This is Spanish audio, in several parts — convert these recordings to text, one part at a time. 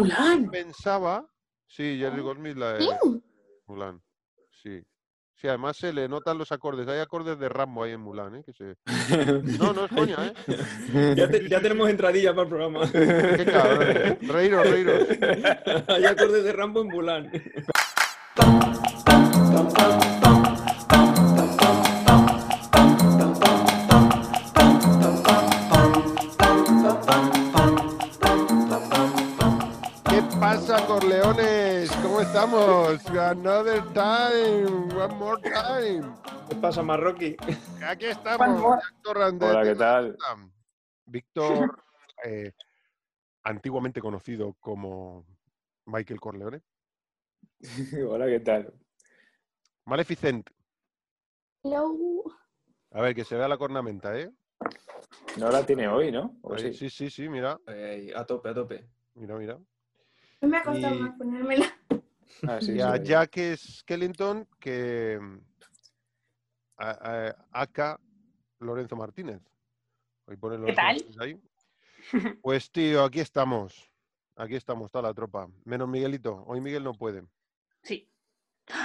Mulan. Pensaba, sí, Jerry Goldsmith la de Mm. Mulan, sí. Sí, además se le notan los acordes. Hay acordes de Rambo ahí en Mulan, ¿eh? Que se... No, no es coña, ¿eh? ya, te- ya tenemos entradilla para el programa. Qué cabrón. ¿eh? Reíros, reíros. Hay acordes de Rambo en Mulan. Corleones? ¿Cómo estamos? Another time, one more time. ¿Qué pasa, Marroquí? Aquí estamos. Víctor Randet. Hola, ¿qué tal? Víctor, eh, antiguamente conocido como Michael Corleone. Hola, ¿qué tal? Maleficent. Hello. A ver, que se vea la cornamenta, ¿eh? No la tiene hoy, ¿no? ¿O Ahí, Pues sí? sí, sí, sí, mira, Ay, a tope, a tope. mira, mira. No me ha costado Y- más ponérmela. Ah, sí, y sí, a sí. Jack Skellington, que mm, a, a- acá Lorenzo Martínez. Pone Lorenzo tal? Ahí. Pues tío, aquí estamos. Aquí estamos, toda la tropa. Menos Miguelito. Hoy Miguel no puede. Sí.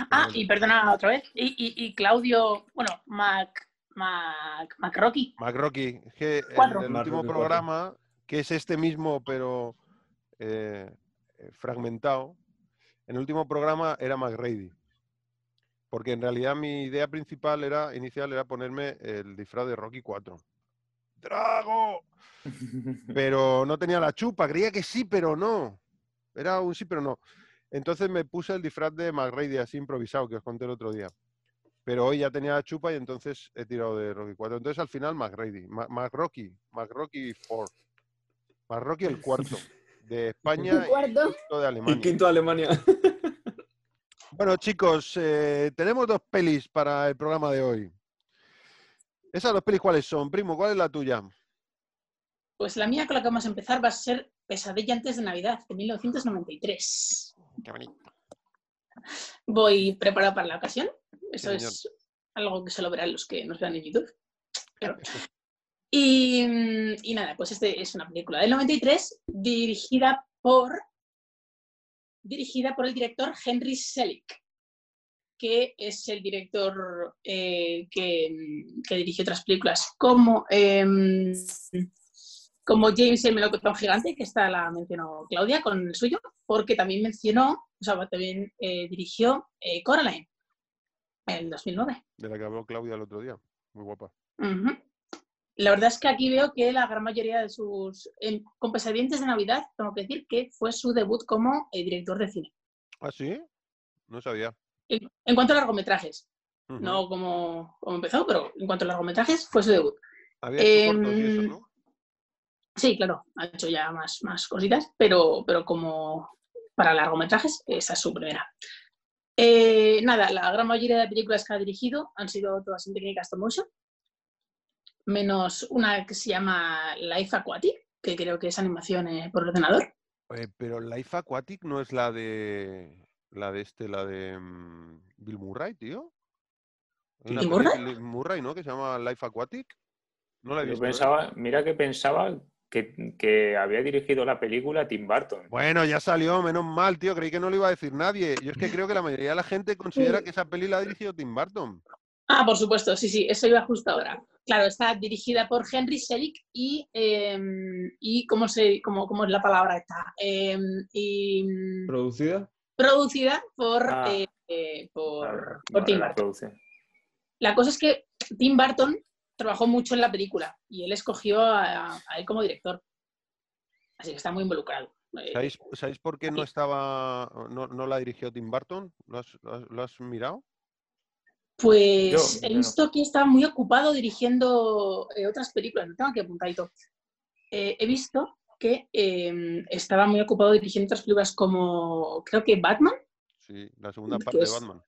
Ah, y perdona otra vez. Y, y- y Claudio, bueno, Mac, Mac, Mac Rocky. MacRocky, en el Mac último programa, que es este mismo, pero eh, fragmentado, en el último programa era McRady. Porque en realidad mi idea principal era, inicial era ponerme el disfraz de Rocky 4. ¡Drago! Pero no tenía la chupa, creía que sí, pero no. Era un sí, pero no. Entonces me puse el disfraz de McRady así improvisado, que os conté el otro día. Pero hoy ya tenía la chupa y entonces he tirado de Rocky 4. Entonces al final McRady, Ma- McRocky, McRocky 4. McRocky el cuarto, de España y Cuarto. quinto de Y Alemania. quinto Alemania. Bueno, chicos, eh, tenemos dos pelis para el programa de hoy. ¿Esas dos pelis cuáles son? Primo, ¿cuál es la tuya? Pues la mía con la que vamos a empezar va a ser Pesadilla antes de Navidad, de 1993. Qué bonito. Voy preparado para la ocasión. Eso Sí, es algo que solo verán los que nos vean en YouTube. Claro. Y, mm, y nada, pues este es una película del 93 dirigida por dirigida por el director Henry Selick, que es el director eh, que, que dirigió otras películas como, em, como James el melocotón gigante, que esta la mencionó Claudia con el suyo, porque también mencionó, o sea, también eh, dirigió eh, Coraline en el 2009. De la que habló Claudia el otro día. Muy guapa. Ujú. La verdad es que aquí veo que la gran mayoría de sus... en- con Pesadillas de Navidad, tengo que decir que fue su debut como eh, director de cine. ¿Ah, sí? No sabía. En, en cuanto a largometrajes, no como, como empezó, pero en cuanto a largometrajes, fue su debut. Había hecho cortos y eso, ¿no? Sí, claro, ha hecho ya más, más cositas, pero, pero como para largometrajes, esa es su primera. Eh, nada, la gran mayoría de películas que ha dirigido han sido todas en técnica stop motion, menos una que se llama Life Aquatic, que creo que es animación eh, por ordenador. Eh, pero Life Aquatic no es la de. La de este, la de. mm, Bill Murray, tío. ¿Bill Murray? Bill Murray, ¿no? Que se llama Life Aquatic. No la he Yo visto. ¿eh? pensaba, mira que pensaba que, que había dirigido la película Tim Burton. Bueno, ya salió, menos mal, tío. Creí que no lo iba a decir nadie. Yo es que creo que la mayoría de la gente considera que esa peli la ha dirigido Tim Burton. Ah, por supuesto, sí, sí, eso iba justo ahora. Claro, está dirigida por Henry Selick y, eh, y ¿cómo, se, cómo, cómo es la palabra esta? Eh, y mm, ¿Producida? producida por, Ah. eh, eh, por, Vale, por Tim Burton. La cosa es que Tim Burton trabajó mucho en la película y él escogió a, a él como director. Así que está muy involucrado. Eh, ¿Sabéis, sabéis por qué no estaba. No, no la dirigió Tim Burton? ¿Lo has, lo has- lo has mirado? Pues Yo- he yo no. visto que estaba muy ocupado dirigiendo eh, otras películas, lo tengo aquí apuntadito. Eh, he visto que eh, estaba muy ocupado dirigiendo otras películas como, creo que Batman, Sí, la segunda ¿Qué parte de? Batman.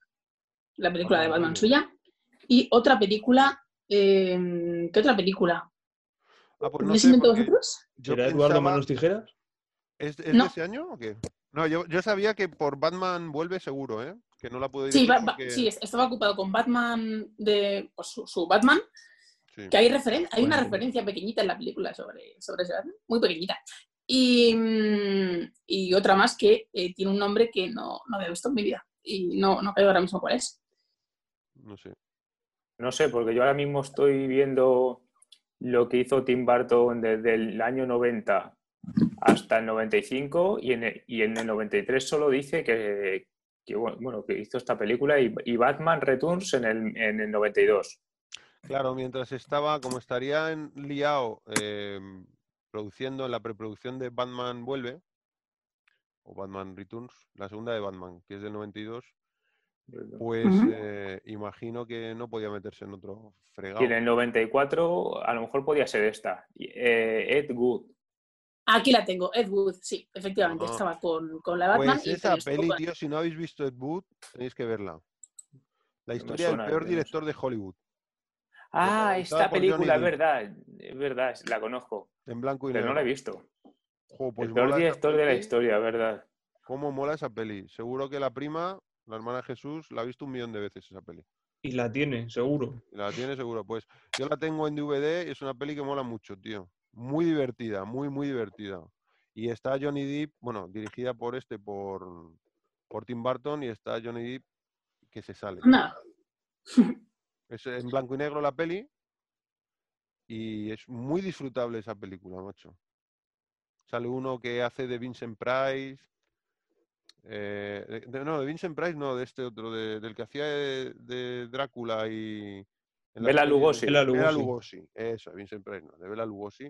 la película de Batman suya, y otra película, eh, ¿qué otra película? Ah, pues ¿No no sé, vosotros? ¿Será Eduardo Manos Tijeras? ¿Es, es No. de ese año o qué? No, yo, yo sabía que por Batman vuelve seguro, ¿eh? Que no la puedo Sí, Ba- porque- sí, es- estaba ocupado con Batman de pues, su, su Batman, sí. que hay referen hay una referencia pequeñita en la película sobre, sobre ese Batman, muy pequeñita. Y, mm, y otra más que eh, tiene un nombre que no, no había visto en mi vida. Y no, no creo ahora mismo cuál es. No sé. No sé, porque yo ahora mismo estoy viendo lo que hizo Tim Burton desde el año 90 hasta el 95 y en el, y en el 93 solo dice que, que, bueno, que hizo esta película y, y Batman Returns en el, en el 92. Claro, mientras estaba, como estaría en liado eh, produciendo en la preproducción de Batman Vuelve, o Batman Returns, la segunda de Batman, que es del 92, pues eh, imagino que no podía meterse en otro fregado. Y en el 94 a lo mejor podía ser esta. eh, Ed Wood. Aquí la tengo, Ed Wood, sí, efectivamente, Ah. estaba con, con la Batman. Pues y esa peli, tío, si no habéis visto Ed Wood, tenéis que verla. La historia del peor director de Hollywood, Ah, esta película, es verdad, es verdad, la conozco, en blanco y pero negro. no la he visto. Jo, pues el peor director de la historia, ¿verdad? ¿Cómo mola esa peli? Seguro que la prima, la hermana Jesús, la ha visto un millón de veces esa peli. Y la tiene, seguro. Y La tiene seguro. Pues yo la tengo en DVD y es una peli que mola mucho, tío. Muy divertida, muy, muy divertida. Y está Johnny Depp, bueno, dirigida por este, por, por Tim Burton, y está Johnny Depp que se sale. Nada. Es en blanco y negro la peli y es muy disfrutable esa película, macho. Sale uno que hace de Vincent Price. eh, de- no, de Vincent Price no, de este otro, de- del que hacía de, de Drácula y... Bela Lugosi. Bela Bela Lugosi. Lugosi, eso, Vincent Price no, de Bela Lugosi.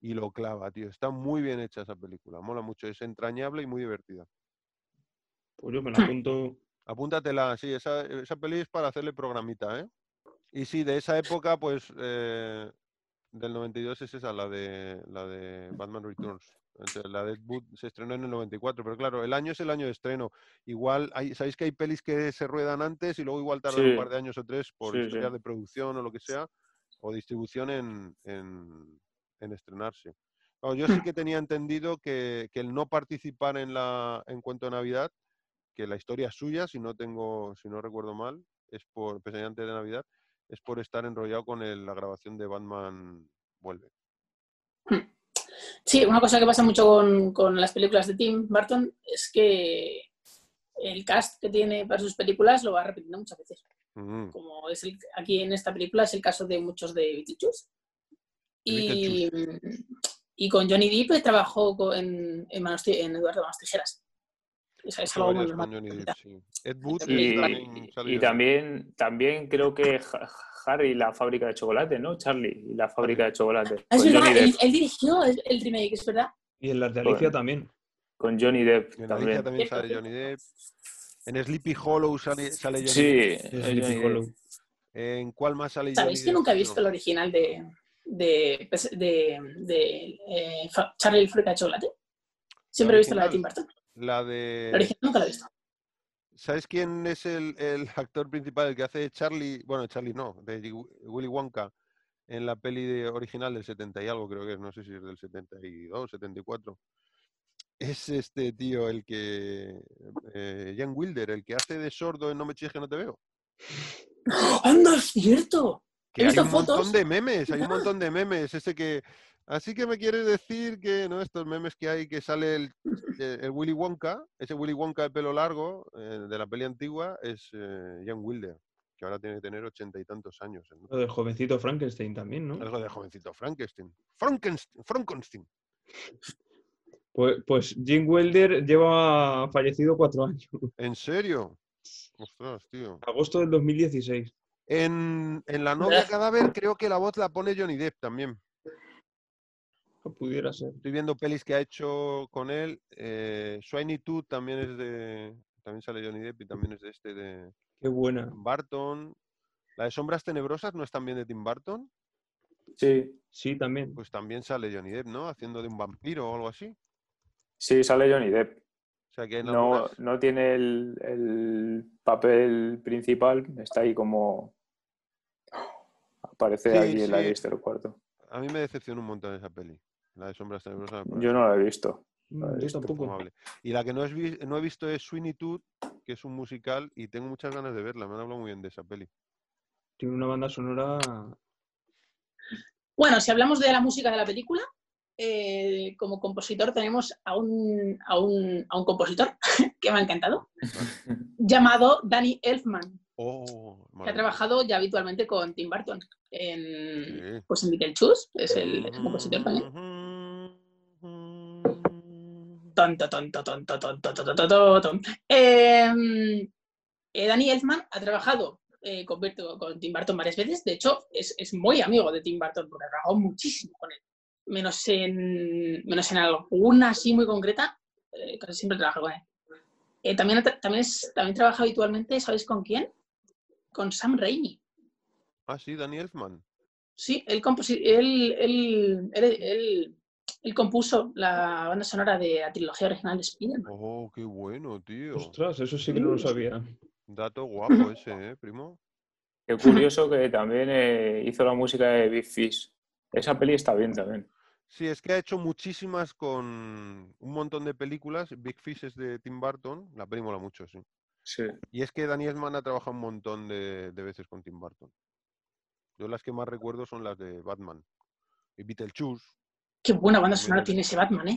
Y lo clava, tío. Está muy bien hecha esa película, mola mucho, es entrañable y muy divertida. Pues yo me la apunto. Apúntatela, sí, esa, esa peli es para hacerle programita, ¿eh? Y sí, de esa época, pues, eh, del 92 es esa, la de, la de Batman Returns. La de Ed Wood se estrenó en el 94, pero claro, el año es el año de estreno. Igual, hay, ¿sabéis que hay pelis que se ruedan antes y luego igual tardan un par de años o tres por Sí, historias sí. de producción o lo que sea, o distribución en, en- en estrenarse? Yo sí que tenía entendido que, que el no participar en la en Cuento de Navidad que la historia es suya, si no tengo, si no recuerdo mal, es por a antes de Navidad, es por estar enrollado con el- la grabación de Batman Vuelve. Sí, una cosa que pasa mucho con, con las películas de Tim Burton es que el cast que tiene para sus películas lo va repitiendo muchas veces. Mm, Como es el- aquí en esta película es el caso de muchos de Beetlejuice. Y, y con Johnny Depp trabajó en, en, Manos en Eduardo Manos Tijeras. Es, es sí, algo muy Depp, sí. Ed Wood Y- también Y, también, también creo que Harry y la fábrica de chocolate, ¿no? Charlie y la fábrica de chocolate. Ah, Es verdad, él, dirigió el, el remake, es verdad. Y en las de Alicia Bueno. también. Con Johnny Depp En Alicia también. sale. Johnny Depp. En Sleepy Hollow sale, sale Johnny Sí, Depp. Es Sleepy. Hollow. ¿En cuál más sale ¿Sabéis Johnny que Depp? nunca he visto el original de, de, de, de, eh, Charlie la fábrica de chocolate? Siempre he visto la de Tim? Burton. La La de... original nunca la he visto. ¿Sabes quién es el, el actor principal, el que hace Charlie? Bueno, Charlie no, de Wi- Willy Wonka en la peli de- original del 70 y algo, creo que es, no sé si es del 72, 74. Es este tío, el que. Eh, Jan Wilder, el que hace de sordo en No me chilles que no te veo. ¡Anda, es cierto! Que He hay un montón de memes, hay un montón de memes. Ese que. Así que me quieres decir que, ¿no? Estos memes que hay, que sale el, eh, el Willy Wonka, ese Willy Wonka de pelo largo, eh, de la peli antigua, es eh, Jan Wilder, que ahora tiene que tener ochenta y tantos años. ¿no? Lo del jovencito Frankenstein también, ¿no? Algo de jovencito Frankenstein. Frankenstein. Frankenstein. Pues, pues Jim Welder lleva fallecido cuatro años. ¿En serio? Ostras, tío. Agosto del 2016. En, en La novia cadáver creo que la voz la pone Johnny Depp también. No pudiera ser. Estoy viendo pelis que ha hecho con él. Eh, Sweeney Todd también es de. También sale Johnny Depp y también es de este de Qué buena. Tim Burton. La de Sombras Tenebrosas no es también de Tim Burton. Sí, Sí, también. Pues también sale Johnny Depp, ¿no? Haciendo de un vampiro o algo así. sí, sale Johnny Depp. O sea que No, algunas- no tiene el, el papel principal, está ahí como... Aparece Sí, allí la lista del cuarto. a mí me decepcionó un montón esa peli. La de Sombras Tenebrosas. Yo pareció no la he visto. Mm, Yo tampoco. infumable. Y la que no, es vi- no he visto es Sweeney Todd, que es un musical y tengo muchas ganas de verla. Me han hablado muy bien de esa peli. Tiene una banda sonora. Bueno, si hablamos de la música de la película, eh, como compositor tenemos a un, a un, a un compositor que me ha encantado, llamado Danny Elfman, Oh, que ha maravilloso. trabajado ya habitualmente con Tim Burton. En, Sí. pues en Beetlejuice, es el, es el compositor también. Tonto, tonto, tonto, tonto, tonto, tonto, tonto. Eh, eh, Danny Elfman ha trabajado eh, con, Tim Burton varias veces. De hecho, es, es muy amigo de Tim Burton porque ha trabajado muchísimo con él. Menos en, menos en alguna así muy concreta, eh, casi siempre trabaja con él. También, ha también, es- también trabaja habitualmente, ¿sabéis con quién? Con Sam Raimi. Ah, sí, Danny Elfman. Sí, él, composi- él, él, él- él- él compuso la banda sonora de la trilogía original de Spider-Man. Oh, qué bueno, tío. Ostras, eso sí que no lo sabía. Dato guapo ese, ¿eh, primo? Qué curioso que también eh, hizo la música de Big Fish. Esa peli está bien también. Sí, es que ha hecho muchísimas con un montón de películas. Big Fish es de Tim Burton, la peli mola mucho, sí. Y es que Daniel Mann ha trabajado un montón de, veces con Tim Burton. Yo las que más recuerdo son las de Batman. Y Beetlejuice. Qué buena banda sonora tiene ese Batman, ¿eh?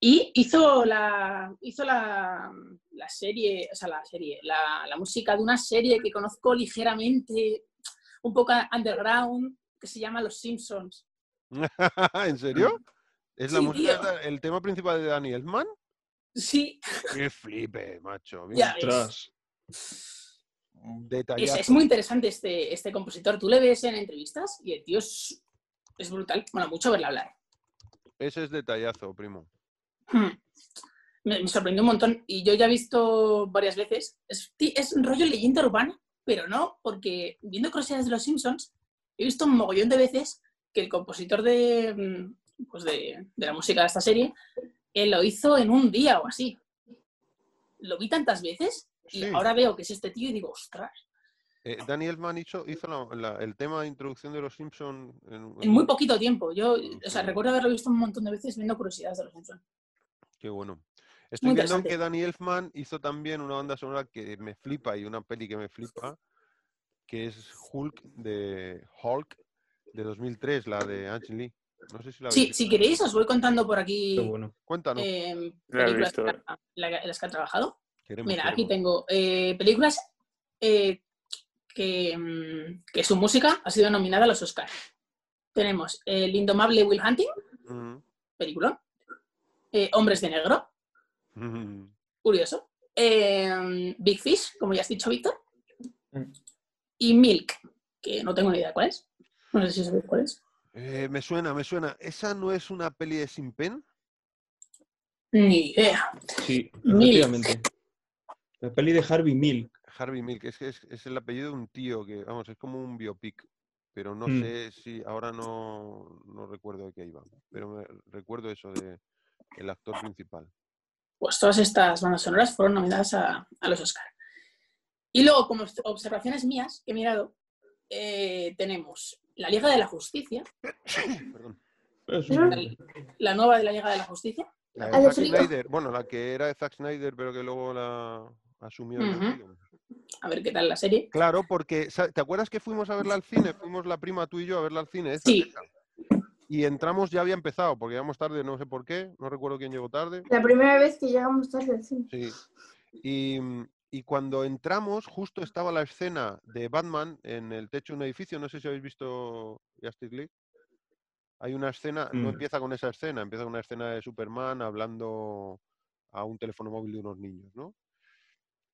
y hizo la hizo la, la, serie, o sea, la serie, la, la música de una serie que conozco ligeramente, un poco underground, que se llama Los Simpsons. ¿En serio? ¿Es la música, el tema principal de Danny Elfman? Sí, ¡Qué flipe, macho! Ya ves. Es, muy interesante este, este compositor. Tú le ves en entrevistas y el tío es, es brutal. Bueno, mucho verle hablar. Ese es detallazo, primo. Hmm. Me, me sorprendió un montón y yo ya he visto varias veces. Es, es un rollo leyenda urbana, pero no, porque viendo curiosidades de los Simpsons, he visto un mogollón de veces que el compositor de, mm, pues de, de la música de esta serie él lo hizo en un día o así. Lo vi tantas veces y Sí. ahora veo que es este tío y digo, ostras, Eh, Danny Elfman hizo, hizo la- la- el tema de introducción de los Simpsons en, en muy poquito tiempo. Yo, o sea, recuerdo haberlo visto un montón de veces viendo curiosidades de los Simpsons. Qué bueno. Estoy Muy viendo que Danny Elfman hizo también una banda sonora que me flipa y una peli que me flipa, que es Hulk de Hulk de 2003, la de Ang Lee. No sé si la habéis Sí, visto. si queréis, os voy contando por aquí bueno. Cuéntanos. eh, La he películas visto. que ha- la- en las que ha trabajado. queremos, Mira, aquí tengo eh, películas eh, que, mm, que su música ha sido nominada a los Oscars. Tenemos El indomable Will Hunting, película. Eh, Hombres de Negro, curioso. Eh, Big Fish, como ya has dicho, Víctor. Mm. Y Milk, que no tengo ni idea cuál es. No sé si sabéis cuál es. Eh, me suena, me suena. ¿Esa no es una peli de Sin Pen? Ni idea. Sí, Milk. efectivamente. La peli de Harvey Milk. Harvey Milk, es que es, es el apellido de un tío que, vamos, es como un biopic, pero no Mm. sé si, ahora no, no recuerdo de qué iba, pero me, recuerdo eso de el actor principal. Pues todas estas bandas sonoras fueron nominadas a, a los Oscars. Y luego, como obs- observaciones mías que he mirado, eh, tenemos La Liga de la Justicia, Perdón. La nueva de la Liga de la Justicia. La ¿Ah, de Zack? Snyder, bueno, la que era de Zack Snyder, pero que luego la asumió. A ver qué tal la serie. Claro, porque, ¿te acuerdas que fuimos a verla al cine? Fuimos la prima tú y yo a verla al cine. esa, Sí. esa. Y entramos, ya había empezado, porque llegamos tarde, no sé por qué, no recuerdo quién llegó tarde. La primera vez que llegamos tarde al cine. Sí. Y, mm, y cuando entramos, justo estaba la escena de Batman en el techo de un edificio. No sé si habéis visto Justice League. Hay una escena, no Mm. empieza con esa escena, empieza con una escena de Superman hablando a un teléfono móvil de unos niños, ¿no?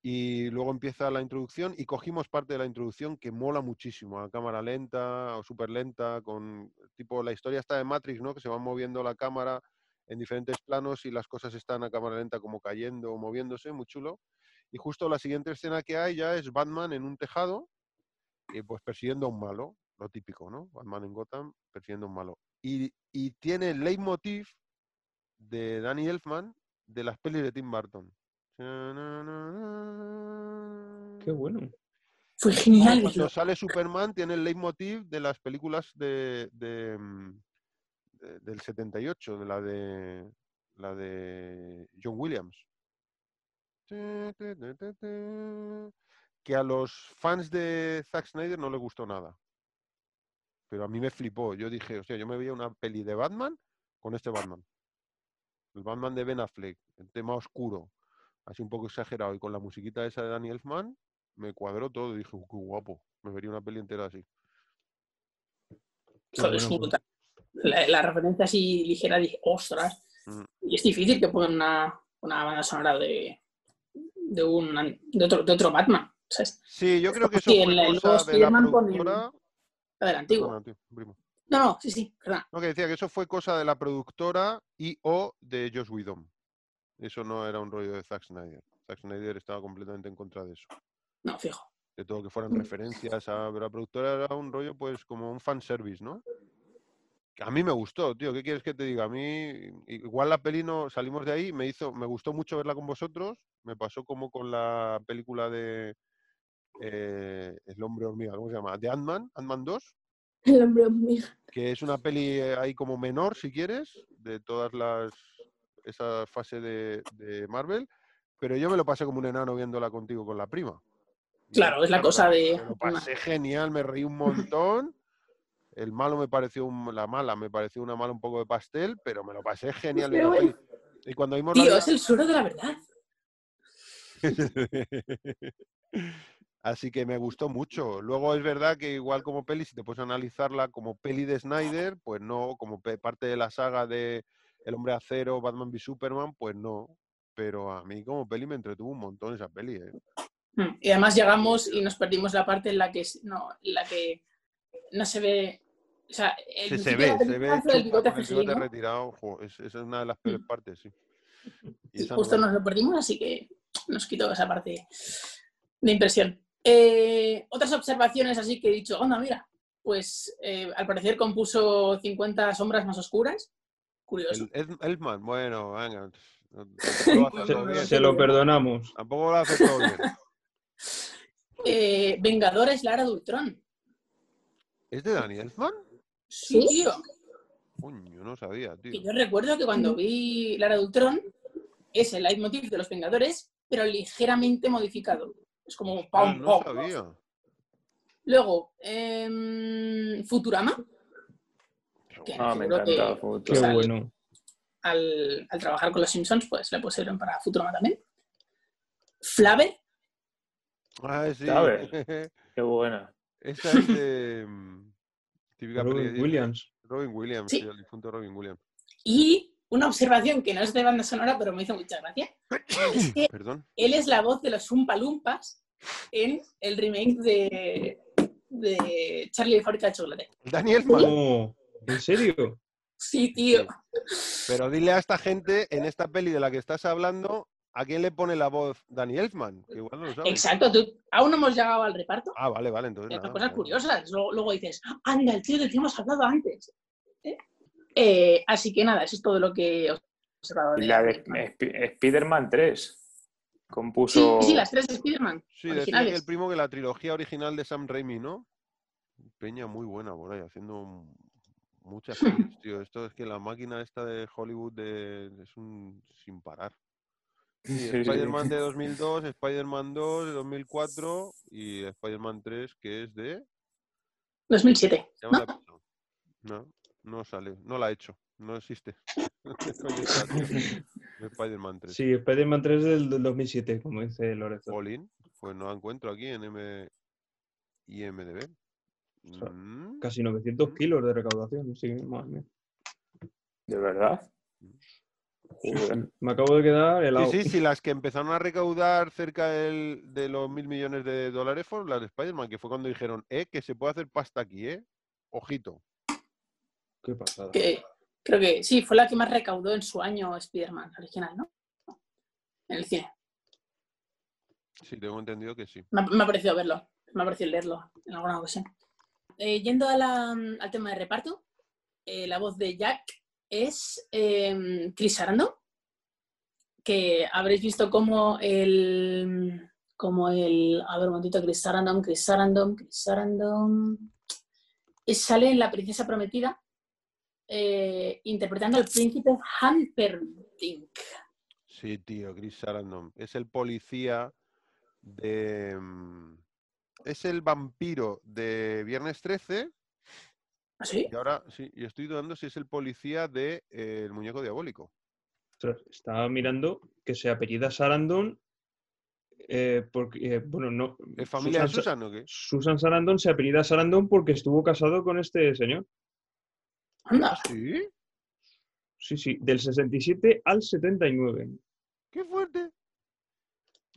Y luego empieza la introducción y cogimos parte de la introducción que mola muchísimo, a cámara lenta o súper lenta, con tipo la historia está de Matrix, ¿no? Que se va moviendo la cámara en diferentes planos y las cosas están a cámara lenta como cayendo o moviéndose, muy chulo. Y justo la siguiente escena que hay ya es Batman en un tejado, eh, pues persiguiendo a un malo, lo típico, ¿no? Batman en Gotham persiguiendo a un malo. Y, y tiene el leitmotiv de Danny Elfman de las pelis de Tim Burton. Qué bueno. Fue genial Cuando sale Superman tiene el leitmotiv de las películas de, de, mm, de- del 78, de la de la de John Williams. Que a los fans de Zack Snyder no les gustó nada. Pero a mí me flipó. Yo dije, o sea, yo me veía una peli de Batman con este Batman. El Batman de Ben Affleck, el tema oscuro, así un poco exagerado, y con la musiquita esa de Danny Elfman, me cuadró todo y dije, "Uh, qué guapo. Me vería una peli entera así. Joder, bueno, pues. la referencia así ligera, dije, ostras. Mm. Y es difícil que pongan una, una banda sonora de, de, un, de, otro, de otro Batman. ¿sabes? Sí, yo creo que eso fue el cosa de la el- productora. No, no, sí, sí. No, que decía que eso fue cosa de la productora y o de Josh Whedon. Eso no era un rollo de Zack Snyder. Zack Snyder estaba completamente en contra de eso. No, fijo. De todo que fueran Mm. referencias a pero la productora era un rollo, pues, como un fanservice, ¿no? A mí me gustó, tío. ¿Qué quieres que te diga? A mí, igual la peli no salimos de ahí, me hizo, me gustó mucho verla con vosotros. Me pasó como con la película de eh, El hombre hormiga, ¿cómo se llama? De Ant-Man, Ant-Man 2 El hombre hormiga. que es una peli eh, ahí como menor, si quieres, de todas las esa fase de, de Marvel, pero yo me lo pasé como un enano viéndola contigo con la prima. Claro, es la cosa de- Me lo pasé genial, me reí un montón. El malo me pareció un- la mala, me pareció una mala un poco de pastel, pero me lo pasé genial Pero la bueno. Y cuando vimos Tío, es el suelo de la verdad. Así que me gustó mucho. Luego es verdad que igual como peli, si te puedes analizarla como peli de Snyder, pues no, como parte de la saga de El Hombre Acero, Batman v Superman, pues no. Pero a mí como peli me entretuvo un montón esa peli. ¿eh? Mm, Y además llegamos y nos perdimos la parte en la que no, en la que no se ve. O sea, el Se, ve, se ve el bigote retirado. esa es una de las peores Mm. partes, sí. Y Y esa no justo nos lo perdimos, así que nos quitó esa parte de impresión. Eh, otras observaciones así que he dicho, onda, mira, pues eh, al parecer compuso 50 sombras más oscuras. Curioso. El, Elfman, bueno, venga. lo Se, lo perdonamos. Tampoco lo hace todo bien. Eh, Vengadores, Lara de Ultron. ¿Es de Danny Elfman? Sí, ¿Sí? tío. Coño, no sabía, tío. Que yo recuerdo que cuando vi Lara de Ultron es el leitmotiv de los Vengadores, pero ligeramente modificado. Es como Ah, pam, no pam. sabía. Luego, em, Futurama, que Ah, me encanta. Qué Futurama. Sea, bueno. al, al trabajar con los Simpsons, pues le pusieron para Futurama también. Flaver, Ah, sí. ¿Sabes? Qué buena. Esa es de. mm, típica Robin Williams. Robin Williams, sí, el difunto Robin Williams. y una observación que no es de banda sonora, pero me hizo mucha gracia, es que Perdón. él es la voz de los Umpa Lumpas en el remake de, de Charlie fábrica de chocolate. Daniel. No, ¿En serio? Sí, tío. Pero dile a esta gente en esta peli de la que estás hablando, ¿a quién le pone la voz Danny Elfman? Que igual no lo sabes. Exacto, tú, aún no hemos llegado al reparto. Ah, vale, vale, entonces. Nada, cosas curiosas. Luego, luego dices, ah, mira, el tío del que hemos hablado antes. ¿Eh? Así que nada, eso es todo lo que he observado. Y de la de Spider-Man 3. Sí, Compuso. sí, las tres de Spider-Man. Sí, originales. el primo que la trilogía original de Sam Raimi, ¿no? Peña muy buena por ahí, haciendo muchas pelis, tío. Esto es que la máquina esta de Hollywood de- es un sin parar. Sí, Sí, sí. Spider-Man de 2002, Spider-Man 2 de 2004 y Spider-Man 3 que es de... 2007. ya ¿no? la. No, no sale, no la he hecho, no existe. Spider-Man 3. Sí, Spider-Man 3 del, del 2007, como dice Lorenzo. Jolín, pues no la encuentro aquí en M IMDB. sea, Mm, Casi 900 kilos de recaudación. Sí, madre mía. ¿De verdad? Me acabo de quedar helado. Sí, sí, sí, las que empezaron a recaudar cerca del- de los mil millones de dólares fueron las de Spider-Man, que fue cuando dijeron, eh, que se puede hacer pasta aquí, eh. Ojito. Qué pasada. Que, creo que sí, fue la que más recaudó en su año Spider-Man original, ¿no? En el cine. Sí, tengo entendido que sí. Me ha, me ha parecido verlo, me ha parecido leerlo en alguna ocasión. Eh, yendo a la- al tema de reparto, eh, la voz de Jack es eh, Chris Sarandon, que habréis visto como el, como el, a ver un momentito, Chris Sarandon, Chris Sarandon, Chris Sarandon, y sale en La Princesa Prometida, eh, interpretando al príncipe Humperdinck. Sí, tío, Chris Sarandon. Es el policía de... mm, Es el vampiro de Viernes 13 ¿Ah, sí? y ahora sí, y estoy dudando si es el policía de eh, El Muñeco Diabólico. Ostras, estaba mirando que se apellida Sarandon eh, porque, eh, bueno, no. ¿Es familia de Susan, Susan o qué? Susan Sarandon se apellida Sarandon porque estuvo casado con este señor. Anda. Sí, Sí, sí, del 67 al 79. qué fuerte.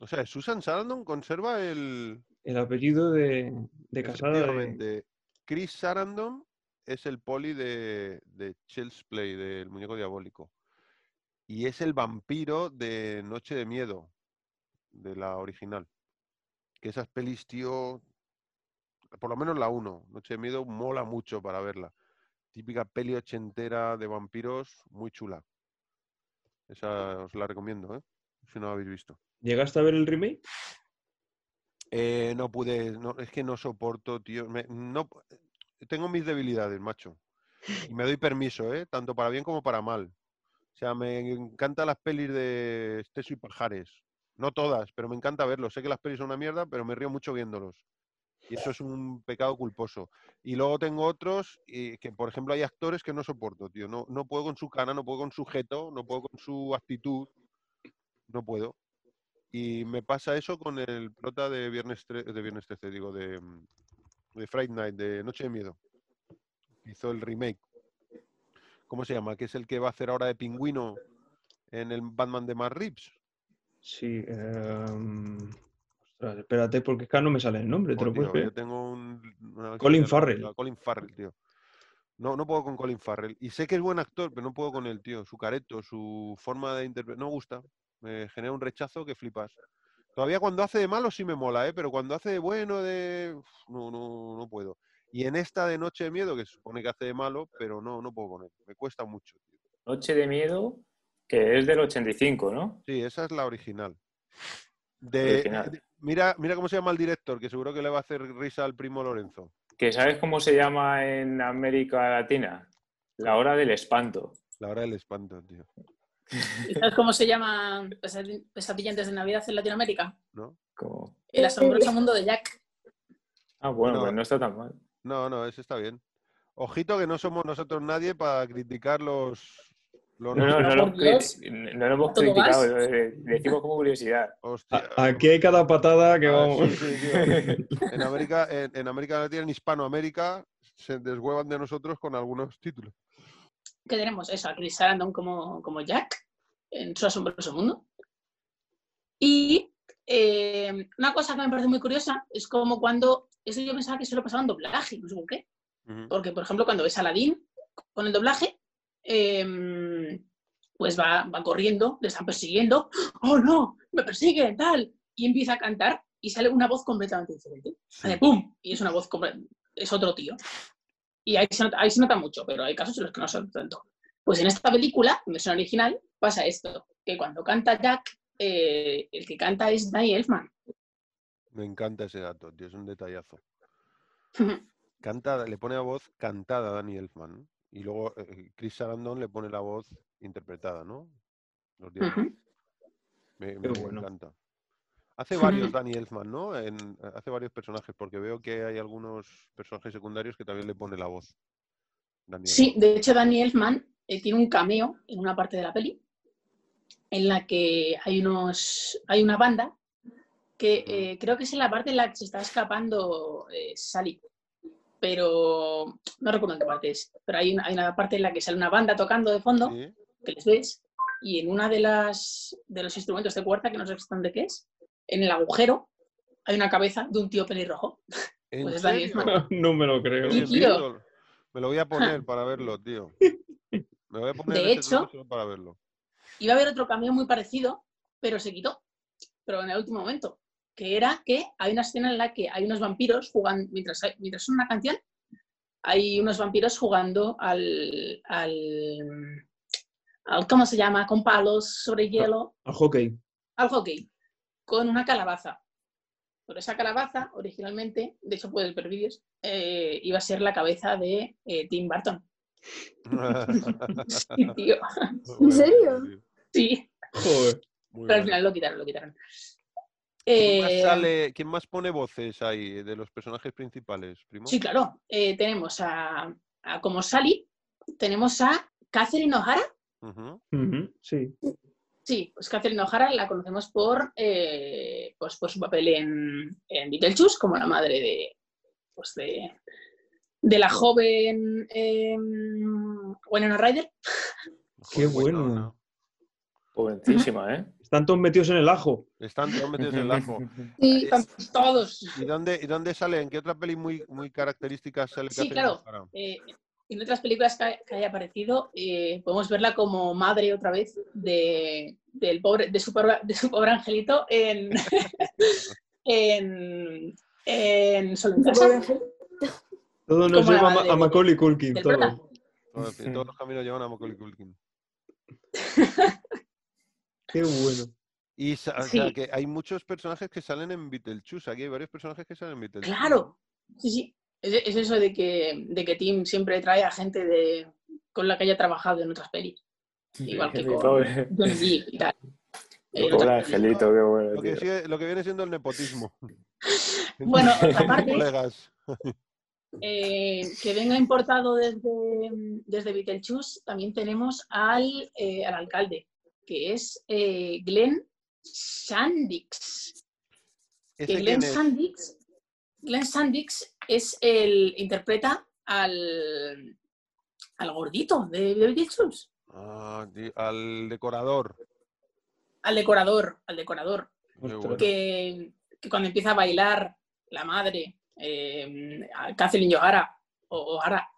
O sea, Susan Sarandon conserva el... El apellido de, de casada de... Chris Sarandon es el poli de, de Child's Play, del Muñeco Diabólico. Y es el vampiro de Noche de Miedo, de la original. Que esas pelis, tío, por lo menos la 1, Noche de Miedo, mola mucho para verla. Típica peli ochentera de vampiros, muy chula. Esa os la recomiendo, ¿eh? Si no la habéis visto. ¿Llegaste a ver el remake? Eh, no pude, no, es que no soporto, tío. me- no, tengo mis debilidades, macho. Y me doy permiso, ¿eh? Tanto para bien como para mal. O sea, me encantan las pelis de Esteso y Pajares. No todas, pero me encanta verlos. Sé que las pelis son una mierda, pero me río mucho viéndolos. Y eso es un pecado culposo. Y luego tengo otros y que, por ejemplo, hay actores que no soporto, tío. No, no puedo con su cara, no puedo con su gesto, no puedo con su actitud. No puedo. Y me pasa eso con el prota de Viernes, tre- de Viernes 13, digo, de, mm, de Night, de Noche de Miedo. Hizo el remake. ¿Cómo se llama? Que es el que va a hacer ahora de pingüino en el Batman de Matt Reeves. Sí. em, Ostras, espérate, porque es que no me sale el nombre, ¿te lo puedes yo tengo un... una Colin Farrell. Colin Farrell, tío. No, no puedo con Colin Farrell. Y sé que es buen actor, pero no puedo con él, tío. Su careto, su forma de interpretar... No me gusta. Me genera un rechazo que flipas. Todavía cuando hace de malo sí me mola, ¿eh? Pero cuando hace de bueno, de... Uf, No, no, no puedo. Y en esta de Noche de Miedo, que se supone que hace de malo, pero no, no puedo con él. Me cuesta mucho, tío. Noche de Miedo, que es del 85, ¿no? Sí, esa es la original. De, Original. de- mira, mira cómo se llama el director, que seguro que le va a hacer risa al primo Lorenzo. Que ¿sabes cómo se llama en América Latina? La hora del espanto. La hora del espanto, tío. ¿Y sabes cómo se llama Pesadi- Pesadilla antes de Navidad en Latinoamérica? ¿No? Como- El asombroso mundo de Jack. Ah, bueno, No. pues no está tan mal. No, no, ese está bien. Ojito que no somos nosotros nadie para criticar los... No, no, no, lo, Dios. no lo hemos ¿Todo criticado, eh, decimos como curiosidad. Hostia. A- Aquí hay cada patada que Ah, vamos. sí, sí. En América, en, en América Latina, en Hispanoamérica, se deshuevan de nosotros con algunos títulos. que tenemos eso, a Chris Sarandon como, como Jack en su asombroso mundo. Y eh, una cosa que me parece muy curiosa es como cuando, eso yo pensaba que se lo pasaba en doblaje, no sé por qué. Ujú. Porque, por ejemplo, cuando ves a Aladdin con el doblaje, em, pues va, va corriendo, le están persiguiendo, ¡oh no! ¡Me persiguen! tal Y empieza a cantar y sale una voz completamente diferente. Hace ¡pum! Y es una voz, es otro tío. Y ahí se, nota, ahí se nota mucho, pero hay casos en los que no se nota tanto. Pues en esta película, en versión original, pasa esto, que cuando canta Jack, eh, el que canta es Danny Elfman. Me encanta ese dato, tío, es un detallazo. Canta, le pone la voz cantada a Danny Elfman. Y luego eh, Chris Sarandon le pone la voz interpretada, ¿no? Los. Ujú. Me, Qué me bueno. encanta. Hace varios Danny Elfman, ¿no? En- hace varios personajes, porque veo que hay algunos personajes secundarios que también le pone la voz. Sí, de hecho Danny Elfman eh, tiene un cameo en una parte de la peli en la que hay unos hay una banda que eh, creo que es en la parte en la que se está escapando eh, Sally, pero no recuerdo en qué parte es, pero hay una, hay una parte en la que sale una banda tocando de fondo Sí, que les ves y en una de las de los instrumentos de cuerda que no sé exactamente qué es, en el agujero hay una cabeza de un tío pelirrojo. ¿En Pues es no me lo creo. Sí, tío. Me lo voy a poner para verlo, tío. Me voy a poner De hecho- para verlo. Iba a haber otro cameo muy parecido, pero se quitó, pero en el último momento, que era que hay una escena en la que hay unos vampiros jugando, mientras, hay- mientras suena una canción, hay unos vampiros jugando al, al, al- ¿cómo se llama? Con palos sobre hielo, Al hockey. al hockey, con una calabaza. Pero esa calabaza, originalmente, de hecho puedes ver vídeos, eh, iba a ser la cabeza de eh, Tim Burton. Sí, tío. Bueno, serio? Sí, Muy pero al final lo quitaron, lo quitaron. ¿Quién más, Eh, sale- quién más pone voces ahí de los personajes principales, primo? Sí, claro. Eh, tenemos a, a como Sally, tenemos a Catherine O'Hara. Sí. Sí, pues Catherine O'Hara la conocemos por, eh, pues, por su papel en, en Beetlejuice, como la madre de, pues de, de la joven em, Winona Ryder. Qué Joder, bueno. no, no. Jovencísima, ¿eh? Están todos metidos en el ajo. Están todos metidos en el ajo. Sí, Están todos. ¿Y dónde, ¿Y dónde sale? ¿En qué otra peli muy, muy característica sale Sí, claro. Eh, en otras películas que, que haya aparecido, eh, podemos verla como madre otra vez de, del pobre, de, su pobre, de su pobre angelito en, en, en Solo en Casa. Todo nos lleva a, Macaulay Culkin. Todo. todos los caminos llevan a Macaulay Culkin. Qué bueno. Y o sea, Sí. que hay muchos personajes que salen en Beetlejuice. Aquí hay varios personajes que salen en Beetlejuice. Claro, sí, sí. Es, es eso de que, de que Tim siempre trae a gente de, con la que haya trabajado en otras pelis. Igual que con pobre- y tal. En pobre angelito, qué bueno, Lo que, tío. sigue- lo que viene siendo el nepotismo. Bueno, aparte- colegas. Eh, que venga importado desde, desde Beetlejuice, también tenemos al, eh, al alcalde, que es eh, Glenn Sandix. Que ¿Ese Glenn quién es? Sandix, Glenn Sandix es el interpreta al, al gordito de, Beetlejuice, Ah, al decorador. al decorador, al decorador, bueno. que, que cuando empieza a bailar la madre, eh, a Kathleen O'Hara, o O'Hara,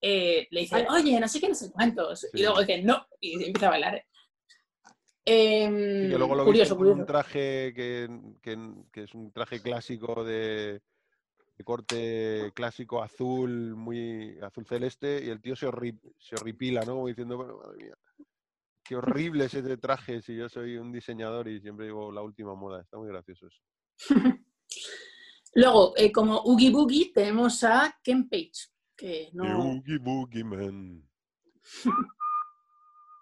eh, le dice, oye, no sé qué, no sé cuántos. Sí. Y luego dice, no, y empieza a bailar. Em, Y que luego lo curioso, con un curioso. traje que, que- que es un traje clásico de, de corte clásico azul, muy azul celeste, y el tío se, horri- se horripila, ¿no? Como diciendo, bueno, madre mía, qué horrible es ese traje si yo soy un diseñador y siempre digo la última moda. Está muy gracioso eso. Luego, eh, como Oogie Boogie, tenemos a Ken Page, que The no, Oogie Boogie Man.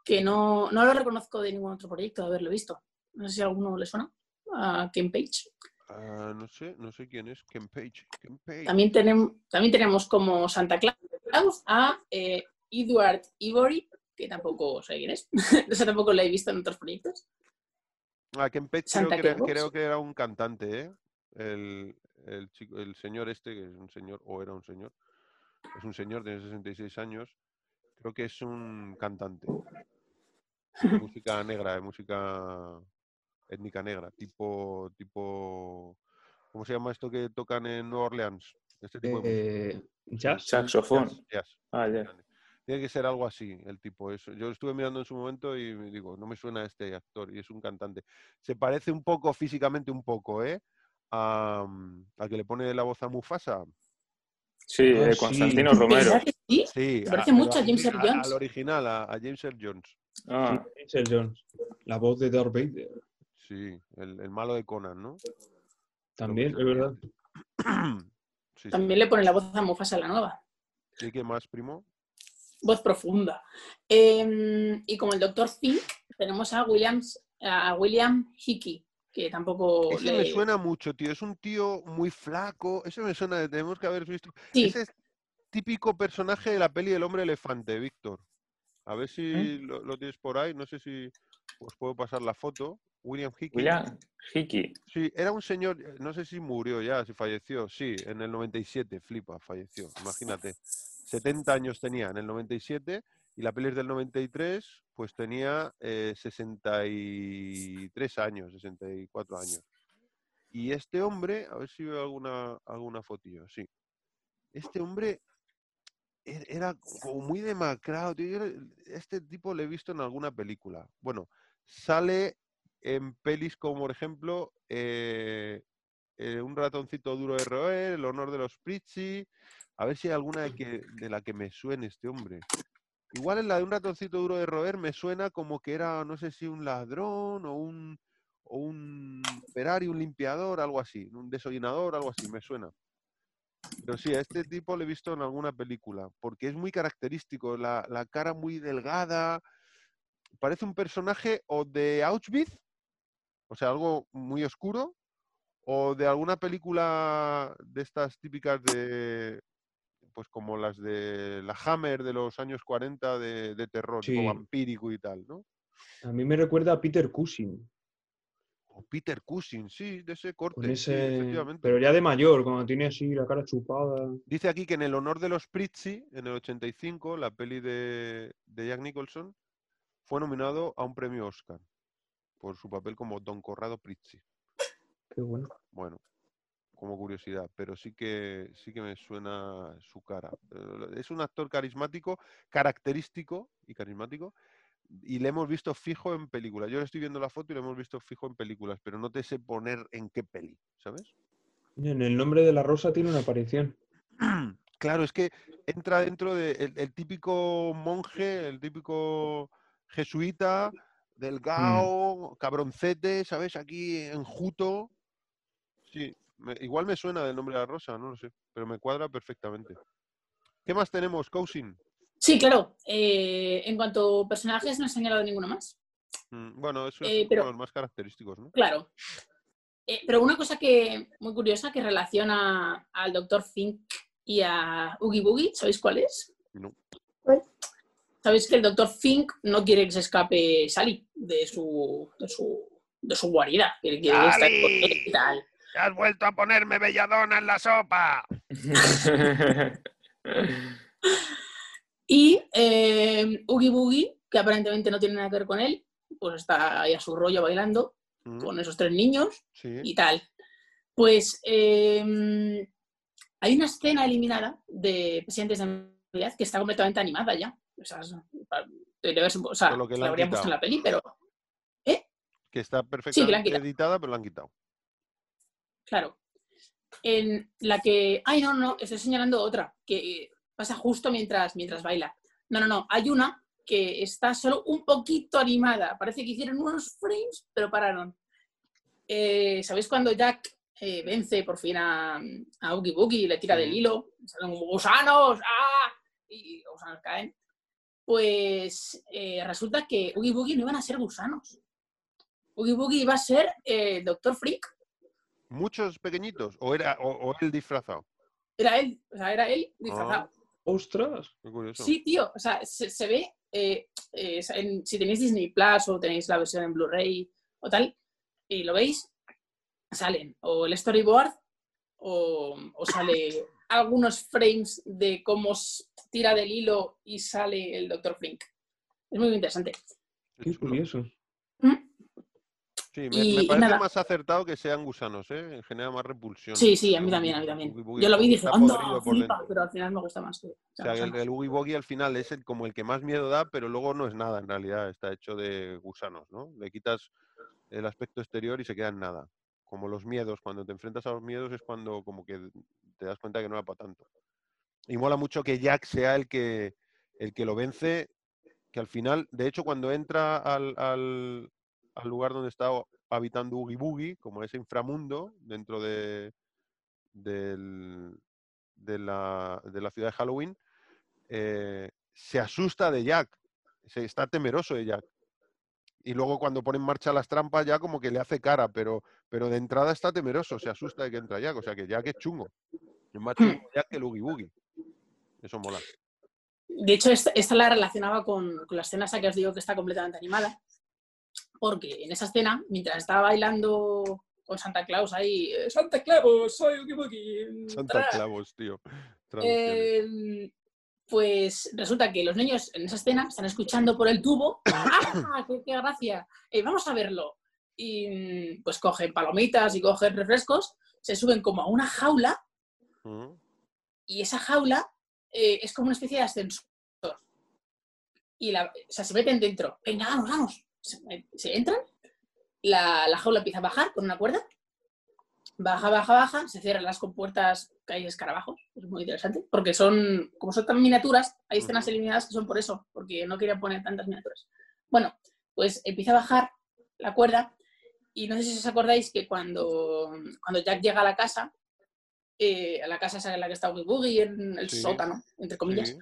que no, no lo reconozco de ningún otro proyecto de haberlo visto. No sé si a alguno le suena. A Ken Page. Ah, no sé, no sé quién es. Ken Page. Ken Page. También, tenemos también tenemos como Santa Claus a eh, Edward Ivory, que tampoco sé quién es. o sea, tampoco lo he visto en otros proyectos. Ah, Ken Page creo que, era, Claus. creo que era un cantante, ¿eh? El, el, chico, el señor este, que es un señor, o era un señor, es un señor, tiene 66 años, creo que es un cantante. De música negra, de música étnica negra, tipo, tipo, ¿cómo se llama esto que tocan en Nueva Orleans? Este tipo de música. Eh, ¿Jazz? Saxofón. Jazz, jazz. Ah, ya. Tiene que ser algo así, el tipo. Es, yo estuve mirando en su momento y me digo, no me suena este actor y es un cantante. Se parece un poco, físicamente un poco, ¿eh? A, mm, al que le pone la voz a Mufasa. Sí, eh, sí. Constantino Romero. ¿Verdad que sí? Sí, Se parece a- mucho a James al- Earl Jones. Al original, a, a James Earl Jones. Ah, Earl Jones. La voz de Darth Vader. Sí, el, el malo de Conan, ¿no? También, es verdad. Sí, sí. También le pone la voz a Mufasa en la nueva. ¿Y qué más, primo? Voz profunda. Em, y como el Dr. Fink, tenemos a, Williams, a William Hickey, que tampoco Ese le... me suena mucho, tío. Es un tío muy flaco. Ese me suena, de- tenemos que haber visto. Sí, Ese es típico personaje de la peli del hombre elefante, Víctor. A ver si ¿Eh? lo, lo tienes por ahí. No sé si os puedo pasar la foto. William Hickey. William Hickey. Sí, era un señor, no sé si murió ya, si falleció. Sí, en el 97, flipa, falleció. Imagínate. 70 años tenía en el 97 y la peli es del 93, pues tenía eh, 63 años, 64 años. Y este hombre, a ver si veo alguna, alguna fotillo, sí. Este hombre era como muy demacrado. tío. Le- Este tipo lo he visto en alguna película. Bueno, sale en pelis como, por ejemplo, eh, eh, Un ratoncito duro de roer, El honor de los Pritzi. A ver si hay alguna de, que, de la que me suene este hombre. Igual en la de Un ratoncito duro de roer me suena como que era, no sé si un ladrón o un, o un operario, un limpiador, algo así, un desollinador, algo así, me suena. Pero sí, a este tipo lo he visto en alguna película, porque es muy característico, la, la cara muy delgada, parece un personaje o de Auschwitz, o sea, algo muy oscuro, o de alguna película de estas típicas de, pues como las de la Hammer de los años 40 de, de terror, tipo vampírico y tal, ¿no? A mí me recuerda a Peter Cushing. O Peter Cushing, sí, de ese corte, Con sí, ese... efectivamente. Pero ya de mayor, cuando tiene así la cara chupada. Dice aquí que en el honor de los Prizzi, en el 85, la peli de, de Jack Nicholson, fue nominado a un premio Oscar por su papel como Don Corrado Prizzi. Qué bueno. Bueno, como curiosidad, pero sí que sí que me suena su cara. Eh, Es un actor carismático, característico y carismático, y le hemos visto fijo en películas. Yo le estoy viendo la foto y le hemos visto fijo en películas, pero no te sé poner en qué peli, ¿sabes? En el nombre de la rosa tiene una aparición. Claro, es que entra dentro del de el- típico monje, el típico jesuita, delgado, cabroncete, ¿sabes? Aquí enjuto. Sí, me- igual me suena del nombre de la rosa, no lo sé, pero me cuadra perfectamente. ¿Qué más tenemos, Cousin? Sí, claro. eh, en cuanto a personajes, no he señalado ninguno más. Mm, Bueno, eso es Eh, uno pero- de los más característicos, ¿no? Claro. Eh, pero una cosa que muy curiosa que relaciona al Dr. Fink y a Oogie Boogie, ¿sabéis cuál es? No. Sabéis que el Dr. Fink no quiere que se escape Sally de su, de su, de su guarida. Que quiere estar con él y tal. ¡Has vuelto a ponerme belladona en la sopa! Y eh, Oogie Boogie, que aparentemente no tiene nada que ver con él, pues está ahí a su rollo bailando Mm, con esos tres niños Sí. y tal. Pues eh, hay una escena eliminada de Presidentes de Navidad que está completamente animada ya. O sea, o sea, que la habrían puesto en la peli, pero Que está perfectamente editada, pero la han quitado. claro. En la que. Ay, no, no, estoy señalando otra, que pasa justo mientras, mientras baila. No, no, no. Hay una que está solo un poquito animada. Parece que hicieron unos frames, pero pararon. Eh, ¿Sabéis cuando Jack eh, vence por fin a, a Oogie Boogie y le tira del hilo? Salen gusanos, ¡ah! Y gusanos caen. Pues eh, resulta que Oogie Boogie no iban a ser gusanos. Oogie Boogie iba a ser el Doctor Freak. ¿Muchos pequeñitos? ¿O era o, o él disfrazado? Era él, o sea, era él disfrazado. ¡Ostras! Qué curioso. Sí, tío, o sea, se, se ve, eh, eh, en- si tenéis Disney Plus o tenéis la versión en Blu-ray o tal, y lo veis, salen o el storyboard o, o sale algunos frames de cómo tira del hilo y sale el Dr. Flink. Es muy interesante. Qué ¡Qué chulo. curioso! ¿Mm? Sí, me, Y- me y parece nada. más acertado que sean gusanos, ¿eh? Genera más repulsión. Sí, sí, a mí también, a mí también. Boogie Yo lo vi y dije, anda, flipa", pero al final me gusta más. que O sea, el, el Oogie Boogie al final es el, como el que más miedo da, pero luego no es nada en realidad. Está hecho de gusanos, ¿no? Le quitas el aspecto exterior y se queda en nada. Como los miedos, cuando te enfrentas a los miedos es cuando como que te das cuenta que no era para tanto. Y mola mucho que Jack sea el que, el que lo vence, que al final, de hecho, cuando entra al, al- al lugar donde está habitando Oogie Boogie, como ese inframundo dentro de, del- de, la, de la ciudad de Halloween, eh, se asusta de Jack, se está temeroso de Jack. Y luego cuando pone en marcha las trampas ya como que le hace cara, pero, pero de entrada está temeroso, se asusta de que entra Jack. O sea que Jack es chungo. Es más chungo Jack que el Oogie Boogie. Eso mola. De hecho, esta, esta la relacionaba con, con la escena esa que os digo que está completamente animada. Porque en esa escena, mientras estaba bailando con Santa Claus ahí, eh, Santa Claus, soy Boogie, Santa tra". Clavos, tío. Eh, pues resulta que los niños en esa escena están escuchando por el tubo. ¡Ah, qué, qué gracia! Eh, vamos a verlo. Y mm, pues cogen palomitas y cogen refrescos, se suben como a una jaula Mm. y esa jaula eh, es como una especie de ascensor. Y la, o sea, se meten dentro. Venga, vamos, vamos. Se, se entran, la, la jaula empieza a bajar con una cuerda. Baja, baja, baja, se cierran las compuertas que hay escarabajos. Es muy interesante. Porque son, como son tan miniaturas, hay escenas eliminadas que son por eso, porque no querían poner tantas miniaturas. Bueno, pues empieza a bajar la cuerda. Y no sé si os acordáis que cuando, cuando Jack llega a la casa, eh, a la casa esa en la que está Oogie Boogie, en el Sí. sótano, entre comillas, Sí.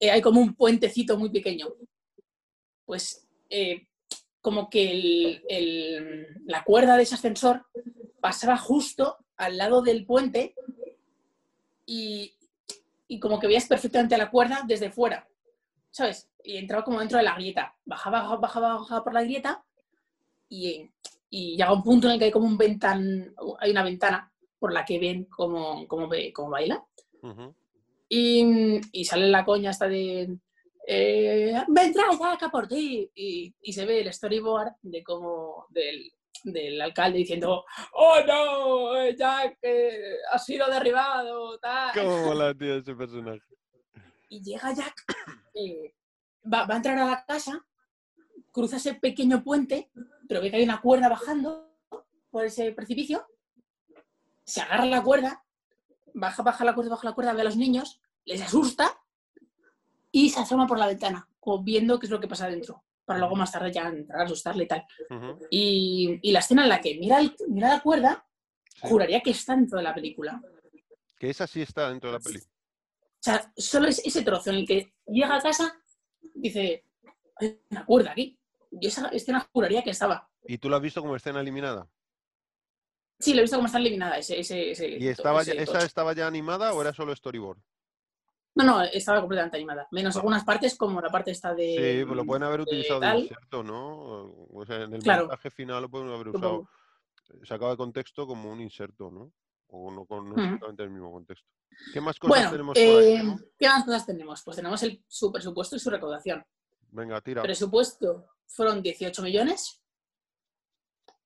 eh, hay como un puentecito muy pequeño. Pues eh, como que el- el- la cuerda de ese ascensor pasaba justo al lado del puente y, y como que veías perfectamente la cuerda desde fuera, ¿sabes? Y entraba como dentro de la grieta. Bajaba, bajaba, bajaba, por la grieta y, y llega un punto en el que hay como un ventan, hay una ventana por la que ven cómo, cómo, cómo baila. Y, y sale la coña hasta de. Eh, Vendrá Jack a por ti. Y, y se ve el storyboard de cómo. Del, del alcalde diciendo: ¡Oh no! Jack eh, ha sido derribado. Tal. ¿Cómo mola, tío, ese personaje? Y llega Jack, eh, va, va a entrar a la casa, cruza ese pequeño puente, pero ve que hay una cuerda bajando por ese precipicio, se agarra la cuerda, baja, baja la cuerda, baja la cuerda, ve a los niños, les asusta y se asoma por la ventana, como viendo qué es lo que pasa dentro, para luego más tarde ya entrar a asustarle y tal. Y, y la escena en la que mira, el- mira la cuerda, Sí. juraría que está dentro de la película. Que esa sí está dentro de la peli. O sea, solo es ese trozo en el que llega a casa, dice, hay una cuerda aquí. Y esa escena juraría que estaba. ¿Y tú la has visto como escena eliminada? Sí, lo he visto como está eliminada ese, ese, ese- ¿Y estaba ese ya- esa estaba ya animada o era solo storyboard? No, no, estaba completamente animada. Menos algunas partes, como la parte esta de. Sí, pues lo pueden haber utilizado de inserto, ¿no? O sea, en el Claro. montaje final lo pueden haber usado, Supongo. sacado de contexto como un inserto, ¿no? O no con no Ujú. exactamente el mismo contexto. ¿Qué más cosas Bueno, tenemos por ahí? eh, Temo? ¿qué más cosas tenemos? Pues tenemos el, su presupuesto y su recaudación. Venga, tira. Presupuesto fueron 18 millones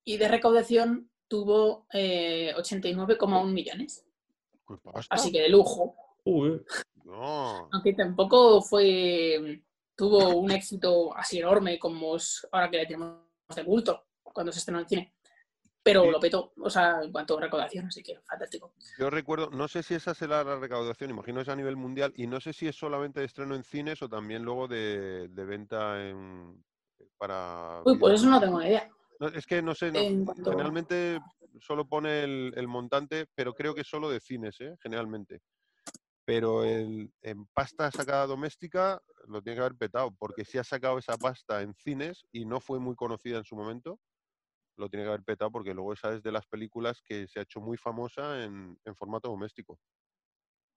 y de recaudación tuvo eh, 89,1 millones. Pues. Así que de lujo. Uy, No. Aunque tampoco fue. tuvo un éxito así enorme como es ahora que le tenemos de culto cuando se estrenó en cine. Pero Sí. lo petó, o sea, en cuanto a recaudación, así que fantástico. Yo recuerdo, no sé si esa será la recaudación, imagino es a nivel mundial, y no sé si es solamente de estreno en cines o también luego de, de venta en, para... Uy, pues eso no tengo ni idea. No, es que no sé, no, cuanto- generalmente solo pone el, el montante, pero creo que solo de cines, ¿eh? generalmente. Pero el, en pasta sacada doméstica lo tiene que haber petado, porque si ha sacado esa pasta en cines y no fue muy conocida en su momento, lo tiene que haber petado porque luego esa es de las películas que se ha hecho muy famosa en, en formato doméstico.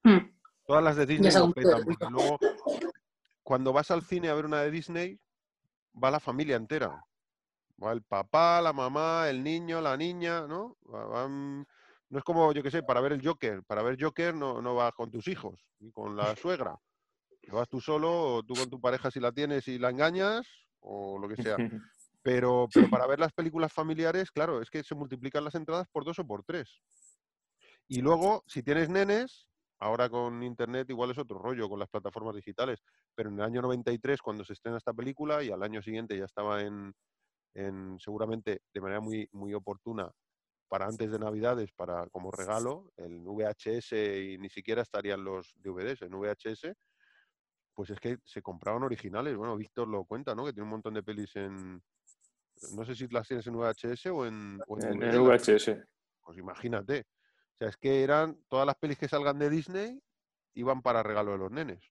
Hmm. Todas las de Disney lo petan, porque luego cuando vas al cine a ver una de Disney, va la familia entera. Va el papá, la mamá, el niño, la niña, ¿no? Va- van- no es como, yo qué sé, para ver el Joker. Para ver Joker no, no vas con tus hijos, ni con la suegra. Vas tú solo, o tú con tu pareja si la tienes y la engañas, o lo que sea. Pero, pero para ver las películas familiares, claro, es que se multiplican las entradas por dos o por tres. Y luego, si tienes nenes, ahora con internet igual es otro rollo con las plataformas digitales, pero en el año 93, cuando se estrena esta película, y al año siguiente ya estaba en, en seguramente de manera muy, muy oportuna para antes de Navidades, para como regalo, el VHS y ni siquiera estarían los DVDs en VHS, pues es que se compraban originales. Bueno, Víctor lo cuenta, ¿no? Que tiene un montón de pelis en... No sé si las tienes en VHS o en, o en VHS. Pues imagínate. O sea, es que eran todas las pelis que salgan de Disney iban para regalo de los nenes.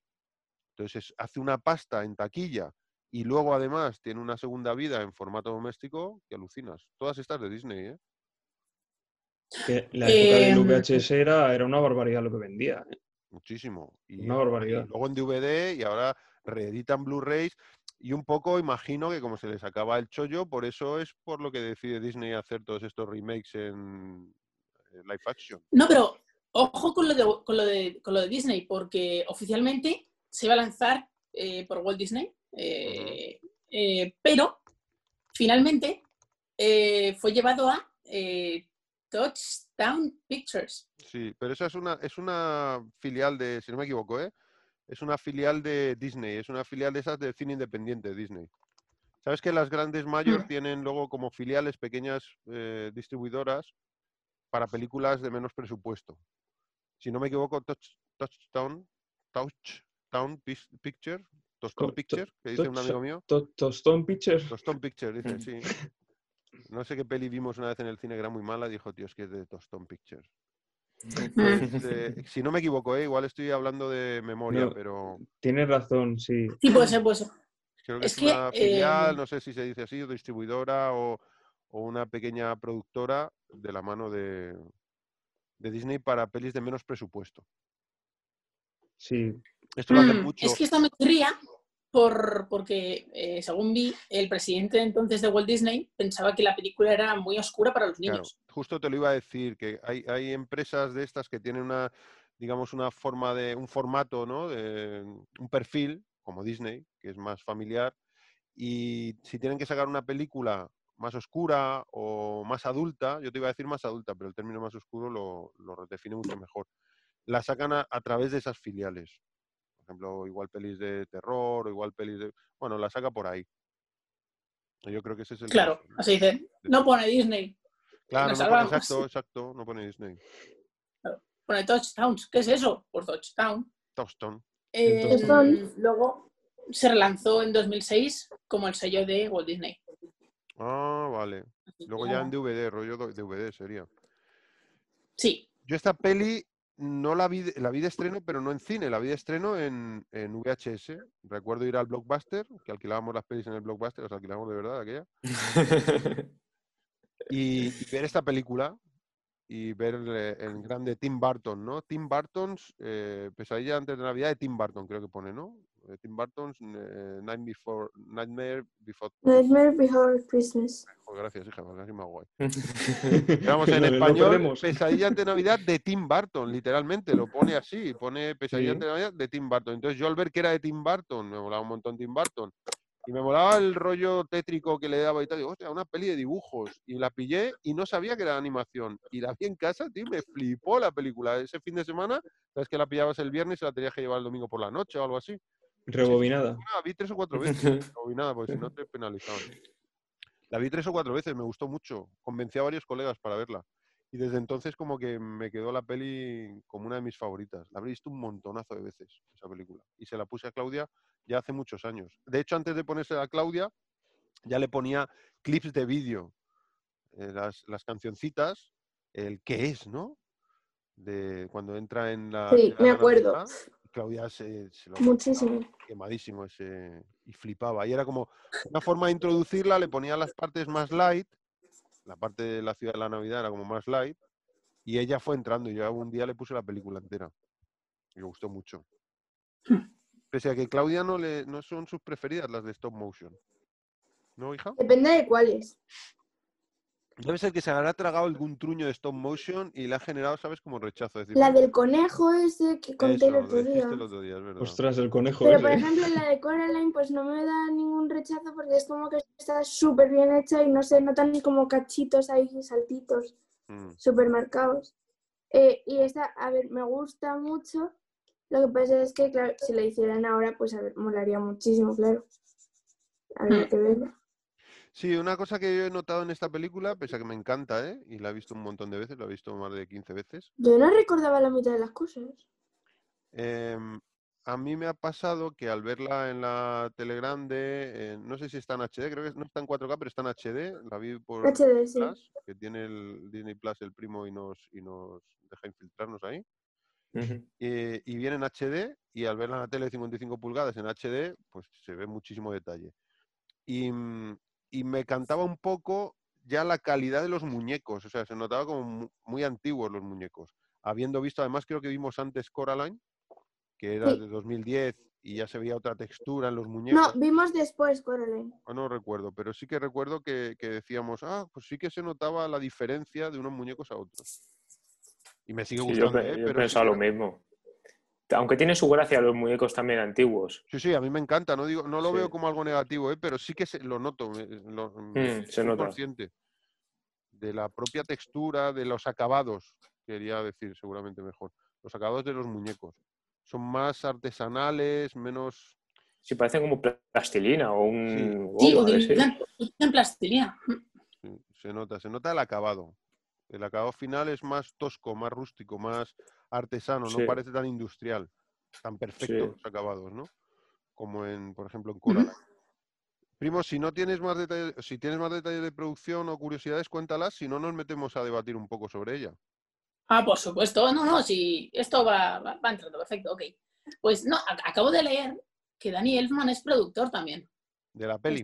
Entonces es- hace una pasta en taquilla y luego además tiene una segunda vida en formato doméstico que alucinas. Todas estas de Disney, ¿eh? Que la época del Em, VHS era, era una barbaridad lo que vendía. ¿eh? Muchísimo. Y, Una y barbaridad. luego en DVD y ahora reeditan Blu-rays y un poco imagino que como se les acaba el chollo, por eso es por lo que decide Disney hacer todos estos remakes en eh, live action. No, pero ojo con lo de, con lo de, con lo de Disney, porque oficialmente se iba a lanzar eh, por Walt Disney, eh, eh, pero finalmente eh, fue llevado a eh, Touchdown Pictures. Sí, pero esa es una, es una filial de, si no me equivoco, ¿eh? Es una filial de Disney, es una filial de esas de cine independiente de Disney. ¿Sabes que las grandes mayores Mm. tienen luego como filiales pequeñas eh, distribuidoras para películas de menos presupuesto? Si no me equivoco, Touch- Touchdown, Touchdown Picture, Tostón Picture, que dice un Touch- amigo mío. To- Tostón Pictures. Tostón Picture, dice, sí. No sé qué peli vimos una vez en el cine que era muy mala, dijo, tío, es que es de Tostón Picture. Pues, eh, si no me equivoco, ¿eh? igual estoy hablando de memoria, No. pero Tienes razón, sí. Sí, puede ser, puede ser. creo que Es es, que, una filial, eh, no sé si se dice así, o distribuidora o, o una pequeña productora de la mano de, de Disney para pelis de menos presupuesto. Sí, Esto lo hace Mm, mucho. Es que esto me chirría por, porque, eh, según vi, el presidente entonces de Walt Disney pensaba que la película era muy oscura para los Claro, niños. justo te lo iba a decir, que hay, hay empresas de estas que tienen una, digamos, una forma de, un formato, ¿no? De, un perfil, como Disney, que es más familiar, y si tienen que sacar una película más oscura o más adulta, yo te iba a decir más adulta, pero el término más oscuro lo, lo define mucho mejor, la sacan a, a través de esas filiales. Por ejemplo, igual pelis de terror, o igual pelis de... Bueno, la saca por ahí. Yo creo que ese es el Claro, caso, ¿no? así dice, no pone Disney, Claro, no pone, salvamos. exacto, exacto, no pone Disney. pone Touchdowns. ¿Qué es eso? Por Touchdown. Touchstone. Eh, Touchdown. luego se relanzó en 2006 como el sello de Walt Disney. Ah, vale. Luego ya en DVD, rollo DVD sería. Sí, Yo esta peli no la vi, de- la vi de estreno, pero no en cine, la vi de estreno en, en VHS. Recuerdo ir al Blockbuster, que alquilábamos las pelis en el Blockbuster, las alquilábamos de verdad aquella, y, y ver esta película y ver eh, el grande Tim Burton, ¿no? Tim Burton's eh, Pesadilla antes de Navidad de Tim Burton, creo que pone, ¿no? Eh, Tim Burton's eh, Night Before, Nightmare Before... Nightmare Before Christmas. Oh, gracias, hija, porque así más guay. Digamos en español, perdemos. Pesadilla ante Navidad de Tim Burton, literalmente, lo pone así, pone Pesadilla Sí. ante Navidad de Tim Burton. Entonces yo al ver que era de Tim Burton, me molaba un montón Tim Burton, y me molaba el rollo tétrico que le daba y tal, digo, hostia, una peli de dibujos, y la pillé y no sabía que era de animación, y la vi en casa, tío, me flipó la película. Ese fin de semana, sabes que la pillabas el viernes y la tenías que llevar el domingo por la noche o algo así. Rebobinada. Ah, vi tres o cuatro veces, no nada, porque si no te penalizaban. La vi tres o cuatro veces, me gustó mucho. Convencí a varios colegas para verla. Y desde entonces como que me quedó la peli como una de mis favoritas. La habré visto un montonazo de veces, esa película. Y se la puse a Claudia ya hace muchos años. De hecho, antes de ponerse a Claudia, ya le ponía clips de vídeo. eh, las, las cancioncitas, el qué es, ¿no? De cuando entra en la... Sí, me acuerdo. Navidad, Claudia se, se lo Muchísimo. quemadísimo ese y flipaba. Y era como una forma de introducirla, le ponía las partes más light, la parte de la ciudad de la Navidad era como más light, y ella fue entrando y yo un día le puse la película entera. Y me gustó mucho. Pese a que Claudia no le no son sus preferidas las de stop motion. ¿No, hija? Depende de cuáles. Debe ser que se habrá tragado algún truño de stop motion y le ha generado, ¿sabes? Como rechazo. Decir, La "Mm, del conejo ese que conté el eso, otro día. el otro día, es. Ostras, el conejo Pero ese. por ejemplo la de Coraline pues no me da ningún rechazo porque es como que está súper bien hecha y no se notan como cachitos ahí, saltitos, Mm. súper marcados. Eh, y esta, a ver, me gusta mucho. Lo que pasa es que, claro, si la hicieran ahora, pues a ver, molaría muchísimo, claro. Habría Mm. que verla. Sí, una cosa que yo he notado en esta película, pese a que me encanta, ¿eh? Y la he visto un montón de veces, la he visto más de 15 veces. Yo no recordaba la mitad de las cosas. em, a mí me ha pasado que al verla en la tele grande, eh, no sé si está en HD, creo que no está en 4K, pero está en HD, la vi por HD, sí. Plus, que tiene el Disney Plus el primo y nos, y nos deja infiltrarnos ahí. Eh, y viene en HD y al verla en la tele de 55 pulgadas en HD, pues se ve muchísimo detalle. Y, mm, y me cantaba un poco ya la calidad de los muñecos, o sea, se notaba como mu- muy antiguos los muñecos. Habiendo visto, además creo que vimos antes Coraline, que era Sí. de 2010 y ya se veía otra textura en los No, muñecos. vimos después Coraline. o no recuerdo, pero sí que recuerdo que, que decíamos, ah, pues sí que se notaba la diferencia de unos muñecos a otros. Y me sigue Sí, yo, gustando, ¿eh? yo sí lo mismo. Aunque tiene su gracia los muñecos también antiguos. Sí, sí, a mí me encanta, no digo, no lo Sí. veo como algo negativo, ¿eh? pero sí que se- lo noto, me- lo- me- Mm, se nota. consciente de la propia textura, de los acabados, quería decir seguramente mejor, los acabados de los muñecos. Son más artesanales, menos... Sí, parece como pla- plastilina o un Sí, ese. utilizan, utilizan plastilina. sí, se nota, se nota el acabado. El acabado final es más tosco, más rústico, más artesano, Sí. no parece tan industrial, tan perfectos Sí. los acabados, ¿no? Como en, por ejemplo, en Coraline. Primo, si no tienes más detalles, si tienes más detalles de producción o curiosidades, cuéntalas, si no nos metemos a debatir un poco sobre ella. Ah, por supuesto. No, no, sí, esto va, va, va entrando, perfecto, ok. Pues no, ac- acabo de leer que Danny Elfman es productor también. De la peli.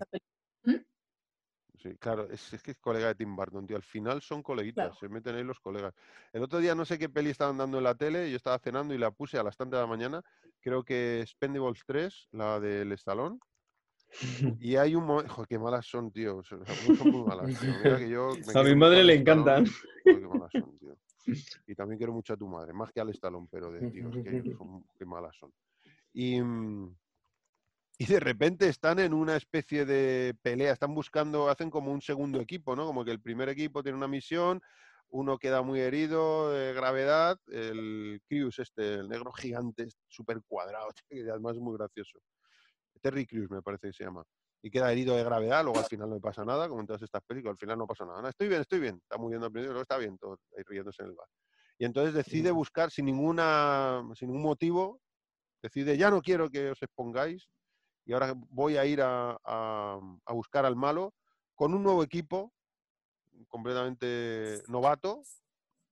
Sí, claro, es, es que es colega de Tim Burton, tío. Al final son coleguitas, Claro. se meten ahí los colegas. El otro día no sé qué peli estaban dando en la tele, yo estaba cenando y la puse a las tantas de la mañana. Creo que Spendables 3, la del Estalón. Y hay un momento. Joder, qué malas son, tío. o sea, son muy malas, tío. Mira que yo me A mi madre le encantan. joder, qué malas son, tío. Y también quiero mucho a tu madre, más que al Estalón, pero de tío, es que son, qué malas son. Y, mm, y de repente están en una especie de pelea, están buscando, hacen como un segundo equipo, ¿no? Como que el primer equipo tiene una misión, uno queda muy herido de gravedad, el Crews este, el negro gigante, súper cuadrado, que además es muy gracioso. Terry Crews me parece que se llama. Y queda herido de gravedad, luego al final no le pasa nada, como en todas estas películas, al final no pasa nada. "No, estoy bien, estoy bien. Está muriendo al principio, luego está bien, todo ahí riéndose en el bar. Y entonces decide buscar sin ninguna, sin ningún motivo, decide, ya no quiero que os expongáis, y ahora voy a ir a, a- a buscar al malo con un nuevo equipo, completamente novato,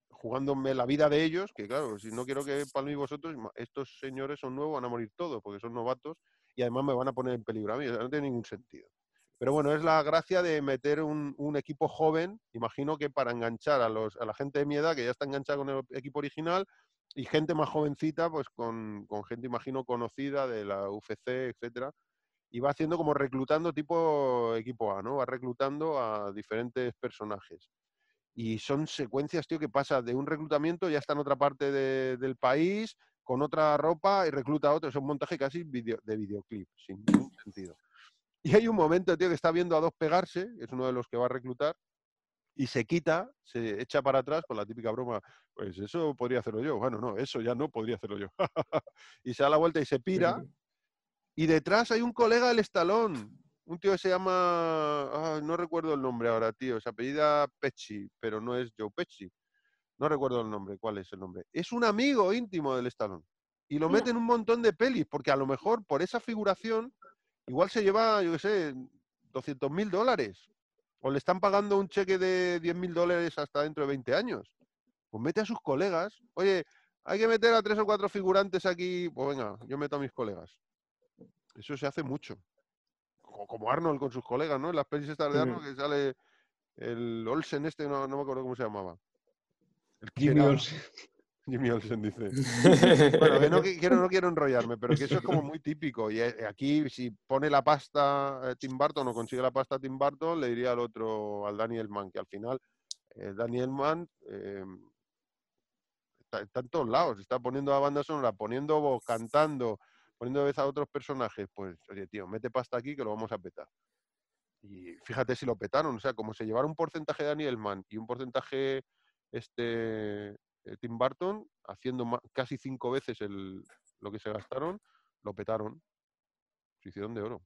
jugándome la vida de ellos, que claro, si no quiero que palméis vosotros, ma- estos señores son nuevos, van a morir todos, porque son novatos, y además me van a poner en peligro a mí, o sea, no tiene ningún sentido. Pero bueno, es la gracia de meter un, un equipo joven, imagino que para enganchar a, los, a la gente de mi edad, que ya está enganchada con el equipo original, y gente más jovencita, pues con, con gente, imagino, conocida de la UFC, etcétera, y va haciendo como reclutando tipo equipo A, ¿no? Va reclutando a diferentes personajes. Y son secuencias, tío, que pasa de un reclutamiento, ya está en otra parte de- del país, con otra ropa y recluta a otro. Es un montaje casi video- de videoclip, sin ningún sentido. Y hay un momento, tío, que está viendo a dos pegarse, es uno de los que va a reclutar, y se quita, se echa para atrás con la típica broma, pues eso podría hacerlo yo. Bueno, no, eso ya no podría hacerlo yo. y se da la vuelta y se pira, y detrás hay un colega del estalón, un tío que se llama, ah, no recuerdo el nombre ahora, tío, se apellida Pesci, pero no es Joe Pesci. No recuerdo el nombre, cuál es el nombre. Es un amigo íntimo del estalón. Y lo Mira. mete en un montón de pelis, porque a lo mejor por esa figuración, igual se lleva, yo qué sé, 200 mil dólares. O le están pagando un cheque de 10 mil dólares hasta dentro de 20 años. Pues mete a sus colegas. Oye, hay que meter a tres o cuatro figurantes aquí. Pues venga, yo meto a mis colegas. Eso se hace mucho. Co- Como Arnold con sus colegas, ¿no? En las pelis estas de. Arnold que sale el Olsen este, no, no me acuerdo cómo se llamaba. El Jimmy Olsen. Jimmy Olsen dice. Bueno, que no, que- quiero, no quiero enrollarme, pero que eso es como muy típico. Y eh, aquí, si pone la pasta eh, Tim Burton o consigue la pasta Tim Burton, le diría al otro, al Daniel Mann, que al final eh, Daniel Mann eh, está, está en todos lados. Está poniendo la banda sonora, poniendo voz, cantando, poniendo vez a otros personajes. Pues, oye, tío, mete pasta aquí que lo vamos a petar. Y fíjate si lo petaron. O sea, como se llevaron un porcentaje Daniel Mann y un porcentaje este eh, Tim Burton, haciendo casi cinco veces el, lo que se gastaron, lo petaron. Se hicieron de oro.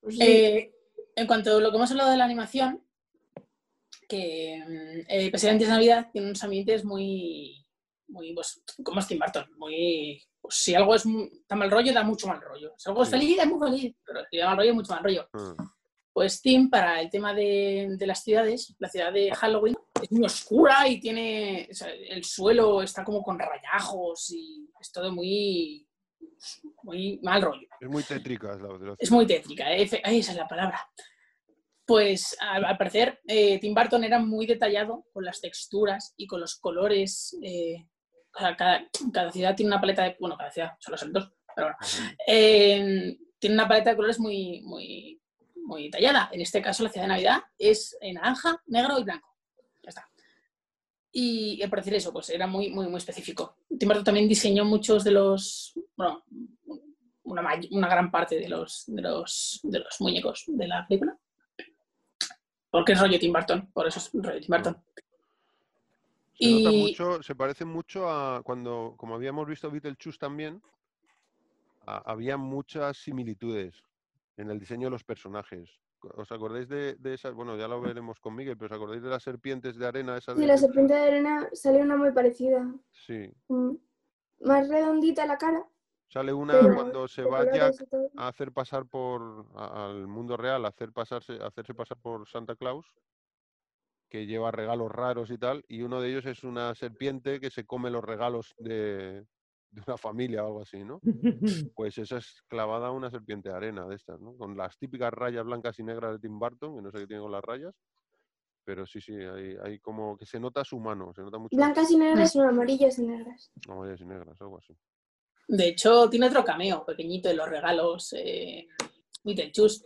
Pues. Eh, en cuanto a lo que hemos hablado de la animación, que eh, Presidentes de Navidad tiene unos ambientes muy, muy pues, como es Tim Burton, muy, si algo es da mal rollo, da mucho mal rollo. Si algo es feliz, es muy feliz, pero si da mal rollo, mucho mal rollo. Mm. Pues Tim, para el tema de, de las ciudades, la ciudad de Halloween es muy oscura y tiene, o sea, el suelo está como con rayajos y es todo muy, muy mal rollo. Es muy tétrica. Es, la, la Es muy tétrica, ¿eh? Ahí esa es la palabra. Pues al, al parecer eh, Tim Burton era muy detallado con las texturas y con los colores. eh, o sea, cada, cada ciudad tiene una paleta de... Bueno, cada ciudad, solo son dos, pero bueno. Eh, tiene una paleta de colores muy, muy, muy detallada. En este caso, la ciudad de Navidad es en naranja, negro y blanco. Ya está. Y al parecer eso, pues era muy, muy, muy específico. Tim Burton también diseñó muchos de los... Bueno, una, una gran parte de los, de, los, de los muñecos de la película. Porque es rollo Tim Burton, por eso es rollo Tim Burton. Se nota mucho, se parece mucho a cuando, como habíamos visto Beetlejuice también, a- había muchas similitudes en el diseño de los personajes. ¿Os acordáis de, de esas? Bueno, ya lo veremos con Miguel, pero ¿os acordáis de las serpientes de arena? Esas Sí, de la serpiente de arena sale una muy parecida. Sí. Mm. Más redondita la cara. Sale una Pero cuando se va Jack a hacer pasar por a- al mundo real, a hacer pasarse, a hacerse pasar por Santa Claus, que lleva regalos raros y tal, y uno de ellos es una serpiente que se come los regalos de, de una familia o algo así, ¿no? Pues esa es clavada a una serpiente de arena de estas, ¿no? Con las típicas rayas blancas y negras de Tim Burton, que no sé qué tiene con las rayas. Pero sí, sí, hay, hay como que se nota su mano, se nota mucho. Blancas y negras o amarillas y negras. Amarillas y negras, algo así. De hecho, tiene otro cameo pequeñito en los regalos, eh, Beetlejuice,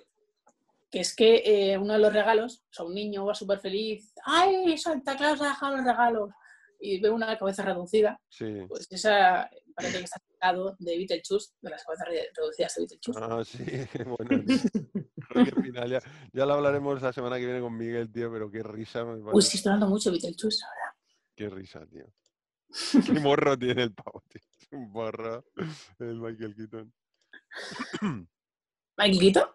que es que eh, uno de los regalos, o sea, un niño va súper feliz, ¡ay, Santa Claus ha dejado los regalos! Y ve una cabeza reducida, Sí. pues esa parece que está sacado de Beetlejuice, de las cabezas re- reducidas de Beetlejuice. Ah, sí, bueno. final, ya, ya lo hablaremos la semana que viene con Miguel, tío, pero qué risa me Uy, sí, estoy hablando mucho de Beetlejuice, ahora. Qué risa, tío. Qué morro tiene el pavo, tío. Un morro el Michael Keaton. Michael Keaton.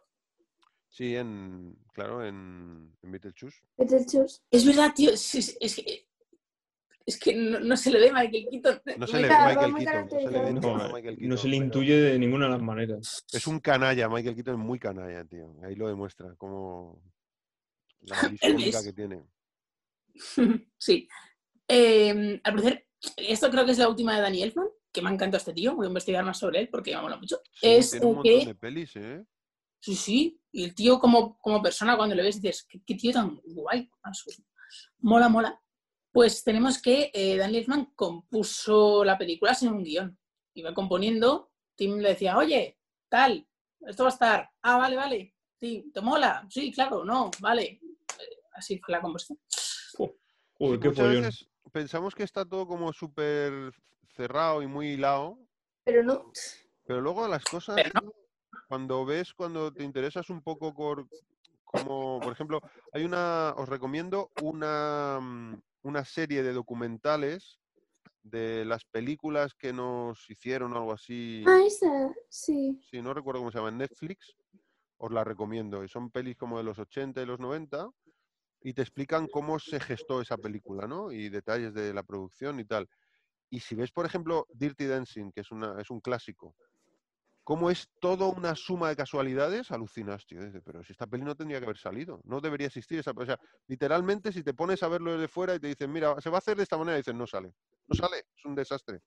Sí, en, claro, en, en Beetlejuice. Beetlejuice. Es verdad, tío, es, es- es que, es que no, no se le ve Michael Keaton. No se le ve Michael muy Keaton, no se le ve No, Michael no se le pero intuye de ninguna de las maneras. Es un canalla, Michael Keaton es muy canalla, tío. Ahí lo demuestra, como la es- que tiene. Sí. Eh, al parecer, esto creo que es la última de Danny Elfman, que me ha encantado este tío, voy a investigar más sobre él porque me mola mucho. Sí, es tiene un montón que, de pelis, ¿eh? sí, sí, y el tío como, como persona cuando le ves dices, qué, qué tío tan guay, mola, mola. Pues tenemos que eh, Danny Elfman compuso la película sin un guion. Iba componiendo, Tim le decía, oye, tal, esto va a estar, ah, vale, vale, sí, ¿te mola? Sí, claro, no, vale. Eh, Así fue la composición. Joder, Sí, qué muchas veces pensamos que está todo como súper cerrado y muy hilado, Pero no. pero luego las cosas, Pero cuando ves, cuando te interesas un poco por, como, por ejemplo, hay una, os recomiendo una, mm, una serie de documentales de las películas que nos hicieron o algo así. Ah, esa, sí. Sí, no recuerdo cómo se llama, en Netflix, os la recomiendo. Y son pelis como de los 80 y los 90 y te explican cómo se gestó esa película, ¿no? Y detalles de la producción y tal. Y si ves, por ejemplo, Dirty Dancing, que es, una, es un clásico, cómo es toda una suma de casualidades, alucinas, tío. Pero si esta peli no tendría que haber salido, no debería existir esa... O sea, literalmente, si te pones a verlo desde fuera y te dicen, mira, se va a hacer de esta manera, dicen, no sale. No sale, es un desastre.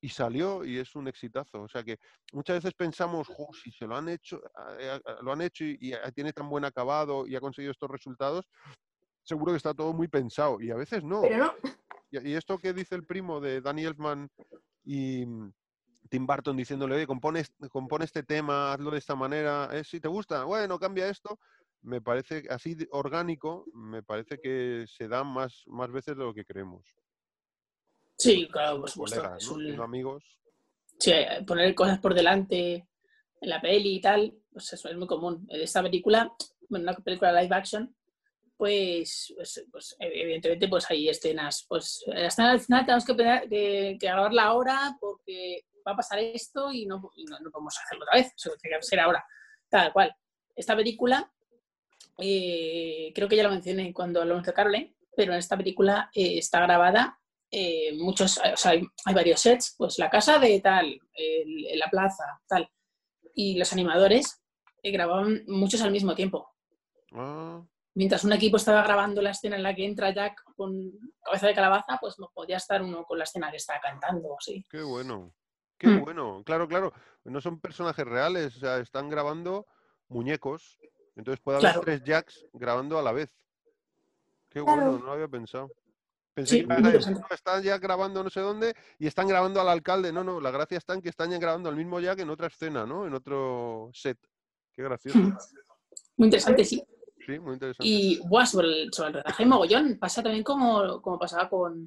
Y salió y es un exitazo. O sea que muchas veces pensamos, "Jo, si se lo han hecho, eh, lo han hecho y, y, eh, tiene tan buen acabado y ha conseguido estos resultados, seguro que está todo muy pensado. Y a veces no. Pero no. Y, y esto que dice el primo de Danny Elfman y mm, Tim Burton diciéndole, oye, compone, compone este tema, hazlo de esta manera, eh, si te gusta, bueno, cambia esto, me parece así orgánico, me parece que se da más, más veces de lo que creemos. Sí, claro, por supuesto. Colegas, es ¿no? un- amigos. Sí, poner cosas por delante en la peli y tal, pues eso es muy común. En esta película, bueno, una película live action, pues, pues, pues, evidentemente pues hay escenas, pues la escena al final tenemos que, pena- que, que grabarla ahora porque va a pasar esto y no, y no, no podemos hacerlo otra vez, eso tiene que ser ahora, tal cual. Esta película, eh, creo que ya lo mencioné cuando hablamos de Caroline, pero en esta película eh, está grabada eh, muchos, o sea, hay, hay varios sets, pues la casa de tal, el- la plaza, tal. Y los animadores grababan muchos al mismo tiempo. Ah, Mientras un equipo estaba grabando la escena en la que entra Jack con cabeza de calabaza, pues no podía estar uno con la escena que está cantando, así. qué bueno. Qué Mm. bueno. Claro, claro. No son personajes reales, o sea, están grabando muñecos. Entonces puede haber Claro. tres Jacks grabando a la vez. Qué Claro. bueno, no lo había pensado. Pensé Sí, que ibas muy a decir, interesante. "No, están ya grabando no sé dónde y están grabando al alcalde. No, no, la gracia está en que están ya grabando al mismo Jack en otra escena, ¿no? En otro set. Qué gracioso. Muy interesante, sí. Sí, muy interesante. Y buah, sobre, el, sobre el rodaje mogollón, pasa también como, como pasaba con,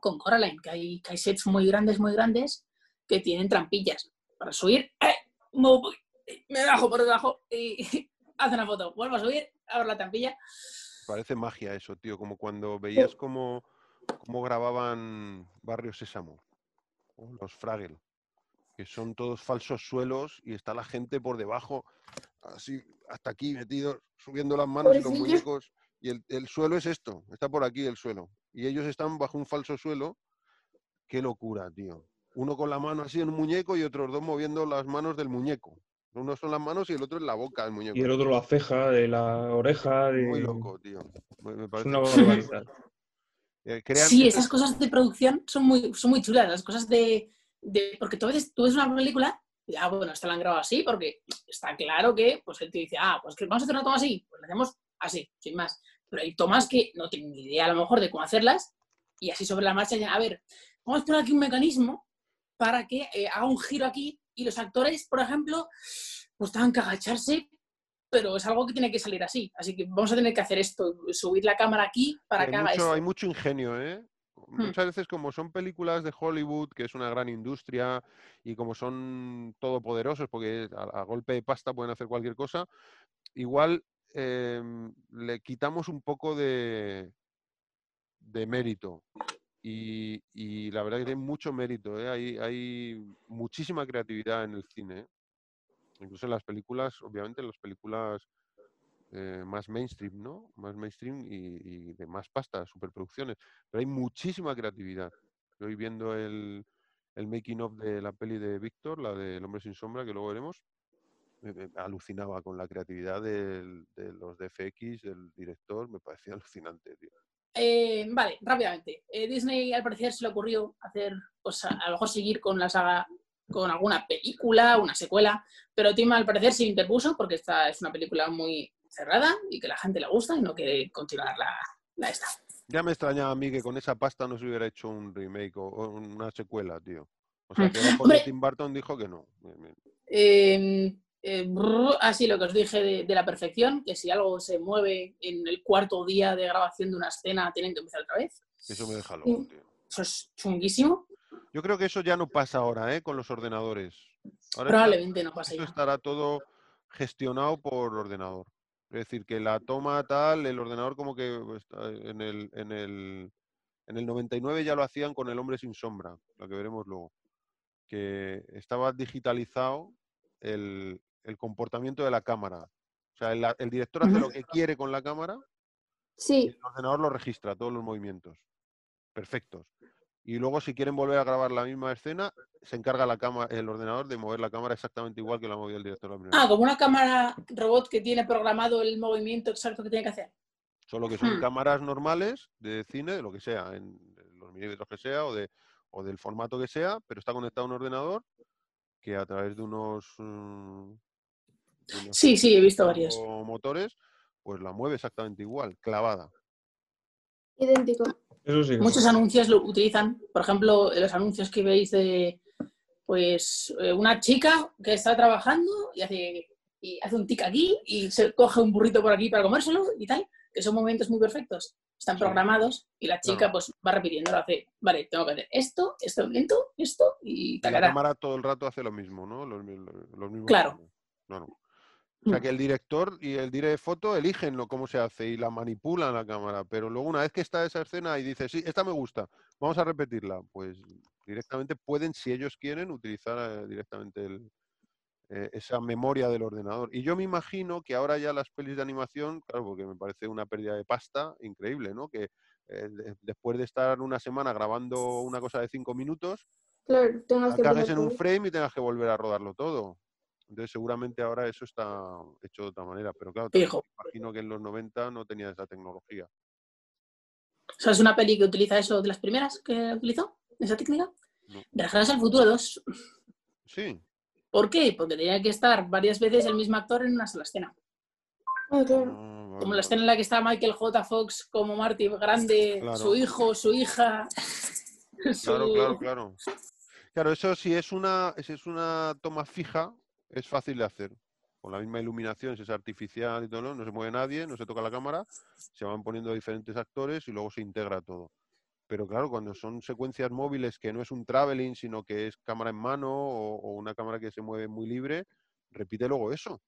con Coraline, que hay, que hay sets muy grandes, muy grandes, que tienen trampillas para subir. ¡eh! Me, bajo por debajo y hace una foto. Vuelvo a subir, abro la trampilla. Parece magia eso, tío, como cuando veías cómo, cómo grababan Barrio Sésamo, o los Fraggle, que son todos falsos suelos y está la gente por debajo, así hasta aquí metidos, subiendo las manos y los muñecos, y el, el suelo es esto, está por aquí el suelo, y ellos están bajo un falso suelo, qué locura, tío. Uno con la mano así en un muñeco y otros dos moviendo las manos del muñeco. Uno son las manos y el otro es la boca del muñeco. Y el otro la ceja, de la oreja. De... Muy loco, tío. Me, me Es parece una barbaridad. Eh, Sí, esas cosas de producción son muy, son muy chulas. Las cosas de, de, porque tú veces tú ves una película y, ah, bueno, esta la han grabado así porque está claro que, pues el tío dice, ah, pues que vamos a hacer una toma así, pues la hacemos así, sin más. Pero hay tomas que no tienen ni idea a lo mejor de cómo hacerlas y así sobre la marcha, ya, a ver, vamos a poner aquí un mecanismo para que eh, haga un giro aquí y los actores, por ejemplo, pues tengan que agacharse, pero es algo que tiene que salir así. Así que vamos a tener que hacer esto, subir la cámara aquí para hay que haga mucho, esto. hay mucho ingenio, ¿eh? Hmm. Muchas veces como son películas de Hollywood, que es una gran industria, y como son todopoderosos, porque a, a golpe de pasta pueden hacer cualquier cosa, igual em, le quitamos un poco de, de mérito. Y, y la verdad que tiene mucho mérito, ¿eh? hay, hay muchísima creatividad en el cine. Incluso en las películas, obviamente en las películas eh, más mainstream, ¿no? Más mainstream y, de más pasta, superproducciones. Pero hay muchísima creatividad. Estoy viendo el, el making of de la peli de Víctor, la de El hombre sin sombra, que luego veremos. Me, alucinaba con la creatividad del- de los DFX, del director, me parecía alucinante, tío. Eh, vale, rápidamente. Eh, Disney al parecer se le ocurrió hacer, pues a, a lo mejor seguir con la saga, con alguna película, una secuela, pero Tim al parecer se interpuso porque esta es una película muy cerrada y que la gente le gusta y no quiere continuar la, la esta. Ya me extrañaba a mí que con esa pasta no se hubiera hecho un remake o, o una secuela, tío. O sea, que. Tim Burton dijo que no. Eh, eh, así lo que os dije de, de la perfección, que si algo se mueve en el cuarto día de grabación de una escena, tienen que empezar otra vez. Eso me deja loco, tío. Eso es chunguísimo. Yo creo que eso ya no pasa ahora, ¿eh? Con los ordenadores. Ahora está- Probablemente no pase Eso ya. estará todo gestionado por ordenador. Es decir, que la toma tal, el ordenador como que en el, en el, en el 99 ya lo hacían con el hombre sin sombra, lo que veremos luego. Que estaba digitalizado el, el comportamiento de la cámara. O sea, el, el director hace lo que quiere con la cámara y Sí, el ordenador lo registra, todos los movimientos. Perfectos. Y luego, si quieren volver a grabar la misma escena, se encarga la cama, el ordenador de mover la cámara exactamente igual que la movía el director la primera Ah, como una cámara robot que tiene programado el movimiento exacto que tiene que hacer. Solo que son Hmm. cámaras normales de cine, de lo que sea, en los milímetros que sea o, de, o del formato que sea, pero está conectado a un ordenador que a través de unos, mm, unos Sí, sí, he visto varios. motores, pues la mueve exactamente igual, clavada. idéntico. Eso sí Muchos anuncios lo utilizan. Por ejemplo, los anuncios que veis de pues eh, una chica que está trabajando y hace, y hace un tic aquí y se coge un burrito por aquí para comérselo y tal, que son momentos muy perfectos. Están programados y la chica pues va repitiendo, lo hace, vale, tengo que hacer esto, esto lento, esto y Y la tacará. cámara todo el rato hace lo mismo, ¿no? Los, mi- los mismos. Claro. O sea Mm. que el director y el director de foto eligen lo, cómo se hace y la manipulan la cámara, pero luego una vez que está esa escena y dice, sí, esta me gusta, vamos a repetirla, pues directamente pueden, si ellos quieren, utilizar eh, directamente el- eh, esa memoria del ordenador. Y yo me imagino que ahora ya las pelis de animación, claro, porque me parece una pérdida de pasta increíble, ¿no? Que eh, de- después de estar una semana grabando una cosa de cinco minutos, Claro, tengas la que cagues empezar en un frame y tengas que volver a rodarlo todo. Entonces seguramente ahora eso está hecho de otra manera, pero claro, me imagino que en los 90 no tenía esa tecnología. O sea, es una peli que utiliza eso de las primeras que utilizó, esa técnica. No. Regreso al futuro 2. Sí, ¿Por qué? Porque tenía que estar varias veces el mismo actor en una sola escena. Ah, claro. ah, vale, Como la escena en la que está Michael J. Fox como Marty grande, Claro. su hijo, su hija. Claro, su- claro, claro. Claro, eso si es una, si es una toma fija, es fácil de hacer. Con la misma iluminación, si es artificial y todo, ¿no? se mueve nadie, no se toca la cámara, se van poniendo diferentes actores y luego se integra todo. Pero claro, cuando son secuencias móviles que no es un traveling, sino que es cámara en mano o, o una cámara que se mueve muy libre, repite luego eso.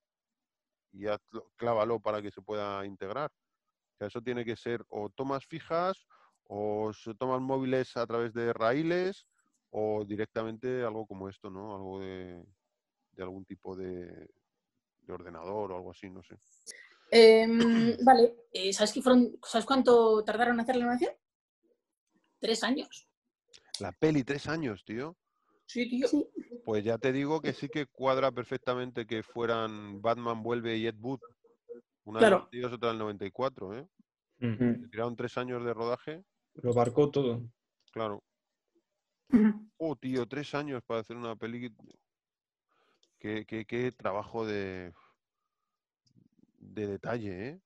Y hazlo- clávalo para que se pueda integrar. O sea, eso tiene que ser o tomas fijas o se toman móviles a través de raíles o directamente algo como esto, ¿no? Algo de, de algún tipo de, de ordenador o algo así, no sé. Em, vale, eh, ¿sabes, qué fueron, ¿sabes cuánto tardaron en hacer la animación? Tres años. La peli, tres años, tío. Sí, tío. Sí. Pues ya te digo que sí que cuadra perfectamente que fueran Batman Vuelve y Ed Wood. Una Claro. del 92, otra del 94, ¿eh? Tiraron tres años de rodaje, Lo barcó todo. claro. Oh, tío, tres años para hacer una peli. Qué, qué- qué trabajo de, de detalle, ¿eh?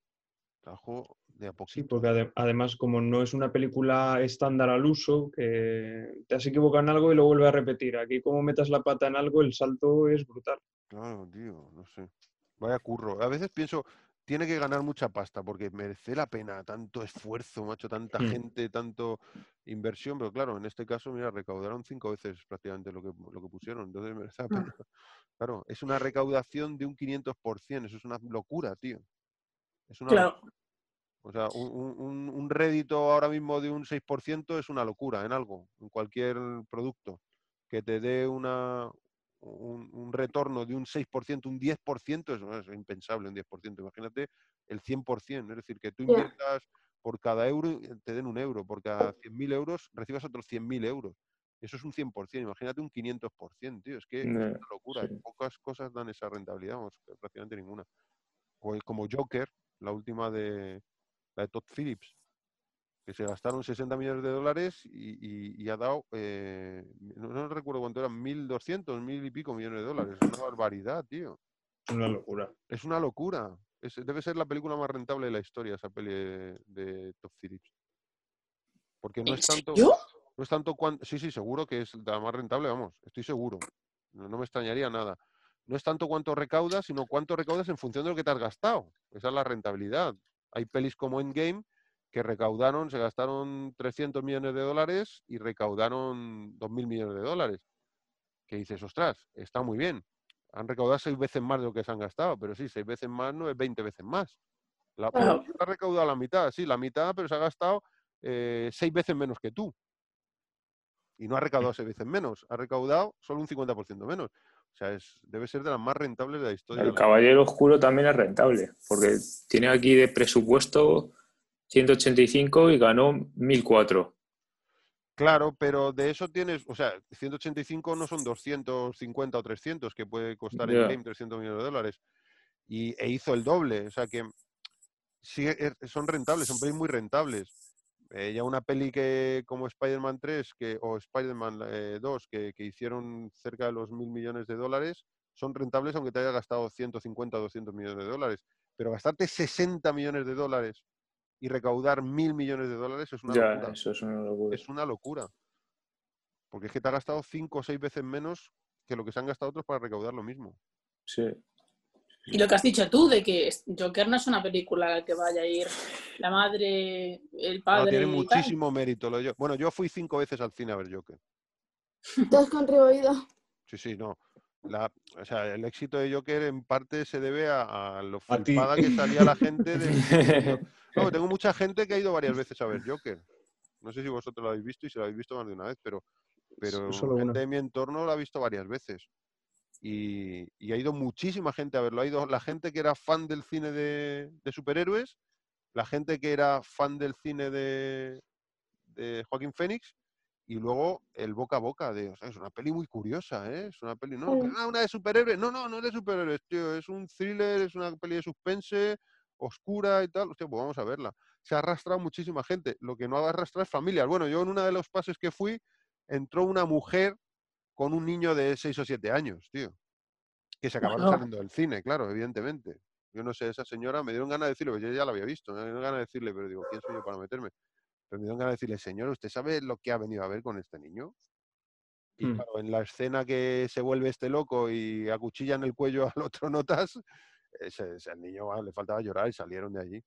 Trabajo de a Sí, porque ade- además como no es una película estándar al uso, que te has equivocado en algo y lo vuelve a repetir. Aquí como metas la pata en algo, el salto es brutal. Claro, tío, no sé. Vaya curro. A veces pienso, tiene que ganar mucha pasta porque merece la pena tanto esfuerzo, macho, tanta Hmm. gente, tanto inversión, pero claro, en este caso, mira, recaudaron cinco veces prácticamente lo que, lo que pusieron, entonces merece la pena. Claro, es una recaudación de un 500%, eso es una locura, tío. Es una Claro. O sea, un- un- un rédito ahora mismo de un 6% es una locura en algo, en cualquier producto. Que te dé una, un, un retorno de un 6%, un 10%, eso es impensable, un 10%. Imagínate el 100%, es decir, que tú inviertas por cada euro, eh, te den un euro, por cada 100.000 euros recibas otros 100.000 euros. Eso es un 100%, imagínate un 500%, tío, es que es una locura. sí. Pocas cosas dan esa rentabilidad, vamos, prácticamente ninguna. O el- como Joker, la última de, la de Todd Phillips, que se gastaron 60 millones de dólares y, y- y ha dado, eh, no, no recuerdo cuánto eran, 1.200, mil y pico millones de dólares. Es una barbaridad, tío. Es una locura. Es una locura. Es- debe ser la película más rentable de la historia, esa peli de, de Todd Phillips. Porque no ¿En es tanto... serio? No es tanto cuánto... Sí, sí, seguro que es la más rentable, vamos, estoy seguro. No, no me extrañaría nada. No es tanto cuánto recaudas, sino cuánto recaudas en función de lo que te has gastado. Esa es la rentabilidad. Hay pelis como Endgame que recaudaron, se gastaron 300 millones de dólares y recaudaron 2.000 millones de dólares. Que dices, ostras, está muy bien. Han recaudado seis veces más de lo que se han gastado, pero sí, seis veces más no es 20 veces más. La, Claro. ha recaudado la mitad, sí, la mitad, pero se ha gastado eh, seis veces menos que tú. Y no ha recaudado seis veces menos, ha recaudado solo un 50% menos. O sea, es, debe ser de las más rentables de la historia. El Caballero Oscuro también es rentable, porque tiene aquí de presupuesto 185 y ganó 1004. Claro, pero de eso tienes, o sea, 185 no son 250 o 300, que puede costar el Ya. game 300 millones de dólares. Y, e hizo el doble, o sea que sí, er- son rentables, son pelis muy rentables. Eh, ya una peli que como Spider-Man 3 que, o Spider-Man eh, 2, que, que hicieron cerca de los mil millones de dólares, son rentables aunque te haya gastado 150 o 200 millones de dólares. Pero gastarte 60 millones de dólares y recaudar mil millones de dólares es una Ya, locura eso es una locura. es una locura. Porque es que te ha gastado cinco o seis veces menos que lo que se han gastado otros para recaudar lo mismo. Sí. Y lo que has dicho tú, de que Joker no es una película a la que vaya a ir la madre, el No, padre. tiene y tal. muchísimo mérito. Lo de yo. Bueno, yo fui cinco veces al cine a ver Joker. Tú has contribuido. Sí, sí, no. La, o sea, el éxito de Joker en parte se debe a, a lo flipada que salía la gente tío. No, tengo mucha gente que ha ido varias veces a ver Joker. No sé si vosotros lo habéis visto y si lo habéis visto más de una vez, pero, pero solo gente una. de mi entorno lo ha visto varias veces. Y, y ha ido muchísima gente a verlo. Ha ido la gente que era fan del cine de, de superhéroes, la gente que era fan del cine de, de Joaquín Phoenix y luego el boca a boca de, o sea, es una peli muy curiosa, ¿eh? Es una peli, no, Mm. ah, una de superhéroes, no, no, no es de superhéroes, tío, es un thriller, es una peli de suspense, oscura y tal, hostia, pues vamos a verla. Se ha arrastrado muchísima gente, lo que no ha arrastrado es familias. Bueno, yo en uno de los pases que fui, entró una mujer con un niño de 6 o 7 años, tío, que se acabaron Bueno. saliendo del cine, claro, evidentemente. Yo no sé, esa señora me dieron ganas de decirle, pues yo ya la había visto, me dieron ganas de decirle, pero digo, ¿quién soy yo para meterme? Pero me dieron ganas de decirle, señor, ¿usted sabe lo que ha venido a ver con este niño? Y Hmm. claro, en la escena que se vuelve este loco y acuchilla en el cuello al otro notas, ese, ese niño va, le faltaba llorar y salieron de allí.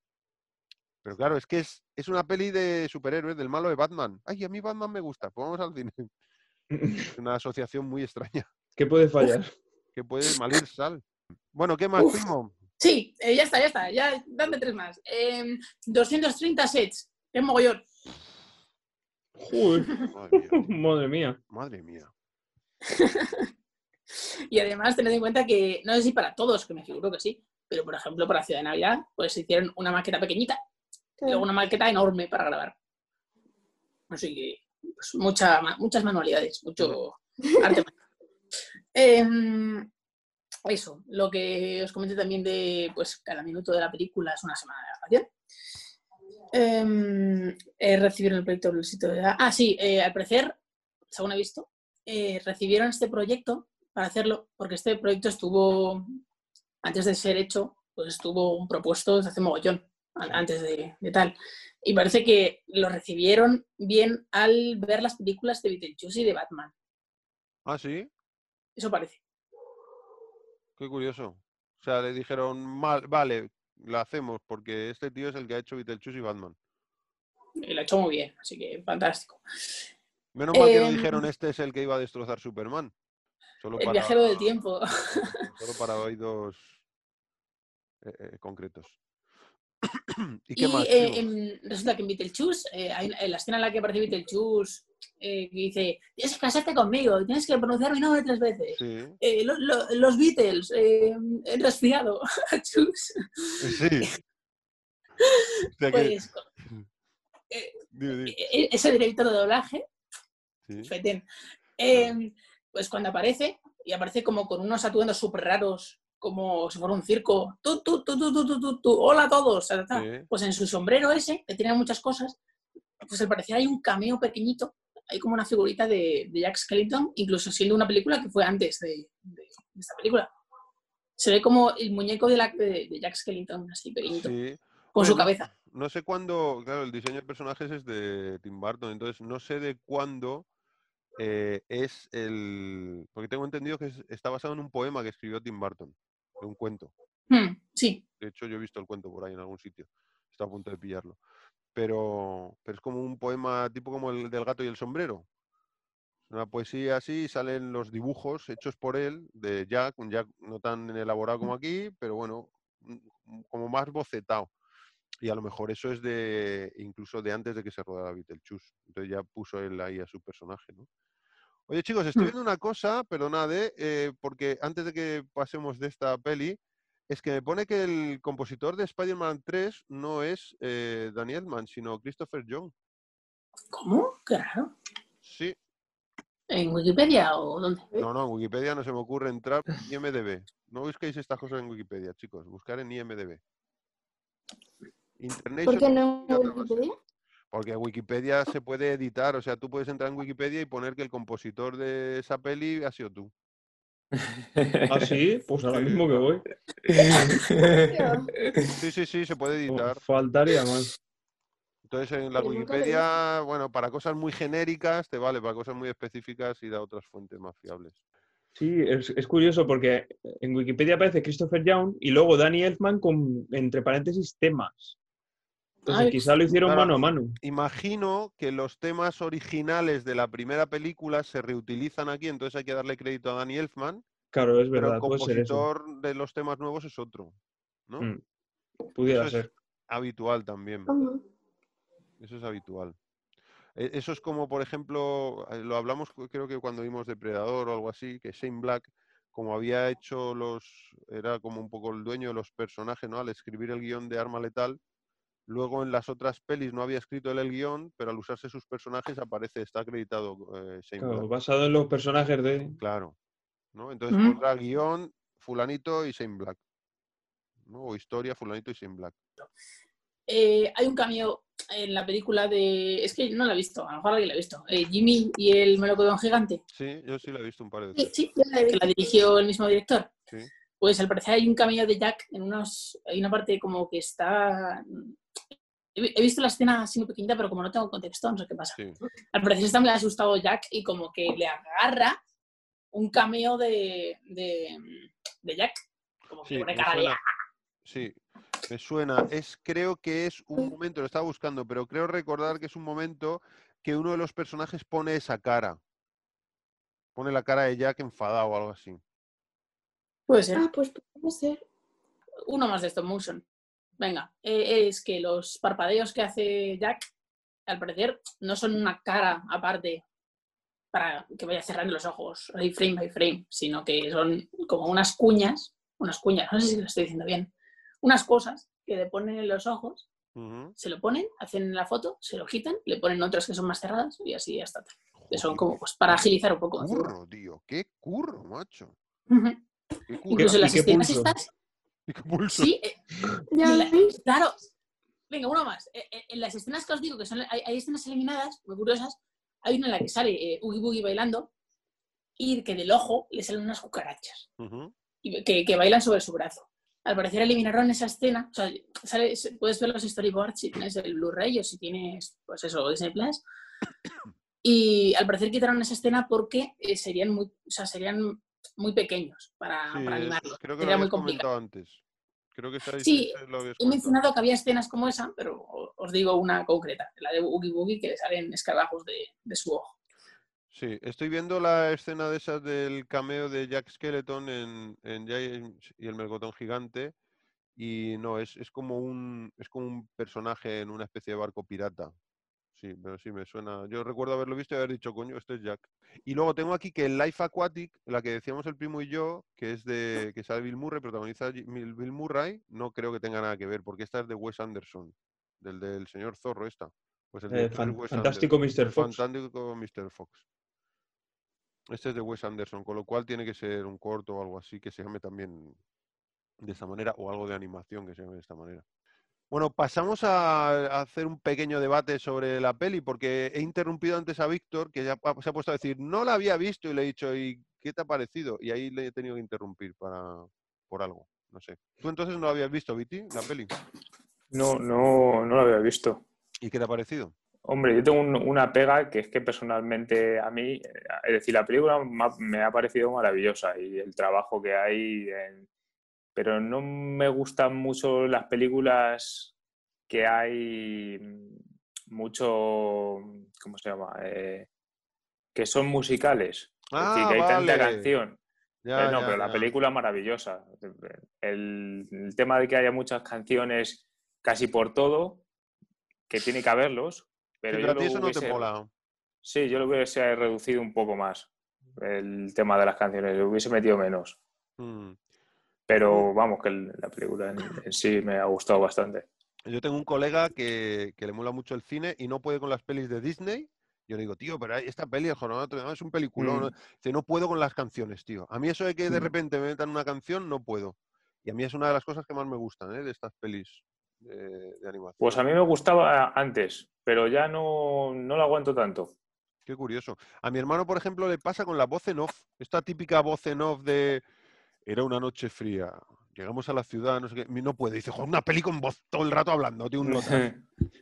Pero claro, es que es, es una peli de superhéroes, del malo de Batman. Ay, a mí Batman me gusta, pues vamos al cine. Es una asociación muy extraña, ¿Qué puede fallar? que puede malir sal. Bueno, ¿qué más, Uf. primo? Sí, eh, ya está, ya está. Ya, dame tres más. Em, 230 sets. Es mogollón. Joder, Madre mía, madre mía. Y además, tened en cuenta que, no sé si para todos, que me figuro que sí, pero por ejemplo, para Ciudad de Navidad, pues hicieron una maqueta pequeñita y luego una maqueta enorme para grabar. Así que, pues, mucha, muchas manualidades, mucho arte. Em, eso, lo que os comenté también de, pues, cada minuto de la película es una semana de grabación. Em, eh, recibieron el proyecto de... Ah, sí, eh, al parecer según he visto, eh, recibieron este proyecto para hacerlo, porque este proyecto estuvo, antes de ser hecho, pues estuvo propuesto desde hace mogollón, an- antes de, de tal. Y parece que lo recibieron bien al ver las películas de Beetlejuice y de Batman. Ah, sí, Eso parece. qué curioso. O sea, le dijeron, "Mal- vale, la hacemos porque este tío es el que ha hecho Beetlejuice y Batman. Y lo ha hecho muy bien, así que fantástico. Menos mal que no Em, dijeron este es el que iba a destrozar Superman. Solo El para, viajero del tiempo. Solo para oídos eh, eh, concretos. ¿Y Y qué más? eh, en- resulta que en Beetlejuice, eh, en la escena en la que aparece Beetlejuice, eh, que dice, tienes que casarte conmigo, tienes que pronunciar mi nombre tres veces. Sí, Eh, lo- lo- los Beatles, eh, he resfriado. Chus. sí. O sea Pues dime, dime. e- ese director de doblaje, Sí. Feten, eh, pues cuando aparece, y aparece como con unos atuendos súper raros, como si fuera un circo, tú, tú, tú, tú, tú, tú, tú, tú, hola a todos. Sí. pues en su sombrero ese, que tiene muchas cosas, pues al parecer hay un cameo pequeñito, hay como una figurita de, de Jack Skellington, incluso siendo una película que fue antes de, de- de esta película. Se ve como el muñeco de, la, Jack Skellington, así pequeñito, Sí. con su Bueno, cabeza. No sé cuándo, claro, el diseño de personajes es de Tim Burton, entonces no sé de cuándo eh, es el... Porque tengo entendido que es- está basado en un poema que escribió Tim Burton, de un cuento. Hmm, sí, De hecho, yo he visto el cuento por ahí en algún sitio. Está a punto de pillarlo. Pero, pero es como un poema tipo como el del gato y el sombrero. Una poesía así, y salen los dibujos hechos por él de Jack, un Jack no tan elaborado como aquí, pero bueno, como más bocetado. Y a lo mejor eso es de incluso de antes de que se rodara Beetlejuice. Entonces ya puso él ahí a su personaje, ¿no? Oye, chicos, estoy Mm. viendo una cosa, perdonad, ¿eh? Eh, porque antes de que pasemos de esta peli, es que me pone que el compositor de Spider-Man 3 no es eh, Danny Elfman, sino Christopher Young. ¿cómo? Qué raro. Sí, ¿En Wikipedia o dónde? no, no, en Wikipedia no se me ocurre entrar en IMDB. No busquéis estas cosas en Wikipedia, chicos, buscar en IMDB. ¿Por qué no en. Wikipedia? Porque en Wikipedia se puede editar, o sea, tú puedes entrar en Wikipedia y poner que el compositor de esa peli ha sido tú. ¿Ah, sí? Pues ahora mismo que voy. Sí, sí, sí, se puede editar. Faltaría más. Entonces en la Wikipedia, bueno, para cosas muy genéricas te vale, para cosas muy específicas y da otras fuentes más fiables. Sí, es, es curioso porque en Wikipedia aparece Christopher Young y luego Danny Elfman con, entre paréntesis, temas. Entonces Ay, quizá lo hicieron claro. mano a mano. Imagino que los temas originales de la primera película se reutilizan aquí, entonces hay que darle crédito a Danny Elfman, Claro, es pero el verdad, puede ser eso. compositor de los temas nuevos es otro, ¿no? Mm, Pudiera Eso es ser. habitual también. Eso es habitual. E- Eso es como, por ejemplo, eh, lo hablamos creo que cuando vimos Depredador o algo así, que Shane Black, como había hecho los, era como un poco el dueño de los personajes, ¿no? Al escribir el guion de Arma Letal, luego en las otras pelis no había escrito él el guion, pero al usarse sus personajes aparece, está acreditado eh, Claro, Black. basado en los personajes de. Claro. ¿no? Entonces Ujú. pondrá guion fulanito y Shane Black. ¿no? O historia fulanito y Shane Black. Eh, hay un cameo en la película de. Es que no la he visto, a lo mejor alguien la ha visto. Eh, Jimmy y el melocotón gigante, Sí, yo sí lo he visto un par de Sí, veces. sí, yo la he que visto. la dirigió el mismo director. Sí. Pues al parecer hay un cameo de Jack en unos. Hay una parte como que está. He vi- he visto la escena así muy pequeñita, pero como no tengo contexto, no sé qué pasa. Sí. Al parecer está muy asustado Jack y como que le agarra un cameo de, de, de Jack. Como que Sí, pone me cara de suena. Sí, me suena. Es, creo que es un momento, lo estaba buscando, pero creo recordar que es un momento que uno de los personajes pone esa cara. Pone la cara de Jack enfadado o algo así. Puede ser. Ah, pues puede ser. Uno más de stop motion. Venga, eh, es que los parpadeos que hace Jack, al parecer, no son una cara aparte para que vaya cerrando los ojos, ahí frame by frame, sino que son como unas cuñas, unas cuñas, no sé si lo estoy diciendo bien, unas cosas que le ponen en los ojos, se lo ponen, hacen la foto, se lo quitan, le ponen otras que son más cerradas y así ya está. Que son como pues para agilizar un poco. qué curro, tío. Qué curro, macho. Ujú. Qué curro. Incluso ¿Y las escenas estas, Y qué pulso. sí, eh, ¿Ya La- veis? Claro. Venga, uno más. Eh, eh, En las escenas que os digo, que son, hay, hay escenas eliminadas, muy curiosas, hay una en la que sale eh, Oogie Boogie bailando y que del ojo le salen unas cucarachas y que, que bailan sobre su brazo. Al parecer eliminaron esa escena, o sea, sale- puedes ver los storyboards si tienes el Blu-ray o si tienes, pues eso, Disney Plus. Y al parecer quitaron esa escena porque eh, serían muy, o sea, serían muy pequeños para, Sí, para es- animarlo. creo que lo Sería muy habías complicado. antes. Creo que Sí, lo He mencionado que había escenas como esa, pero os digo una concreta, la de Oogie Boogie, que le salen escarabajos de, de su ojo. Sí, estoy viendo la escena de esas del cameo de Jack Skeleton en, en James y el melocotón gigante. Y no, es, es como un es como un personaje en una especie de barco pirata. Sí, pero sí me suena. Yo recuerdo haberlo visto y haber dicho, coño, este es Jack. Y luego tengo aquí que el Life Aquatic, la que decíamos el primo y yo, que es de que sale Bill Murray, protagoniza Bill Murray, no creo que tenga nada que ver, porque esta es de Wes Anderson, del del señor Zorro esta. Pues el Eh, fan- Wes Fantástico Anderson. Mr. Fox. Fantástico Mr. Fox. Este es de Wes Anderson, con lo cual tiene que ser un corto o algo así que se llame también de esta manera, o algo de animación que se llame de esta manera. Bueno, pasamos a, hacer un pequeño debate sobre la peli, porque he interrumpido antes a Víctor, que ya se ha puesto a decir, no la había visto, y le he dicho, ¿y qué te ha parecido? Y ahí le he tenido que interrumpir para, por algo, no sé. ¿Tú entonces no la habías visto, Viti, la peli? No, no, no lo había visto. ¿Y qué te ha parecido? Hombre, yo tengo un- una pega que es que personalmente a mí, eh, es decir, la película me ha- me ha parecido maravillosa y el trabajo que hay, en- pero no me gustan mucho las películas que hay mucho, ¿cómo se llama? Eh, que son musicales. Es decir, Ah, que hay tanta canción. Ya, Eh, no, ya, pero la película es maravillosa. El, el tema de que haya muchas canciones casi por todo, que tiene que haberlos, pero Sí, yo a ti eso no te mola. Sí, yo lo hubiese reducido un poco más el tema de las canciones, lo hubiese metido menos. Mm. Pero vamos, que la película en, en sí me ha gustado bastante. Yo tengo un colega que, que le mola mucho el cine y no puede con las pelis de Disney. Yo le digo, tío, pero esta peli, Notre Dame, es un peliculón. ¿no?". Mm. No puedo con las canciones, tío. A mí eso de que de Mm. repente me metan una canción, no puedo. Y a mí es una de las cosas que más me gustan, ¿eh? De estas pelis de, de animación. Pues a mí me gustaba antes, pero ya no, no lo aguanto tanto. Qué curioso. A mi hermano, por ejemplo, le pasa con la voz en off. Esta típica voz en off de era una noche fría. Llegamos a la ciudad, no sé qué. No puede. Dice, "Joder, una peli con voz todo el rato hablando, tío, un lotazo".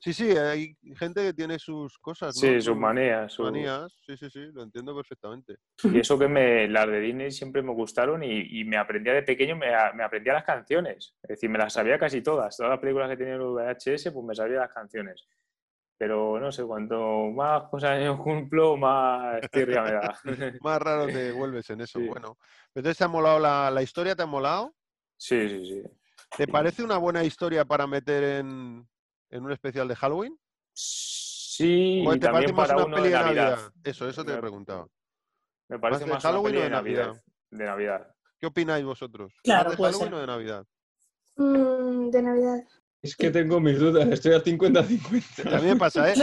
Sí, sí, hay gente que tiene sus cosas. ¿no? Sí, sus manías. sus- manías. Sí, sí, sí, lo entiendo perfectamente. Y eso que me, las de Disney siempre me gustaron y, y me aprendía de pequeño, me aprendía las canciones. Es decir, me las sabía casi todas. Todas las películas que tenía en VHS, pues me sabía las canciones. Pero no sé, cuanto más cosas yo cumplo, más tirria me da. Más raro te vuelves en eso. Sí. Bueno, entonces te ha molado la, la historia, ¿te ha molado? Sí, sí, sí. ¿Te parece una buena historia para meter en, en un especial de Halloween? Sí, ¿O te parece también más para una uno peli de de Navidad. Navidad? Eso, eso te Me- preguntaba. Me parece de más una Halloween peli o de de Navidad? Navidad. De Navidad. ¿Qué opináis vosotros? ¿Más Claro, de puede Halloween ser. o de Navidad? Mm, de Navidad. Es que tengo mis dudas, estoy a 50-50. A mí me pasa, ¿eh?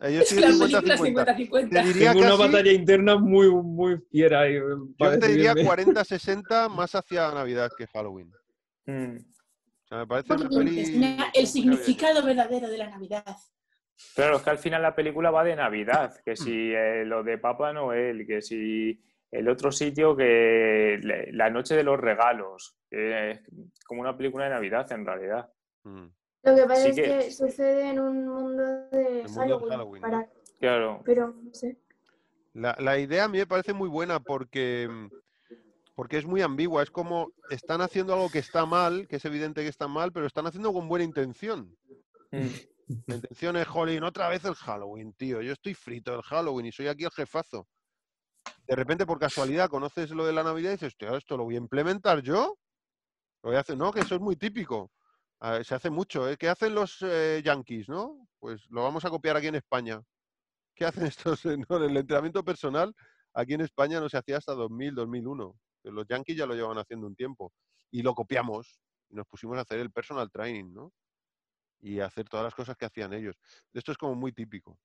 Eh, Yo estoy es 50-50. Te 50-50. diría Tengo una batalla interna muy, muy fiera. Y, para Yo te diría decidirme. 40-60 más hacia Navidad que Halloween. Mm. O sea, me parece una peli... el significado verdadero de la Navidad. Claro, es que al final la película va de Navidad, Mm. que si eh, lo de Papá Noel, que si el otro sitio que la noche de los regalos, que es como una película de Navidad en realidad. Mm. Lo que pasa Sí es que- que sucede en un mundo de El mundo de Halloween. Claro, Pero no sé. La, la idea a mí me parece muy buena porque, mm, porque es muy ambigua. Es como están haciendo algo que está mal, que es evidente que está mal, pero están haciendo con buena intención. Mm. La intención es, jolín, otra vez el Halloween, tío. Yo estoy frito del Halloween y soy aquí el jefazo. De repente, por casualidad, conoces lo de la Navidad y dices, tío, esto lo voy a implementar yo. Lo voy a hacer, no, que eso es muy típico. Ah, se hace mucho, ¿eh? ¿Qué hacen los eh, yankees, no? Pues lo vamos a copiar aquí en España. ¿Qué hacen estos? eh, no? El entrenamiento personal aquí en España no se hacía hasta 2000, 2001. Pero Los yankees ya lo llevan haciendo un tiempo. Y lo copiamos. Y nos pusimos a hacer el personal training, ¿no? Y a hacer todas las cosas que hacían ellos. Esto es como muy típico.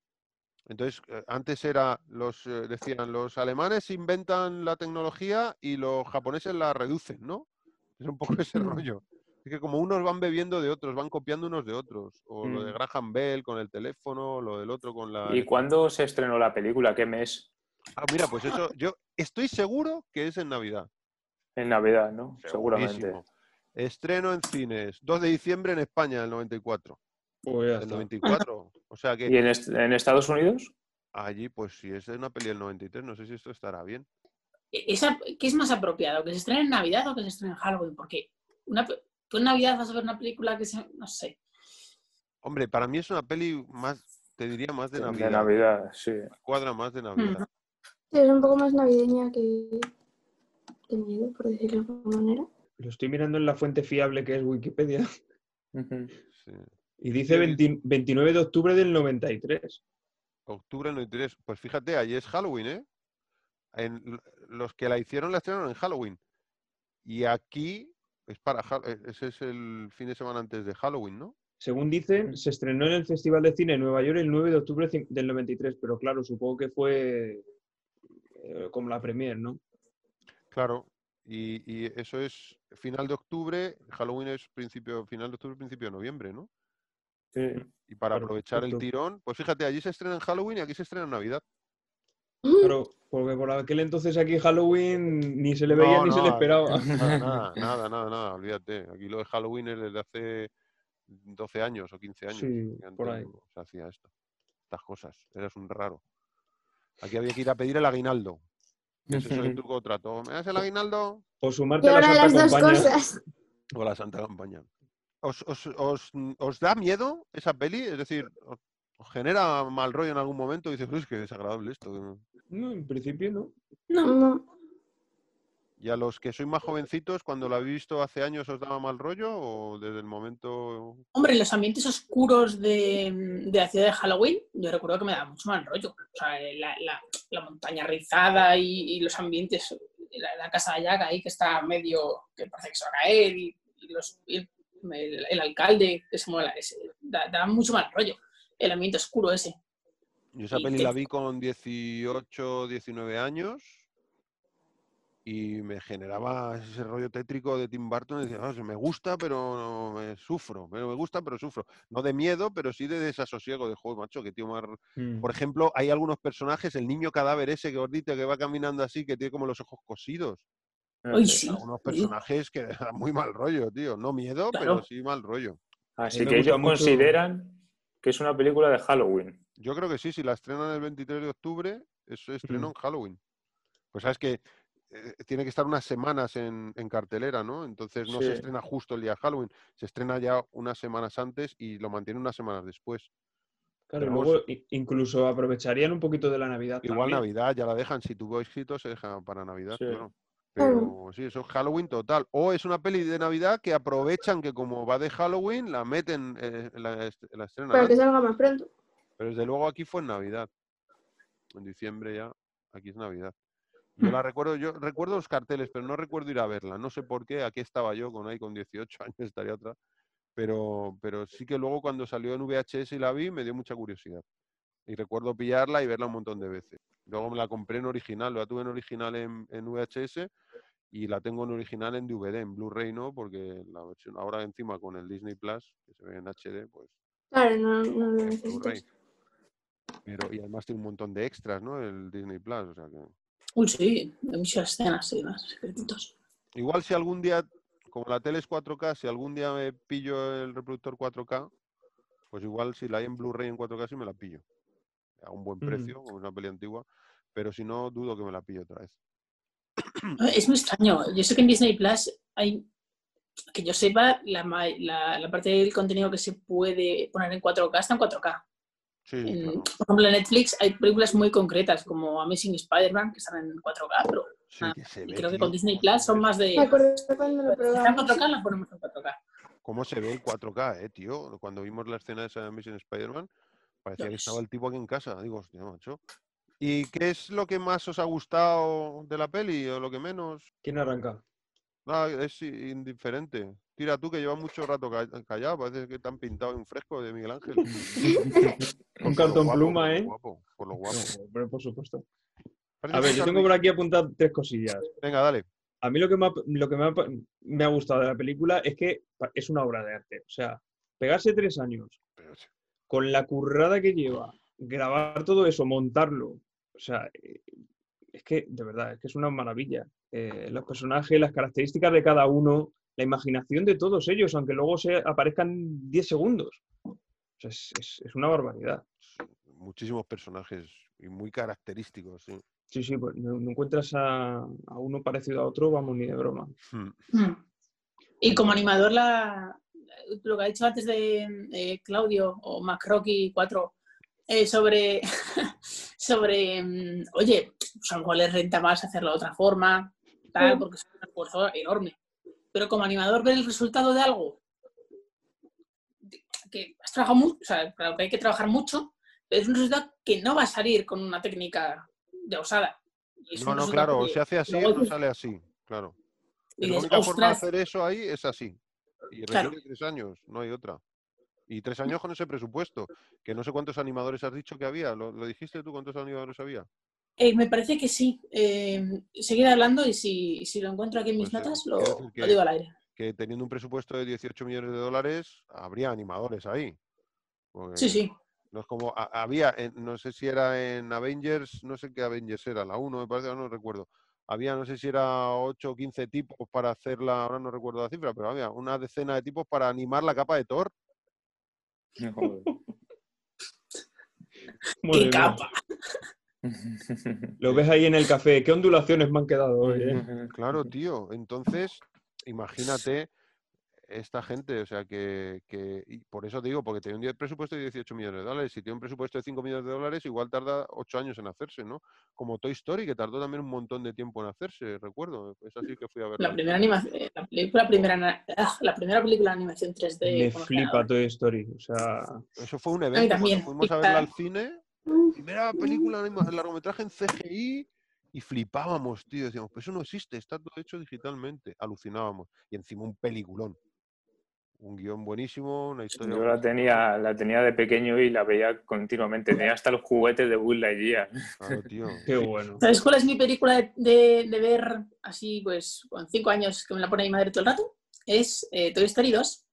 Entonces, eh, antes era, los decían, los alemanes inventan la tecnología y los japoneses la reducen, ¿no? Es un poco ese rollo. Es que como unos van bebiendo de otros, van copiando unos de otros. O lo de Mm. Graham Bell con el teléfono, lo del otro con la... ¿Y cuándo se estrenó la película? ¿Qué mes? Ah, mira, pues eso, yo estoy seguro que es en Navidad. En Navidad, ¿no? Seguramente. Estreno en cines, 2 de diciembre en España, del 94. Pues está. 94. O sea que ¿Y en, est- en Estados Unidos? allí, pues si es una peli del 93, no sé si esto estará bien. E, Esa- ¿Qué es más apropiado? ¿Que se estrene en Navidad o que se estrene en Halloween? Porque una, tú en Navidad vas a ver una película que se. No sé. Hombre, para mí es una peli más, te diría más de De Navidad. Navidad, sí. Cuadra más de Navidad. Sí, es un poco más navideña que de miedo, por decirlo de alguna manera. Lo estoy mirando en la fuente fiable que es Wikipedia. Sí. y dice Sí. 20 29 de octubre del 93. Octubre del 93. Pues fíjate, ahí es Halloween, ¿eh? En, los que la hicieron la estrenaron en Halloween. Y aquí es para eh, ese es el fin de semana antes de Halloween, ¿no? Según dicen, se estrenó en el Festival de Cine en Nueva York el 9 de octubre del 93, pero claro, supongo que fue eh, como la premier, ¿no? Claro. Y, y eso es final de octubre, Halloween es principio, final de octubre, principio de noviembre, ¿no? Sí. Y para aprovechar el tirón, pues fíjate, allí se estrena en Halloween y aquí se estrena en Navidad. Pero porque por aquel entonces aquí Halloween ni se le veía No, ni se le esperaba. Nada, nada, nada, nada, nada, olvídate. Aquí lo de Halloween es desde hace 12 años o 15 años. Sí, que por ahí. se hacía esto. Estas cosas. Eres un raro. Aquí había que ir a pedir el aguinaldo. que es eso de truco trato. ¿Me das el aguinaldo? O sumarte a la Santa las dos Compañía. cosas. O la Santa Campaña. ¿Os, os, os, os da miedo esa peli? Es decir, ¿os, genera mal rollo en algún momento? Y dices, es que desagradable esto. No, en principio no. No. No. ¿Y a los que sois más jovencitos, cuando lo habéis visto hace años, os daba mal rollo? ¿O desde el momento Hombre, los ambientes oscuros de, de la ciudad de Halloween, yo recuerdo que me daba mucho mal rollo. O sea, la, la- la montaña rizada y, y los ambientes, la, la casa de Yaga ahí que está medio, que parece que se va a caer, y, y los, y el, el- el alcalde que se mueve, ese, da, da mucho mal rollo. El ambiente oscuro ese. Yo esa Y peli que- la vi con 18, 19 años y me generaba ese rollo tétrico de Tim Burton. y Decía, "Ah, me gusta, pero no, me sufro. Pero me gusta, pero sufro. No de miedo, pero sí de desasosiego. De juego, macho, que tío más... Mm. Por ejemplo, hay algunos personajes, el niño cadáver ese gordito que va caminando así, que tiene como los ojos cosidos. Uy, sí. Algunos sí. personajes que dan muy mal rollo, tío. No miedo, pero sí mal rollo. Así me que ellos mucho- consideran que es una película de Halloween. Yo creo que sí, si la estrenan el 23 de octubre, eso estreno Ujú. en Halloween. Pues sabes que eh, tiene que estar unas semanas en, en cartelera, ¿no? Entonces no se estrena justo el día de Halloween, se estrena ya unas semanas antes y lo mantiene unas semanas después. Claro, Pero luego incluso aprovecharían un poquito de la Navidad. Igual también. Navidad ya la dejan, si tuvo éxito se deja para Navidad, Sí. claro. Pero sí, eso es Halloween total. O es una peli de Navidad que aprovechan que como va de Halloween, la meten, eh, la, la Para que salga más pronto. Pero desde luego aquí fue en Navidad. En diciembre ya, aquí es Navidad. Yo la recuerdo, yo recuerdo los carteles, pero no recuerdo ir a verla. No sé por qué, aquí estaba yo con ahí con 18 años, estaría otra. Pero, pero sí que luego cuando salió en VHS y la vi, me dio mucha curiosidad. Y recuerdo pillarla y verla un montón de veces. Luego me la compré en original, la tuve en original en, en VHS y la tengo en original en DVD, en Blu-ray no, porque la versión ahora encima con el Disney Plus, que se ve en HD, pues Claro, no, no lo necesitas. Pero, y además tiene un montón de extras, ¿no? El Disney Plus, o sea que... Uy, sí, hay muchas escenas y demás, secretitos. Igual si algún día, como la tele es 4K, si algún día me pillo el reproductor 4K, pues igual si la hay en Blu-ray en 4K sí me la pillo. A un buen precio, como es una peli antigua, pero si no, dudo que me la pillo otra vez. Es muy extraño. Yo sé que en Disney Plus hay, que yo sepa, la, la, la parte del contenido que se puede poner en 4K está en 4K. Sí, En- claro. Por ejemplo, en Netflix hay películas muy concretas como Amazing Spider-Man que están en 4K, pero Sí, ah, que se y ve, creo que con Disney Plus son más de... Me acuerdo cuando lo en probamos. 4K, las ponemos en 4K. ¿Cómo se ve el 4K, eh, tío? Cuando vimos la escena de esa Mission Spider-Man, parecía Ya que estaba el tipo aquí en casa. Digo, hostia, macho. ¿Y qué es lo que más os ha gustado de la peli o lo que menos? ¿Quién arranca? Ah, es indiferente. Tira tú que llevas mucho rato ca- callado, parece que te han pintado un fresco de Miguel Ángel. Un lo cartón guapo, pluma, por lo ¿eh? guapo, por lo guapo. No, pero por supuesto. A ver, yo tengo por aquí apuntadas tres cosillas. Venga, dale. A mí lo que, me ha, lo que me, ha, me ha gustado de la película es que es una obra de arte. O sea, pegarse tres años con la currada que lleva, grabar todo eso, montarlo. O sea, es que, de verdad, es que es una maravilla. Eh, los personajes, las características de cada uno, la imaginación de todos ellos, aunque luego se aparezcan 10 segundos. O sea, es, es- es una barbaridad. Muchísimos personajes y muy característicos, sí. Sí, sí, pues no, no encuentras a, a uno parecido a otro, vamos, ni de broma. Hmm. Mm. Y como animador, la, lo que ha dicho antes de eh, Claudio o Macrocky 4 eh, sobre, sobre, mm, oye, pues a lo mejor les renta más hacerlo de otra forma, tal, Mm. porque es un esfuerzo enorme. Pero como animador, ver el resultado de algo que has trabajado mucho, o sea, claro que hay que trabajar mucho, pero es un resultado que no va a salir con una técnica de osada. Y es No, no, claro, o que se hace así no dices- sale así, claro. La dices, única forma de hacer eso ahí es así. Y Claro. requiere tres años, no hay otra. Y tres años con ese presupuesto, que no sé cuántos animadores has dicho que había. ¿Lo, lo dijiste tú cuántos animadores había? Eh, me parece que sí. Eh, seguir hablando y si, si lo encuentro aquí en mis Pues, eh, notas, lo, lo digo al aire. Que teniendo un presupuesto de 18 millones de dólares, habría animadores ahí. Porque Sí, sí. No es como, ha- había, en- no sé si era en Avengers, no sé qué Avengers era, la 1 me parece, ahora no recuerdo. Había, no sé si era 8 o 15 tipos para hacerla, ahora no recuerdo la cifra, pero había una decena de tipos para animar la capa de Thor. Joder. ¡Qué capa! Lo ves ahí en el café. ¿Qué ondulaciones me han quedado hoy? eh? Claro, tío. Entonces, imagínate esta gente, o sea, que, que- y por eso digo, porque tiene un presupuesto de 18 millones de dólares, si tiene un presupuesto de 5 millones de dólares, igual tarda 8 años en hacerse, ¿no? Como Toy Story, que tardó también un montón de tiempo en hacerse, recuerdo. Es así que fui a ver. La primera animación, la película, primera, ah, la primera película de animación 3D. Me flipa. Toy Story. O sea, Eso fue un evento también, cuando fuimos a verla al cine, Mm, primera película, anima- largometraje en CGI, y flipábamos, tío. Decíamos, pues eso no existe, está todo hecho digitalmente. Alucinábamos. Y encima un peliculón. Un guion buenísimo, una historia. Yo la tenía, la tenía de pequeño y la veía continuamente. Tenía hasta los juguetes de Buzz Lightyear. Claro, tío. qué bueno. ¿Sabes cuál es mi película de, de- de ver así, pues, con cinco años que me la pone mi madre todo el rato? Es eh, Toy Story 2.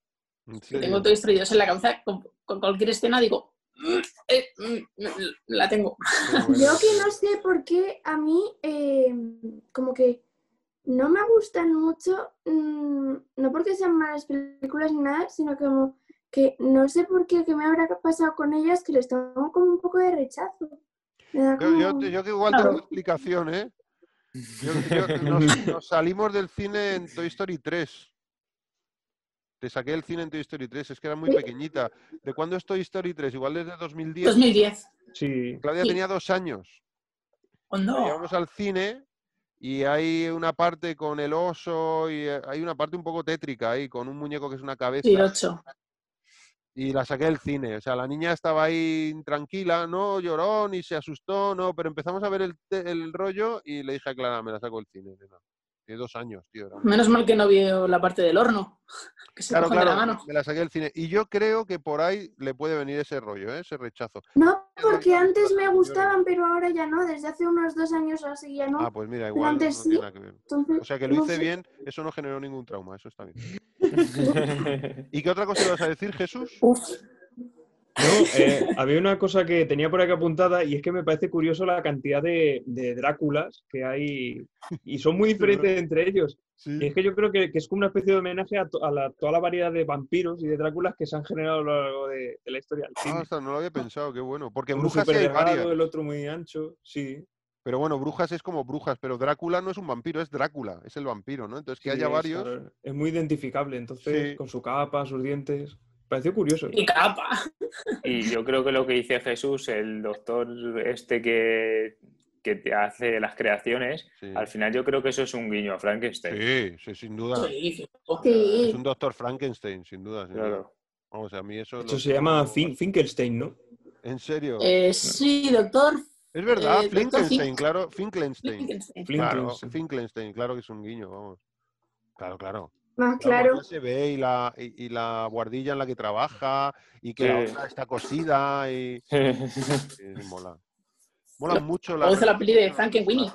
¿En que serio? tengo Toy Story 2 en la cabeza, con, con cualquier escena digo, "Mm, eh, mm, la tengo. Yo que no sé por qué a mí eh, como que no me gustan mucho, mm, no porque sean malas películas ni nada, sino que como que no sé por qué, qué me habrá pasado con ellas, que les tengo como un poco de rechazo. Me da Yo, yo, yo que igual tengo explicación, ¿eh? Yo- yo- nos, nos salimos del cine en Toy Story 3. Te saqué el cine en Toy Story 3, es que era muy ¿Sí? pequeñita. ¿De cuándo es Toy Story 3? Igual desde 2010. 2010. Sí. Claudia Sí. tenía dos años. ¿O La no? Llevamos al cine y hay una parte con el oso y eh, hay una parte un poco tétrica ahí, con un muñeco que es una cabeza. Sí, el 8. y la saqué del cine. O sea, la niña estaba ahí tranquila, no lloró ni se asustó, no, pero empezamos a ver el, el rollo y le dije a Clara, me la saco del cine. nena". Tiene dos años, tío. era Menos mal que no vio la parte del horno, que se Claro, de la claro, mano. me la saqué del cine. Y yo creo que por ahí le puede venir ese rollo, ¿eh? ese rechazo. No, porque antes me gustaban, pero ahora ya no. Desde hace unos dos años o así ya no. Ah, pues mira, igual no antes tiene sí. nada que ver. Entonces, O sea, que lo no hice sé. bien, eso no generó ningún trauma, eso está bien. ¿Y qué otra cosa ibas a decir, Jesús? Uf, No, eh, había una cosa que tenía por aquí apuntada y es que me parece curioso la cantidad de, de Dráculas que hay y son muy diferentes entre ellos. Y es que yo creo que, que es como una especie de homenaje a, to- a la- toda la variedad de vampiros y de Dráculas que se han generado a lo largo de, de la historia del Ah, cine. ostras, no lo había pensado, qué bueno. Porque Uno brujas sí hay varias. el otro muy ancho, sí. Pero bueno, brujas es como brujas, pero Drácula no es un vampiro, es Drácula, es el vampiro, ¿no? Entonces que sí, haya varios. claro, Es muy identificable, entonces, Sí. con su capa, sus dientes. Pareció curioso. qué capa. Y yo creo que lo que dice Jesús, el doctor este que, que te hace las creaciones, Sí. al final yo creo que eso es un guiño a Frankenstein. Sí, sí, sin duda. Sí. Es un doctor Frankenstein, sin duda. sin duda. Claro. Vamos, a mí eso. Hecho, se llama Fin- Finkelstein, ¿no? En serio. Eh, sí, doctor es verdad, eh, doctor Finkelstein, Fink- claro, Finkelstein. Finkelstein. Claro, Finkelstein. Claro que es un guiño, vamos. Claro, claro. Más Claro, claro. se ve y la, y, y la guardilla en la que trabaja y que la otra está cosida y. sí, mola. Mola mucho la. La peli de Frankenweenie.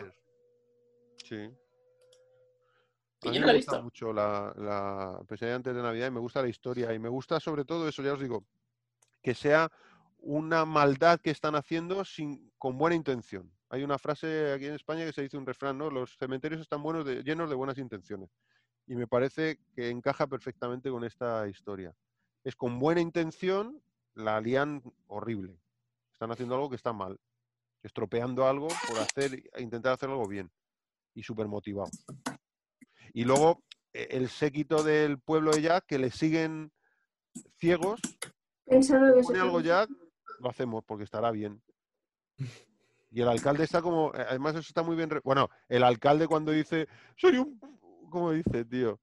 Sí. Que A yo mí no la me he gusta visto. mucho la, la pesadilla antes de Navidad y me gusta la historia y me gusta sobre todo eso, ya os digo, que sea una maldad que están haciendo sin, con buena intención. Hay una frase aquí en España que se dice un refrán, ¿no? Los cementerios están buenos de- llenos de buenas intenciones. Y me parece que encaja perfectamente con esta historia. Es con buena intención, la lían horrible. Están haciendo algo que está mal. Estropeando algo por hacer, intentar hacer algo bien. Y súper motivado. Y luego eh, el séquito del pueblo de Jack que le siguen ciegos. Pensando que Pone algo Jack, lo hacemos porque estará bien. Y el alcalde está como, eh, además eso está muy bien. re- Bueno, el alcalde cuando dice, soy un, ¿cómo dice, tío?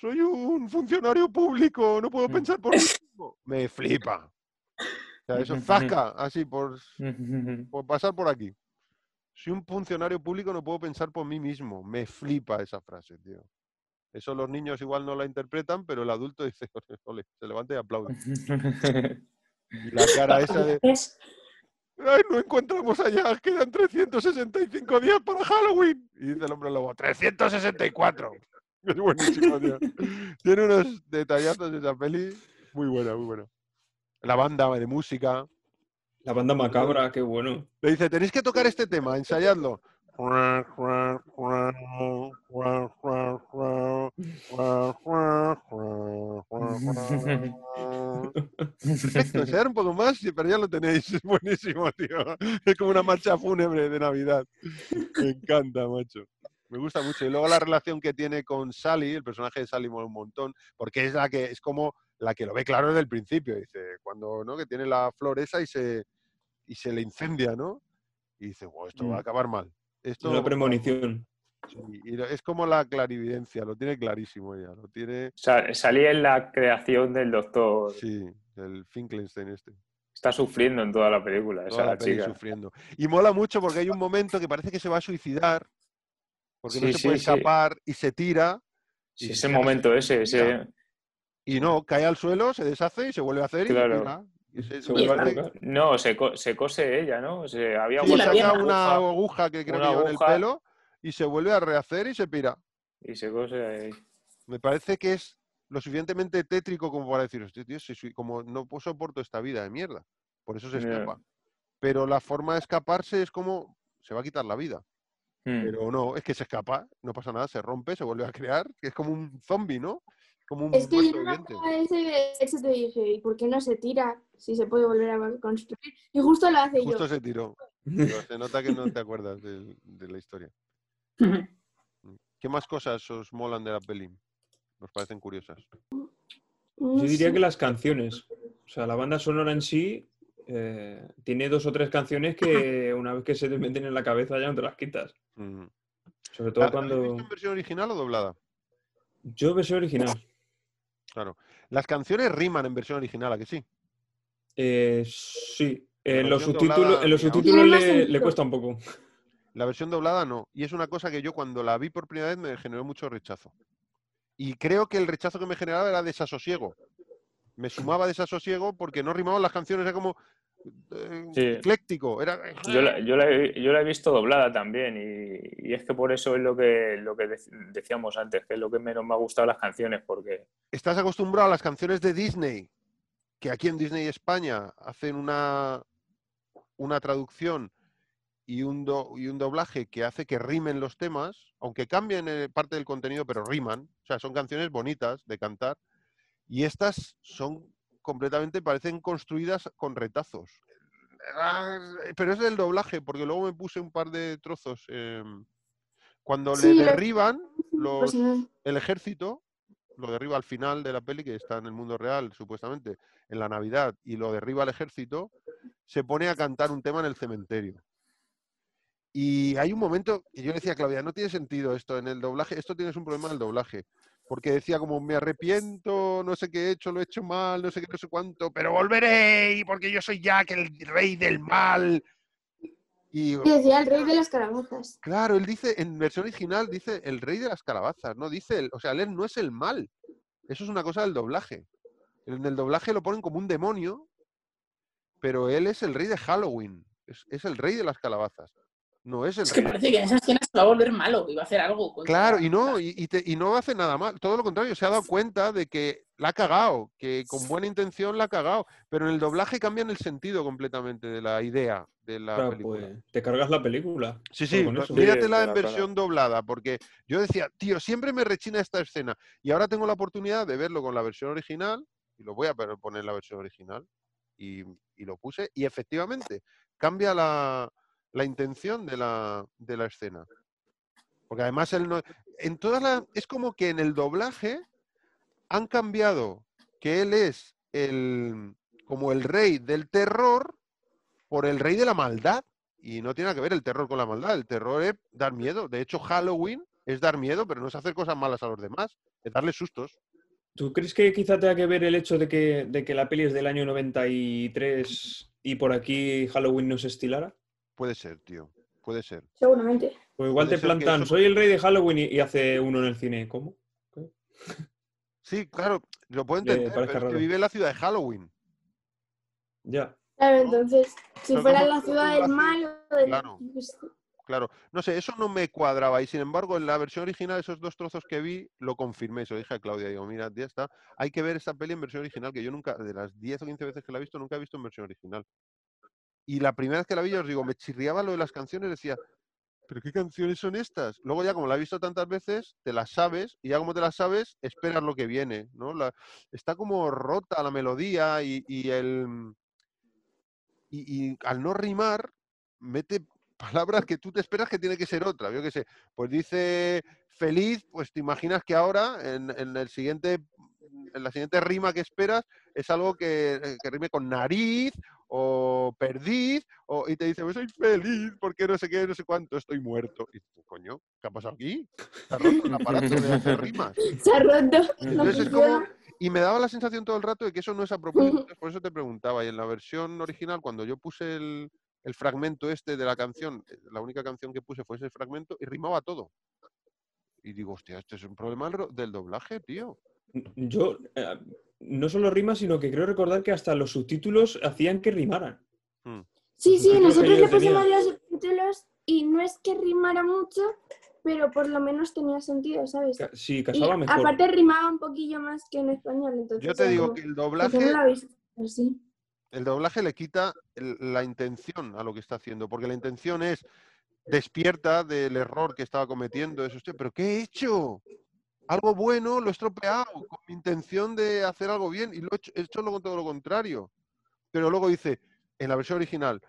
Soy un funcionario público, no puedo pensar por mí mismo. Me flipa. Sea, eso zasca, así, por, por pasar por aquí. Soy un funcionario público, no puedo pensar por mí mismo. Me flipa esa frase, tío. Eso los niños igual no la interpretan, pero el adulto dice, "Ole, ole", se levanta y aplaude. Y la cara esa de, Es, ¡ay, no encontramos allá! Quedan 365 días para Halloween. Y dice el hombre lobo, ¡364! Es buenísimo, tío. Tiene unos detallazos esa peli muy buena, muy buena. La banda de música. La banda macabra, qué bueno. Le dice, tenéis que tocar este tema, ensayadlo. Perfecto, ensayar un poco más, pero ya lo tenéis. Es buenísimo, tío. Es como una marcha fúnebre de Navidad. Me encanta, macho. Me gusta mucho. Y luego la relación que tiene con Sally, el personaje de Sally mola un montón, porque es la que es como la que lo ve claro desde el principio. Dice, cuando ¿no? que tiene la flor esa y se, y se le incendia, ¿no? Y dice, "Buah, esto va a Mm. acabar mal. Esto Una premonición. Y es como la clarividencia, lo tiene clarísimo ella, lo tiene, Sa- Salí en la creación del doctor. sí, el Finkelstein este, Está sufriendo en toda la película, toda esa la chica. sufriendo. Y mola mucho porque hay un momento que parece que se va a suicidar, porque no se sí, puede sí. escapar y se tira, Sí, Y ese ya momento se ese, ese y no, cae al suelo, se deshace y se vuelve a hacer y se Claro. tira. Y se- Se vuelve a. No, se, co- se cose ella, ¿no? O sea, había sí, saca una aguja aguja que creo una que lleva en el pelo y se vuelve a rehacer y se pira. y se cose ahí. Me parece que es lo suficientemente tétrico como para decir, "Hostia, tío, si soy- como no po- soporto esta vida de mierda. Por eso se escapa. Pero la forma de escaparse es como se va a quitar la vida. Mm. Pero no, es que se escapa, no pasa nada, se rompe, se vuelve a crear, que es como un zombie, ¿no? Como un Es que yo no ese, te dije, ¿y por qué no se tira si se puede volver a construir? Y justo lo hace Justo yo. se tiró. Pero se nota que no te acuerdas de, la historia. ¿Qué más cosas os molan de la peli? ¿Os parecen curiosas? Yo diría que las canciones. O sea, la banda sonora en sí eh, tiene dos o tres canciones que una vez que se te meten en la cabeza ya no te las quitas. Sobre ¿La- todo ¿la habéis cuando. visto en versión original o doblada? Yo versión original. Claro. Las canciones riman en versión original, ¿a que sí? Eh, sí. En los subtítulos, doblada, en los mira, subtítulos Tiene más le, le cuesta un poco. La versión doblada no. Y es una cosa que yo cuando la vi por primera vez me generó mucho rechazo. Y creo que el rechazo que me generaba era desasosiego. Me sumaba desasosiego porque no rimaban las canciones, era como Sí. ecléctico. Era... Yo la, yo, la he, yo la he visto doblada también y, y es que por eso es lo que, lo que dec- decíamos antes, que es lo que menos me ha gustado las canciones, porque Estás acostumbrado a las canciones de Disney, que aquí en Disney España hacen una, una traducción y un, do- y un doblaje que hace que rimen los temas, aunque cambien eh, parte del contenido, pero riman. O sea, son canciones bonitas de cantar. Y estas son completamente, parecen construidas con retazos. Ah, Pero es del doblaje, porque luego me puse un par de trozos. em, cuando Sí, le derriban los, el ejército, lo derriba al final de la peli, que está en el mundo real, supuestamente, en la Navidad, y lo derriba el ejército, se pone a cantar un tema en el cementerio. Y hay un momento que yo le decía a Claudia, no tiene sentido esto en el doblaje, esto tienes un problema en el doblaje. Porque decía como, me arrepiento, no sé qué he hecho, lo he hecho mal, no sé qué, no sé cuánto, pero volveré, porque yo soy Jack, el rey del mal. Y Y decía el rey de las calabazas. Claro, él dice, en versión original dice el rey de las calabazas, no dice, el, o sea, él no es el mal. Eso es una cosa del doblaje. En el doblaje lo ponen como un demonio, pero él es el rey de Halloween, es, es el rey de las calabazas. No es el Es que rey. parece que en esa escena se va a volver malo y va a hacer algo. contra- Claro, y no, y, y te- y no hace nada mal. Todo lo contrario, se ha dado cuenta de que la ha cagado, que con buena intención la ha cagado. Pero en el doblaje cambian el sentido completamente de la idea de la Claro, película. pues te cargas la película. Sí, sí, míratela Sí, en versión doblada, porque yo decía, tío, siempre me rechina esta escena. Y ahora tengo la oportunidad de verlo con la versión original, y lo voy a poner en la versión original, y, y lo puse, y efectivamente cambia la, la intención de la, de la escena. Porque además él no. En todas las. Es como que en el doblaje han cambiado que él es el como el rey del terror por el rey de la maldad. Y no tiene nada que ver el terror con la maldad. El terror es dar miedo. De hecho, Halloween es dar miedo, pero no es hacer cosas malas a los demás. Es darle sustos. ¿Tú crees que quizá tenga que ver el hecho de que, de que la peli es del año 93 y por aquí Halloween no se estilara? Puede ser, tío. Puede ser. Seguramente. Pues igual Puede te plantan, eso- soy el rey de Halloween y, y hace uno en el cine. ¿Cómo? Sí, claro, lo puedo entender, parezca pero es que vive en la ciudad de Halloween. Ya. Claro, entonces, si Pero fuera ¿cómo- la ciudad del mal o del... Claro. pues, Claro, no sé, eso no me cuadraba y sin embargo en la versión original, esos dos trozos que vi, lo confirmé, se lo dije a Claudia, digo, mira, ya está, hay que ver esta peli en versión original, que yo nunca, de las 10 o 15 veces que la he visto, nunca he visto en versión original. Y la primera vez que la vi, ya os digo, me chirriaba lo de las canciones, decía, ¿pero qué canciones son estas? Luego ya como la he visto tantas veces, te las sabes, y ya como te las sabes, esperas lo que viene, ¿no? La- está como rota la melodía y, y el... Y, y al no rimar, mete palabras que tú te esperas que tiene que ser otra. Yo qué sé, pues dice feliz, pues te imaginas que ahora en, en el siguiente en la siguiente rima que esperas es algo que, eh, que rime con nariz o perdiz o, y te dice, pues soy feliz porque no sé qué, no sé cuánto, estoy muerto. Y tú, coño, ¿qué ha pasado aquí? Se ha roto el aparato de hacer rimas. Se ha roto. no Entonces es funciona. como, y me daba la sensación todo el rato de que eso no es a propósito, por eso te preguntaba. Y en la versión original, cuando yo puse el, el fragmento este de la canción, eh, la única canción que puse fue ese fragmento y rimaba todo. Y digo, hostia, este es un problema del ro- del doblaje, tío. Yo eh, no solo rima, sino que creo recordar que hasta los subtítulos hacían que rimaran. Sí, sí, que nosotros le pusimos los subtítulos y no es que rimara mucho, pero por lo menos tenía sentido, ¿sabes? Ca- Sí, Y casaba mejor. aparte rimaba un poquillo más que en español, entonces... Yo te digo como, que el ¿por qué doblaje, no lo habéis hecho así? el doblaje le quita el- la intención a lo que está haciendo, porque la intención es despierta del error que estaba cometiendo. Es usted, pero ¿qué he hecho? Algo bueno lo he estropeado con mi intención de hacer algo bien y lo he hecho, he hecho lo- todo lo contrario. Pero luego dice, en la versión original,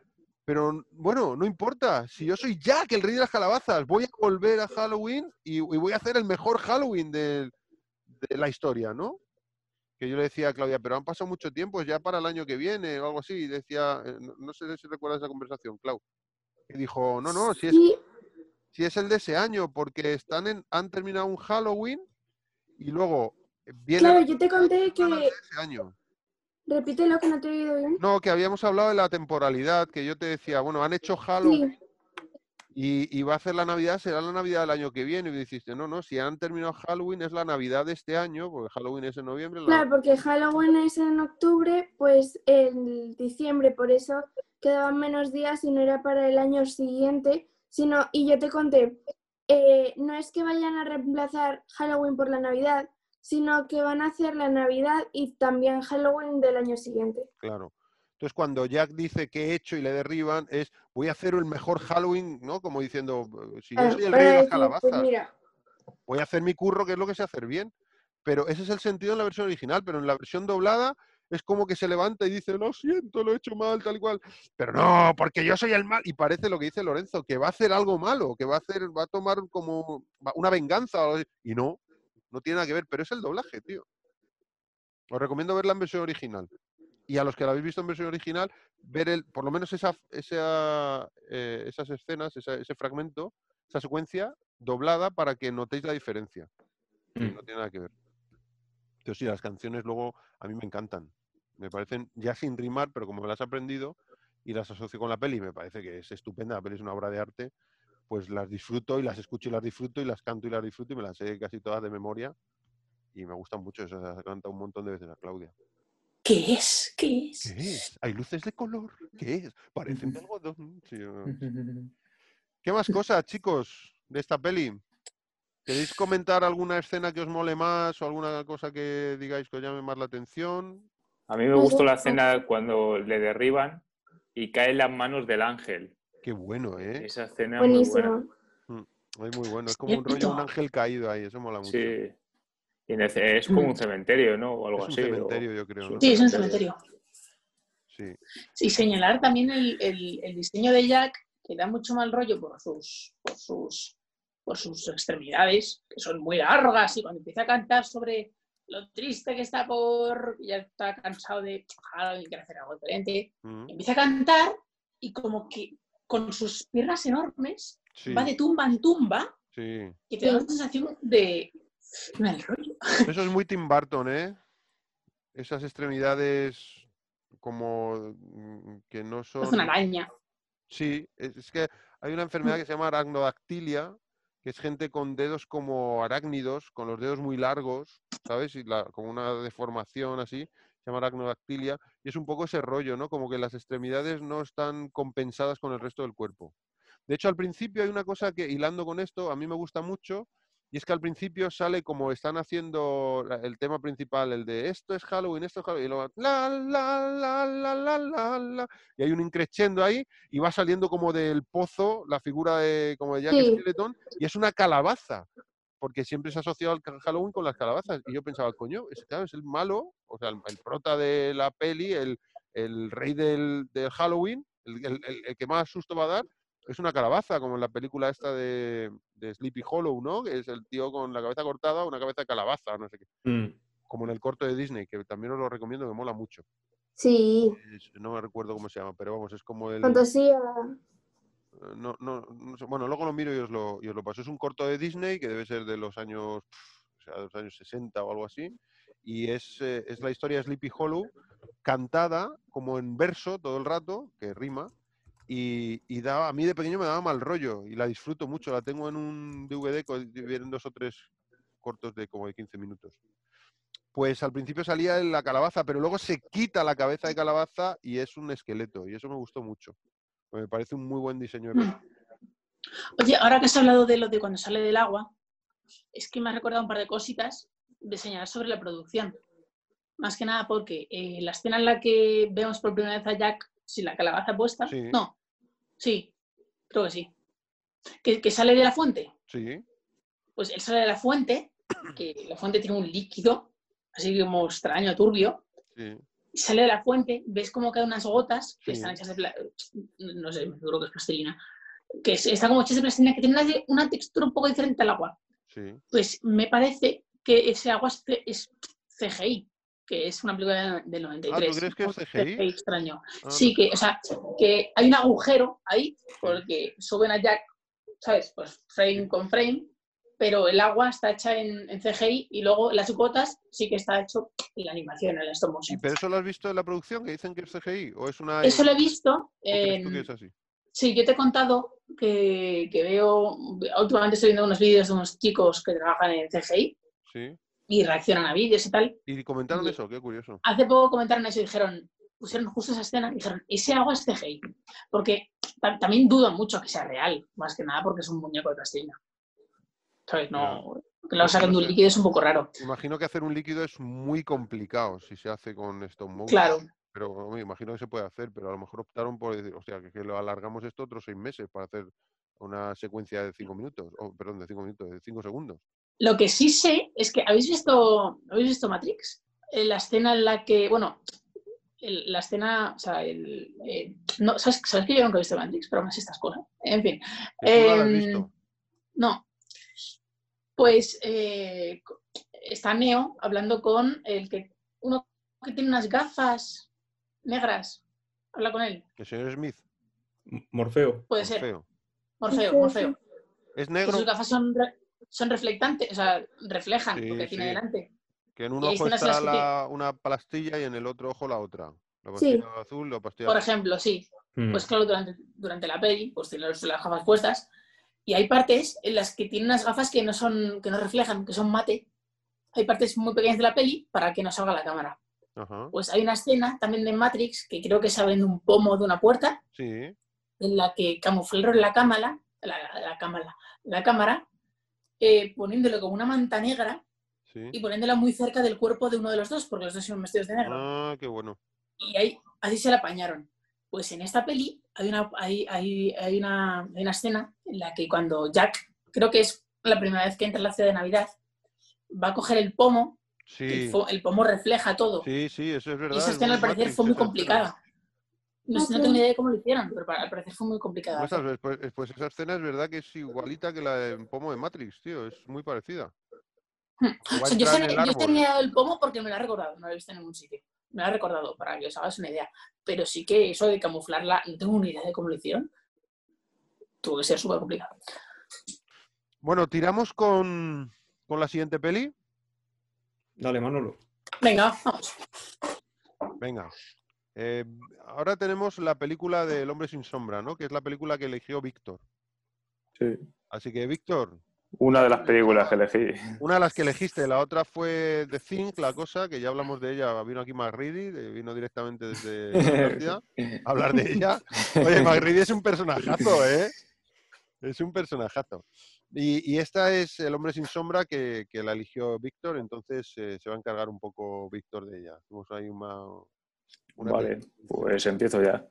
pero bueno, no importa, si yo soy Jack, el rey de las calabazas, voy a volver a Halloween y, y voy a hacer el mejor Halloween de la historia, ¿no? que yo le decía a Claudia, pero han pasado mucho tiempo, ya para el año que viene o algo así. Y decía, eh, no, no sé si recuerdas esa conversación, Clau. Y dijo, no, no, si es, si es el de ese año, porque están en, han terminado un Halloween y luego viene claro, la yo te conté que... ese año. Repite lo que no te he oído bien. No, que habíamos hablado de la temporalidad, que yo te decía, bueno, han hecho Halloween Sí, y, y va a hacer la Navidad, será la Navidad del año que viene. Y dijiste, no, no, si han terminado Halloween es la Navidad de este año, porque Halloween es en noviembre. la claro, porque Halloween es en octubre, pues en diciembre, por eso quedaban menos días y no era para el año siguiente, sino, y yo te conté, eh, no es que vayan a reemplazar Halloween por la Navidad, sino que van a hacer la Navidad y también Halloween del año siguiente. Claro. Entonces, cuando Jack dice que he hecho y le derriban, es voy a hacer el mejor Halloween, ¿no? Como diciendo, "Eh, si yo soy el rey de las pues calabazas, mira, voy a hacer mi curro, que es lo que sé hacer bien. Pero ese es el sentido en la versión original, pero en la versión doblada es como que se levanta y dice, lo siento, lo he hecho mal, tal y cual. Pero no, porque yo soy el mal. Y parece lo que dice Lorenzo, que va a hacer algo malo, que va a hacer, va a tomar como una venganza. Y no, no tiene nada que ver, pero es el doblaje, tío. Os recomiendo verla en versión original. Y a los que la habéis visto en versión original, ver el, por lo menos esa, esa, eh, esas escenas, esa- ese fragmento, esa secuencia doblada para que notéis la diferencia. Mm. No tiene nada que ver. Pero sí, las canciones luego a mí me encantan. Me parecen ya sin rimar, pero como me las he aprendido y las asocio con la peli, me parece que es estupenda. La peli es una obra de arte. Pues las disfruto y las escucho y las disfruto y las canto y las disfruto y me las sé casi todas de memoria. Y me gustan mucho. Esas las he cantado un montón de veces a Claudia. ¿Qué es? ¿Qué es? ¿Qué es? ¿Hay luces de color? ¿Qué es? Parecen de algodón. Sí, o- ¿Qué ¿Qué más cosas, chicos, de esta peli? ¿Queréis comentar alguna escena que os mole más o alguna cosa que digáis que os llame más la atención? A mí me gustó la escena cuando le derriban y cae en las manos del ángel. Qué bueno, ¿eh? Esa escena es muy buena. Buenísimo. Es muy bueno. Es como un rollo, un ángel caído ahí. Eso mola mucho. Sí. Y es como un cementerio, ¿no? O algo Es un así. o- cementerio, yo creo. ¿no? Sí, es un cementerio. Sí. Y señalar también el, el- el diseño de Jack, que da mucho mal rollo por sus, por sus, por sus extremidades, que son muy largas, y cuando empieza a cantar sobre lo triste que está por. ya está cansado de Halloween, quiere hacer algo diferente. Empieza a cantar y como que con sus piernas enormes Sí, va de tumba en tumba sí. y te da una sensación de mal rollo. Eso es muy Tim Burton, ¿eh? Esas extremidades como mm, que no son... Es una araña. Sí, es es que hay una enfermedad que se llama aracnodactilia, que es gente con dedos como arácnidos, con los dedos muy largos, ¿sabes? Y la- como una deformación así, se llama aracnodactilia, y es un poco ese rollo, ¿no? Como que las extremidades no están compensadas con el resto del cuerpo. De hecho, al principio hay una cosa que, hilando con esto, a mí me gusta mucho, y es que al principio sale como están haciendo el tema principal, el de esto es Halloween, esto es Halloween, y luego la, la, la, la, la, la, la, y hay un increchendo ahí, y va saliendo como del pozo la figura de, como de Jack Sí. Skeleton, y es una calabaza, porque siempre se ha asociado al Halloween con las calabazas. Y yo pensaba, coño, es, claro, es el malo, o sea, el, el prota de la peli, el, el rey del, del Halloween, el, el- el- el que más susto va a dar, es una calabaza, como en la película esta de, de Sleepy Hollow, ¿no? Que es el tío con la cabeza cortada, una cabeza de calabaza, no sé qué. Mm. Como en el corto de Disney, que también os lo recomiendo, que mola mucho. Sí, Es- no me recuerdo cómo se llama, pero vamos, es como el... fantasía. Eh, No, no, no sé, bueno, luego lo miro y os lo, y os lo paso. Es un corto de Disney que debe ser de los años, o sea, de los años 60 o algo así. Y es, eh, es la historia de Sleepy Hollow cantada como en verso todo el rato, que rima. Y, y da, a mí de pequeño me daba mal rollo y la disfruto mucho. La tengo en un DVD, co- vienen dos o tres cortos de como de 15 minutos. Pues al principio salía en la calabaza, pero luego se quita la cabeza de calabaza y es un esqueleto. Y eso me gustó mucho. Me parece un muy buen diseño de Mm. Oye, ahora que has hablado de lo de cuando sale del agua, es que me ha recordado un par de cositas de señalar sobre la producción. Más que nada porque eh, la escena en la que vemos por primera vez a Jack sin la calabaza puesta, Sí. no, sí, creo que sí, que, que sale de la fuente. Sí, Pues él sale de la fuente, que la fuente tiene un líquido, así como extraño, turbio, sí. y sale de la fuente, ves como caen unas gotas que Sí. están hechas de no sé, seguro que es plastilina, que es- está como hechas de plastilina, que tiene una, una textura un poco diferente al agua. Sí, Pues me parece que ese agua es CGI, que es una película del 93. Ah, crees que es CGI? extraño. Ah, Sí, que, o sea, que hay un agujero ahí, porque suben a Jack, ¿sabes? Pues frame con frame, pero el agua está hecha en, en CGI y luego las gotas sí que está hecho en la animación, en la stop ¿Y motion. pero eso lo has visto en la producción que dicen que es CGI? ¿O es una.? Eso lo he visto. ¿o crees tú en- que es así? Sí, yo te he contado que, que veo, últimamente estoy viendo unos vídeos de unos chicos que trabajan en CGI Sí. Y reaccionan a vídeos y tal. ¿Y comentaron Y- eso? Qué curioso. Hace poco comentaron eso y dijeron, pusieron justo esa escena y dijeron, ese agua es CGI. Porque ta- también dudo mucho que sea real, más que nada porque es un muñeco de plastilina. ¿Sabes? No, que lo saquen de un líquido es un poco raro. Imagino que hacer un líquido es muy complicado si se hace con stop motion. Claro. Pero me imagino que se puede hacer, pero a lo mejor optaron por decir, o sea, que, que lo alargamos esto otros seis meses para hacer una secuencia de cinco minutos, o perdón, de cinco minutos, de cinco segundos. Lo que sí sé es que, ¿habéis visto, ¿habéis visto Matrix? Eh, la escena en la que, bueno, el- la escena, o sea, el, eh, no, ¿sabes, ¿sabes que yo nunca he visto Matrix? Pero aún así estas cosas. En fin. ¿Que tú no lo has visto? No. Pues eh, está Neo hablando con el que uno que tiene unas gafas negras. Habla con él. ¿Que señor Smith? Morfeo. Puede ser. Morfeo. Morfeo. Es negro, sus gafas son, re- son reflectantes, o sea, reflejan Sí, lo que tiene sí. delante. que en un ojo las está que la- una pastilla y en el otro ojo la otra. La Sí. azul, la pastilla Por ejemplo, sí. Mm. Pues claro, durante, durante la peli, pues tiene los- las gafas puestas. Y hay partes en las que tiene unas gafas que no son, que no reflejan, que son mate. Hay partes muy pequeñas de la peli para que no salga la cámara. Ajá. Pues hay una escena también de Matrix que creo que se abre en un pomo de una puerta, Sí, en la que camuflaron la cámara, la, la cámara, la cámara eh, poniéndolo como una manta negra Sí. y poniéndola muy cerca del cuerpo de uno de los dos, porque los dos son vestidos de negro. Ah, qué bueno. Y ahí, así se la apañaron. Pues en esta peli hay una, hay, hay, hay una, hay una escena en la que cuando Jack, creo que es la primera vez que entra en la ciudad de Navidad, va a coger el pomo, el, Sí, fo- el pomo refleja todo. sí, sí, eso es verdad. y esa es escena al parecer fue muy complicada. No, sé, no tengo ni idea de cómo lo hicieron, pero al parecer fue muy complicada. de Pues, pues, pues- pues esa escena es verdad que es igualita que la de Pomo de Matrix, tío. Es muy parecida. Hmm. O sea, yo, sé, el yo el pomo porque me lo ha recordado, no lo he visto en ningún sitio. Me lo ha recordado, para que os hagáis una idea. Pero sí que eso de camuflarla, no tengo ni idea de cómo lo hicieron. Tuvo que ser súper complicado. Bueno, tiramos con, con la siguiente peli. Dale, Manolo. Venga, vamos. Venga. Eh, ahora tenemos la película del Hombre sin Sombra, ¿no? Que es la película que eligió Víctor. Sí. Así que, Víctor, Una de las películas que elegí. una de las que elegiste, la otra fue The Thing, la cosa, que ya hablamos de ella. Vino aquí McReady, de- vino directamente desde la a hablar de ella. Oye, McReady es un personajazo, ¿eh? Es un personajazo. Y, y esta es El hombre sin sombra que, que la eligió Víctor, entonces eh, se va a encargar un poco Víctor de ella. Hacemos ahí una... una Vale, pues empiezo ya.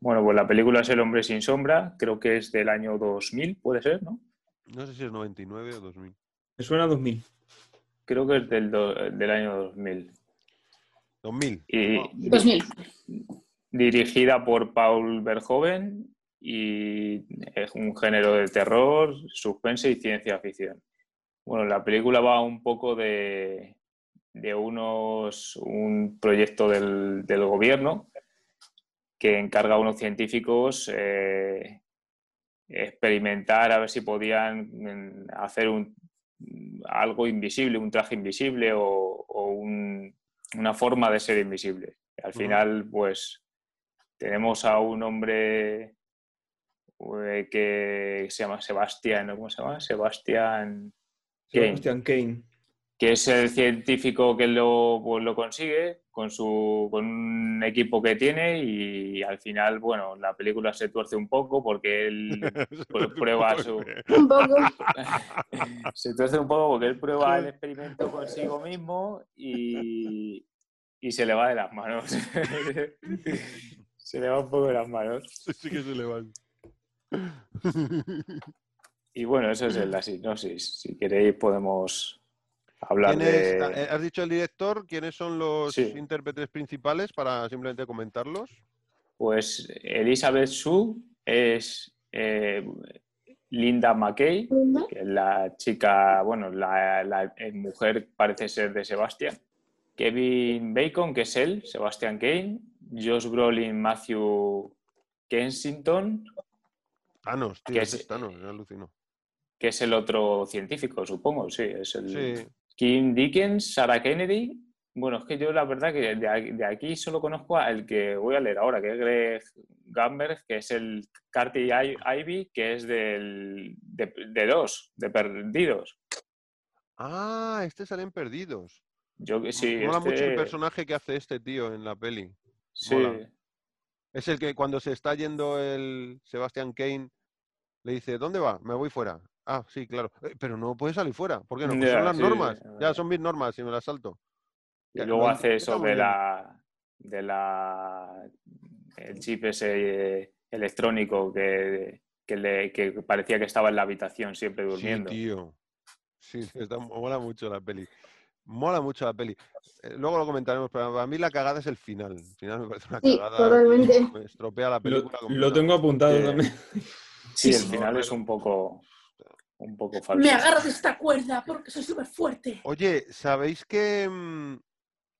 Bueno, pues la película es El hombre sin sombra, creo que es del año 2000, puede ser, ¿no? No sé si es 99 o 2000. Me suena a 2000. Creo que es del, do- del año 2000. 2000. Y 2000. dirigida por Paul Verhoeven y es un género de terror, suspense y ciencia ficción. Bueno, la película va un poco de, de unos, un proyecto del, del gobierno que encarga a unos científicos eh, experimentar a ver si podían mm, hacer un, algo invisible, un traje invisible o, o un- una forma de ser invisible. Al final, pues tenemos a un hombre eh, que se llama Sebastián, ¿no? ¿cómo se llama? Sebastián Kane, Sebastian Kane. Que es el científico que lo, pues, lo consigue con, su, con un equipo que tiene y al final, bueno, la película se tuerce un poco porque él pues, prueba su, Un poco. se tuerce un poco porque él prueba el experimento consigo mismo y, y se le va de las manos. se le va un poco de las manos. Sí que se le van. Y bueno, eso es el- la sinopsis. Si queréis podemos hablar ¿Quién es- de... eh, ¿Has dicho el director? ¿Quiénes son los Sí. intérpretes principales para simplemente comentarlos? Pues Elizabeth Shue es eh, Linda McKay, que es la chica, bueno, la, la- eh, mujer parece ser de Sebastián. Kevin Bacon, que es él, Sebastian Kane. Josh Brolin, Matthew Kensington, Thanos, tío, Que es- es Thanos, me alucino. que es el otro científico, supongo, sí, es el... Sí, Kim Dickens, Sarah Kennedy. Bueno, es que yo la verdad que de aquí, solo conozco al que voy a leer ahora, que es Greg Gamberg, que es el Carty Ivy, que es del, de, de dos, de Perdidos. Ah, este salen perdidos. Yo que sí, Mola mucho el este- personaje que hace este tío en la peli. sí, mola. Es el que cuando se está yendo el Sebastian Kane le dice, ¿dónde va? Me voy fuera. Ah, sí, claro. "Eh, pero no puede salir fuera. ¿Por qué no? Pues Ya, son las sí, normas. ya. Ya son mis normas y me las salto. y Ya, luego lo hace eso de la, de la el chip ese eh, electrónico que, que, le, que parecía que estaba en la habitación siempre durmiendo. Sí, tío. Sí, está- mola mucho la peli. Mola mucho la peli. Eh, luego lo comentaremos, pero a mí la cagada es el final. El final me parece una Sí, cagada. totalmente. Me estropea la Lo, película. lo tengo apuntado también. Sí, el final es un poco, un poco falso. Me agarro de esta cuerda porque soy súper fuerte. Oye, ¿sabéis que, mm,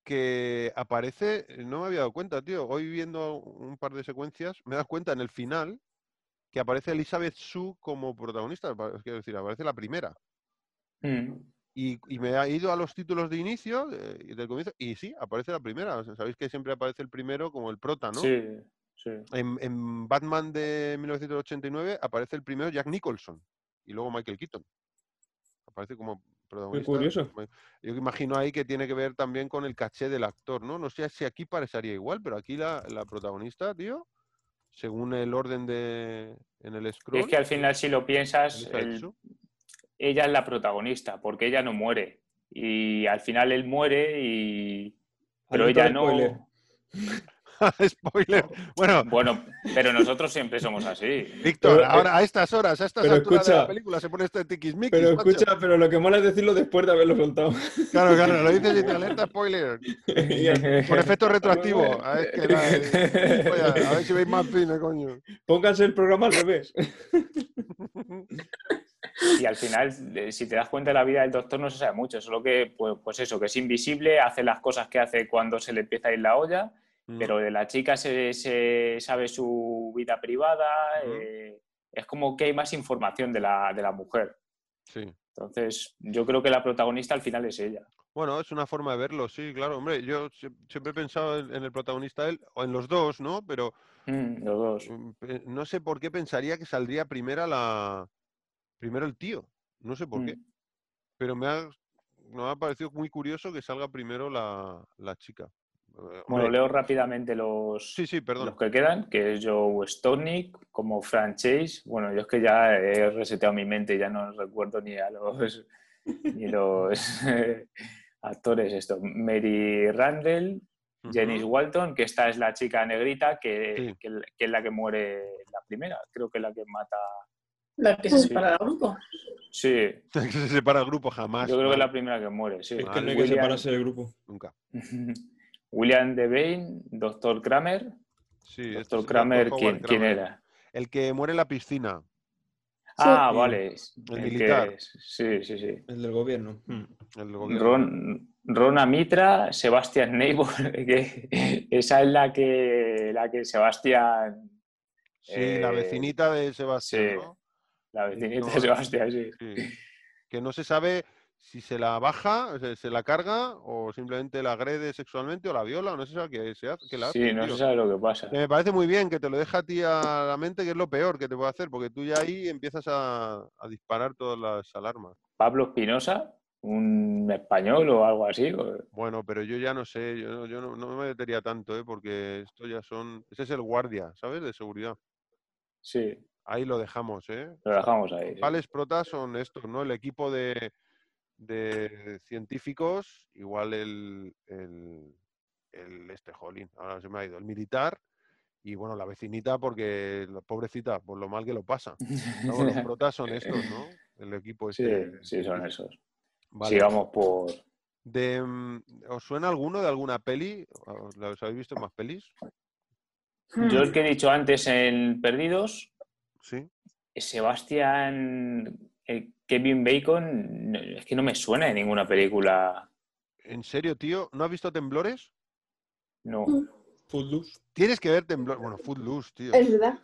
que aparece? No me había dado cuenta, tío. Hoy viendo un par de secuencias, me das cuenta en el final que aparece Elizabeth Shue como protagonista. Quiero decir, aparece la primera. Mm. Y, y me ha ido a los títulos de inicio, eh, y del comienzo, y sí, aparece la primera. Sabéis que siempre aparece el primero como el prota, ¿no? Sí, sí. En, en Batman de 1989 aparece el primero Jack Nicholson y luego Michael Keaton. Aparece como protagonista. curioso. Ma- Yo imagino ahí que tiene que ver también con el caché del actor, ¿no? No sé si aquí parecería igual, pero aquí la, la protagonista, tío, según el orden de en el scroll. Es que al final, si lo piensas, ella es la protagonista, porque ella no muere. Y al final él muere y... Pero ella no... spoiler. Bueno, Bueno, pero nosotros siempre somos así. Víctor, eh, ahora a estas horas, a estas pero alturas de la película se pone este tiquismiquis, Pero macho. escucha, pero lo que mola es decirlo después de haberlo soltado. Claro, claro, lo dices y te alerta spoiler. Con efecto retroactivo. A ver, que la- Oye, a ver si veis más fino, coño. Pónganse el programa al revés. Y al final, si te das cuenta de la vida del doctor, no se sabe mucho. Solo que, pues, pues eso, que es invisible, hace las cosas que hace cuando se le empieza a ir la olla, Mm. pero de la chica se, se sabe su vida privada. Eh, es como que hay más información de la, de la mujer. Sí. Entonces, yo creo que la protagonista al final es ella. Bueno, es una forma de verlo, sí, claro. Hombre, yo sie- siempre he pensado en el protagonista él, o en los dos, ¿no? Pero Mm, los dos. mm, no sé por qué pensaría que saldría primera la... Primero el tío. No sé por qué. Pero me ha, me ha parecido muy curioso que salga primero la, la chica. Bueno, leo rápidamente los, Sí, sí, perdón. los que quedan, que es Joe Stonick como franchise. Bueno, yo es que ya he reseteado mi mente, ya no recuerdo ni a los, ni los actores. Esto. Mary Randall, Janice Ujú. Walton, que esta es la chica negrita que, Sí. que- que es la que muere la primera. Creo que es la que mata. La que se separa del grupo. Sí, que se separa el grupo jamás. yo creo que es la primera que muere. Sí. Es que no hay que William- separarse del grupo. Nunca. William Devane, Doctor Kramer. Sí, Doctor Kramer, Dr. ¿quién, era? El que muere en la piscina. Ah, Sí. vale. El que militar. es- sí, sí, sí. El del gobierno. El del Mm. gobierno. Ron, Rona Mitra, Sebastián Neighbor, que esa es la que, la que Sebastián, Sí, la eh, vecinita de Sebastián, sí. ¿no? la vecinita No, de Sebastián, sí. Sí. Que no se sabe si se la baja, se la carga o simplemente la agrede sexualmente o la viola, o no se sabe qué se hace. qué le hace, Sí, no tío. se sabe lo que pasa. Me parece muy bien que te lo deja a ti a la mente, que es lo peor que te puede hacer, porque tú ya ahí empiezas a, a disparar todas las alarmas. Pablo Espinosa, un español o algo así. Bueno, pero yo ya no sé, yo, no- yo no, no me metería tanto, ¿eh? porque esto ya son... Ese es el guardia, ¿sabes? De seguridad. Sí, Ahí lo dejamos, ¿eh? lo dejamos ahí. sí. principales protas son estos, ¿no? El equipo de, de científicos, igual el, el, el este jolín, ahora se me ha ido, el militar y bueno, la vecinita porque la pobrecita, por lo mal que lo pasa. Vamos, los protas son estos, ¿no? El equipo este. sí, son esos. Vale. Sigamos por... De, ¿Os suena alguno de alguna peli? ¿Os ¿Los habéis visto en más pelis? Yo el que he dicho antes en Perdidos, Sí. Sebastián, Kevin Bacon, es que no me suena de ninguna película. ¿En serio, tío? ¿No has visto Temblores? No. Footloose. Tienes que ver Temblores. Bueno, Footloose, tío. Es verdad.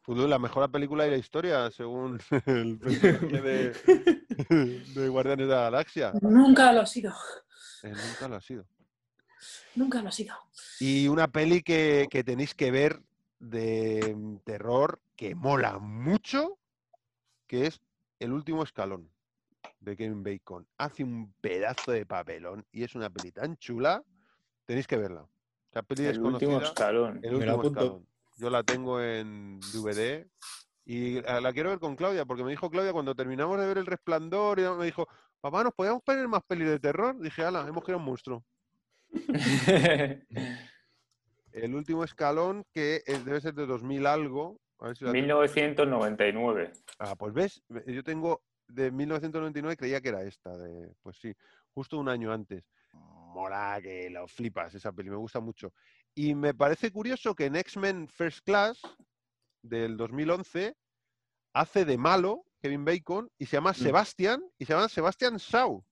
Footloose, la mejor película de la historia, según el personaje de, de Guardianes de la Galaxia. Nunca lo ha sido. Eh, nunca lo ha sido. Nunca lo ha sido. Y una peli que, que tenéis que ver de mm, terror que mola mucho, que es El último escalón de Kevin Bacon. Hace un pedazo de papelón y es una peli tan chula, tenéis que verla. La peli El último desconocida. escalón. El Me la último escalón. Yo la tengo en DVD y la la quiero ver con Claudia, porque me dijo Claudia cuando terminamos de ver El Resplandor, y me dijo, papá, ¿nos podíamos poner más pelis de terror? Dije, ala, hemos creado un monstruo. El último escalón, que es- debe ser de 2000 algo. A ver si la tengo. 1999. Ah, pues ves, ve- yo tengo de 1999, creía que era esta, de, pues sí, justo un año antes. Mola que lo flipas esa peli, me gusta mucho. Y me parece curioso que en X-Men First Class del 2011 hace de malo Kevin Bacon y se llama Mm. Sebastian y se llama Sebastian Shaw.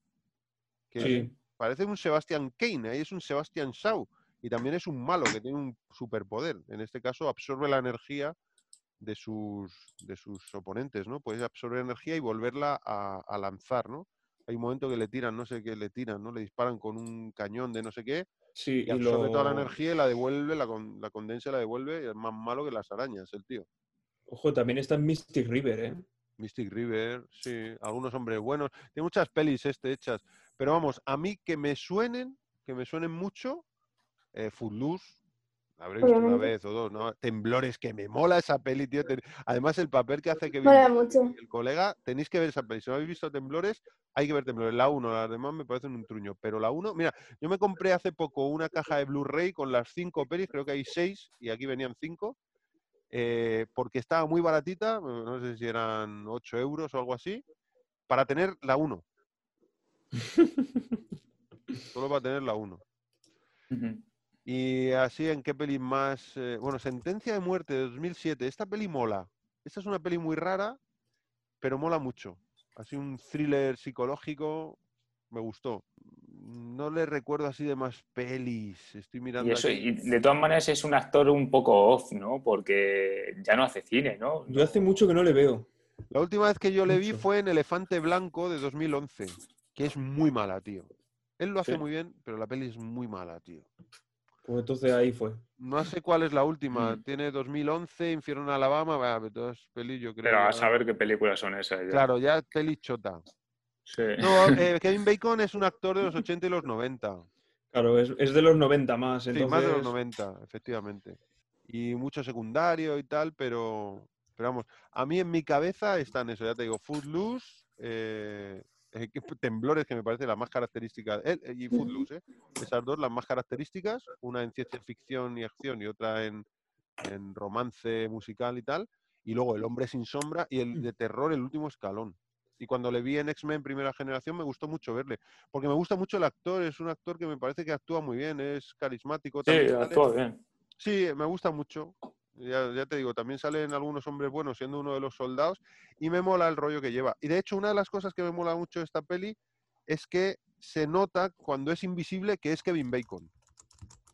Que Sí. parece un Sebastian Kane, ahí es un Sebastian Shaw. Y también es un malo que tiene un superpoder. En este caso absorbe la energía de sus, de sus oponentes, ¿no? Puede absorber energía y volverla a, a lanzar, ¿no? Hay un momento que le tiran, no sé qué le tiran, ¿no? Le disparan con un cañón de no sé qué Sí, y y absorbe toda la energía y la devuelve, la, con- la condensa y la devuelve y es más malo que las arañas, el tío. Ojo, también está en Mystic River, ¿eh? Mystic River, sí, algunos hombres buenos. Tiene muchas pelis este hechas, pero vamos, a mí que me suenen, que me suenen mucho, eh, Footloose, habré visto una vez o dos, ¿no? Temblores, que me mola esa peli, tío. Además, el papel que hace que Mola mucho. el colega, tenéis que ver esa peli. Si no habéis visto Temblores, hay que ver Temblores. La 1, las demás me parecen un truño. Pero la 1, mira, yo me compré hace poco una caja de Blu-ray con las cinco pelis, creo que hay seis, y aquí venían cinco, eh, porque estaba muy baratita, no sé si eran 8 euros o algo así, para tener la 1. Solo para tener la 1. Ujú. Y así, ¿en qué peli más? Eh, bueno, Sentencia de Muerte de 2007. Esta peli mola. Esta es una peli muy rara, pero mola mucho. Así un thriller psicológico. Me gustó. No le recuerdo así de más pelis. Estoy mirando. Y eso, aquí. y de todas maneras es un actor un poco off, ¿no? Porque ya no hace cine, ¿no? Yo hace mucho que no le veo. La última vez que yo le vi fue en Elefante Blanco de 2011, que es muy mala, tío. Él lo hace Sí. muy bien, pero la peli es muy mala, tío. Pues entonces ahí fue. No sé cuál es la última. Mm. Tiene 2011, Infierno en Alabama. va, pero todas pelis, yo creo. Pero a saber qué películas son esas. ya. Claro, ya es peli chota. Sí. No, eh, Kevin Bacon es un actor de los 80 y los 90. Claro, es, es de los 90 más. Sí, Entonces, más de los 90, efectivamente. Y mucho secundario y tal, pero, pero vamos, a mí en mi cabeza están eso, ya te digo, Footloose, eh, eh, Temblores, que me parece la más característica, eh, eh, y Footloose, ¿eh? esas dos las más características, una en ciencia ficción y acción y otra en, en romance musical y tal, y luego El hombre sin sombra y el de terror, El último escalón. Y cuando le vi en X-Men Primera Generación me gustó mucho verle, porque me gusta mucho el actor, es un actor que me parece que actúa muy bien, es carismático. Sí, actúa bien. Sí, me gusta mucho. Ya, ya te digo, también salen algunos hombres buenos siendo uno de los soldados y me mola el rollo que lleva. Y de hecho, una de las cosas que me mola mucho de esta peli es que se nota cuando es invisible que es Kevin Bacon.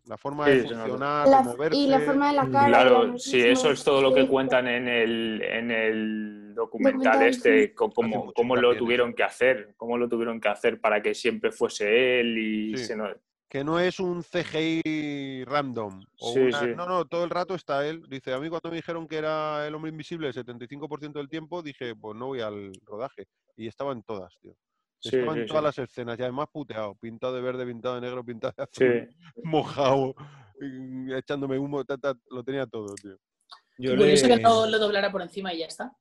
La forma de Sí, funcionar, La- de moverse. y la forma de la Mm. cara. Claro, sí, es eso es todo lo que cuentan en el, en el documental Documental, este, sí. cómo, cómo lo en tuvieron que hacer, cómo lo tuvieron que hacer para que siempre fuese él y Sí. se no- Que no es un CGI random. o Sí, una- sí. No, no, todo el rato está él. Dice, a mí cuando me dijeron que era el hombre invisible el 75% del tiempo, dije, pues no voy al rodaje. Y estaba en todas, tío. Sí, Estaba en sí, todas sí. las escenas y además puteado, pintado de verde, pintado de negro, pintado de azul, Sí. mojado, y echándome humo, ta, ta, lo tenía todo, tío. yo Curioso le- que no lo doblara por encima y ya está.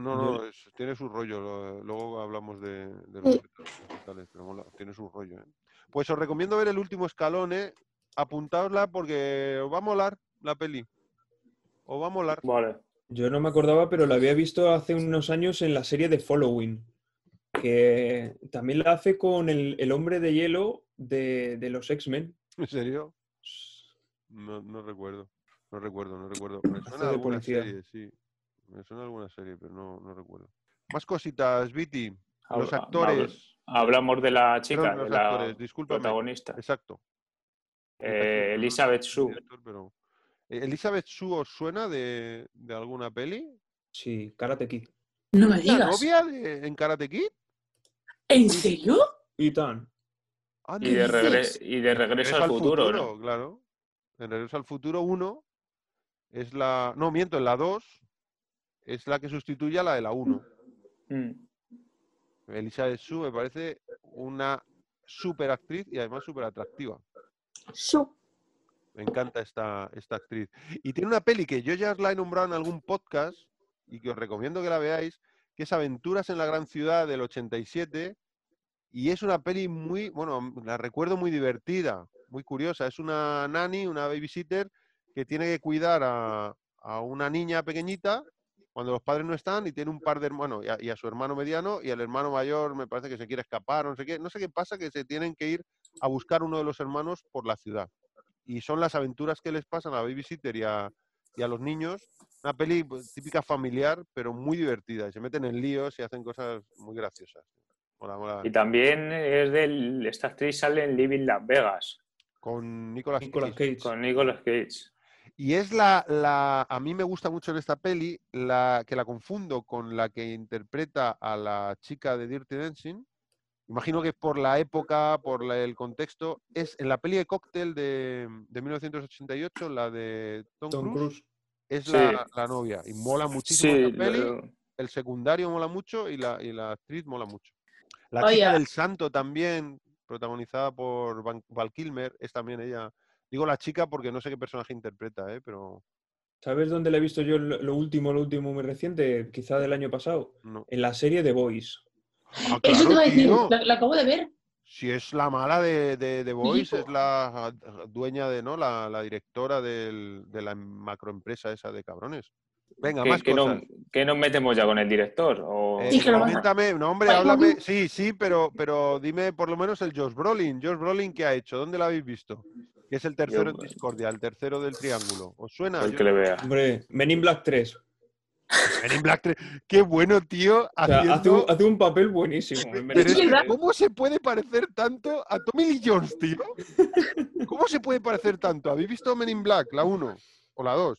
No, no, es- tiene su rollo, lo- luego hablamos de, de los Sí. digitales, pero mola, tiene su rollo. ¿eh? Pues os recomiendo ver el último escalón, ¿eh? apuntaosla porque os va a molar la peli. Os va a molar. Vale. Yo no me acordaba, pero la había visto hace unos años en la serie de Following, que también la hace con el, el hombre de hielo de, de los X-Men. ¿En serio? No, no recuerdo. No recuerdo, no recuerdo. Me suena de policía. serie, sí. Me suena alguna serie, pero no, no recuerdo. Más cositas, Viti. Los Habla- actores. Hablamos de la chica, Perdón, los la actores, discúlpame. protagonista. Exacto. Eh, Elizabeth Shue. Director, pero- Eh, ¿Elizabeth Shue os suena de, de alguna peli? Sí, Karate Kid. No me ¿La digas. novia de, en Karate Kid? ¿En serio? Y tan. Ah, Y de, ¿no? regre- y de regreso al futuro, ¿no? Claro. En Regreso al Futuro 1 es la... No, miento, en la 2 es la que sustituye a la de la 1. Mm. Elizabeth Shue me parece una súper actriz y además súper atractiva. Su. Me encanta esta, esta actriz. Y tiene una peli que yo ya os la he nombrado en algún podcast y que os recomiendo que la veáis, que es Aventuras en la Gran Ciudad del 87. Y es una peli muy, bueno, la recuerdo muy divertida, muy curiosa. Es una nani, una babysitter, que tiene que cuidar a, a una niña pequeñita cuando los padres no están y tiene un par de hermanos y a, y a su hermano mediano y el hermano mayor me parece que se quiere escapar, no sé qué, no sé qué pasa, que se tienen que ir a buscar uno de los hermanos por la ciudad y son las aventuras que les pasan a babysitter y a, y a los niños. Una peli pues, típica familiar, pero muy divertida. Y se meten en líos y hacen cosas muy graciosas. Mola, mola. Y también es del. Esta actriz sale en Living Las Vegas Con Nicolas, Nicolas Cage. Cage. con Nicolas Cage. Y es la, la. A mí me gusta mucho en esta peli la que la confundo con la que interpreta a la chica de Dirty Dancing. Imagino que por la época, por la- el contexto, es en la peli de Cocktail de, de 1988, la de Tom, Tom Cruise, es Sí. la, la novia. Y mola muchísimo Sí, esa peli. lo- el secundario mola mucho y la, y la actriz mola mucho. La Oye, chica del santo también, protagonizada por Van- Val Kilmer, es también ella Digo la chica porque no sé qué personaje interpreta, ¿eh? pero ¿Sabes dónde la he visto yo lo último, lo último muy reciente? Quizá del año pasado. no. En la serie The Voice. Ah, Eso te iba a decir, la, la acabo de ver. Si es la mala de, de, de Voice, po. es la dueña de, ¿no? La, la directora del- de la macroempresa esa de cabrones. Venga, ¿Qué, más qué cosas. no- qué nos metemos ya con el director? O... Eh, Sí, que coméntame, no hombre, háblame. Sí, sí, pero, pero dime por lo menos el Josh Brolin. Josh Brolin, ¿qué ha hecho? ¿Dónde lo habéis visto? Que es el tercero en Discordia, el tercero del triángulo. ¿Os suena? el que le vea. Hombre, Men in Black 3. Men in Black 3. Qué bueno, tío. O sea, hace, un, hace un papel buenísimo. en Men Pero in es Sí, que, Black ¿verdad? 3. ¿cómo se puede parecer tanto a Tommy Lee Jones, tío? ¿Cómo se puede parecer tanto? ¿Habéis visto Men in Black, la 1 o la 2?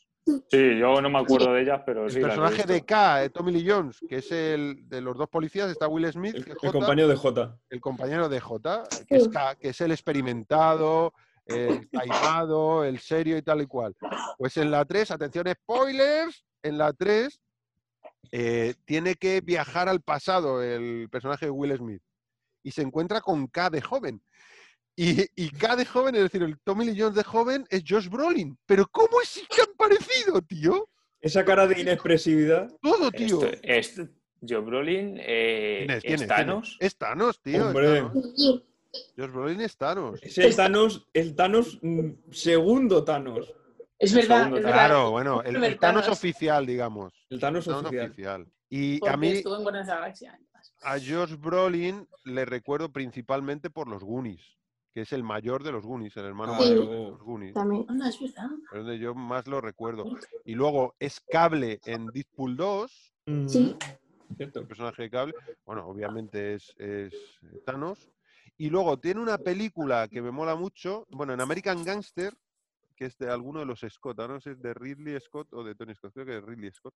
Sí, yo no me acuerdo de ellas, pero El sí. he personaje de. K, eh, Tommy Lee Jones, que es el de los dos policías, está Will Smith, El, que es el J, compañero de J. el compañero de J, que es. K, que es el experimentado, el taimado, el serio y tal y cual. Pues en la 3, atención, spoilers, en la 3 eh, tiene que viajar al pasado el personaje de Will Smith y se encuentra con K de joven. Y, y K de joven, es decir, el Tommy Lee Jones de joven es Josh Brolin. Pero ¿cómo es tan parecido, tío? Esa cara de inexpresividad. Todo, tío. Esto- esto- Joe Brolin, eh, ¿Quién es? ¿Quién es? ¿es ¿Quién es? Thanos? Es Thanos, tío. es Hombre. Thanos. Josh Brolin es Thanos. Es el Thanos, el Thanos, mm, segundo Thanos. Es verdad, segundo es Thanos. verdad. Claro, bueno, el, Thanos ¿no? oficial, digamos. El Thanos Thanos oficial. oficial. Y Porque a mí, estuvo en Guardianes de la Galaxia. a Josh Brolin le recuerdo principalmente por los Goonies, que es el mayor de los Goonies, el hermano Sí. mayor de los Goonies. También. Es verdad. Es donde yo más lo recuerdo. Y luego es Cable en Deadpool 2, Mm, Sí. Cierto. el personaje de Cable. Bueno, obviamente es, es Thanos. Y luego tiene una película que me mola mucho, bueno, en American Gangster, que es de alguno de los Scott, ahora no sé si es de Ridley Scott o de Tony Scott, creo que es Ridley Scott.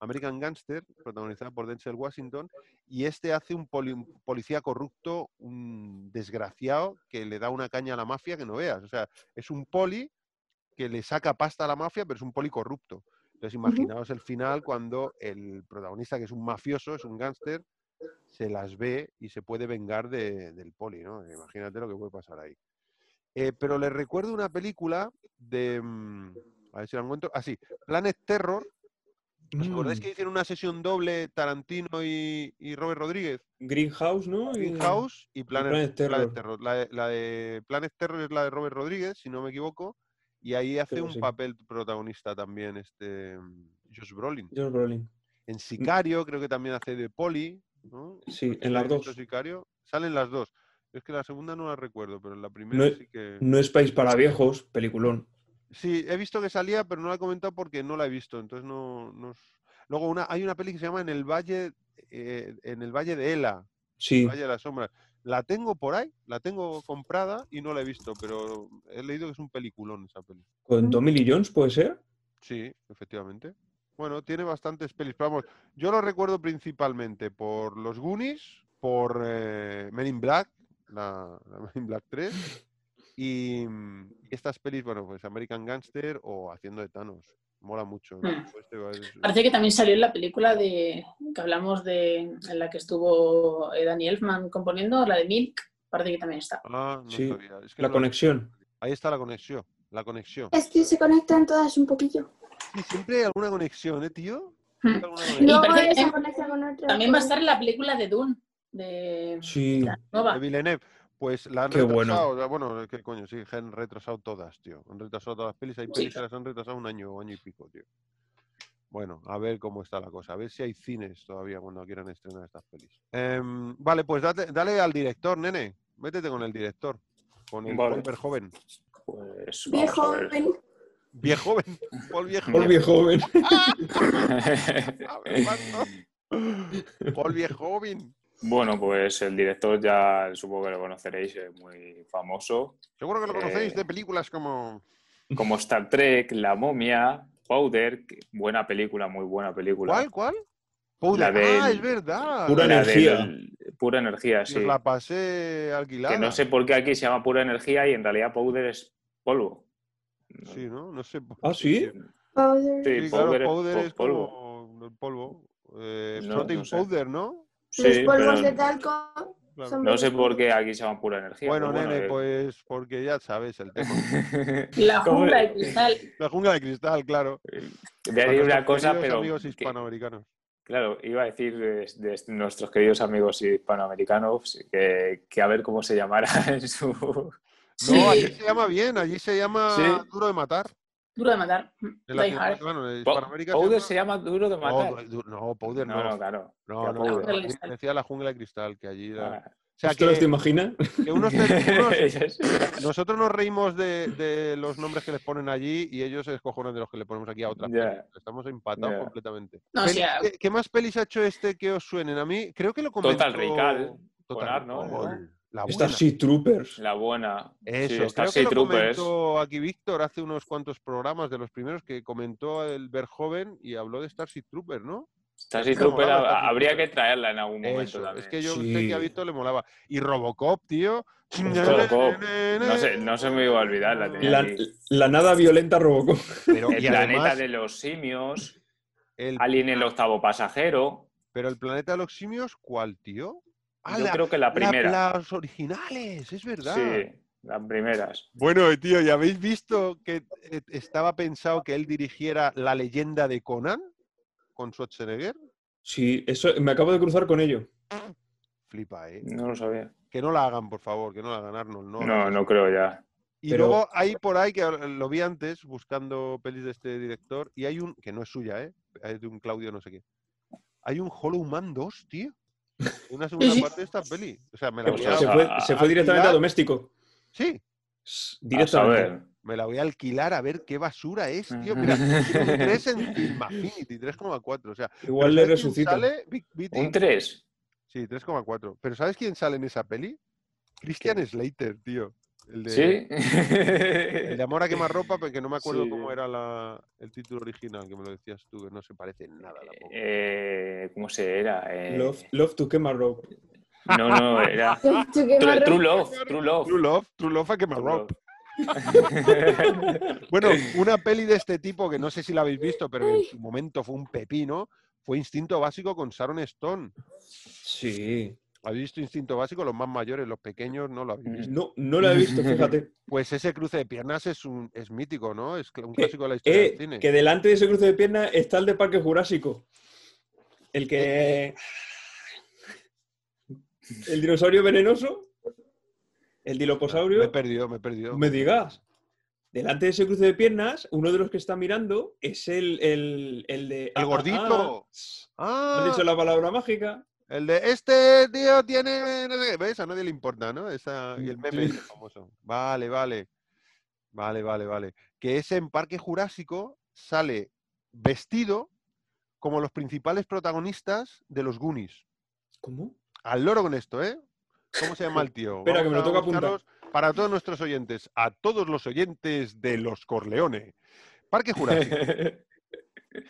American Gangster, protagonizada por Denzel Washington, y este hace un, poli- un policía corrupto, un desgraciado, que le da una caña a la mafia que no veas. O sea, es un poli que le saca pasta a la mafia, pero es un poli corrupto. Entonces, imaginaos el final cuando el protagonista, que es un mafioso, es un gángster, se las ve y se puede vengar de- del poli, ¿no? Imagínate lo que puede pasar ahí. Eh, pero les recuerdo una película de... mm, A ver si la encuentro. Ah, sí. Planet Terror. ¿Os acordáis Mm, que hicieron una sesión doble Tarantino y, y Robert Rodríguez? Greenhouse, ¿no? Greenhouse y Planet, Planet Planet Terror. Terror. La, de, la de Planet Terror es la de Robert Rodríguez, si no me equivoco. Y ahí hace Creo un sí. papel protagonista también este mm, Josh Brolin. Josh Brolin. En Sicario creo que también hace de Poli. ¿No? Sí, si en las dos. Sicario. Salen las dos. Es que la segunda no la recuerdo, pero en la primera No es- sí que... No es país para viejos, peliculón. Sí, he visto que salía, pero no la he comentado porque no la he visto. Entonces no... no Luego una, hay una peli que se llama En el Valle, eh, en el Valle de Ela. Sí. Valle de las Sombras. La tengo por ahí, la tengo comprada y no la he visto, pero he leído que es un peliculón esa peli. Con Tommy Lee Jones, ¿puede ser? Sí, efectivamente. Bueno, tiene bastantes pelis, pero vamos, yo lo recuerdo principalmente por los Goonies, por eh, Men in Black, la, la Men in Black 3, y, mm, y estas pelis, bueno, pues American Gangster o Haciendo de Thanos. Mola mucho. ¿no? Hmm. Este va- es- Parece que también salió en la película de que hablamos de en la que estuvo eh, Danny Elfman componiendo, la de Milk. Parece que también está. Ah, no Sí, sabía. Es que La no- conexión. Ahí está la conexión. La conexión. Es que se conectan todas un poquillo. Sí, siempre hay alguna conexión, ¿eh, tío? Hmm. Alguna conexión. Esa también- conecta con otra. También va a estar en la película de Dune, de Sí. la nueva. de Villeneuve. Pues la han Qué retrasado. Bueno, qué coño, sí, han retrasado todas, tío. Han retrasado todas las pelis. Hay pelis que las han retrasado un año o año y pico, tío. Bueno, a ver cómo está la cosa. A ver si hay cines todavía cuando quieran estrenar estas pelis. Em, vale, pues date- dale al director, nene. Métete con el director. Con el Vale. Verhoeven. Pues Viejo, vamos a ver. Ven. Viejoven. Paul Viejoven. Paul Viejoven. A ver, ¿cuánto? Paul Viejoven. bueno, pues el director ya supongo que lo conoceréis, es muy famoso. Seguro que lo conocéis Eh, de películas como... Como Star Trek, La Momia, Powder, buena película, muy buena película. ¿Cuál? ¿Cuál? Powder. del- Ah, es verdad. Pura energía. del- pura energía, sí. os la pasé alquilada. Que no sé por qué aquí se llama pura energía y en realidad powder es polvo. Sí, ¿no? No sé. ¿Ah, sí? Powder. Sí, Sí, claro, powder es powder po- es polvo. como el polvo. Eh, No, protein no sé. powder, ¿no? Los polvos pero de talco. Claro. No sé por qué aquí se llaman pura energía. Bueno, nene, eh, pues porque ya sabes el tema. La ¿Cómo jungla de cristal. La jungla de cristal, claro. Voy a decir una cosa, pero. amigos que- hispanoamericanos. claro, iba a decir de, de nuestros queridos amigos hispanoamericanos que, que a ver cómo se llamara en su. Sí, No, allí se llama bien, allí se llama Sí. duro de matar. duro de matar. En Hard. bueno, en Hispanoamérica Powder se se llama duro de matar. No, du- no, Powder No, no. no, claro. No, no, no, Powder a mí Cristal. me decía la jungla de cristal, que allí... era- Ah. O sea, ¿Ostras, te imaginas? que unos, nosotros nos reímos de, de los nombres que les ponen allí y ellos se descojonan de los que le ponemos aquí a otras. Estamos empatados completamente. No, sea, ¿qué, qué más pelis ha hecho este que os suenen? A mí creo que lo comentó... Total Recall, Total ¿no? La buena. Starship Troopers. La buena. Eso, sí, creo que Starship lo Troopers. comentó aquí Víctor hace unos cuantos programas de los primeros que comentó el Verjoven y habló de Starship Trooper, ¿no? Starship Es que me Trooper molaba ha- Starship habría que traerla en algún momento Eso, también. es que yo sé Sí. que a Víctor le molaba. Y Robocop, tío. Robocop. No sé, no se me iba a olvidar, la tenía La, la nada violenta Robocop. Pero, El y planeta además, de los simios, el- Alien el octavo pasajero. pero el planeta de los simios, ¿cuál, tío? Ah, Yo la- creo que la la- primera. las originales, es verdad. Sí, las primeras. Bueno, tío, ¿y habéis visto que eh, estaba pensado que él dirigiera La leyenda de Conan con Schwarzenegger? Sí, eso me acabo de cruzar con ello. Flipa, ¿eh? No lo sabía. Que no la hagan, por favor, que no la hagan Arnold. No, No, creo ya. Y Pero- luego hay por ahí, que lo vi antes, buscando pelis de este director, y hay un, que no es suya, ¿eh? Es de un Claudio no sé qué. Hay un Hollow Man 2, tío. Una segunda sí. parte de esta peli. O sea, me la voy a... Se a- fue, se fue directamente a doméstico. Sí, S- A Directamente. saber. me la voy a alquilar a ver qué basura es, tío. Mira, un 3 en Film Affinity, 3,4. O sea, Igual ¿pero le ¿sabes quién resucita. sale? Un 3. Sí, 3,4. Pero ¿sabes quién sale en esa peli? Christian Slater, tío. El de, ¿Sí? el de Amor a quemarropa, pero que no me acuerdo Sí. cómo era la- el título original, que me lo decías tú, que no se parece en nada tampoco. Eh, ¿Cómo se era? Eh, Love, love to quema rope. No, no, era. True. True Love, True Love. True Love, True Love a quemarropa. Love. Bueno, una peli de este tipo, que no sé si la habéis visto, pero en su momento fue un pepino, fue Instinto Básico con Sharon Stone. Sí. ¿Habéis visto Instinto Básico? Los más mayores, los pequeños no lo habéis visto. No, no la he visto, fíjate. Pues ese cruce de piernas es, un, es mítico, ¿no? Es un clásico de la historia del Eh, cine. que delante de ese cruce de piernas está el de Parque Jurásico. El que. El dinosaurio venenoso. El Me diloposaurio. he perdido, me he perdido. Me digas. Delante de ese cruce de piernas, uno de los que está mirando es el, el, el de. ¡El ah, ah, gordito! ah. ¿No has ¡Ah! dicho la palabra mágica? El de este tío tiene. No sé, qué". ¿Ves? A nadie le importa, ¿no? Esa, y el meme ese famoso. Vale, vale. Vale, vale, vale. Que ese en Parque Jurásico sale vestido como los principales protagonistas de los Goonies. ¿Cómo? Al loro con esto, ¿eh? ¿Cómo se llama el tío? Espera, que me lo toca apuntar. Para todos nuestros oyentes, a todos los oyentes de los Corleone. Parque Jurásico.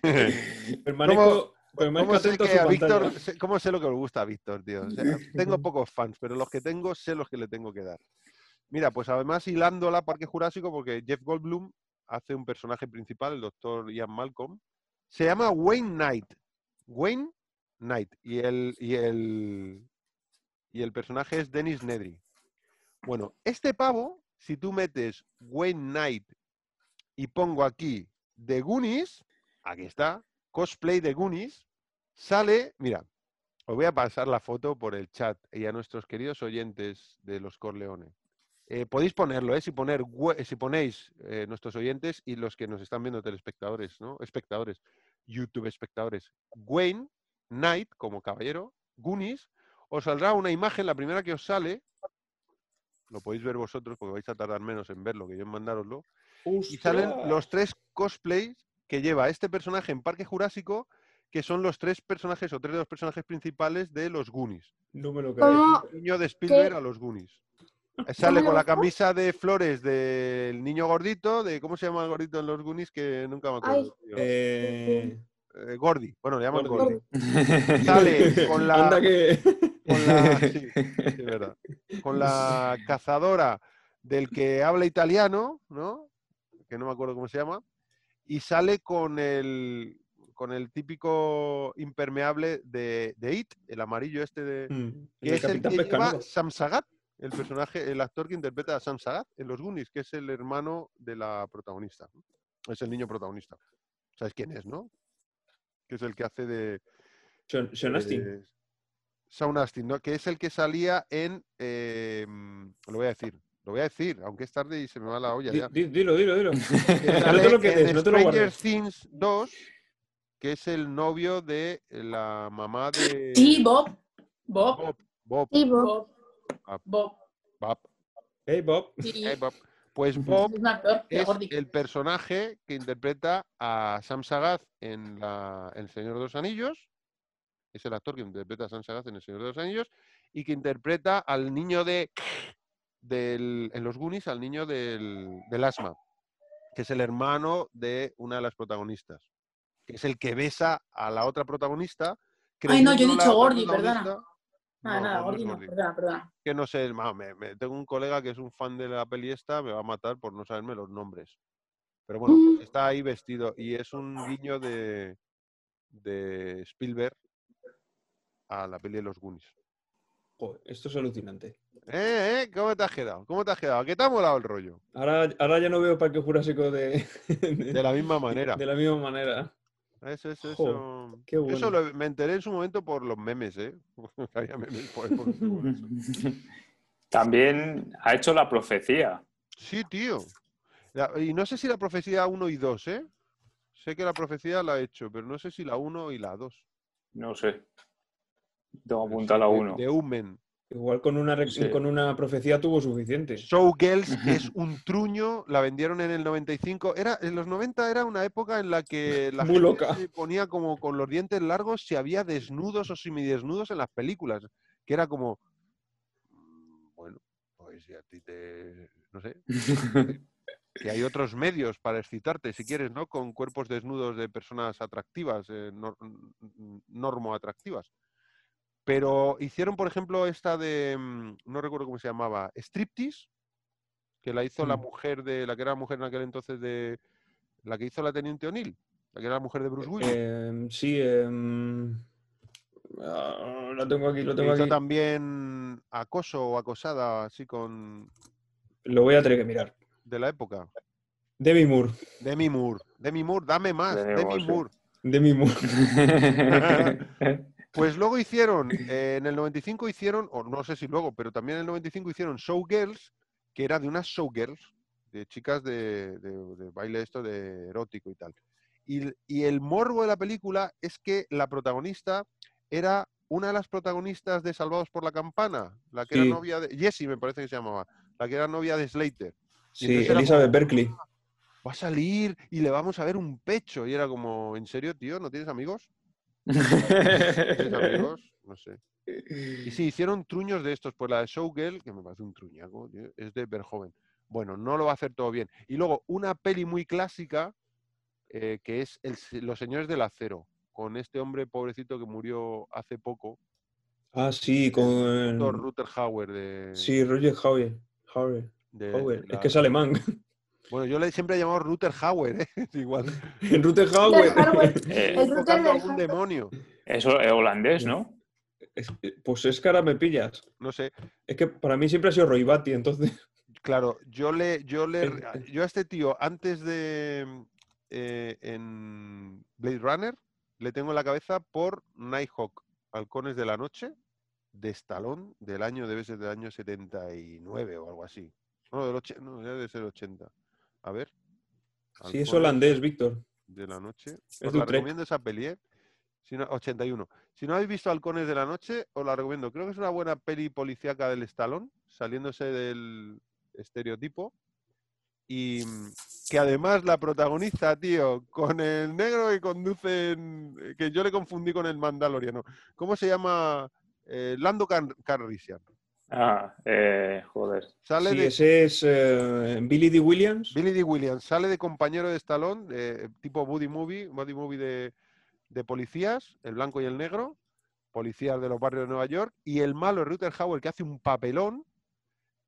Permanezco, ¿Cómo sé, atento a que su a pantalla. Víctor, sé- ¿Cómo sé lo que le gusta a Víctor, tío? O sea, tengo pocos fans, pero los que tengo sé los que le tengo que dar. Mira, pues además hilándola Parque Jurásico, porque Jeff Goldblum hace un personaje principal, el doctor Ian Malcolm. Se llama Wayne Knight. Wayne Knight. Y el, y el, y el personaje es Dennis Nedry. Bueno, este pavo, si tú metes Wayne Knight y pongo aquí The Goonies, aquí está, cosplay de Goonies, sale, mira, os voy a pasar la foto por el chat y a nuestros queridos oyentes de los Corleone. Eh, podéis ponerlo, ¿eh? Si, poner, we- si ponéis eh, nuestros oyentes y los que nos están viendo telespectadores, ¿no? Espectadores, YouTube espectadores. Wayne Knight, como caballero, Goonies, os saldrá una imagen, la primera que os sale, lo podéis ver vosotros porque vais a tardar menos en verlo que yo en mandároslo, y salen los tres cosplays que lleva este personaje en Parque Jurásico, que son los tres personajes o tres de los personajes principales de los Goonies. No me lo creo. ¿Cómo? El niño de Spielberg ¿Qué? a los Goonies. Sale con la camisa de flores del niño gordito, de ¿cómo se llama el gordito en los Goonies? Que nunca me acuerdo. Eh, Eh, Gordy, bueno, le llaman Gordy. Gordy. Sale con la, Anda que. con la, sí, sí, es verdad. con la cazadora del que habla italiano, ¿no? Que no me acuerdo cómo se llama. Y sale con el, con el típico impermeable de, de It, el amarillo este de... Mm, que el es el que lleva. Sam Sagat, el personaje, el actor que interpreta a Sam Sagat en Los Goonies, que es el hermano de la protagonista. Es el niño protagonista. ¿Sabes quién es, no? Que es el que hace de... Sean, Sean Astin. eh, Sean Astin, ¿no? Que es el que salía en... eh, lo voy a decir, lo voy a decir, aunque es tarde y se me va la olla Di- ya. di- Dilo, dilo, dilo. No sale te lo quedes, en no te lo Stranger guardes. Things 2, que es el novio de la mamá de... Sí, Bob. Bob. Bob. Bob. Sí, Bob. Bob. Ah. Bob. Bob. Hey, Bob. Sí, Eh, Bob. Pues. Bob es actor es el personaje que interpreta a Sam Sagat en la, El Señor de los Anillos. Es el actor que interpreta a Sam Sagat en El Señor de los Anillos y que interpreta al niño de del, en los Goonies, al niño del, del asma, que es el hermano de una de las protagonistas, que es el que besa a la otra protagonista. Ay, no, yo he dicho Gordy, perdona. Nada, No, nada, no, no perdona, perdona. que no sé, ma, me- me- tengo un colega que es un fan de la peli esta, me va a matar por no saberme los nombres. Pero bueno, Mm. está ahí vestido y es un guiño de, de Spielberg a la peli de los Goonies. Joder, esto es alucinante. ¿Eh, eh? ¿Cómo te has quedado? ¿Cómo te has quedado? ¿Qué te ha molado el rollo? Ahora, ahora ya no veo Parque Jurásico de, De la misma manera. de la misma manera. Eso, eso, eso. qué Eso bueno. lo- me enteré en su momento por los memes, ¿eh? Había memes por- por- por eso. También ha hecho la profecía. Sí, tío. La- y no sé si la profecía 1 y 2, ¿eh? Sé que la profecía la he hecho, pero no sé si la 1 y la 2. No sé. Tengo Pero apuntado la sí, de- 1. De Umen. Igual con una, Sí. con una profecía tuvo suficiente. Showgirls es un truño, la vendieron en el 95. Era, en los 90 era una época en la que la Muy gente loca. se ponía como con los dientes largos si había desnudos o semidesnudos en las películas. Que era como, mm, bueno, pues si a ti te, no sé, que hay otros medios para excitarte, si quieres, ¿no? Con cuerpos desnudos de personas atractivas, eh, normo atractivas. Pero hicieron, por ejemplo, esta de, mm, no recuerdo cómo se llamaba, Striptease, que la hizo la Mm. mujer de, la que era mujer en aquel entonces de, la que hizo la Teniente O'Neill, la que era la mujer de Bruce Willis. Em, sí, em, ah, lo tengo aquí, lo que tengo hizo aquí. también acoso o acosada, así con, Lo voy a tener que mirar. de la época. Demi Moore. Demi Moore, Demi Moore, dame más, Demi Demi Moore, sí. Moore. Demi Moore. Pues luego hicieron, eh, en el 95 hicieron, o no sé si luego, pero también en el 95 hicieron Showgirls, que era de unas showgirls, de chicas de, de- de baile esto de erótico y tal. Y, y el morbo de la película es que la protagonista era una de las protagonistas de Salvados por la Campana, la que Sí. era novia de... Jessie me parece que se llamaba, la que era novia de Slater. Sí, Elizabeth Berkley. Va a salir y le vamos a ver un pecho. Y era como, ¿en serio, tío? ¿No tienes amigos? ¿Tienes amigos? No sé. Y sí, hicieron truños de estos. Pues la de Showgirl, que me parece un truñaco, tío, es de Verhoeven. Bueno, no lo va a hacer todo bien. Y luego, una peli muy clásica, eh, que es el Los Señores del Acero, con este hombre pobrecito que murió hace poco, Ah, sí, con. Ruther Hauer de... Sí, Roger Hauer. Hauer. de- Hauer. de Es la- que es alemán. Bueno, yo le siempre he llamado Ruther Hauer, ¿eh? Es igual. Ruther Hauer. Hauer. Eh, El del algún Hauer. demonio. Eso es holandés, ¿no? Es- Pues es que ahora me pillas. No sé. Es que para mí siempre ha sido Roy Batty, entonces. Claro, yo le, yo le, Eh, eh. yo a este tío antes de eh, en Blade Runner le tengo en la cabeza por Nighthawk, Halcones de la Noche, de Stallone, del año, debe ser del año 79 o algo así. No, del och- no, ya debe ser 80. A ver. Sí, es holandés, Víctor. De la Noche. Es Os la recomiendo esa peli, ¿eh? Si no, 81. Si no habéis visto Halcones de la Noche, os la recomiendo. Creo que es una buena peli policíaca del Stallone, saliéndose del estereotipo. Y mm, que además la protagoniza, tío, con el negro que conduce, que yo le confundí con el Mandaloriano. ¿Cómo se llama? Eh, Lando Car-. Ah, eh, joder. Sale Sí, de, ese es eh, Billy D. Williams. Billy D. Williams sale de compañero de Stallone, eh, tipo Buddy Movie, Buddy Movie de, de policías, el blanco y el negro, policías de los barrios de Nueva York, y el malo es Ruther Hauer, que hace un papelón,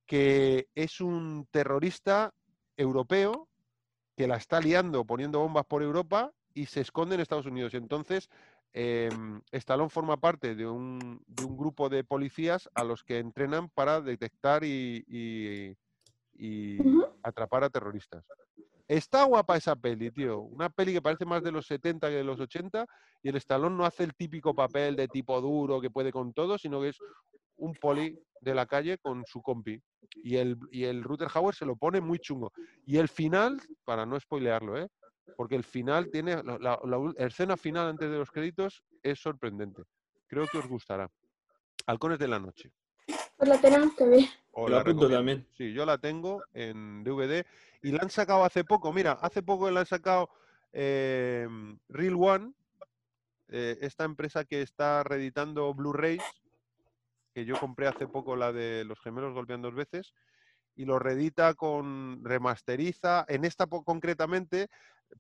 que es un terrorista europeo que la está liando poniendo bombas por Europa y se esconde en Estados Unidos. Y entonces, Stallone forma parte de un, de un grupo de policías a los que entrenan para detectar y, y- y Ujú. atrapar a terroristas. Está guapa esa peli, tío. Una peli que parece más de los 70 que de los 80 y el Stallone no hace el típico papel de tipo duro que puede con todo, sino que es un poli de la calle con su compi. Y el, y el Ruther Hauer se lo pone muy chungo. Y el final, para no spoilearlo, ¿eh? Porque el final tiene, la, la- escena final antes de los créditos es sorprendente. Creo que os gustará. Halcones de la noche. Pues la tenemos que ver. La apunto también. Sí, yo la tengo en DVD y la han sacado hace poco. Mira, hace poco la han sacado eh, Real One, eh, esta empresa que está reeditando Blu-rays, que yo compré hace poco la de Los gemelos golpean dos veces, y lo reedita con remasteriza. En esta concretamente,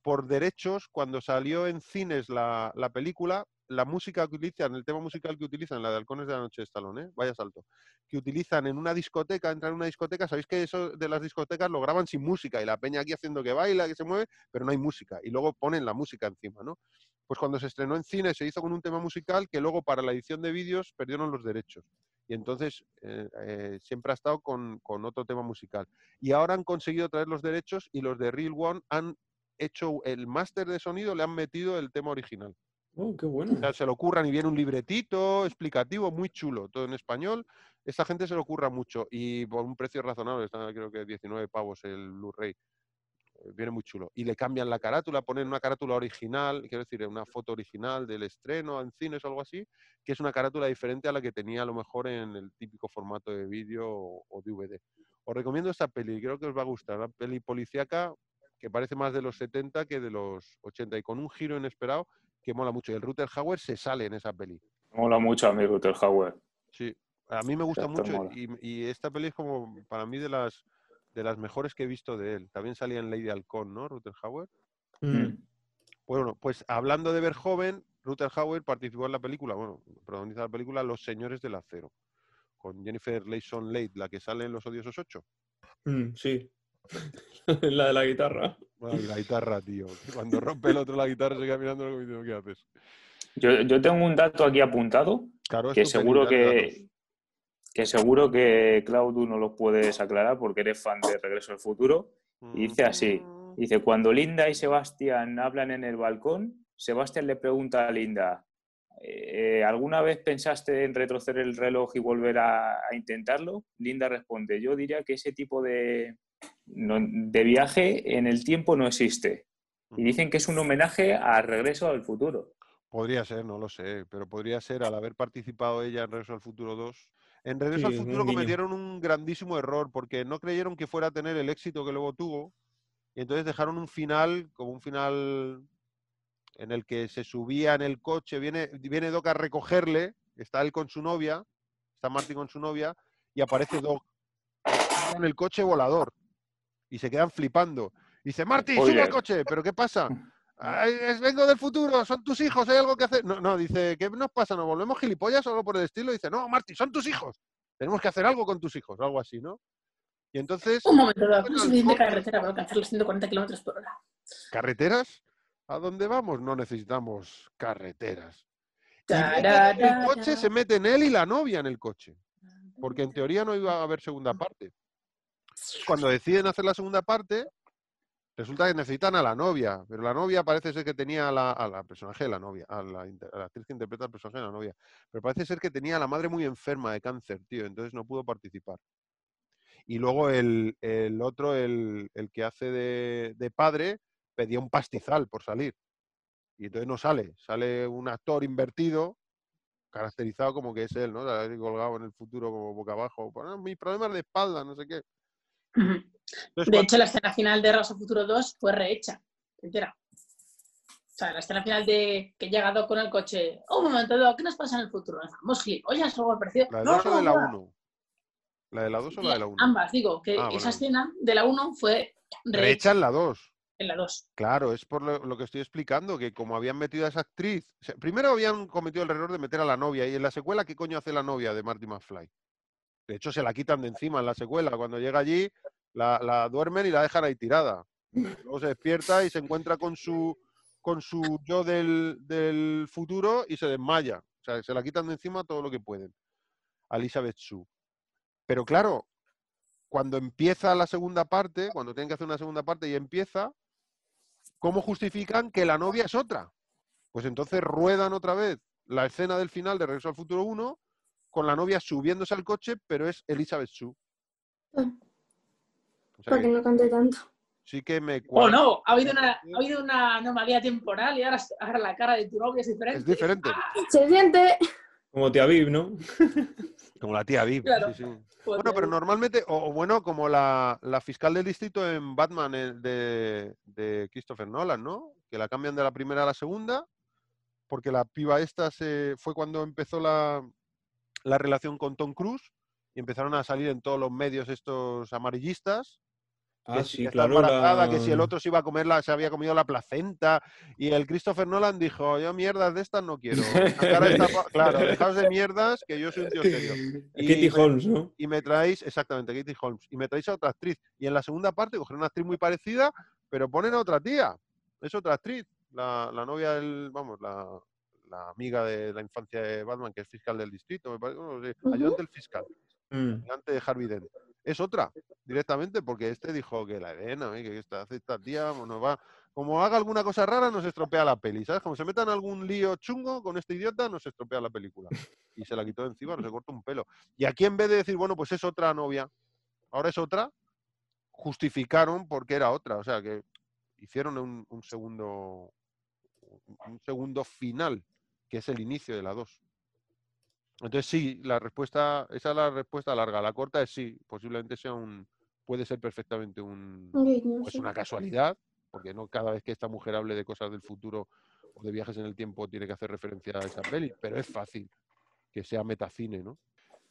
por derechos, cuando salió en cines la, la película, la música que utilizan, el tema musical que utilizan, la de Halcones de la Noche de Stallone, ¿eh? vaya salto, que utilizan en una discoteca, entran en una discoteca, sabéis que de las discotecas lo graban sin música y la peña aquí haciendo que baila, que se mueve, pero no hay música y luego ponen la música encima, ¿no? Pues cuando se estrenó en cine se hizo con un tema musical que luego para la edición de vídeos perdieron los derechos y entonces eh, eh, siempre ha estado con, con otro tema musical. Y ahora han conseguido traer los derechos y los de Real One han hecho el máster de sonido, le han metido el tema original. Oh, qué O bueno. sea, se lo ocurran y viene un libretito explicativo muy chulo, todo en español. Esta gente se lo ocurra mucho y por un precio razonable, está creo que 19 pavos el Blu-ray. Eh, Viene muy chulo. Y le cambian la carátula, ponen una carátula original, quiero decir, una foto original del estreno en cines o algo así, que es una carátula diferente a la que tenía a lo mejor en el típico formato de vídeo o, o DVD. Os recomiendo esta peli, creo que os va a gustar. Una peli policíaca que parece más de los 70 que de los 80 y con un giro inesperado que mola mucho. Y el Ruther Hauer se sale en esa peli. Mola mucho a mí Ruther Hauer. Sí, a mí me gusta mucho y, y esta peli es como para mí de las de las mejores que he visto de él. También salía en Lady Halcón, ¿no? Ruther Hauer. Mm. Bueno, pues hablando de ver joven, Ruther Hauer participó en la película, bueno, protagoniza la película Los Señores del Acero, con Jennifer Layson Leigh, la que sale en Los Odiosos 8. Mm, sí. la de la guitarra. Ay, la guitarra, tío. que Cuando rompe el otro la guitarra se queda mirando diciendo, ¿qué haces? Yo, yo tengo un dato aquí apuntado Claro, que seguro que, que seguro que Claudio no lo puedes aclarar porque eres fan de Regreso al Futuro. datos. y dice así, Mm. Dice, cuando Linda y Sebastián hablan en el balcón, Sebastián le pregunta a Linda, "Eh, ¿alguna vez pensaste en retroceder el reloj y volver a, a intentarlo? Linda responde, yo diría que ese tipo de, no- de viaje en el tiempo no existe. Y dicen que es un homenaje a Regreso al Futuro. Podría ser, no lo sé, pero podría ser al haber participado ella en Regreso al Futuro 2. En Regreso Sí, al Futuro cometieron un grandísimo error porque no creyeron que fuera a tener el éxito que luego tuvo y entonces dejaron un final como un final en el que se subía en el coche, viene, viene Doc a recogerle, está él con su novia, está Marty con su novia y aparece Doc en el coche volador y se quedan flipando. Dice, Marty, sube al coche, pero ¿qué pasa? "Ay, es- vengo del futuro, son tus hijos, hay algo que hacer. No, no, dice, ¿qué nos pasa? ¿Nos volvemos gilipollas o algo por el estilo? Dice, no, Marty, son tus hijos. Tenemos que hacer algo con tus hijos, algo así, ¿no? Y entonces, Un momento, el suficiente coche- carretera para alcanzar los 140 kilómetros por hora. ¿carreteras? ¿A dónde vamos? No necesitamos carreteras. Y en el coche se meten él y la novia en el coche, porque en teoría no iba a haber segunda parte. Cuando deciden hacer la segunda parte, resulta que necesitan a la novia, pero la novia parece ser que tenía a la, la personaje de la novia, a la, actriz que interpreta al personaje de la novia, pero parece ser que tenía a la madre muy enferma de cáncer, tío, entonces no pudo participar. Y luego el, el otro, el, el que hace de, de padre, pedía un pastizal por salir. Y entonces no sale, sale un actor invertido, caracterizado como que es él, ¿no? Colgado en el futuro como boca abajo. Bueno, mis problemas de espalda, no sé qué. Entonces, De hecho, la escena final de al Futuro 2 fue rehecha, entera. O sea, la escena final de que llega Doc con el coche. Un momento, Doc, ¿qué nos pasa en el futuro? Estamos gilipollas o algo parecido. ¿La de No, 2 o de la no, 1? ¿La de la 2 o la de la 1? Ambas, digo, que Ah, esa escena de la 1 fue rehecha Rehecha en la 2. en la 2. Claro, es por lo, lo que estoy explicando, que como habían metido a esa actriz, o sea, primero habían cometido el error de meter a la novia, y en la secuela, ¿qué coño hace la novia de Marty McFly? De hecho, se la quitan de encima en la secuela. Cuando llega allí, la, la duermen y la dejan ahí tirada. Luego se despierta y se encuentra con su, con su yo del, del futuro y se desmaya. O sea, se la quitan de encima todo lo que pueden. A Elizabeth Sue. Pero claro, cuando empieza la segunda parte, cuando tienen que hacer una segunda parte y empieza, ¿cómo justifican que la novia es otra? Pues entonces ruedan otra vez la escena del final de Regreso al Futuro 1 con la novia subiéndose al coche, pero es Elizabeth Sue. Ah, O sea Para que que no cante tanto. sí que me Oh, cuadra. no, ha habido, una, ha habido una anomalía temporal y ahora, ahora la cara de tu novia es diferente. Es diferente. Ah, Se siente. Como Tía Viv, ¿no? Como la tía Viv. Claro. sí, sí. pues, Bueno, pero eh, normalmente, o, o bueno, como la, la fiscal del distrito en Batman eh, de, de Christopher Nolan, ¿no? Que la cambian de la primera a la segunda, porque la piba esta se, fue cuando empezó la, la relación con Tom Cruise y empezaron a salir en todos los medios estos amarillistas. Ah, que sí, está claro. embarazada, que si el la- otro se iba a comer la, se había comido la placenta, y el Christopher Nolan dijo, yo mierdas de estas no quiero. La pa- claro, dejaos de mierdas, que yo soy un tío serio. Y Katie me- Holmes, ¿no? y me traéis, exactamente, Katie Holmes, y me traéis a otra actriz. Y en la segunda parte coger una actriz muy parecida, pero ponen a otra tía. Es otra actriz, la, la novia del, vamos, la, la amiga de la infancia de Batman, que es fiscal del distrito, me parece, no sé, Ujú. ayudante del fiscal, Mm. ayudante de Harvey Dent. Es otra, directamente, porque este dijo que la Elena, ¿eh? que esta, hace esta tía, nos va, como haga alguna cosa rara, nos estropea la peli, ¿sabes? Como se meta en algún lío chungo con este idiota, nos estropea la película. Y se la quitó de encima, no se cortó un pelo. Y aquí en vez de decir, bueno, pues es otra novia, ahora es otra, justificaron porque era otra. O sea que hicieron un, un segundo un segundo final, que es el inicio de la 2. Entonces sí, la respuesta, esa es la respuesta larga. La corta es sí, posiblemente sea un, puede ser perfectamente un, pues una casualidad, porque no cada vez que esta mujer hable de cosas del futuro o de viajes en el tiempo tiene que hacer referencia a esa peli, pero es fácil que sea metacine, ¿no?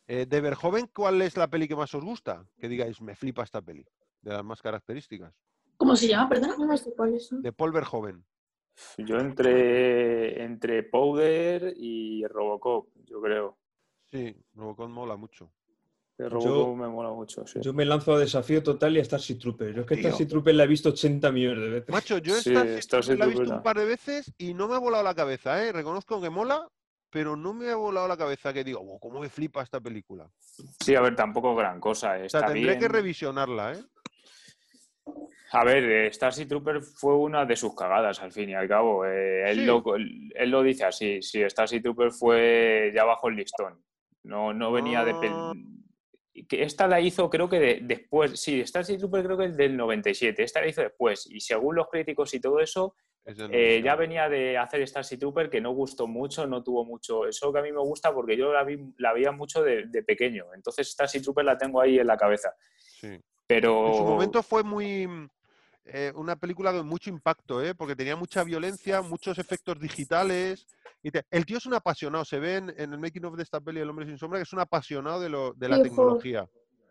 Eh, de Verjoven, ¿cuál es la peli que más os gusta? Que digáis, me flipa esta peli, de las más características. ¿Cómo se llama, perdona? No sé cuáles son. De Paul Verhoeven. Yo entre, entre Powder y Robocop, yo creo. Sí, Robocop mola mucho. Que Yo- Robocop me mola mucho, sí. Yo me lanzo a desafío total y a Starship Troopers. Yo es que Tío. Starship Troopers la he visto 80 millones de veces. Macho, yo Sí, Starship la he visto un par de veces y no me ha volado la cabeza, ¿eh? Reconozco que mola, pero no me ha volado la cabeza que digo, "Oh, ¿cómo me flipa esta película? Sí, a ver, tampoco gran cosa. O sea, Está tendré que revisionarla, ¿eh? A ver, eh, Starship Trooper fue una de sus cagadas, al fin y al cabo. Eh, él, Sí. lo, él, él lo dice así, sí, Starship Trooper fue ya bajo el listón. No, no venía de... Ah. Esta la hizo creo que de- después, sí, Starship Trooper creo que es del 97, esta la hizo después. Y según los críticos y todo eso, Es eh, ya 99. venía de hacer Starship Trooper que no gustó mucho, no tuvo mucho... Eso que a mí me gusta porque yo la, vi, la veía mucho de, de pequeño. Entonces Starship Trooper la tengo ahí en la cabeza. Sí. Pero... En su momento fue muy eh, una película con mucho impacto, ¿eh? porque tenía mucha violencia, muchos efectos digitales. Y te- El tío es un apasionado, se ve en, en el making of de esta peli El hombre sin sombra que es un apasionado de, lo, de la Hijo. tecnología.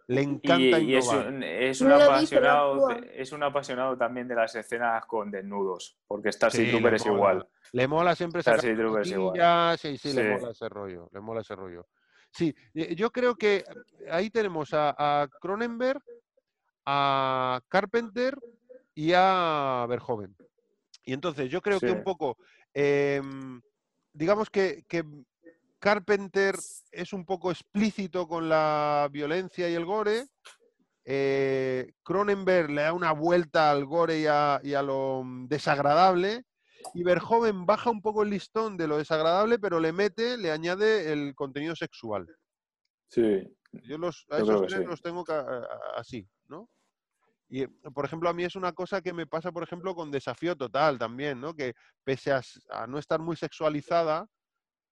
Le encanta y, y es, un, es un apasionado, de- es un apasionado también de las escenas con desnudos, porque Starship Sí, Trooper es mola. igual. Le mola siempre Starship Trooper es igual. cotillas, sí, sí, le Sí. mola ese rollo, le mola ese rollo. Sí, eh, yo creo que ahí tenemos a, a Cronenberg, a Carpenter y a Verhoeven. Y entonces yo creo que un poco, em, digamos que, que Carpenter es un poco explícito con la violencia y el gore. eh, Cronenberg le da una vuelta al gore y a, y a lo desagradable. Y Verhoeven baja un poco el listón de lo desagradable, pero le mete, le añade el contenido sexual. Sí. Yo los, a Yo esos tres sí. los tengo así, ¿no? Y, eh, por ejemplo, a mí es una cosa que me pasa, por ejemplo, con Desafío Total también, ¿no? Que pese a, no estar muy sexualizada,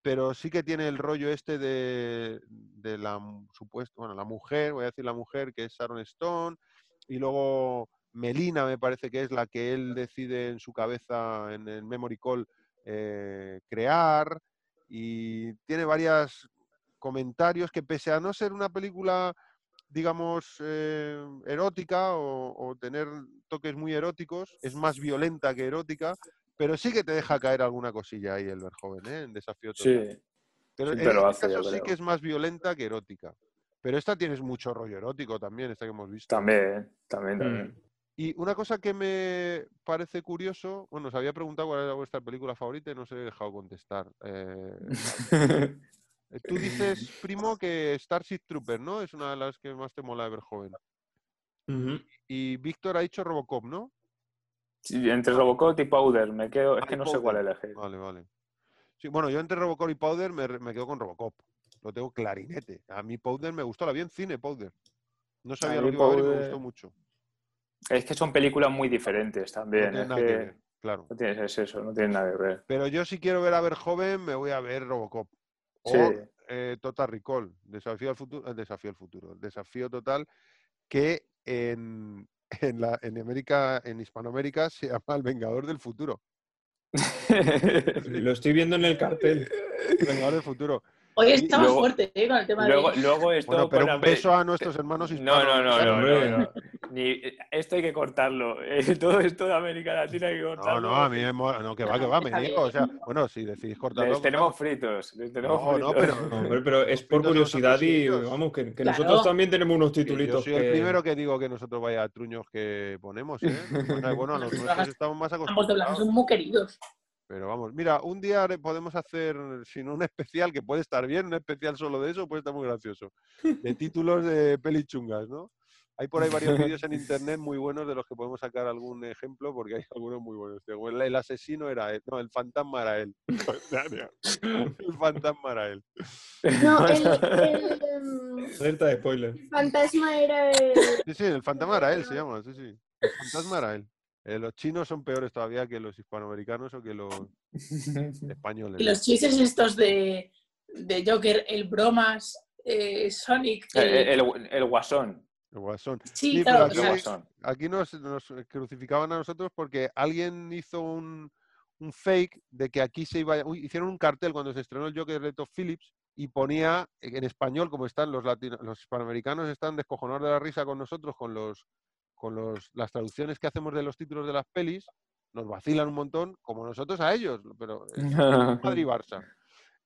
pero sí que tiene el rollo este de, la supuesto, bueno, la mujer, voy a decir la mujer, que es Sharon Stone, y luego Melina me parece que es la que él decide en su cabeza, en el Memory Call, eh, crear, y tiene varios comentarios que pese a no ser una película, digamos, eh, erótica o, o tener toques muy eróticos, es más violenta que erótica, pero sí que te deja caer alguna cosilla ahí el Verjoven, ¿eh? En Desafío Total. Sí. Pero en siempre lo este hace, caso sí que es más violenta que erótica. Pero esta tienes mucho rollo erótico también, esta que hemos visto. También, también, Mm. también. Y una cosa que me parece curioso, bueno, os había preguntado cuál era vuestra película favorita y no os he dejado contestar. Eh, tú dices, primo, que Starship Trooper, ¿no? Es una de las que más te mola de ver joven. Y Víctor ha dicho Robocop, ¿no? Sí, entre Robocop y Powder, me quedo, es Ah, que no sé cuál elegir. Vale, vale. Sí, bueno, yo entre Robocop y Powder me, quedo con Robocop. Lo tengo clarinete. A mí Powder me gustó, la vi en cine, Powder. No sabía lo que iba a ver y me gustó mucho. Es que son películas muy diferentes No también. tiene es nada que que ver, claro. no tienes es eso, no tiene nada que ver. Pero yo si quiero ver a ver joven, me voy a ver Robocop. O Sí. eh, Total Recall, Desafío al futuro, eh, Desafío al futuro, Desafío Total, que en, en, la, en América, en Hispanoamérica se llama El Vengador del Futuro. Lo estoy viendo en el cartel. El Vengador del Futuro. Hoy estamos luego- fuertes ¿eh? con el tema luego, de... luego esto Bueno, pero un beso a nuestros hermanos No, hispanos. no, no, no, no, no. Ni, esto hay que cortarlo. Eh, todo esto de América Latina hay que No, cortarlo. no, a mí me mola. No, que va, que va, me niego. O sea, bueno, si decidís cortarlo. Les tenemos cortamos. fritos. Les tenemos No, no, pero- Hombre, pero es por curiosidad y vamos, que, que Claro. nosotros también tenemos unos Que Yo titulitos. soy el primero que digo que nosotros vaya truños que ponemos, ¿eh? Bueno, a los nuestros estamos más Ambos doblajes acostumbrados. son muy queridos. Pero vamos, mira, un día podemos hacer, si no un especial, que puede estar bien, un especial solo de eso, puede estar muy gracioso. De títulos de pelichungas, ¿no? Hay por ahí varios vídeos en internet muy buenos de los que podemos sacar algún ejemplo, porque hay algunos muy buenos. tío. El, el asesino era él, no, el fantasma era él. El fantasma era él. No, el, el, Alerta de spoiler. fantasma era el... Sí, sí, el fantasma era él, se llama, sí, sí. El fantasma era él. Eh, los chinos son peores todavía que los hispanoamericanos o que los españoles. Y los chistes estos de, de Joker, el bromas, eh, Sonic... Eh, el- El, el guasón. El guasón. sí, sí, claro, aquí- guasón. aquí nos, nos crucificaban a nosotros porque alguien hizo un, un fake de que aquí se iba. uy, hicieron un cartel cuando se estrenó el Joker de Todd Phillips y ponía en español, como están los latino- los hispanoamericanos, están descojonados de la risa con nosotros, con los con los, las traducciones que hacemos de los títulos de las pelis, nos vacilan un montón, como nosotros a ellos, pero es Madrid y Barça.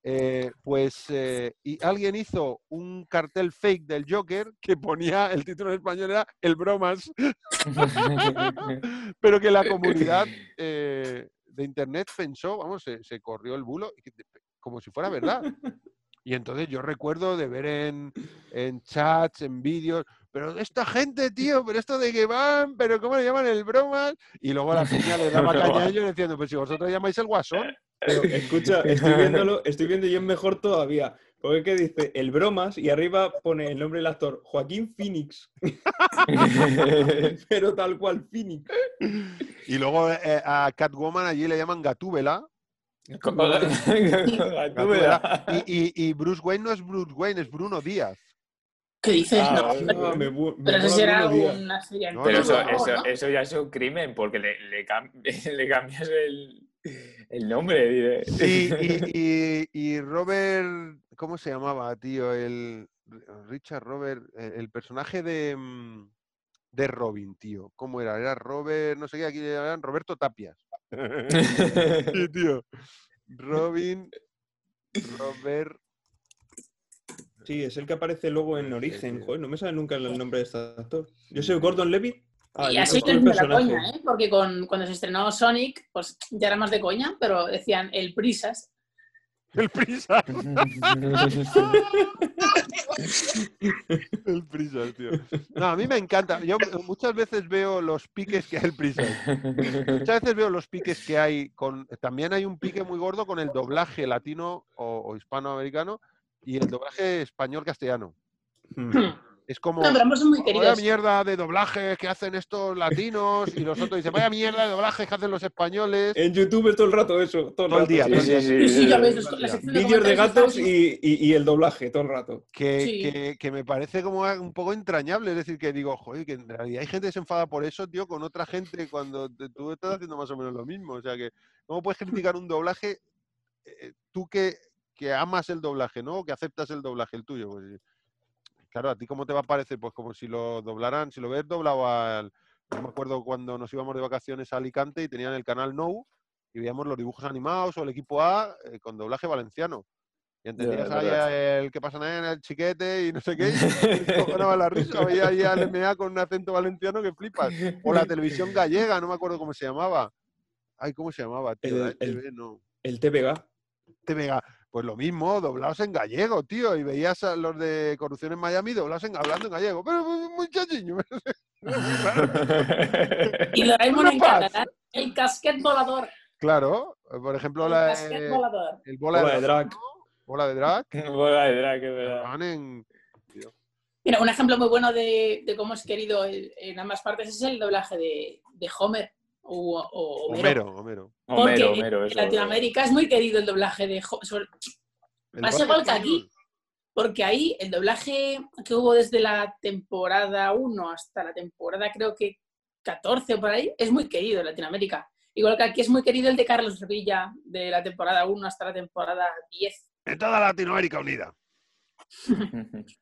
Eh, pues eh, y alguien hizo un cartel fake del Joker que ponía el título en español era El Bromas, pero que la comunidad eh, de internet pensó, vamos, se, se corrió el bulo y que- como si fuera verdad. Y entonces yo recuerdo de ver en, en chats, en vídeos, pero esta gente, tío, pero esto de que van, pero ¿cómo le llaman el bromas? Y luego la peña le daba caña a ellos diciendo, pues si vosotros llamáis el guasón, Pero escucha, estoy viéndolo, estoy viendo y es mejor todavía. Porque es que dice el bromas y arriba pone el nombre del actor, Joaquín Phoenix. Pero tal cual, Phoenix. Y luego eh, a Catwoman allí le llaman Gatúbela. Gatúbela. Gatúbela. Y, y- y Bruce Wayne no es Bruce Wayne, es Bruno Díaz. ¿Qué dices? Ah, no, Ah, me me pero eso será serie No, Pero no, eso, no, eso, ¿no? eso ya es un crimen porque le, le, cam- le cambias el, el nombre. diré. Y, y- y- y Robert, ¿cómo se llamaba, tío? El Richard Robert, eh, el personaje de, mm, de Robin, tío. ¿Cómo era? Era Robert, no sé qué, aquí le llamaban Roberto Tapias. Sí, tío. Robin, Robert. Sí, es el que aparece luego en Origen. sí. Joder, no me sabe nunca el nombre de este actor. Yo soy Gordon Levitt. Ah, y así actor, es el de la personaje. coña, ¿eh? Porque con, cuando se estrenó Sonic, pues ya era más de coña, pero decían el Prisas. El prisa. El prisa, tío. No, a mí me encanta. Yo muchas veces veo los piques que hay el prisa. Muchas veces veo los piques que hay con. También hay un pique muy gordo con el doblaje latino o, o hispanoamericano y el doblaje español-castellano. Hmm. Es como. No, pero ambos son muy Vaya mierda de doblaje que hacen estos latinos y los otros dicen, vaya mierda de doblaje que hacen los españoles. En YouTube es todo el rato eso. Todo el, Todo el rato. día, Vídeos de gatos y, y- y el doblaje todo el rato. que, Sí. que- que me parece como un poco entrañable. Es decir, que digo, joder, que en realidad hay gente que se enfada por eso, tío, con otra gente cuando te- tú estás haciendo más o menos lo mismo. O sea, que ¿cómo puedes criticar un doblaje eh, tú que, que amas el doblaje, ¿no? Que aceptas el doblaje, el tuyo. Pues, claro, ¿a ti cómo te va a parecer? Pues como si lo doblaran, si lo ves doblado al... No me acuerdo cuando nos íbamos de vacaciones a Alicante y tenían el canal No y veíamos los dibujos animados o el equipo A eh, con doblaje valenciano. Y entendías ahí verdad. el que pasa nada en el chiquete y no sé qué, y cojonaba la risa. Veía ahí al MA con un acento valenciano que flipas. O la televisión gallega, no me acuerdo cómo se llamaba. Ay, ¿cómo se llamaba? Tío? El- el- no. El TVG. TVG. Pues lo mismo, doblados en gallego, tío. Y veías a los de corrupción en Miami doblados en, hablando en gallego. Pero muchachiño. Y Doraemon Una en paz. catalán, el casquet volador. Claro, por ejemplo, El la, eh, volador. el bola, Bola de drag. drag. Bola de drag. Bola de drag, es verdad. en- Mira, un ejemplo muy bueno de, de cómo es querido el- en ambas partes es el doblaje de, de Homer o, o Homero. Homero, Homero. Porque Homero, en- Homero, en eso. Latinoamérica es muy querido el doblaje de Pasa corte igual que aquí. Porque ahí el doblaje que hubo desde la temporada 1 hasta la temporada creo que 14 o por ahí, es muy querido en Latinoamérica. Igual que aquí es muy querido el de Carlos Revilla de la temporada 1 hasta la temporada 10. En toda Latinoamérica unida.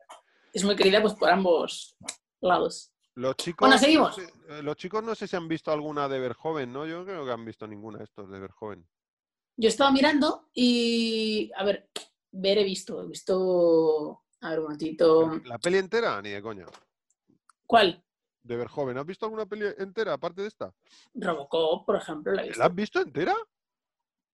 Es muy querida pues por ambos lados. Los chicos, Bueno, no seguimos. sé- los chicos no sé si han visto alguna de Verjoven, ¿no? Yo creo que han visto ninguna de estos de Verjoven. Yo estaba mirando y, a ver, ver he visto, he visto, a ver un momentito, La peli entera, ni de coña. ¿cuál? De Verjoven. ¿Has visto alguna peli entera aparte de esta? Robocop, por ejemplo, la he visto. ¿La has visto entera?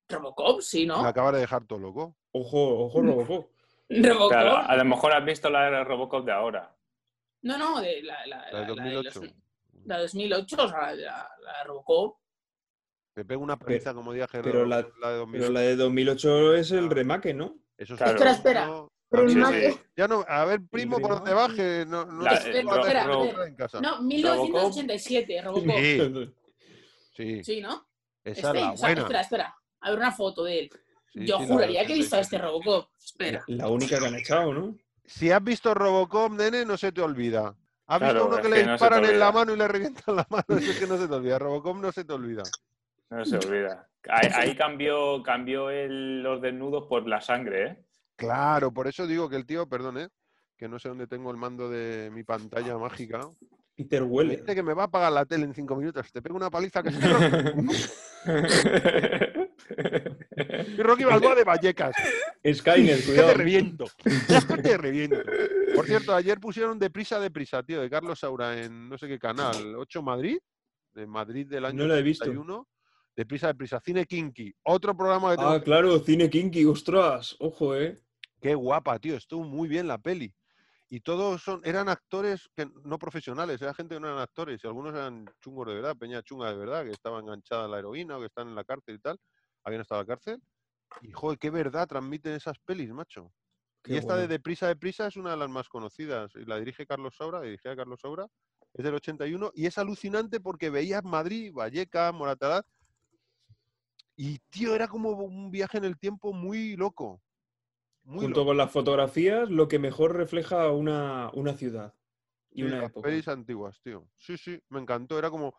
Robocop, sí, ¿no? Me acaba de dejar todo loco. Ojo, ojo, Robocop. Robocop. Claro, a lo mejor has visto la de Robocop de ahora. No, no, de la, la, La de la- la de 2008. los- la de 2008, o sea, la, la de Robocop. Me pego una paliza como dije pero la- de 2008. Pero la de 2008 es el remake, ¿no? Eso es Claro. Espera, espera. no Ya no, a ver, primo, por donde baje. No, no La- sé si va a Ro- dejar Ro- entrar en casa. No, 1987, Robocop. Sí, sí. Sí, ¿no? Esa es la Este, o sea, buena. espera, espera. A ver una foto de él. Sí, Yo juraría que he visto a 87. este Robocop. Espera. La única que han echado, ¿no? Si has visto Robocop, nene, no se te olvida. ¿Has Claro, visto uno que le que no se te disparan en la olvida. mano y le revientan la mano? Eso es que no se te olvida. Robocop no se te olvida. No se olvida. Ahí, ahí cambió, cambió el- los desnudos por la sangre, ¿eh? Claro, por eso digo que el tío, perdón, ¿eh? que no sé dónde tengo el mando de mi pantalla mágica. Peter Weller. dice que me va a apagar la tele en cinco minutos. Te pego una paliza que es Rocky, Balboa de Vallecas. Skynet, Que te cuidado. reviento. Te reviento. Por cierto, ayer pusieron Deprisa, Deprisa, tío, de Carlos Saura en no sé qué canal. 8 Madrid, de Madrid del año No la he visto. 81. Deprisa, Deprisa, Cine Kinky. Otro programa de Ah, claro, cine kinky, ostras. Ojo, eh. Qué guapa, tío. Estuvo muy bien la peli. Y todos son, eran actores que no profesionales, era gente que no eran actores. Y algunos eran chungos de verdad, peña chunga de verdad, que estaba enganchada a la heroína o que están en la cárcel y tal. Habían estado en la cárcel. Y joder, qué verdad transmiten esas pelis, macho. Qué y esta de. Deprisa, Deprisa es una de las más conocidas. Y la dirige Carlos Saura, dirigía Carlos Saura. Es del 81 y es alucinante porque veías Madrid, Vallecas, Moratalaz. Y, tío, era como un viaje en el tiempo muy loco. Muy Junto loco. con las fotografías, lo que mejor refleja una, una ciudad y Sí, una las época. pelis antiguas, tío. Sí, sí, me encantó. Era como,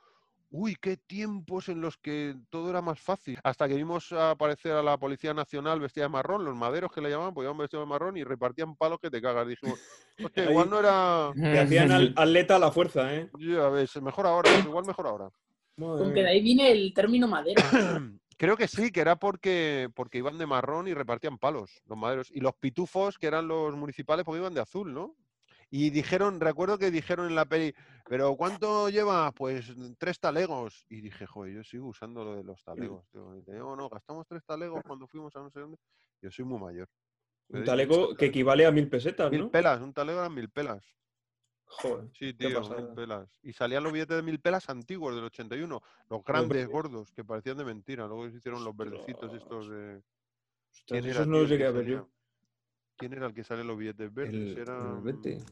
uy, qué tiempos en los que todo era más fácil. Hasta que vimos aparecer a la Policía Nacional vestida de marrón, los maderos que le llamaban, pues iban vestidos de marrón y repartían palos que te cagas. Dijimos, hostia, igual no era. Hacían al, atleta a la fuerza, ¿eh? Ya ves, mejor ahora, igual mejor ahora. Aunque de ahí viene el término madera. Creo que sí, que era porque, porque iban de marrón y repartían palos, los maderos. Y los pitufos, que eran los municipales, porque iban de azul, ¿no? Y dijeron, recuerdo que dijeron en la peli, ¿pero cuánto lleva? Pues tres talegos. Y dije, joder, yo sigo usando lo de los talegos. Tío. Y dice, no, no, gastamos tres talegos cuando fuimos a no sé dónde. Yo soy muy mayor. Un talego que equivale a mil pesetas, Mil ¿no? pelas, un talego eran mil pelas. Joder. Sí, tío, mil pelas. Y salían los billetes de mil pelas antiguos del 81, los grandes, gordos, que parecían de mentira. Luego se hicieron los verdecitos estos de... Ostras, ¿Quién era, esos no los llegué a ver yo. ¿Quién era el que sale los billetes verdes? El, Era... el.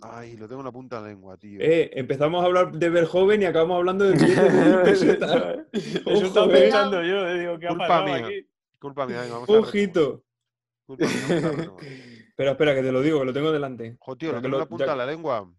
Ay, lo tengo en la punta de la lengua, tío. Eh, empezamos a hablar de Verjoven y acabamos hablando de billetes de pesetas. Eso estaba eh. pensando yo, le digo, ¿qué ha Culpa pasado mía. aquí? Culpa mía, venga, vamos a retomar. Ojito. Culpa mía, vamos a retomar. Espera, espera, que te lo digo, que lo tengo delante. Jo, tío, lo que tengo en la punta ya- de la lengua.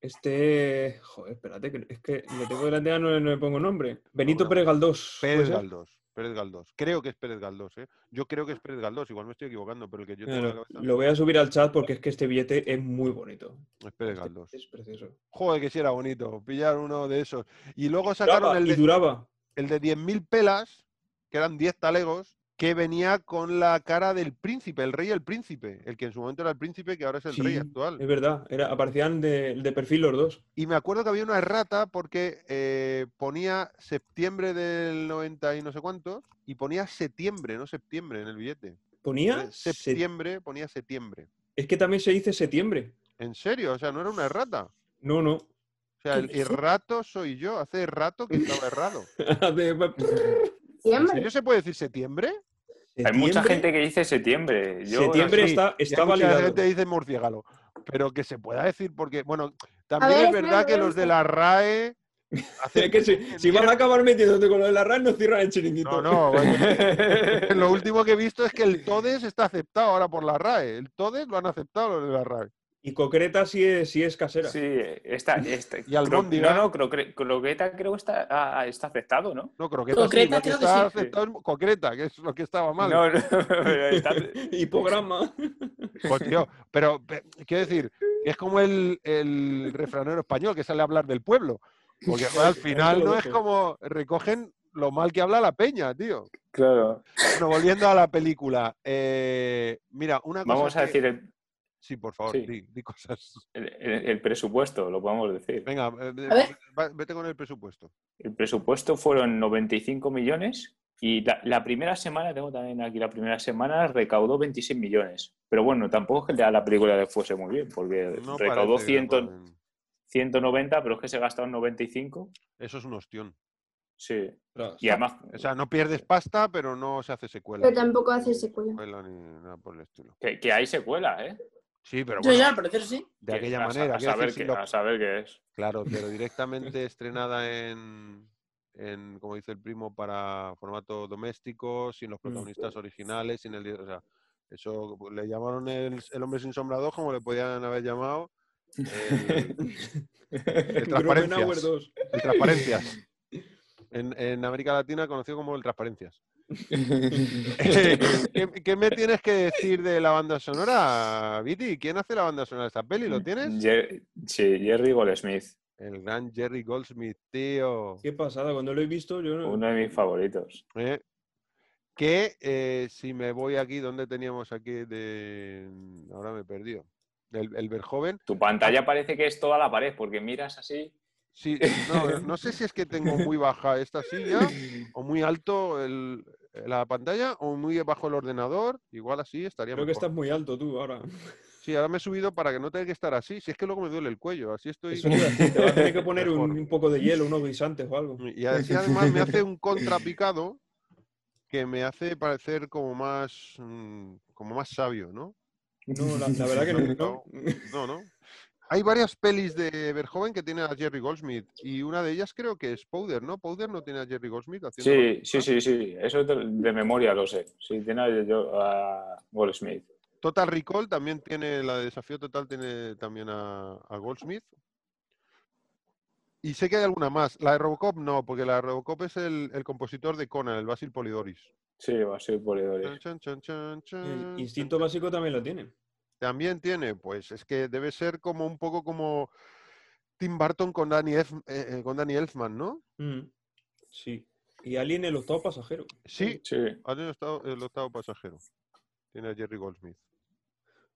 Este. Joder, espérate, que es que lo tengo delante ya no, no le pongo nombre. Benito Bueno, Pérez Galdós. ¿puede Pérez? Galdós. Pérez Galdós. Creo que es Pérez Galdós, ¿eh? Yo creo que es Pérez Galdós. Igual me estoy equivocando, pero el que yo tengo en la Bueno, cabeza lo voy a subir al chat porque es que este billete es muy bonito. es Pérez Este Galdós. Es precioso. Joder, que sí era bonito. Pillar uno de esos. Y luego sacaron Duraba, el y de, duraba. el de 10.000 pelas, que eran 10 talegos, que venía con la cara del príncipe, el rey y el príncipe, el que en su momento era el príncipe, que ahora es el rey actual. Es verdad, era, aparecían de, de perfil los dos. Y me acuerdo que había una errata porque eh, ponía septiembre del 90 y no sé cuántos, y ponía septiembre, no septiembre en el billete. Ponía. Se- Septiembre, ponía septiembre. Es que también se dice septiembre. ¿En serio? O sea, no era una errata. No, no. O sea, ¿Qué el errato soy yo. Hace rato que estaba errado. ¿En serio se puede decir septiembre? Hay mucha gente que dice septiembre. Yo, Septiembre Sí, está, está hay mucha validado. gente dice murciélago. Pero que se pueda decir porque, bueno, también ver, es verdad que los de la RAE... hacen que si, si vas a acabar metiéndote con lo de la RAN, nos cierran el chiringuito. No, no. bueno, lo último que he visto es que el TODES está aceptado ahora por la RAE. El TODES lo han aceptado los de la RAE. Y concreta sí es, sí es casera. Sí, está. está Y albóndiga. No, no, croqueta creo que está, ah, ah, está aceptado, ¿no? No, croqueta sí, Concreta lo que creo que está sí. aceptado es concreta, que es lo que estaba mal. No, no, está- Hipograma. Pues, tío, pero pe- quiero decir, es como el, el refranero español que sale a hablar del pueblo. Porque al final no es como recogen lo mal que habla la peña, tío. Claro. Bueno, volviendo a la película. eh, mira, una cosa. Vamos a que- decir el, Sí, por favor, Sí. di, di cosas. el- el- el presupuesto, lo podemos decir. Venga, eh, va- vete con el presupuesto. El presupuesto fueron 95 millones y la, la primera semana, tengo también aquí la primera semana, recaudó 26 millones. Pero bueno, tampoco es que la película le fuese muy bien, porque No recaudó parece que 100 pueden- 190, pero es que se gastaron 95. Eso es un ostión. Sí. Y además, O sea, no pierdes pasta, pero no se hace secuela. Pero tampoco hace secuela. Secuela ni nada por el estilo. que, que hay secuela, ¿eh? Sí, pero bueno, ya, al parecer sí. de Que aquella a manera. A, saber decir, si qué, lo- a saber qué es. Claro, pero directamente estrenada en, en, como dice el primo, para formato doméstico, sin los protagonistas originales, sin el... O sea, eso le llamaron el, el hombre sin sombra 2, como le podían haber llamado el, el transparencias. 2. el transparencias. En, en América Latina conocido como el transparencias. ¿Qué, qué me tienes que decir de la banda sonora, Viti? ¿Quién hace la banda sonora de esta peli? ¿Lo tienes? Jer- sí, Jerry Goldsmith, El gran Jerry Goldsmith, tío. Qué pasada, cuando lo he visto yo no... uno de mis favoritos. ¿eh? Que eh, si me voy aquí, ¿dónde teníamos aquí? De... Ahora me he perdido. El, el Verjoven. Tu pantalla parece que es toda la pared, porque miras así. Sí, no, no sé si es que tengo muy baja esta silla o muy alto el- la pantalla o muy bajo el ordenador. Igual así estaría Creo que estás muy alto tú ahora. Sí, ahora me he subido para que no tenga que estar así. Si es que luego me duele el cuello. Así estoy. Eso te vas a tener que poner un, poco de hielo, unos guisantes o algo. Y así además me hace un contrapicado que me hace parecer como más, mm, como más sabio, ¿no? No, la, la verdad que no. no. No, ¿no? Hay varias pelis de Verhoeven que tienen a Jerry Goldsmith y una de ellas creo que es Powder, ¿no? Powder no tiene a Jerry Goldsmith haciendo Sí, sí, sí, sí. Eso de, de memoria lo sé. Sí, tiene a, yo- a Goldsmith. Total Recall también tiene, la de Desafío Total tiene también a, a Goldsmith. Y sé que hay alguna más. La de Robocop no, porque la de Robocop es el, el compositor de Conan, el Basil Polidoris. Sí, va a ser Polidori. Chan, chan, chan, chan, El chan, instinto básico también lo tiene. También tiene, pues es que debe ser como un poco como Tim Burton con Danny, Elf- eh, eh, con Danny Elfman, ¿no? Mm, Sí. Y Alien el octavo pasajero. Sí, Sí. estado- el octavo pasajero. Tiene a Jerry Goldsmith.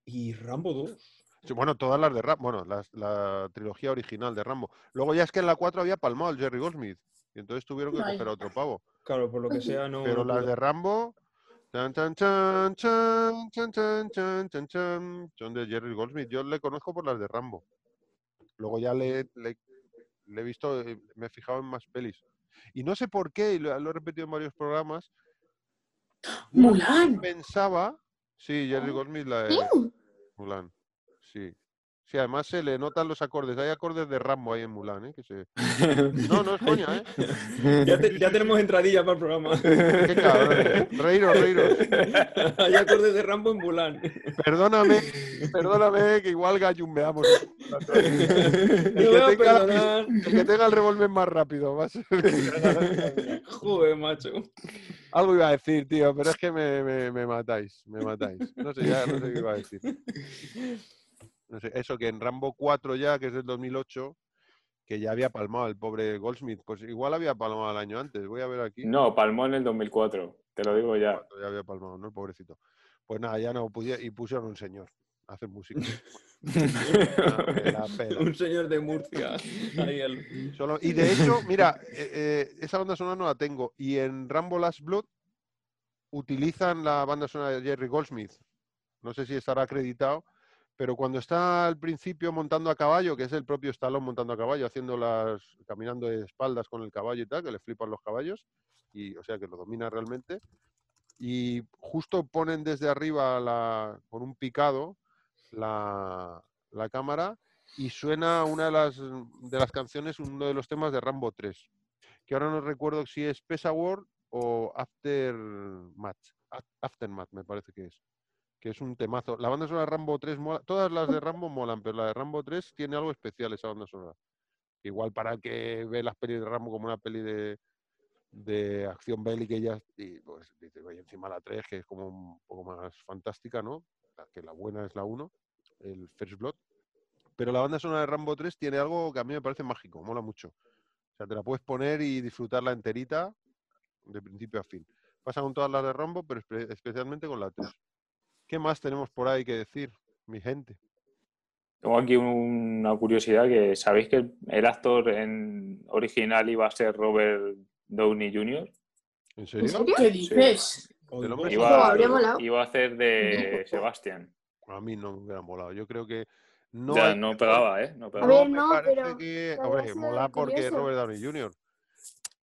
Y Rambo 2. Sí, bueno, todas las de Rambo, bueno, las- la trilogía original de Rambo. Luego ya es que en la 4 había palmado el Jerry Goldsmith. Y entonces tuvieron que coger a otro pavo. Claro, por lo que sea, no. Pero no las de Rambo. Son de Jerry Goldsmith. Yo le conozco por las de Rambo. Luego ya le, le- le he visto, eh, me he fijado en más pelis. Y no sé por qué, y lo, lo he repetido en varios programas. Mulan. Pensaba. Sí, Jerry Goldsmith, la de. Mulan. Sí. Sí, además se le notan los acordes. Hay acordes de Rambo ahí en Mulan, ¿eh? Que se... No, no es coña, ¿eh? Ya, te- ya tenemos entradilla para el programa. Qué cabrón. Reíros, reíros. Hay acordes de Rambo en Mulan. Perdóname, perdóname, que igual gallumbeamos. El que, tenga, la el que tenga el revólver más rápido. va a ser Joder, macho. Algo iba a decir, tío, pero es que me, me- me matáis, me matáis. No sé, ya no sé qué iba a decir. No sé, eso que en Rambo 4 ya, que es del 2008, que ya había palmado el pobre Goldsmith. Pues igual había palmado el año antes. Voy a ver aquí. No, palmó en el 2004. te lo digo ya. Ya había palmado, ¿no? El pobrecito. Pues nada, ya no podía, y pusieron un señor a hacer música. Pela. Un señor de Murcia. Solo- y de hecho, mira, eh, eh, esa banda sonora no la tengo. Y en Rambo Last Blood utilizan la banda sonora de Jerry Goldsmith. No sé si estará acreditado, pero cuando está al principio montando a caballo, que es el propio Stallone montando a caballo, haciendo las, caminando de espaldas con el caballo y tal, que le flipan los caballos, y o sea que lo domina realmente. Y justo ponen desde arriba la, con un picado la, la cámara y suena una de las, de las canciones, uno de los temas de Rambo 3, que ahora no recuerdo si es Pesa World o Aftermath. Af- Aftermath me parece que es. Que es un temazo. La banda sonora de Rambo 3 mola. Todas las de Rambo molan, pero la de Rambo 3 tiene algo especial esa banda sonora. Igual para el que ve las pelis de Rambo como una peli de, de acción bélica y ya, y pues dice, oye, encima la 3, que es como un poco más fantástica, ¿no? La que la buena es la 1, el First Blood. Pero la banda sonora de Rambo 3 tiene algo que a mí me parece mágico, mola mucho. O sea, te la puedes poner y disfrutarla enterita de principio a fin. Pasa con todas las de Rambo, pero espe- especialmente con la 3. ¿Qué más tenemos por ahí que decir, mi gente? Tengo aquí una curiosidad que sabéis que el, actor en original iba a ser Robert Downey Jr. ¿En ¿En serio? serio? ¿Qué dices? Hombre Ojo, Iba, habría molado. iba a hacer de Sebastián. A mí no me hubiera molado. Yo creo que no. ya, hay no pegaba, ¿eh? No A pegaba. ver, me no, parece pero que, sido mola porque es. Robert Downey Jr.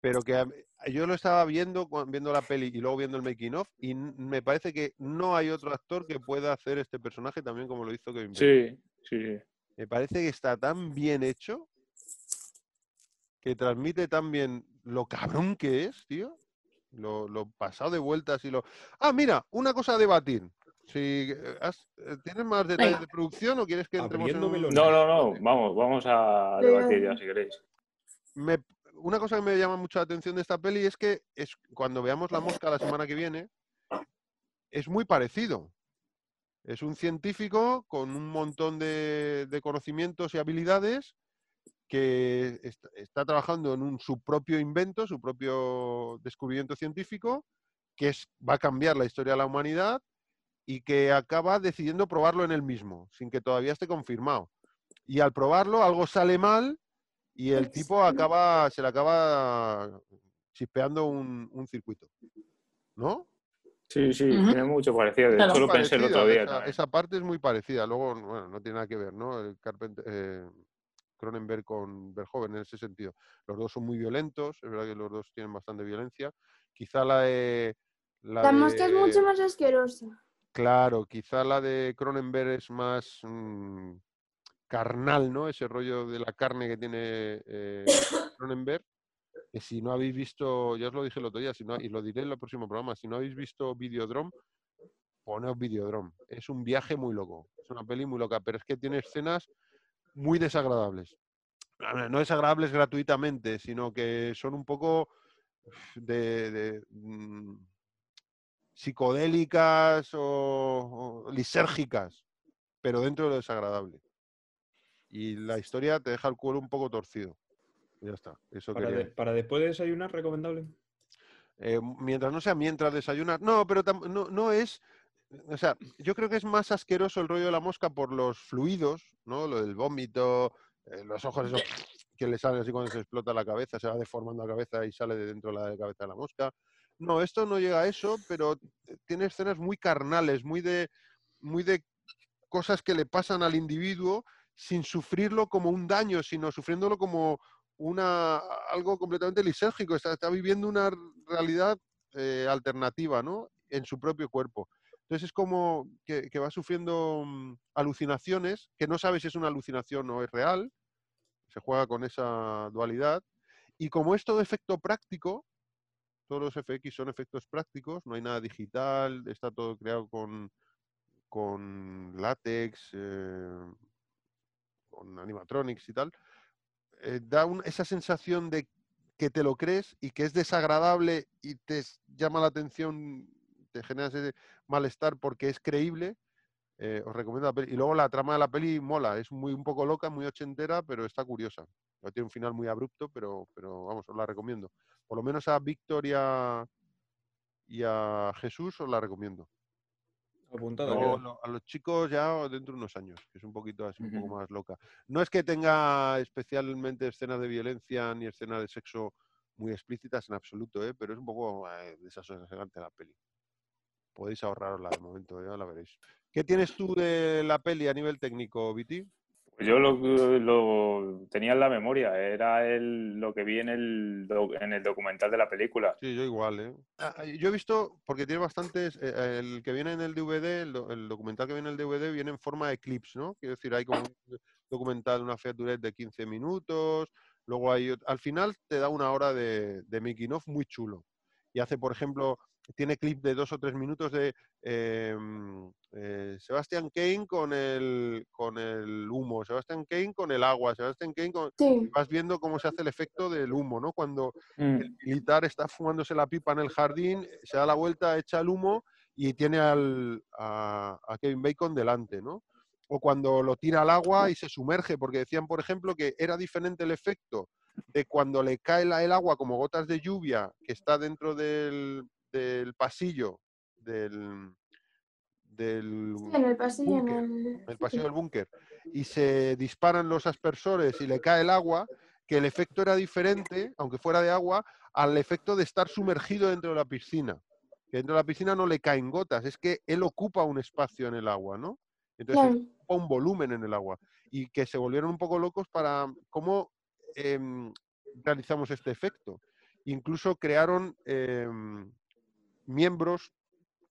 Pero que yo lo estaba viendo, viendo la peli y luego viendo el making of, y me parece que no hay otro actor que pueda hacer este personaje también como lo hizo Kevin Bacon. Sí, sí. Me parece que está tan bien hecho que transmite tan bien lo cabrón que es, tío. Lo, lo pasado de vueltas y lo. Ah, mira, una cosa a debatir. Si eh, has- eh, ¿Tienes más detalles Venga. de producción o quieres que entremos en un-. No, no, no. Vamos, vamos a debatir ya si queréis. me- una cosa que me llama mucho la atención de esta peli es que es cuando veamos la mosca la semana que viene, es muy parecido. Es un científico con un montón de, conocimientos y habilidades que est- está, trabajando en un, su propio invento, su propio descubrimiento científico, que es, va a cambiar la historia de la humanidad y que acaba decidiendo probarlo en él mismo, sin que todavía esté confirmado. Y al probarlo, algo sale mal y el tipo acaba, se le acaba chispeando un, un circuito. ¿No? Sí, sí, tiene mucho parecido. De Claro. hecho, lo pensé el otro día. Esa, también. esa parte es muy parecida. Luego, bueno, no tiene nada que ver, ¿no? El Carpenter, eh, Cronenberg con Verhoeven en ese sentido. Los dos son muy violentos, es verdad que los dos tienen bastante violencia. Quizá la de... La, La mosca es mucho más asquerosa. Claro, quizá la de Cronenberg es más mm, carnal, ¿no? Ese rollo de la carne que tiene eh, Cronenberg. Que si no habéis visto, ya os lo dije el otro día, y lo diré en el próximo programa, si no habéis visto Videodrome, poneos Videodrome. Es un viaje muy loco, es una peli muy loca, pero es que tiene escenas muy desagradables. No desagradables gratuitamente, sino que son un poco de, de, mm, psicodélicas o lisérgicas, pero dentro de lo desagradable. Y la historia te deja el cuero un poco torcido. Ya está, eso Para, quería de- para después de desayunar, recomendable. eh, mientras no sea mientras desayunar. No, pero no, no es. O sea, yo creo que es más asqueroso el rollo de la mosca por los fluidos, ¿no? Lo del vómito, eh, los ojos esos que le salen así cuando se explota la cabeza, se va deformando la cabeza y sale de dentro de la cabeza de la mosca. No, esto no llega a eso, pero tiene escenas muy carnales, muy de, muy de cosas que le pasan al individuo sin sufrirlo como un daño, sino sufriéndolo como una algo completamente lisérgico. Está, viviendo una realidad eh, alternativa, ¿no? En su propio cuerpo. Entonces es como que, que va sufriendo mm, alucinaciones, que no sabe si es una alucinación o es real. Se juega con esa dualidad. Y como es todo efecto práctico, todos los FX son efectos prácticos, no hay nada digital, está todo creado con, con látex, eh, con animatronics y tal, eh, da un- esa sensación de que te lo crees y que es desagradable y te llama la atención, te genera ese malestar porque es creíble. eh, os recomiendo la peli. Y luego la trama de la peli mola, es muy un poco loca, muy ochentera, pero está curiosa. No tiene un final muy abrupto, pero, pero vamos, os la recomiendo. Por lo menos a Victoria y a Jesús os la recomiendo. Lo- a los chicos ya dentro de unos años, que es un poquito así, un poco más loca. No es que tenga especialmente escenas de violencia ni escenas de sexo muy explícitas en absoluto, ¿eh? pero es un poco eh, desasosegante la peli. Podéis ahorrarosla de momento, ya la veréis. ¿Qué tienes tú de la peli a nivel técnico, Viti? Yo lo, lo tenía en la memoria, era el, lo que vi en el, en el documental de la película. Sí, yo igual, ¿eh? Ah, ah, Yo he visto, porque tiene bastantes, eh, eh, el que viene en el DVD, el, do- el documental que viene en el DVD viene en forma de clips, ¿no? Quiero decir, hay como un documental, una featurette de 15 minutos, luego hay, al final te da una hora de, de making of muy chulo. Y hace, por ejemplo, tiene clip de dos o tres minutos de eh, mm, eh, Sebastian Kane con el, con el humo, Sebastian Kane con el agua, Sebastian Kane con... Sí, Vas viendo cómo se hace el efecto del humo, ¿no? Cuando Mm. el militar está fumándose la pipa en el jardín, se da la vuelta, echa el humo y tiene al, a, a Kevin Bacon delante, ¿no? O cuando lo tira al agua y se sumerge, porque decían, por ejemplo, que era diferente el efecto de cuando le cae la- el agua como gotas de lluvia que está dentro del, del pasillo del, del sí, en el pasillo, en búnker, el... en el pasillo del búnker y se disparan los aspersores y le cae el agua, que el efecto era diferente, aunque fuera de agua, al efecto de estar sumergido dentro de la piscina. Que dentro de la piscina no le caen gotas, es que él ocupa un espacio en el agua, ¿no? Entonces Claro, ocupa un volumen en el agua. Y que se volvieron un poco locos para cómo em, realizamos este efecto. Incluso crearon em, miembros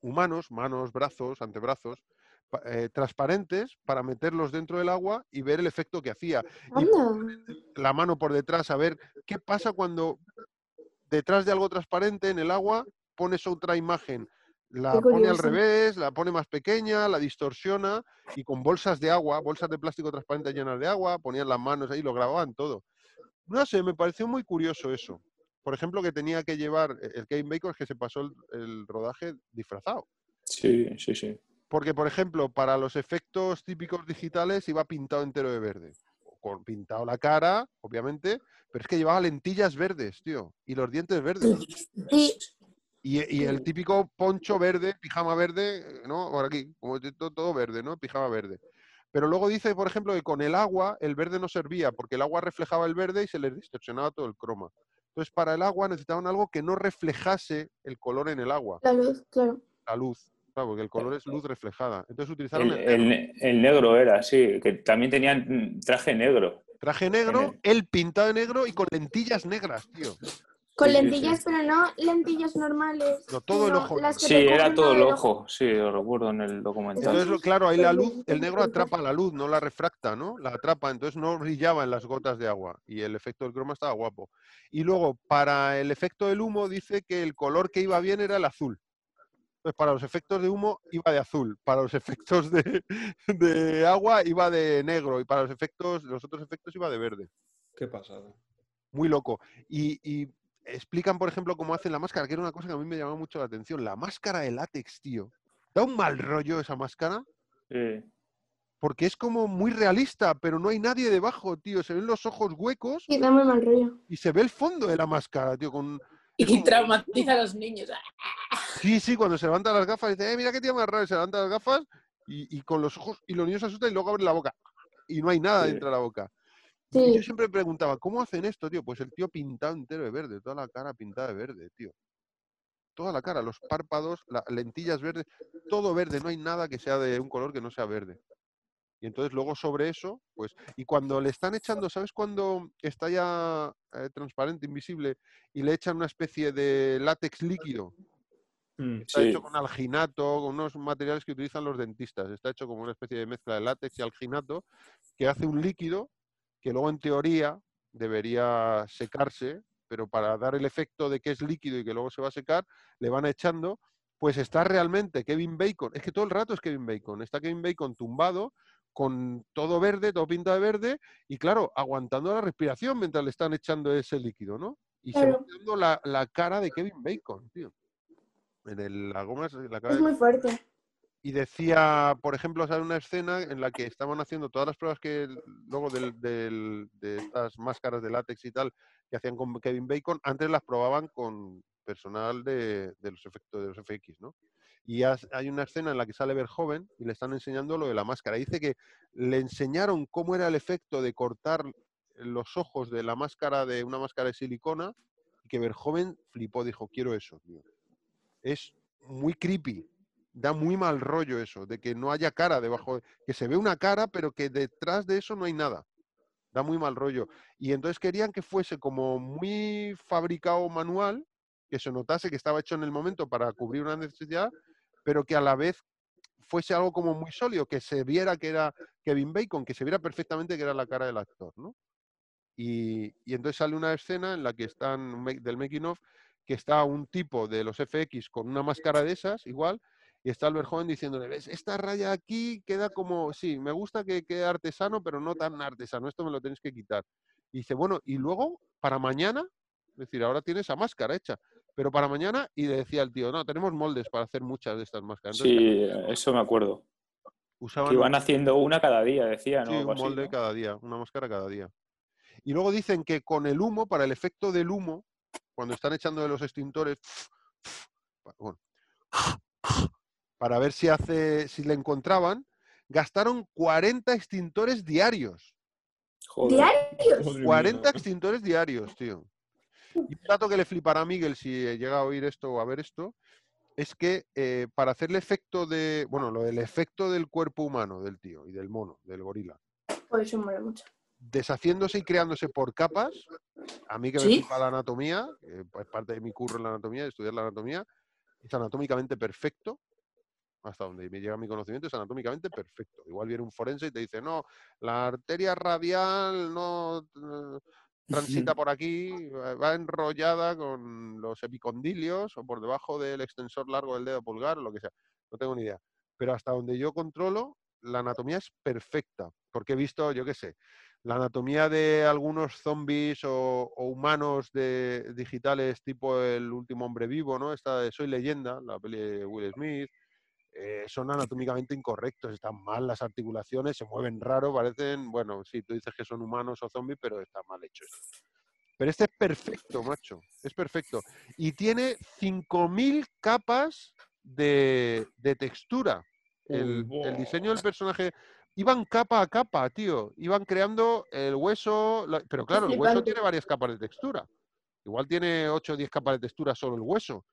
humanos, manos, brazos, antebrazos, eh, transparentes para meterlos dentro del agua y ver el efecto que hacía. Y la mano por detrás a ver qué pasa cuando detrás de algo transparente en el agua pones otra imagen. La pone al revés, la pone más pequeña, la distorsiona y con bolsas de agua, bolsas de plástico transparente llenas de agua, ponían las manos ahí, lo grababan todo. No sé, me pareció muy curioso eso. Por ejemplo, que tenía que llevar, eh, el Kevin Bacon es que se pasó el, el rodaje disfrazado. Sí, sí, sí. Porque, por ejemplo, para los efectos típicos digitales iba pintado entero de verde. Con pintado la cara, obviamente, pero es que llevaba lentillas verdes, tío, y los dientes verdes. Y Y, y el típico poncho verde, pijama verde, ¿no? Por aquí, como de to- todo verde, ¿no? Pijama verde. Pero luego dice, por ejemplo, que con el agua el verde no servía, porque el agua reflejaba el verde y se les distorsionaba todo el croma. Entonces, para el agua necesitaban algo que no reflejase el color en el agua, la luz, claro. la luz. Claro, porque el color es luz reflejada. Entonces utilizaron El, el negro. el ne- el negro era, sí, que también tenían mm, traje negro. Traje negro, el- él pintado de negro y con lentillas negras, tío. Con Sí, lentillas, sí. pero no lentillas normales. No, todo el ojo las que Sí, era todo el ojo, sí, lo recuerdo en el documental. Entonces, claro, ahí la luz, el negro atrapa la luz, no la refracta, ¿no? La atrapa, entonces no brillaba en las gotas de agua y el efecto del croma estaba guapo. Y luego, para el efecto del humo, dice que el color que iba bien era el azul. Entonces, para los efectos de humo iba de azul, para los efectos de, de agua iba de negro y para los efectos, los otros efectos iba de verde. Qué pasada. Muy loco. Y, y explican, por ejemplo, cómo hacen la máscara, que era una cosa que a mí me llamaba mucho la atención. La máscara de látex, tío. Da un mal rollo esa máscara. Sí. Porque es como muy realista, pero no hay nadie debajo, tío. Se ven los ojos huecos Sí, da muy mal rollo. y se ve el fondo de la máscara, tío. Con... Y traumatiza a los niños. Sí, sí, cuando se levanta las gafas, dice, eh, mira qué tío más raro. Y se levanta las gafas y, y con los ojos, y los niños se asustan y luego abren la boca. Y no hay nada Sí. dentro de la boca. Y yo siempre preguntaba, ¿cómo hacen esto, tío? Pues el tío pintado entero de verde, toda la cara pintada de verde, tío. Toda la cara, los párpados, las lentillas verdes, todo verde, no hay nada que sea de un color que no sea verde. Y entonces luego sobre eso, pues, y cuando le están echando, ¿sabes cuando está ya eh, transparente, invisible, y le echan una especie de látex líquido? Mm. Está Sí. hecho con alginato, con unos materiales que utilizan los dentistas. Está hecho como una especie de mezcla de látex y alginato que hace un líquido que luego en teoría debería secarse, pero para dar el efecto de que es líquido y que luego se va a secar, le van echando, pues está realmente Kevin Bacon. Es que todo el rato es Kevin Bacon. Está Kevin Bacon tumbado con todo verde, todo pintado de verde y claro, aguantando la respiración mientras le están echando ese líquido, ¿no? Y se va Claro. quedando la, la cara de Kevin Bacon, tío. En el- la goma, la cara es de- muy fuerte. Y decía, por ejemplo, sale una escena en la que estaban haciendo todas las pruebas que luego del- de estas máscaras de látex y tal que hacían con Kevin Bacon, antes las probaban con, personal de, de los efectos de los FX, ¿no? Y has- hay una escena en la que sale Verjoven y le están enseñando lo de la máscara. Dice que le enseñaron cómo era el efecto de cortar los ojos de la máscara de una máscara de silicona y que Verjoven flipó, dijo, quiero eso, tío. Es muy creepy, da muy mal rollo eso, de que no haya cara debajo, que se ve una cara, pero que detrás de eso no hay nada. Da muy mal rollo. Y entonces querían que fuese como muy fabricado manual, que se notase que estaba hecho en el momento para cubrir una necesidad, pero que a la vez fuese algo como muy sólido, que se viera que era Kevin Bacon, que se viera perfectamente que era la cara del actor, ¿no? Y, y entonces sale una escena en la que están del making of que está un tipo de los FX con una máscara de esas, igual, y está Albert Joven diciéndole, ¿ves? Esta raya aquí queda como, sí, me gusta que quede artesano, pero no tan artesano, esto me lo tenéis que quitar. Y dice, bueno, y luego, para mañana, es decir, ahora tiene esa máscara hecha, pero para mañana, y le decía el tío, no, tenemos moldes para hacer muchas de estas máscaras. Entonces, Sí, eso me acuerdo. usaban Que un- iban haciendo una cada día, decía, ¿no? Sí, Algo un así, molde ¿no? cada día, una máscara cada día. Y luego dicen que con el humo, para el efecto del humo, cuando están echando de los extintores, bueno, para ver si hace, si le encontraban, gastaron 40 extintores diarios. Joder. ¿Diarios? Madre 40 mía. extintores diarios, tío. Y un dato que le flipará a Miguel si llega a oír esto o a ver esto, es que eh, para hacer el efecto de, bueno, lo del efecto del cuerpo humano del tío y del mono, del gorila, Pues eso mola mucho. deshaciéndose y creándose por capas, a mí que me ¿Sí? flipa la anatomía, que es parte de mi curro en la anatomía, estudiar la anatomía, es anatómicamente perfecto, hasta donde me llega mi conocimiento, es anatómicamente perfecto. Igual viene un forense y te dice, no, la arteria radial no eh, transita por aquí, va va enrollada con los epicondilios o por debajo del extensor largo del dedo pulgar o lo que sea. No tengo ni idea. Pero hasta donde yo controlo, la anatomía es perfecta. Porque he visto, yo qué sé, la anatomía de algunos zombies o, o humanos de, digitales tipo El último hombre vivo, ¿no? Esta de Soy leyenda, la peli de Will Smith, eh, son anatómicamente incorrectos, están mal las articulaciones, se mueven raro, parecen, bueno, sí, tú dices que son humanos o zombies, pero está mal hecho esto. Pero este es perfecto, macho, es perfecto. Y tiene 5.000 capas de, de textura. El, buah. diseño del personaje iban capa a capa, tío. Iban creando el hueso, la- pero claro, el hueso tiene varias capas de textura. Igual tiene 8 o 10 capas de textura solo el hueso.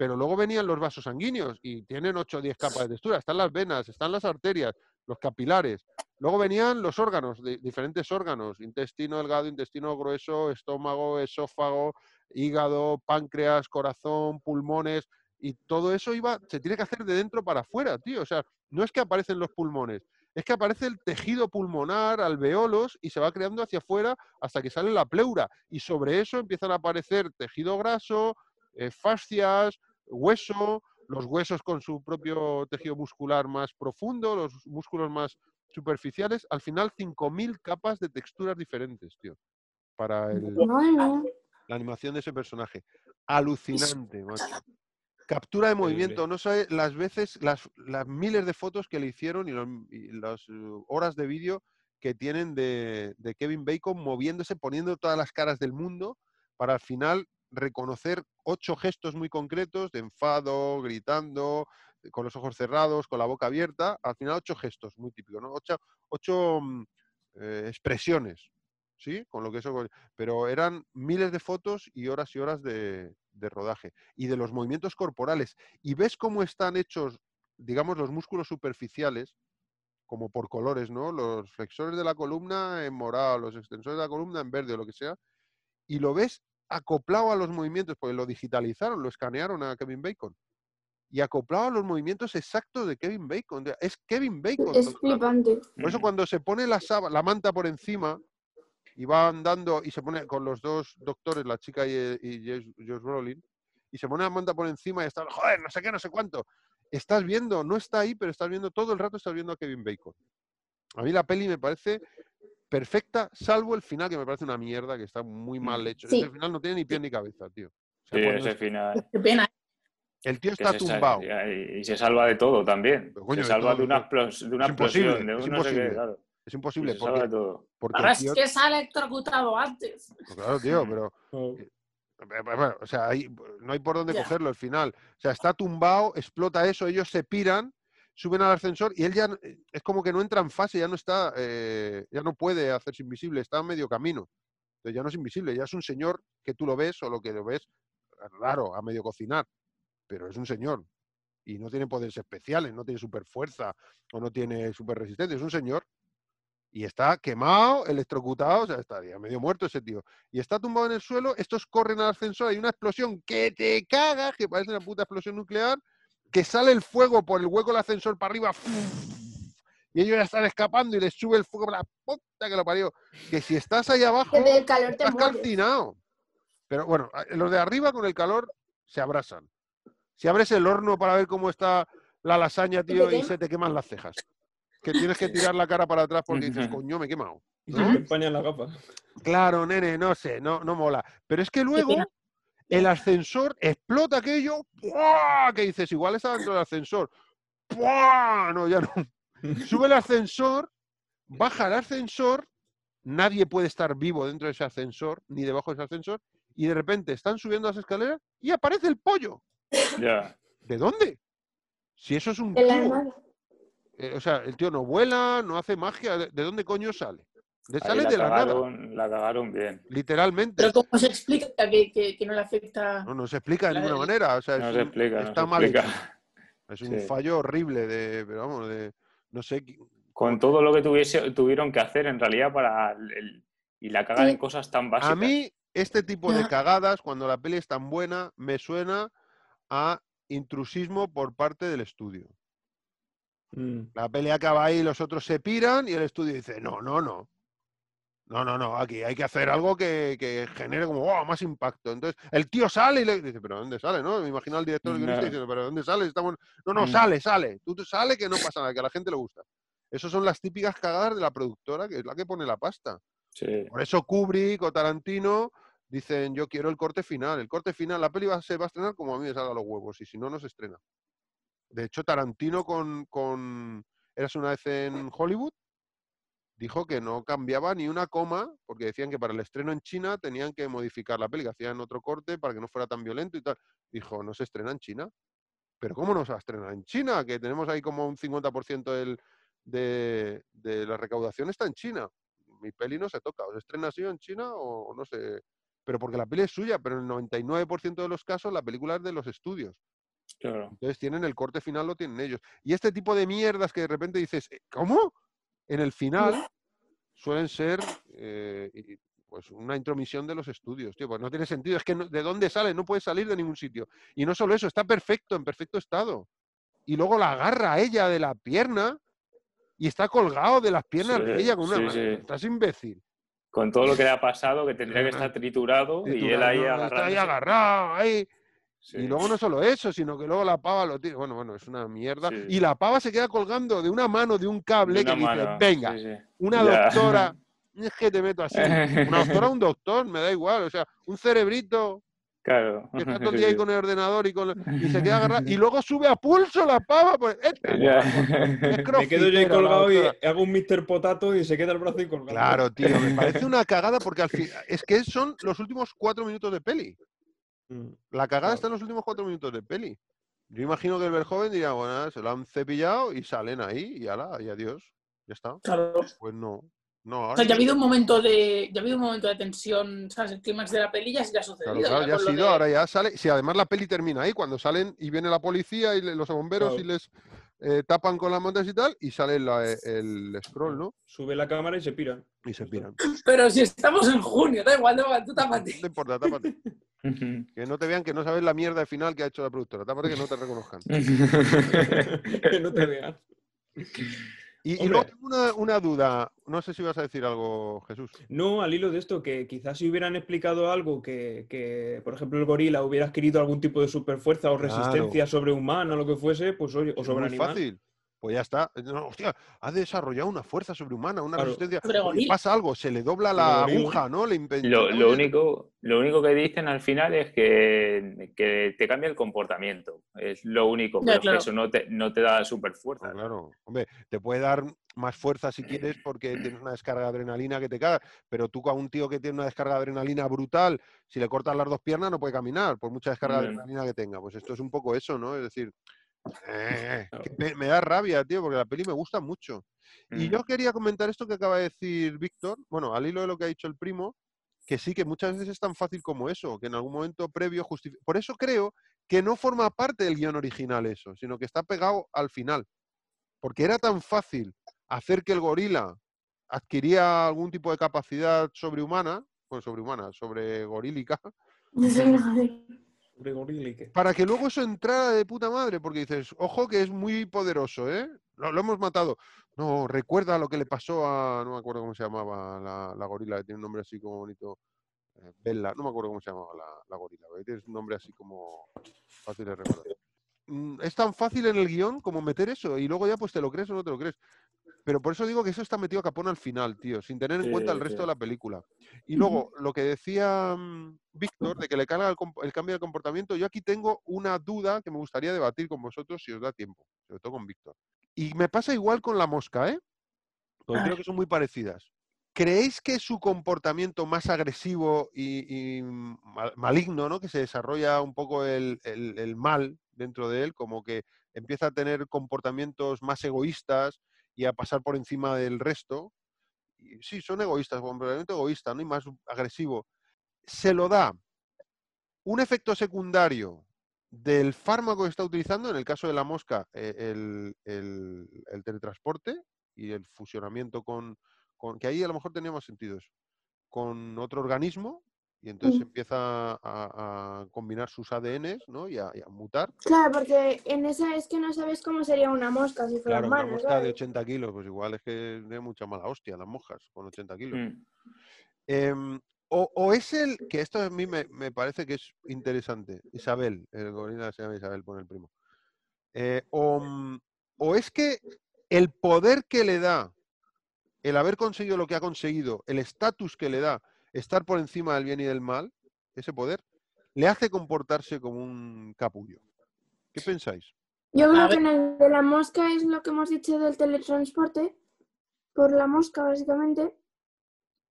Pero luego venían los vasos sanguíneos y tienen 8 o 10 capas de textura. Están las venas, están las arterias, los capilares. Luego venían los órganos, de- diferentes órganos, intestino delgado, intestino grueso, estómago, esófago, hígado, páncreas, corazón, pulmones, y todo eso iba, se tiene que hacer de dentro para afuera, tío. O sea, no es que aparecen los pulmones, es que aparece el tejido pulmonar, alveolos, y se va creando hacia afuera hasta que sale la pleura. Y sobre eso empiezan a aparecer tejido graso, eh, fascias, hueso, los huesos con su propio tejido muscular más profundo, los músculos más superficiales. Al final, 5.000 capas de texturas diferentes, tío, para el, la animación de ese personaje. Alucinante, macho. Captura de movimiento, no sé las veces, las, las miles de fotos que le hicieron y, los- y las eh, horas de vídeo que tienen de, de Kevin Bacon moviéndose, poniendo todas las caras del mundo para al final reconocer ocho gestos muy concretos de enfado, gritando, con los ojos cerrados, con la boca abierta. Al final ocho gestos, muy típicos, ¿no? Ocho, ocho, mm, eh, expresiones, ¿sí? Con lo que eso pero eran miles de fotos y horas y horas de, de rodaje y de los movimientos corporales. Y ves cómo están hechos, digamos, los músculos superficiales, como por colores, ¿no? Los flexores de la columna en morado, los extensores de la columna en verde o lo que sea, y lo ves acoplado a los movimientos, porque lo digitalizaron, lo escanearon a Kevin Bacon. Y acoplado a los movimientos exactos de Kevin Bacon. Es Kevin Bacon. Es flipante. Por eso cuando se pone la, la manta por encima y va andando y se pone con los dos doctores, la chica y, y Josh, Josh Brolin, y se pone la manta por encima y está, joder, no sé qué, no sé cuánto. Estás viendo, no está ahí, pero estás viendo, todo el rato estás viendo a Kevin Bacon. A mí la peli me parece perfecta, salvo el final, que me parece una mierda, que está muy mal hecho. Sí. Ese final no tiene ni pie ni cabeza, tío. O sea, Sí, cuando ese es- final. Qué pena. el tío está tumbado. y, y se salva de todo también. Coño, se de salva todo, de una, de explosión, de es un no sé qué, imposible. claro. Es imposible, se salva de todo. porque Ahora el es que se ha electrocutado antes. pues claro, tío, pero Oh, Eh, bueno, o sea, ahí no hay por dónde cogerlo al final. O sea, está tumbado, explota eso, ellos se piran, suben al ascensor y él ya es como que no entra en fase, ya no está, eh, ya no puede hacerse invisible, está a medio camino. Entonces ya no es invisible, ya es un señor que tú lo ves o lo que lo ves raro, a medio cocinar, pero es un señor y no tiene poderes especiales, no tiene super fuerza o no tiene super resistencia, es un señor y está quemado, electrocutado, o sea, está ya medio muerto ese tío. Y está tumbado en el suelo, estos corren al ascensor, hay una explosión que te caga, que parece una puta explosión nuclear, que sale el fuego por el hueco del ascensor para arriba, y ellos ya están escapando y les sube el fuego por la puta que lo parió. Que si estás ahí abajo, calor te estás mueres. calcinado. Pero bueno, los de arriba con el calor se abrasan. Si abres el horno para ver cómo está la lasaña, tío, y se te queman las cejas. Que tienes que tirar la cara para atrás porque dices, coño, me he quemado. Y ¿no? se te empañan las gafas. Claro, nene, no sé, no, no mola. Pero es que luego. El ascensor explota aquello, ¡buah! que dices, igual está dentro del ascensor. ¡buah! No, ya no. Sube el ascensor, baja el ascensor, nadie puede estar vivo dentro de ese ascensor, ni debajo de ese ascensor, y de repente están subiendo las escaleras y aparece el pollo. Ya. ¿De dónde? Si eso es un armada. Eh, o sea, el tío no vuela, no hace magia. ¿De, de dónde coño sale? De, sale la de la nada, cagaron, la cagaron bien. literalmente. Pero ¿cómo se explica que, que- que no le afecta? No, no se explica de ninguna manera. O sea, No es se un- explica, está mal explica. Es un Sí. fallo horrible de, pero vamos, de, no sé, Con todo lo que tuviese, tuvieron que hacer en realidad para el, el- y la cagan Sí. en cosas tan básicas. A mí, este tipo de Ya. cagadas, cuando la peli es tan buena, me suena a intrusismo por parte del estudio. Mm. La peli acaba ahí, los otros se piran y el estudio dice, no, no, no. No, no, no, aquí hay que hacer algo que, que genere como "Wow, más impacto. Entonces, el tío sale y le dice, pero ¿dónde sale? ¿no? Me imagino al director No. diciendo, pero ¿dónde sale? Estamos... No, no, Mm. sale, sale. Tú tú sale que no pasa nada, que a la gente le gusta. Esas son las típicas cagadas de la productora, que es la que pone la pasta. Sí. Por eso Kubrick o Tarantino dicen, yo quiero el corte final. El corte final, la peli va, se va a estrenar como a mí me salga los huevos, y si no, no se estrena. De hecho, Tarantino con, con Eras una vez en Hollywood dijo que no cambiaba ni una coma, porque decían que para el estreno en China tenían que modificar la peli, que hacían otro corte para que no fuera tan violento y tal. Dijo, no se estrena en China. Pero ¿cómo no se va a estrenar en China? Que tenemos ahí como un 50% del, de, de la recaudación está en China. Mi peli no se toca. ¿O se estrena así en China o, o no sé? Pero porque la peli es suya, pero en el 99% de los casos la película es de los estudios. Claro. Entonces tienen el corte final, lo tienen ellos. Y este tipo de mierdas que de repente dices, "Eh, ¿cómo? En el final suelen ser eh, pues una intromisión de los estudios, tío, pues no tiene sentido. Es que no- ¿de dónde sale? No puede salir de ningún sitio. Y no solo eso, está perfecto, en perfecto estado. Y luego la agarra a ella de la pierna y está colgado de las piernas de ella con una sí, mano. sí. Estás imbécil. Con todo lo que le ha pasado, que tendría que estar triturado y él ahí ¿no? Está ahí agarrado, ahí. Sí. Y luego no solo eso, sino que luego la pava lo tiene. Bueno, bueno, es una mierda. Sí. Y la pava se queda colgando de una mano de un De cable que dice, mano, venga, sí, una Ya. doctora, es que te meto así. Una doctora, un doctor, me da igual. O sea, un cerebrito Claro. que está todo el día ahí con el ordenador y, con, y se queda agarrado. Y luego sube a pulso la pava. Pues, es Me quedo yo ahí colgado y hago un Mr. Potato y se queda el brazo ahí colgado. Claro, tío, me parece una cagada porque al fin es que son los últimos cuatro minutos de peli. Mm. La cagada Claro. está en los últimos cuatro minutos de peli. Yo imagino que el Verjoven diría, bueno, se lo han cepillado y salen ahí y ala, y adiós. Ya está. Claro. Pues no. No, O sea, ya ha habido un momento de, ya ha habido un momento de tensión, ¿sabes? El clímax de la peli ya, ya ha sucedido. Claro, claro, ya ha sido, ahora ya sale. Si además la peli termina ahí, cuando salen y viene la policía y le- los bomberos y les eh, tapan con las mantas y tal, y sale la- el scroll, ¿no? Sube la cámara y se piran. Y se piran. Pero si estamos en junio, da igual, da igual, tú tápate. No importa, tápate. Que no te vean que no sabes la mierda de final que ha hecho la productora. Tápate que no te reconozcan. que no te vean. Y, luego tengo una, una duda. No sé si vas a decir algo, Jesús. No, al hilo de esto, que quizás si hubieran explicado algo que, que, por ejemplo, el gorila hubiera adquirido algún tipo de superfuerza o Claro. resistencia sobrehumana o lo que fuese, pues oye, o Es muy sobreanimal. fácil. Pues ya está. No, hostia, ha desarrollado una fuerza sobrehumana, una Claro. resistencia. Gorila. pasa algo, se le dobla la aguja, ¿no? Le impen- Lo, único, lo único que dicen al final es que, que te cambia el comportamiento. Es lo único, Ya, pero claro. eso no te, no te da super No, fuerza. claro, hombre, te puede dar más fuerza si quieres porque tienes una descarga de adrenalina que te caga, pero tú a un tío que tiene una descarga de adrenalina brutal, si le cortas las dos piernas no puede caminar, por mucha descarga de Mm. adrenalina que tenga. Pues esto es un poco eso, ¿no? Es decir, eh, me da rabia, tío, porque la peli me gusta mucho. Y Mm. yo quería comentar esto que acaba de decir Víctor, bueno, al hilo de lo que ha dicho el primo, que sí, que muchas veces es tan fácil como eso, que en algún momento previo justifica. Por eso creo que no forma parte del guion original eso, sino que está pegado al final. Porque era tan fácil hacer que el gorila adquiría algún tipo de capacidad sobrehumana, bueno, sobrehumana, sobre gorílica, Para que luego eso entrara de puta madre, porque dices, ojo que es muy poderoso, ¿eh? Lo, hemos matado. No, recuerda lo que le pasó a, no me acuerdo cómo se llamaba la, la gorila, que tiene un nombre así como bonito, eh, Bella, no me acuerdo cómo se llamaba la, la gorila, porque tiene un nombre así como fácil de recordar. Mm, Es tan fácil en el guion como meter eso, y luego ya pues te lo crees o no te lo crees. Pero por eso digo que eso está metido a capón al final, tío, sin tener en cuenta el resto sí. de la película. Y luego, lo que decía mm, Víctor, de que le carga el, el cambio de comportamiento, yo aquí tengo una duda que me gustaría debatir con vosotros si os da tiempo, sobre todo con Víctor. Y me pasa igual con la mosca, ¿eh? Porque creo que son muy parecidas. ¿Creéis que su comportamiento más agresivo y, y mal- maligno, ¿no? que se desarrolla un poco el, el- el mal dentro de él, como que empieza a tener comportamientos más egoístas y a pasar por encima del resto? Y sí, son egoístas, comportamiento egoísta, ¿no? y más agresivo. Se lo da un efecto secundario del fármaco que está utilizando, en el caso de la mosca, eh, el, el- el teletransporte y el fusionamiento con, con- que ahí a lo mejor tenía más sentido eso, con otro organismo, y entonces Mm. empieza a, a combinar sus ADNs ¿no? y, a, y a mutar. Claro, porque en esa es que no sabes cómo sería una mosca si fuera Claro, una mosca de ¿sabes? 80 kilos, pues igual es que de mucha mala hostia las moscas con 80 kilos. Mm. Em, o, o es el, que esto a mí me, me parece que es interesante, Isabel, el gorila se llama Isabel, pone el primo. Eh, o, mm, o es que el poder que le da, el haber conseguido lo que ha conseguido, el estatus que le da estar por encima del bien y del mal, ese poder, le hace comportarse como un capullo. ¿Qué pensáis? Yo creo que en el de la mosca es lo que hemos dicho del teletransporte, por la mosca básicamente,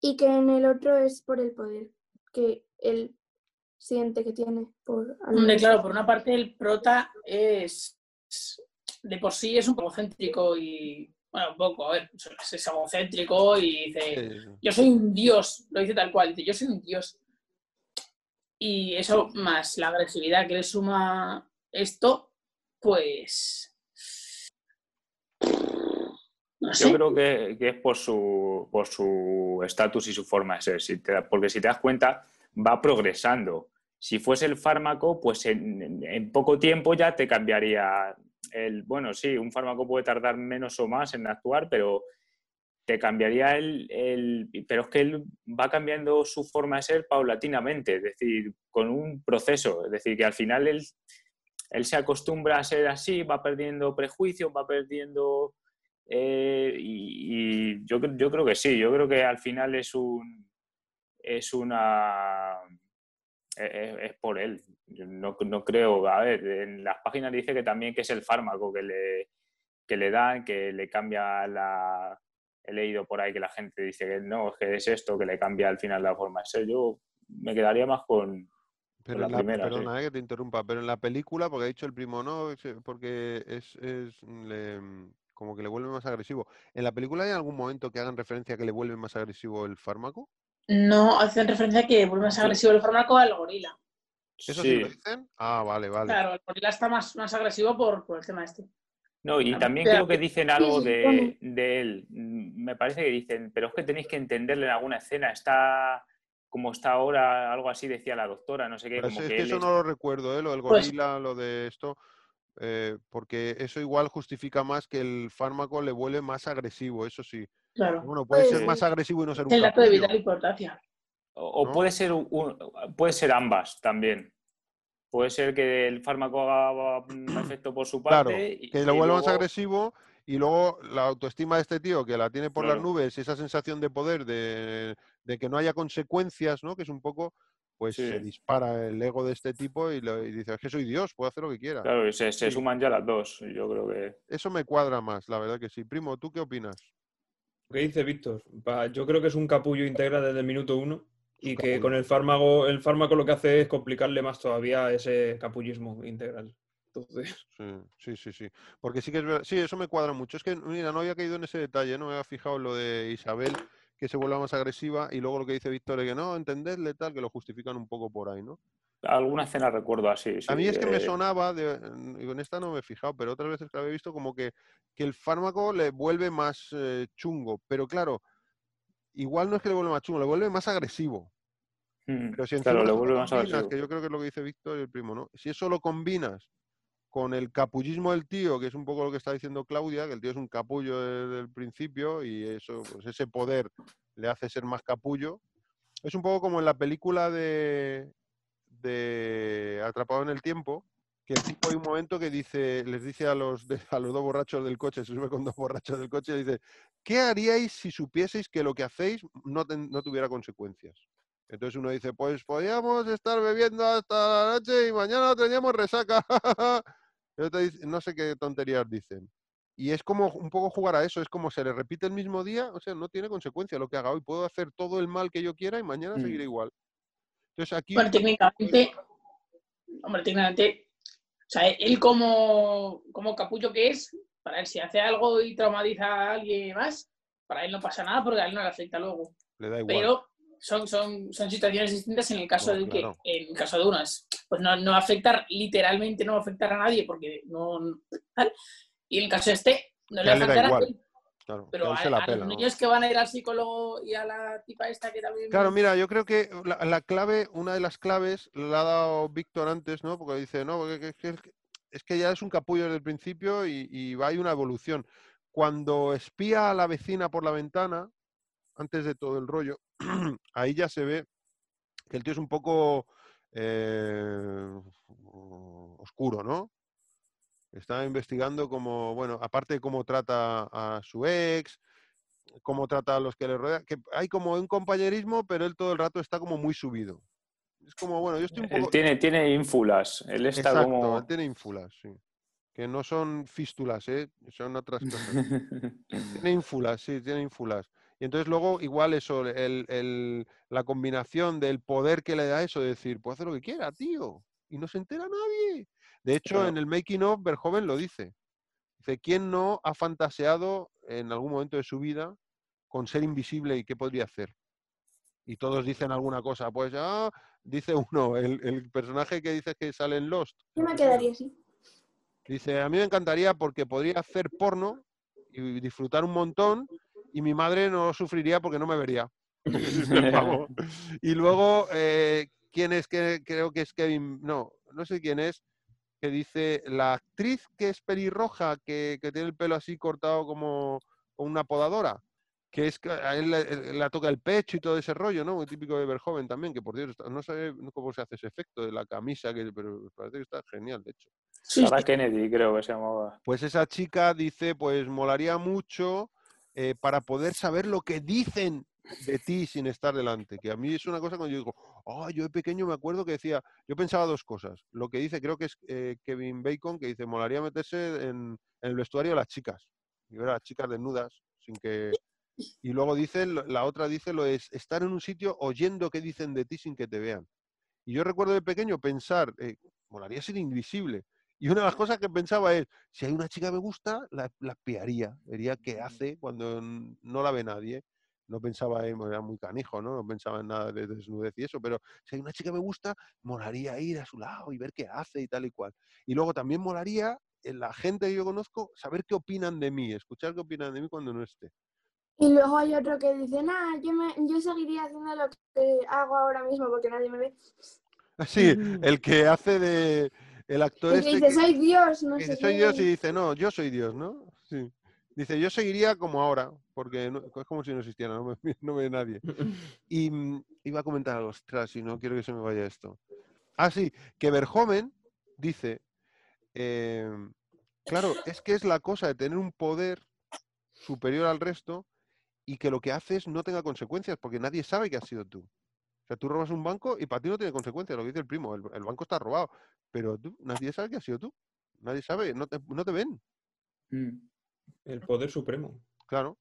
y que en el otro es por el poder que él siente que tiene. Por algo Hombre, claro, por una parte el prota es de por sí es un poco céntrico y bueno, un poco, a ver, es, es egocéntrico y dice, yo soy un dios, lo dice tal cual, dice, yo soy un dios. Y eso más la agresividad que le suma esto, pues no sé. Yo creo que, que es por su por su estatus y su forma de ser. Si te da- porque si te das cuenta, va progresando. Si fuese el fármaco, pues en- en poco tiempo ya te cambiaría el. Bueno, sí, un fármaco puede tardar menos o más en actuar, pero te cambiaría el, Pero es que él va cambiando su forma de ser paulatinamente, es decir, con un proceso. Es decir, que al final él, se acostumbra a ser así, va perdiendo prejuicios, va perdiendo. eh, y yo, yo creo que sí, yo creo que al final es un. Es una. Es, es- es por él. Yo no, no creo. A ver, en las páginas dice que también que es el fármaco que le, que le dan, que le cambia la. He leído por ahí que la gente dice que no, que es esto, que le cambia al final la forma de ser. Yo me quedaría más con. Pero la primera, sí. perdona eh, que te interrumpa, pero en la película, porque ha dicho el primo no, eh, porque es, es, le- como que le vuelve más agresivo. ¿En la película hay algún momento que hagan referencia a que le vuelve más agresivo el fármaco? No hacen referencia a que vuelve más agresivo el fármaco al gorila. ¿Eso sí, lo dicen? Ah, vale, vale. Claro, el gorila está más, más agresivo por, por el tema este. No, y también creo que dicen algo de, de él. Mm, Me parece que dicen, pero es que tenéis que entenderle en alguna escena. Está como está ahora, algo así decía la doctora, no sé qué. Como es que que él eso es- no lo recuerdo, ¿eh? lo del Pues- gorila, lo de esto, eh, porque eso igual justifica más que el fármaco le vuelve más agresivo, eso sí. Claro. Bueno, puede Pues ser más agresivo y no ser Es un el dato de vital importancia. O, puede ser un- puede ser ambas también. Puede ser que el fármaco haga un efecto por su Claro, parte. y- que y lo vuelva más luego- agresivo Y luego la autoestima de este tío, que la tiene por las nubes, esa sensación de poder, de, de que no haya consecuencias, ¿no? Que es un poco, pues Sí. se dispara el ego de este tipo y, lo- y dice, es que soy Dios, puedo hacer lo que quiera. Claro, y se, se Sí. suman ya las dos. Yo creo que. Eso me cuadra más, la verdad que sí. Primo, ¿tú qué opinas? ¿Qué dice Víctor? Va, Yo creo que es un capullo íntegra desde el minuto uno y que con el fármaco, el fármaco lo que hace es complicarle más todavía ese capullismo integral. Entonces, Sí, sí, sí, sí. Porque sí que es verdad. Sí, eso me cuadra mucho. Es que, mira, no había caído en ese detalle, no me había fijado en lo de Isabel, que se vuelva más agresiva, y luego lo que dice Víctor, es que no, entendedle tal, que lo justifican un poco por ahí, ¿no? Alguna escena recuerdo así. A mí es que me eh, sonaba, de, en esta no me he fijado, pero otras veces que lo había visto, como que, que el fármaco le vuelve más eh, chungo. Pero claro, igual no es que le vuelve más chungo, le vuelve más agresivo. mm, Pero si claro, le vuelve más combinas, agresivo. que yo creo que es lo que dice Víctor y el primo, ¿no? Si eso lo combinas con el capullismo del tío, que es un poco lo que está diciendo Claudia, que el tío es un capullo desde el principio y eso, pues ese poder le hace ser más capullo. Es un poco como en la película de, de Atrapado en el tiempo, que el tipo hay un momento que dice, les dice a los, a los dos borrachos del coche, se sube con dos borrachos del coche y dice, ¿qué haríais si supieseis que lo que hacéis no, ten- no tuviera consecuencias? Entonces uno dice, pues podríamos estar bebiendo hasta la noche y mañana teníamos resaca. Dice- no sé qué tonterías dicen. Y es como un poco jugar a eso, es como se le repite el mismo día, o sea, no tiene consecuencia lo que haga hoy. Puedo hacer todo el mal que yo quiera y mañana Mm. seguiré igual. Entonces aquí... Bueno, técnicamente, hombre, técnicamente, o sea, él como, como capullo que es, para él si hace algo y traumatiza a alguien más, para él no pasa nada porque a él no le afecta luego. le da igual. Pero son, son, son situaciones distintas en el caso de que, claro. en el caso de unas, pues no, no afectar, literalmente no va a afectar a nadie porque no, tal. Y en el caso de este, no le va a afectar a. Claro, Pero a a, él se la a pela, los ¿no? niños que van a ir al psicólogo y a la tipa esta que también... Claro, mira, yo creo que la, la clave, una de las claves la ha dado Víctor antes, ¿no? Porque dice, no, porque es que, es que ya es un capullo desde el principio y, y va- hay una evolución. Cuando espía a la vecina por la ventana, antes de todo el rollo, ahí ya se ve que el tío es un poco eh, oscuro, ¿no? Está investigando como, bueno, aparte de cómo trata a su ex, cómo trata a los que le rodean, que hay como un compañerismo, pero él todo el rato está como muy subido. Es como, bueno, yo estoy un Él poco... tiene, tiene ínfulas. Él está Exacto, como. él tiene ínfulas, sí. Que no son fístulas, ¿eh? Son otras cosas. Tiene ínfulas, sí, tiene ínfulas. Y entonces luego igual eso, el, el- la combinación del poder que le da eso, de decir, puedo hacer lo que quiera, tío, y no se entera nadie. De hecho, Claro. en el making of, Verhoeven lo dice. Dice, ¿quién no ha fantaseado en algún momento de su vida con ser invisible y qué podría hacer? Y todos dicen alguna cosa. Pues, ah, dice uno, el, el personaje que dice que sale en Lost, Yo me quedaría así. Dice, a mí me encantaría porque podría hacer porno y disfrutar un montón y mi madre no sufriría porque no me vería. Y luego, eh, ¿quién es? que Creo que es Kevin, no, no sé quién es, que dice, la actriz que es pelirroja, que, que tiene el pelo así cortado como una podadora, que es que a él le, le toca el pecho y todo ese rollo, ¿no? Muy típico de Verhoeven también, que por Dios, está- no sé cómo se hace ese efecto de la camisa, que, pero parece que está genial, de hecho. Sí, Sarah Kennedy, creo que se llamaba. Pues esa chica dice, pues molaría mucho eh, para poder saber lo que dicen de ti sin estar delante. Que a mí es una cosa cuando yo digo, oh, yo de pequeño me acuerdo que decía, yo pensaba dos cosas. Lo que dice, creo que es eh, Kevin Bacon, que dice, molaría meterse en, en el vestuario de las chicas. Y ver a las chicas desnudas, sin que... Y luego dice, la otra dice lo es estar en un sitio oyendo qué dicen de ti sin que te vean. Y yo recuerdo de pequeño pensar, eh, molaría ser invisible. Y una de las cosas que pensaba es, si hay una chica que me gusta, la, la espiaría, vería qué hace cuando no la ve nadie. No pensaba en, era muy canijo, ¿no? No pensaba en nada de desnudez y eso, pero si hay una chica que me gusta, molaría ir a su lado y ver qué hace y tal y cual. Y luego también molaría, en la gente que yo conozco, saber qué opinan de mí, escuchar qué opinan de mí cuando no esté. Y luego hay otro que dice, nah, yo, me, yo seguiría haciendo lo que hago ahora mismo porque nadie me ve. Sí, el que hace de... El actor El que este dice, que- soy Dios, no sé dice, soy qué". Dios y dice, no, yo soy Dios, ¿no? Sí. Dice, yo seguiría como ahora, porque no- es como si no existiera, no me, no me ve nadie. Y mm, iba a comentar algo, ostras, y no quiero que se me vaya esto. Ah, sí, que Verhoeven dice, eh, Claro, es que es la cosa de tener un poder superior al resto y que lo que haces no tenga consecuencias, porque nadie sabe que has sido tú. O sea, tú robas un banco y para ti no tiene consecuencias, lo que dice el primo, el, el banco está robado, pero tú, nadie sabe que has sido tú. Nadie sabe, no te, no te ven. Mm. El poder supremo. Claro.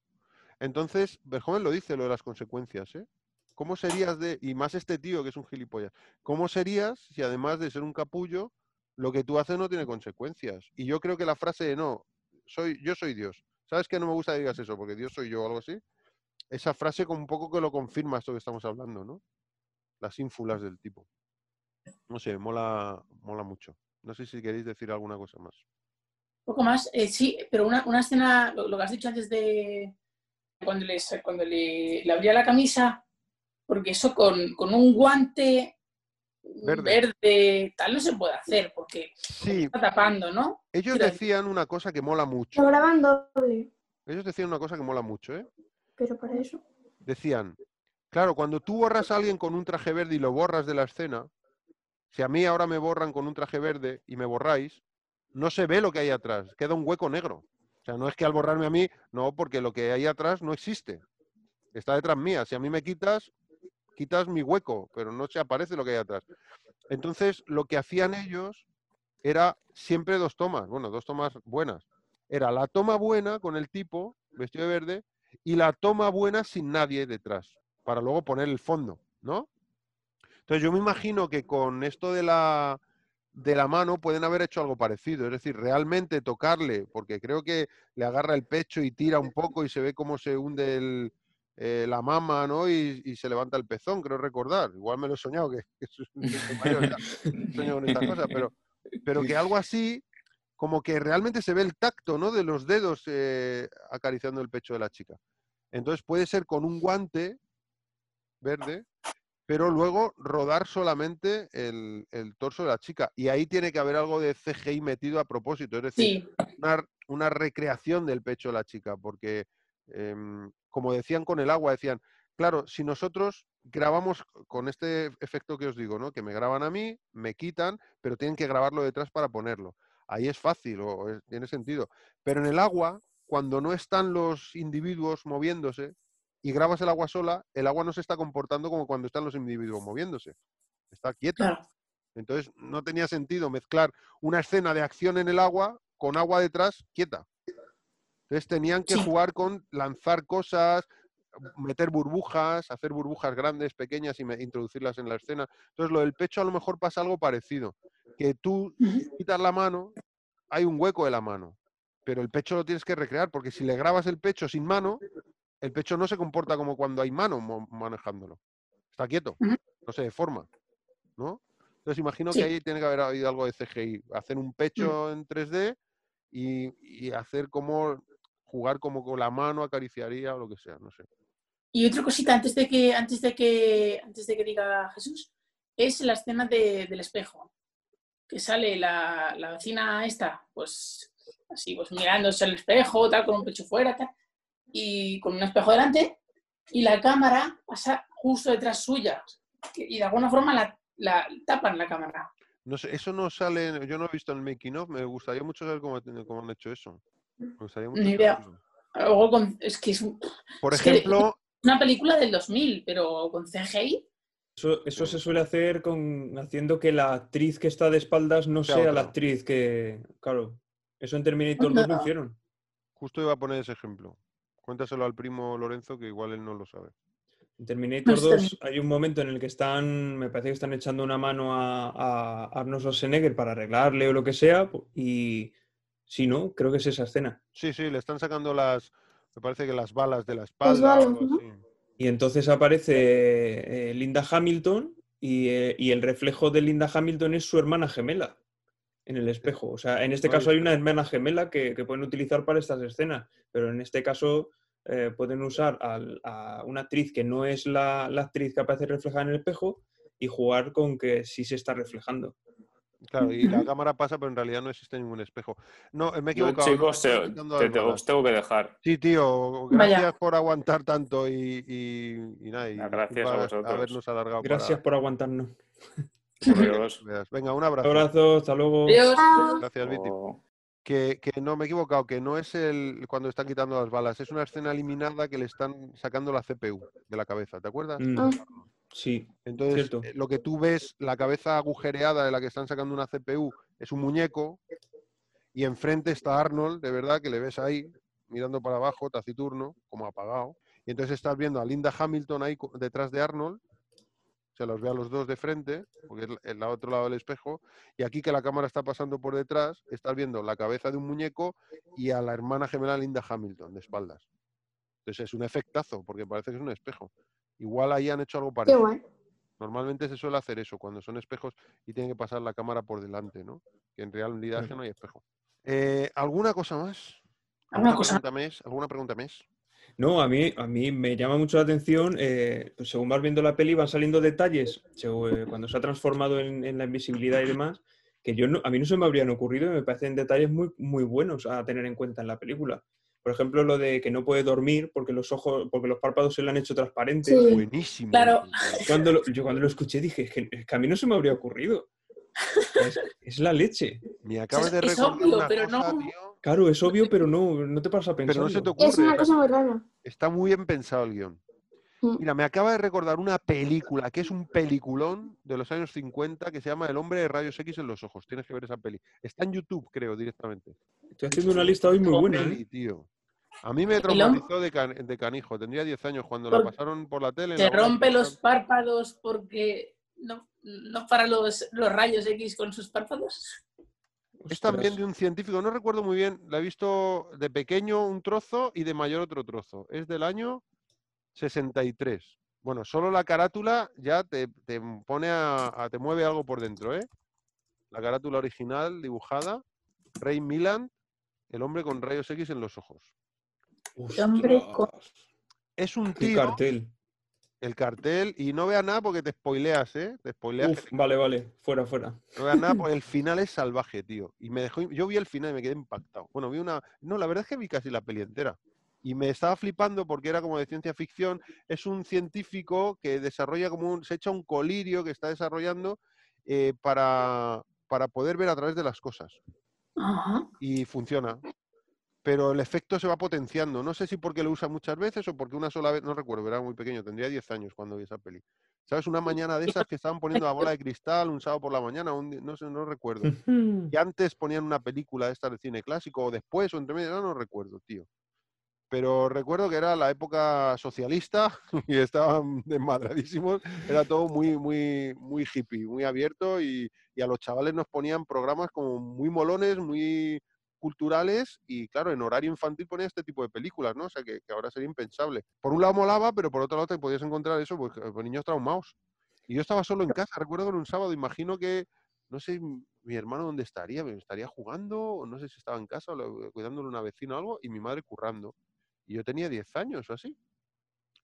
Entonces, Verjoven lo dice, lo de las consecuencias, ¿eh? ¿Cómo serías de, y más este tío que es un gilipollas, ¿cómo serías si además de ser un capullo, lo que tú haces no tiene consecuencias? Y yo creo que la frase de no, soy, yo soy Dios. ¿Sabes que no me gusta que digas eso? Porque Dios soy yo o algo así. Esa frase con un poco que lo confirma esto que estamos hablando, ¿no? Las ínfulas del tipo. No sé, mola, mola mucho. No sé si queréis decir alguna cosa más. poco más, eh, sí, pero una, una escena, lo, lo que has dicho antes de cuando, les, cuando le, le abría la camisa, porque eso con, con un guante Verde. verde. tal no se puede hacer, porque Sí, está tapando, ¿no? ellos decían una cosa que mola mucho. Lo graban doble, Ellos decían una cosa que mola mucho, ¿eh? pero para eso. decían, claro, cuando tú borras a alguien con un traje verde y lo borras de la escena, si a mí ahora me borran con un traje verde y me borráis, no se ve lo que hay atrás, queda un hueco negro. Sea, no es que al borrarme a mí, no, porque lo que hay atrás no existe. Está detrás mía. Si a mí me quitas, quitas mi hueco, pero no se aparece lo que hay atrás. Entonces, lo que hacían ellos era siempre dos tomas, bueno, dos tomas buenas. Era la toma buena con el tipo vestido de verde y la toma buena sin nadie detrás, para luego poner el fondo, ¿no? Entonces yo me imagino que con esto de la, de la mano pueden haber hecho algo parecido, es decir, realmente tocarle, porque creo que le agarra el pecho y tira un poco y se ve cómo se hunde el, eh, la mama, ¿no? Y, se levanta el pezón, creo recordar. Igual me lo he soñado, que, que soy un mayor, con estas cosas, pero, pero que algo así, como que realmente se ve el tacto, ¿no? De los dedos eh, acariciando el pecho de la chica. Entonces puede ser con un guante verde, pero luego rodar solamente el, el torso de la chica. Y ahí tiene que haber algo de CGI metido a propósito, es decir, Sí, una, una recreación del pecho de la chica, porque, em, como decían con el agua, decían, claro, si nosotros grabamos con este efecto que os digo, ¿no? Que me graban a mí, me quitan, pero tienen que grabarlo detrás para ponerlo. Ahí es fácil, o es- tiene sentido. Pero en el agua, cuando no están los individuos moviéndose y grabas el agua sola, el agua no se está comportando como cuando están los individuos moviéndose. Está quieta. claro. Entonces no tenía sentido mezclar una escena de acción en el agua con agua detrás quieta. Entonces tenían que Sí. jugar con lanzar cosas, meter burbujas, hacer burbujas grandes, pequeñas y introducirlas en la escena. Entonces lo del pecho a lo mejor pasa algo parecido, que tú quitas la mano, hay un hueco de la mano, pero el pecho lo tienes que recrear porque si le grabas el pecho sin mano, el pecho no se comporta como cuando hay mano mo- manejándolo. Está quieto, no se deforma, ¿no? Entonces imagino Sí. que ahí tiene que haber habido algo de CGI, hacer un pecho en 3D y, y hacer como jugar como con la mano acariciaría o lo que sea, no sé. Y otra cosita antes de que, antes de que, antes de que diga Jesús, es la escena de- del espejo. Que sale la, la vecina esta, pues así, pues mirándose al espejo, tal, con un pecho fuera, tal, y con un espejo delante, y la cámara pasa justo detrás suya. Y de alguna forma la, la tapan la cámara. No sé, eso no sale, yo no he visto el making of, me gustaría mucho saber cómo, cómo han hecho eso. Me gustaría mucho Ni saber idea. con- es que es un- Por Es que- ejemplo, una película del 2000, pero con CGI. Eso, eso se suele hacer con haciendo que la actriz que está de espaldas no Sea la actriz que. Claro. Eso en Terminator 2 lo Anda. hicieron. justo iba a poner ese ejemplo. Cuéntaselo al primo Lorenzo, que igual él no lo sabe. En Terminator Pues 2 hay un momento en el que están, me parece que están echando una mano a, a Arnold Schwarzenegger para arreglarle o lo que sea, y si no, creo que es esa escena. Sí, sí, le están sacando las, me parece que las balas de la espalda. o balas, algo ¿no? así. Y entonces aparece eh, Linda Hamilton y, eh, y el reflejo de Linda Hamilton es su hermana gemela en el espejo. O sea, en este caso hay una hermana gemela que, que pueden utilizar para estas escenas, pero en este caso eh, pueden usar al- a una actriz que no es la, la actriz que aparece reflejada en el espejo y jugar con que sí se está reflejando. Claro, y la cámara pasa, pero en realidad no existe ningún espejo. No, me he Yo, equivocado. no, chicos, te- te- te- os tengo que dejar. Sí, tío, Vaya. gracias por aguantar tanto y, y, y nada. y gracias a vosotros. Habernos alargado Gracias por aguantarnos. Adiós. Venga, un Un abrazo. abrazo, hasta luego. Adiós. Gracias, Viti. Que, que no me he equivocado, que no es el cuando están quitando las balas, es una escena eliminada que le están sacando la CPU de la cabeza, ¿te acuerdas? Mm, Ah. sí, Entonces, cierto. eh, lo que tú ves, la cabeza agujereada de la que están sacando una CPU, es un muñeco, y enfrente está Arnold, de verdad, que le ves ahí, mirando para abajo, taciturno, como apagado. Y entonces estás viendo a Linda Hamilton ahí detrás de Arnold, se los ve a los dos de frente, porque es el otro lado del espejo, y aquí que la cámara está pasando por detrás, estás viendo la cabeza de un muñeco y a la hermana gemela Linda Hamilton, de espaldas. Entonces es un efectazo, porque parece que es un espejo. Igual ahí han hecho algo parecido. Normalmente se suele hacer eso, cuando son espejos y tienen que pasar la cámara por delante, ¿no? Que en realidad es que Claro. no hay espejo. Eh, ¿Alguna cosa más? ¿Alguna cosa? pregunta más? ¿Alguna pregunta más? No, a mí, a mí me llama mucho la atención, eh, pues según vas viendo la peli van saliendo detalles, según, eh, cuando se ha transformado en, en la invisibilidad y demás, que yo no- a mí no se me habrían ocurrido y me parecen detalles muy, muy buenos a tener en cuenta en la película. Por ejemplo, lo de que no puede dormir porque los ojos, porque los párpados se le han hecho transparentes. Sí. Buenísimo. Claro. Cuando lo- yo cuando lo escuché dije, es que, es que a mí no se me habría ocurrido. Es, es la leche. Me acabas de es recordar obvio, una pero cosa, no- tío, Claro, es obvio, pero no, no te pasa a pensar. pero no se te ocurre. Es una cosa muy rara. Está muy bien pensado el guion. Mm. Mira, me acaba de recordar una película que es un peliculón de los años 50 que se llama El hombre de rayos X en los ojos. Tienes que ver esa peli. Está en YouTube, creo, directamente. Estoy haciendo una lista hoy muy buena. ¿eh? Tío. A mí me traumatizó de, can- de canijo. Tendría 10 años cuando la pasaron por la tele. de rompe los párpados porque no, no para los, los rayos X con sus párpados. Es también de un científico, no recuerdo muy bien, la he visto de pequeño un trozo y de mayor otro trozo. Es del año 63. Bueno, solo la carátula ya te, te pone a, a- te mueve algo por dentro, ¿eh? La carátula original dibujada, Ray Milland, el hombre con rayos X en los ojos. hombre con- Es un Qué tío, cartel. El cartel, y no veas nada porque te spoileas, ¿eh? Te spoileas. Uf, vale, vale. Fuera, fuera. No veas nada porque el final es salvaje, tío. Y me dejó, yo vi el final y me quedé impactado. Bueno, vi una. No, la verdad es que vi casi la peli entera. Y me estaba flipando porque era como de ciencia ficción. Es un científico que desarrolla como un. se echa un colirio que está desarrollando eh, para, para poder ver a través de las cosas. Ajá. Y funciona. Pero el efecto se va potenciando. No sé si porque lo usa muchas veces o porque una sola vez. No recuerdo, era muy pequeño. Tendría 10 años cuando vi esa peli. ¿Sabes? Una mañana de esas que estaban poniendo la bola de cristal un sábado por la mañana. un no sé, no recuerdo. Y antes ponían una película de esta de cine clásico, o después, o entre medio, no, no recuerdo, tío. Pero recuerdo que era la época socialista y estaban desmadradísimos. Era todo muy, muy, muy hippie, muy abierto y, y a los chavales nos ponían programas como muy molones, muy culturales y claro, en horario infantil ponían este tipo de películas, ¿no? O sea, que, que ahora sería impensable. Por un lado molaba, pero por otro lado te podías encontrar eso, pues, pues, niños traumados. Y yo estaba solo en casa, recuerdo era un sábado, imagino que no sé mi hermano dónde estaría, me estaría jugando, o no sé si estaba en casa, o lo- cuidándole a una vecina o algo, y mi madre currando. Y yo tenía 10 años o así.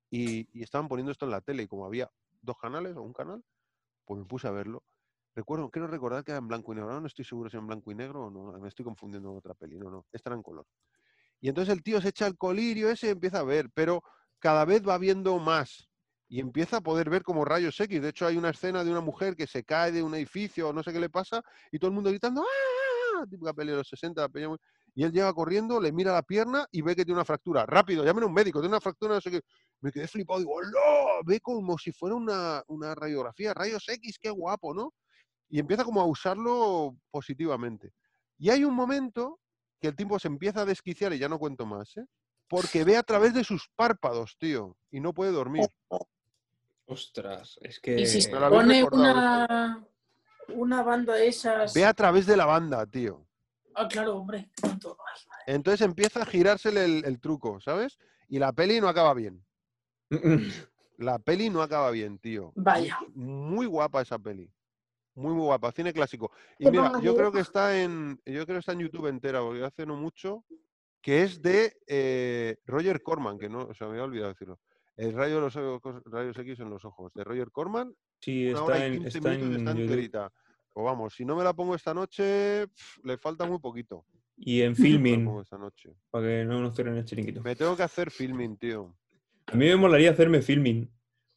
Y, y estaban poniendo esto en la tele, y como había dos canales o un canal, pues me puse a verlo. Recuerdo, quiero recordar que era en blanco y negro, no estoy seguro si en blanco y negro o no, me estoy confundiendo con otra peli, no, no, esta en color. Y entonces el tío se echa el colirio ese y empieza a ver, pero cada vez va viendo más y empieza a poder ver como rayos X. De hecho, hay una escena de una mujer que se cae de un edificio o no sé qué le pasa y todo el mundo gritando ¡Ah! Típica peli de los 60, la peli muy- Y él llega corriendo, le mira la pierna y ve que tiene una fractura. Rápido, llamen a un médico, tiene una fractura, no sé qué. Me quedé flipado, digo, ¡no! Ve como si fuera una, una radiografía, rayos X, qué guapo, ¿no? Y empieza como a usarlo positivamente. Y hay un momento que el tipo se empieza a desquiciar y ya no cuento más, ¿eh? Porque ve a través de sus párpados, tío, y no puede dormir. Ostras, es Y si que. se pone una, una banda de esas. Ve a través de la banda, tío. Ah, claro, hombre. qué tonto. Ay, madre. Entonces empieza a girársele el, el truco, ¿sabes? Y la peli no acaba bien. La peli no acaba bien, tío. Vaya. Muy guapa esa peli. Muy, muy guapa. Cine clásico. Y mira, yo creo que está en. Yo creo que está en YouTube entera, porque hace no mucho. Que es de eh, Roger Corman, que no, o sea, me había olvidado decirlo. El rayo de los ojos- rayos X en los ojos, de Roger Corman, Sí, una hora está y en, 15 está minutos y en está enterita. O vamos, si no me la pongo esta noche, le falta muy poquito. Y en filming, esta noche. para que no nos cierren el chiringuito. Me tengo que hacer filming, tío. A mí me molaría hacerme filming,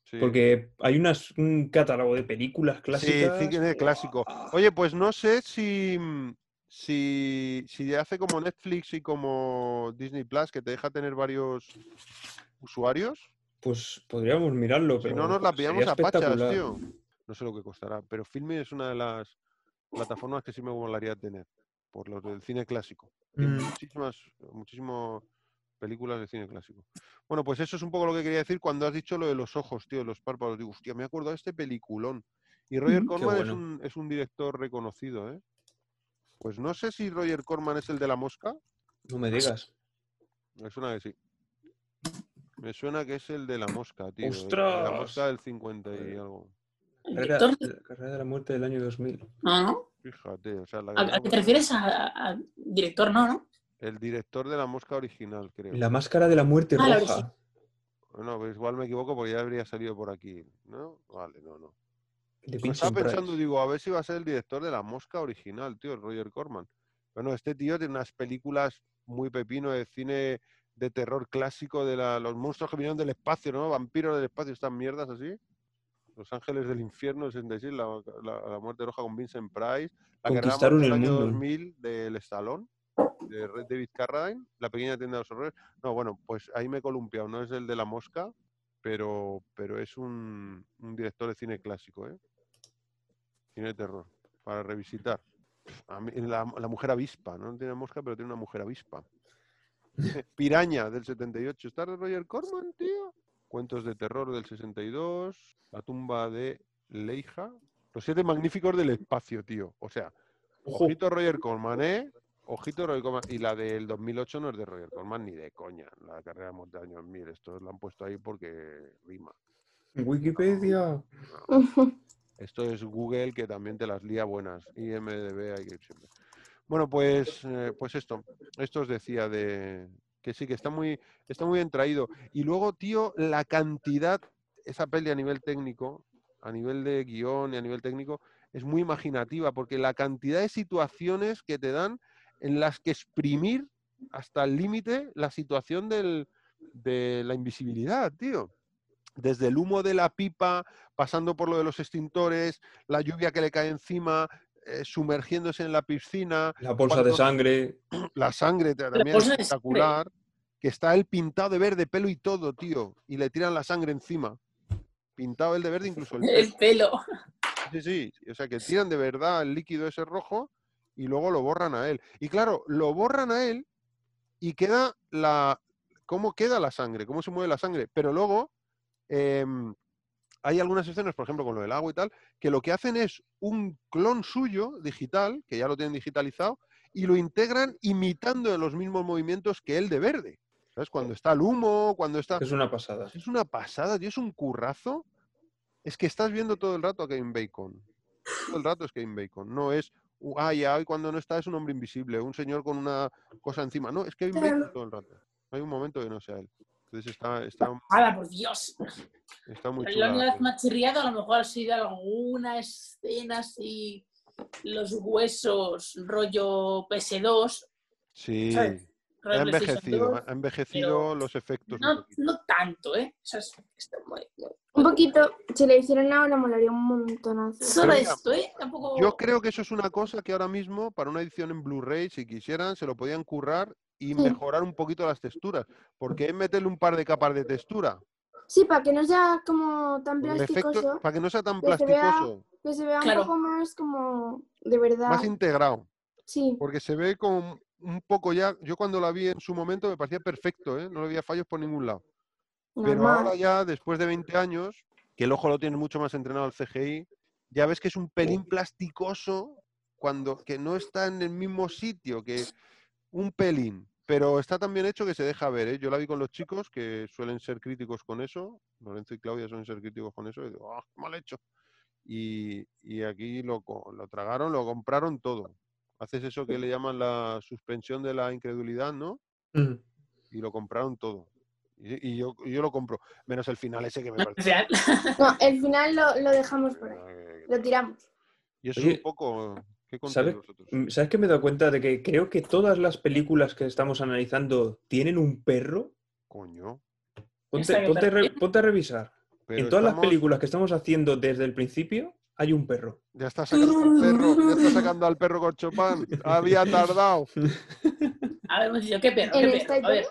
Sí. porque hay unas, un catálogo de películas Sí, clásicas. cine clásico. ¡Guau! Oye, pues no sé si, mm, si, si hace como Netflix y como Disney Plus, que te deja tener varios usuarios, Pues podríamos mirarlo, si pero no nos la pillamos a pachas, tío. No sé lo que costará, pero Filmin es una de las plataformas que sí me molaría tener, por los del cine clásico. Mm. muchísimas, muchísimas películas de cine clásico. Bueno, pues eso es un poco lo que quería decir cuando has dicho lo de los ojos, tío, los párpados. Digo, hostia, me acordado de este peliculón. Y Roger Corman es, un, es un director reconocido, ¿eh? Pues no sé si Roger Corman es el de la mosca. No me digas. Me suena que sí. Me suena que es el de la mosca, tío. de La ¡Ostras! mosca del 50 y algo. El Carrera, carrera de la muerte del año 2000. No, no. Fíjate, o sea, la ¿A, a qué te refieres? A, a director, no, ¿no? El director de la mosca original, creo. La máscara de la muerte Ah, la roja. Bueno, pues igual me equivoco porque ya habría salido por aquí, ¿no? Vale, no, no. Lo estaba pensando, Price. digo, a ver si va a ser el director de La Mosca original, tío, el Roger Corman. Bueno, este tío tiene unas películas muy pepino de cine de terror clásico de la- los monstruos que vinieron del espacio, ¿no? Vampiros del espacio, estas mierdas así. Los Ángeles del Infierno, 66, la, la- la Muerte Roja con Vincent Price. La Conquistaron el año mundo. 2000 del Stallone, de Red David Carradine. La Pequeña Tienda de los Horrores. No, bueno, pues ahí me he columpiado. No es el de La Mosca, pero, pero es un, un director de cine clásico, ¿eh? Cine de terror, para revisitar. A mí- la, la mujer avispa, no tiene mosca, pero tiene una mujer avispa. Piraña del 78. ¿Está de Roger Corman, tío? Cuentos de terror del 62. La tumba de Leija. Los siete magníficos del espacio, tío. O sea, Ojo. ojito Roger Corman, ¿eh? Ojito Roger Corman. Y la del 2008 no es de Roger Corman ni de coña. La carrera de años 1000. Esto lo han puesto ahí porque rima. Wikipedia. Esto es Google que también te las lía buenas. IMDB hay que ir siempre. Bueno, pues, eh, pues esto. Esto os decía de que sí, que está muy, está muy bien traído. Y luego, tío, la cantidad, esa peli a nivel técnico, a nivel de guion y a nivel técnico, es muy imaginativa, porque la cantidad de situaciones que te dan en las que exprimir hasta el límite la situación del, de la invisibilidad, tío. Desde el humo de la pipa, pasando por lo de los extintores, la lluvia que le cae encima, eh, sumergiéndose en la piscina, La bolsa de sangre. la sangre ta- también es espectacular, que está él pintado de verde, pelo y todo, tío, y le tiran la sangre encima. Pintado él de verde, incluso el El pelo. pelo. Sí, sí, o sea que tiran de verdad el líquido ese rojo y luego lo borran a él. Y claro, lo borran a él y queda la... ¿Cómo queda la sangre? ¿Cómo se mueve la sangre? Pero luego em, hay algunas escenas, por ejemplo, con lo del agua y tal, que lo que hacen es un clon suyo digital, que ya lo tienen digitalizado, y lo integran imitando los mismos movimientos que él de verde. ¿Sabes? Cuando está el humo, cuando está... Es una pasada. Es una pasada, tío, es un currazo. Es que estás viendo todo el rato a Kevin Bacon. Todo el rato es Kevin Bacon. No es, "Uh, ah, ya, hoy cuando no está es un hombre invisible, un señor con una cosa encima. No, es Claro. Bacon todo el rato. No hay un momento que no sea él. Entonces está, está, ¡Hala, por Dios! está muy chula. vez peli. me ha chirriado, a lo mejor ha sido alguna escena así, los huesos, rollo PS2, Sí, ¿sabes? Ha envejecido, 2, ha envejecido los efectos. No, tanto, ¿eh? O sea, es- está muy- Un poquito, si le hicieran ahora molaría un montonazo. Solo esto, ¿eh? Tampoco... Yo creo que eso es una cosa que ahora mismo, para una edición en Blu-ray, si quisieran, se lo podían currar y Sí. mejorar un poquito las texturas. Porque es meterle un par de capas de textura. Sí, para que no sea como tan efecto, plasticoso, para que no sea tan que se vea- plasticoso, que se vea Claro. un poco más como de verdad. más integrado. Sí, Porque se ve como un poco ya. Yo cuando la vi en su momento me parecía perfecto, ¿eh? no le había fallos por ningún lado. Pero ahora ya, después de 20 años, que el ojo lo tiene mucho más entrenado al CGI, ya ves que es un pelín plasticoso cuando que no está en el mismo sitio, que un pelín. Pero está tan bien hecho que se deja ver. ¿eh? Yo la vi con los chicos, que suelen ser críticos con eso. Lorenzo y Claudia suelen ser críticos con eso. Y digo, ¡ah, mal hecho! Y, y aquí lo, lo tragaron, lo compraron todo. Haces eso que le llaman la suspensión de la incredulidad, ¿no? Mm. Y lo compraron todo. Y, y yo, yo lo compro. Menos el final ese que me parece. No, el final lo, lo dejamos por ahí. Lo tiramos. Y eso es Oye, un poco. ¿Qué ¿sabes? vosotros? Mm, ¿Sabes que me he dado cuenta de que creo que todas las películas que estamos analizando tienen un perro? Coño. Ponte, ponte, re- ponte a revisar. Pero en todas estamos- las películas que estamos haciendo desde el principio, Hay un perro. Ya está sacando al perro, ya está sacando al perro con Chopin. Había tardado. A ver, hemos dicho, ¿qué perro? ¿En ¿Qué esta perro? A ver,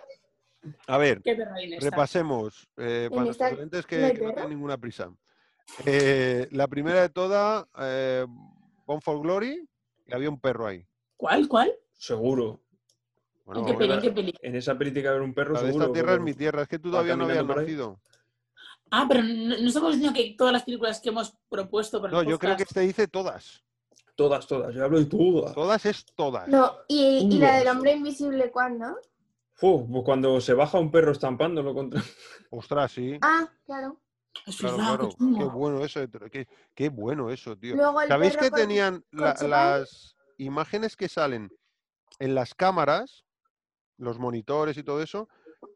A ver, ¿qué perro hay en esta? repasemos eh, para ¿En nuestros esta oyentes no que, hay que no perro? tienen ninguna prisa. Eh, la primera de todas, eh, Born for Glory, y había un perro ahí. ¿Cuál? ¿Cuál? Seguro. Bueno, ¿En qué peli? ¿En qué peli? En esa peli tiene que haber un perro la de seguro. esta tierra es pero- mi tierra, es que tú todavía no habías nacido. Ah, pero no, no estamos diciendo que todas las películas que hemos propuesto para No, el yo creo que este dice todas. Todas, todas. Yo hablo de todas. Todas es todas. No, y, y la del hombre invisible, ¿cuándo? Fu, pues cuando se baja un perro estampándolo contra. Ostras, sí. Ah, claro. Es Claro, verdad, claro. qué chungo. Qué bueno eso. Qué, qué bueno eso, tío. Luego el ¿Sabéis perro que con- tenían la- las imágenes que salen en las cámaras, los monitores y todo eso,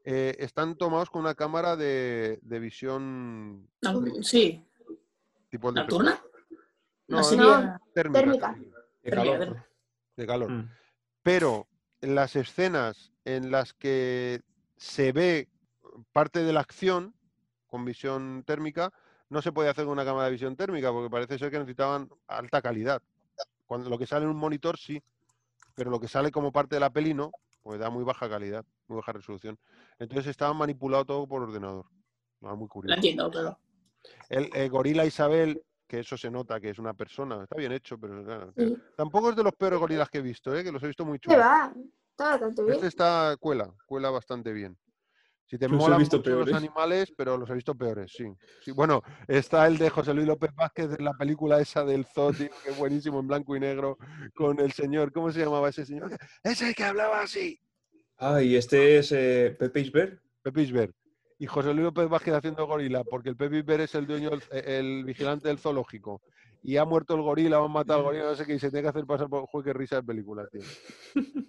eh, están tomados con una cámara de, de visión No, sí, tipo de nocturna. No, No, térmica, Térmica. de calor. de calor. Mm. Pero en las escenas en las que se ve parte de la acción con visión térmica, no se puede hacer con una cámara de visión térmica porque parece ser que necesitaban alta calidad. Cuando lo que sale en un monitor sí, pero lo que sale como parte de la peli no, pues da muy baja calidad, muy baja resolución. Entonces estaba manipulado todo por ordenador. Ah, muy curioso. entiendo, pero... El, el gorila Isabel, que eso se nota que es una persona, está bien hecho, pero claro, Sí. tampoco es de los peores gorilas que he visto, ¿eh? que los he visto muy ¿Qué chulos. Este está cuela, cuela bastante bien. Si te Los he molan visto mucho los peores. animales, pero los he visto peores, sí. sí. Bueno, está el de José Luis López Vázquez de la película esa del zoo, tío, que es buenísimo, en blanco y negro, con el señor, ¿cómo se llamaba ese señor? Ese que hablaba así. Ah, y este es eh, Pepe Isbert. Pepe Isbert. Y José Luis López Vázquez haciendo gorila, porque el Pepe Isbert es el dueño, del- el vigilante del zoológico. Y ha muerto el gorila, van a matar al gorila, no sé qué, y se tiene que hacer pasar por juego, qué risa de película, tío.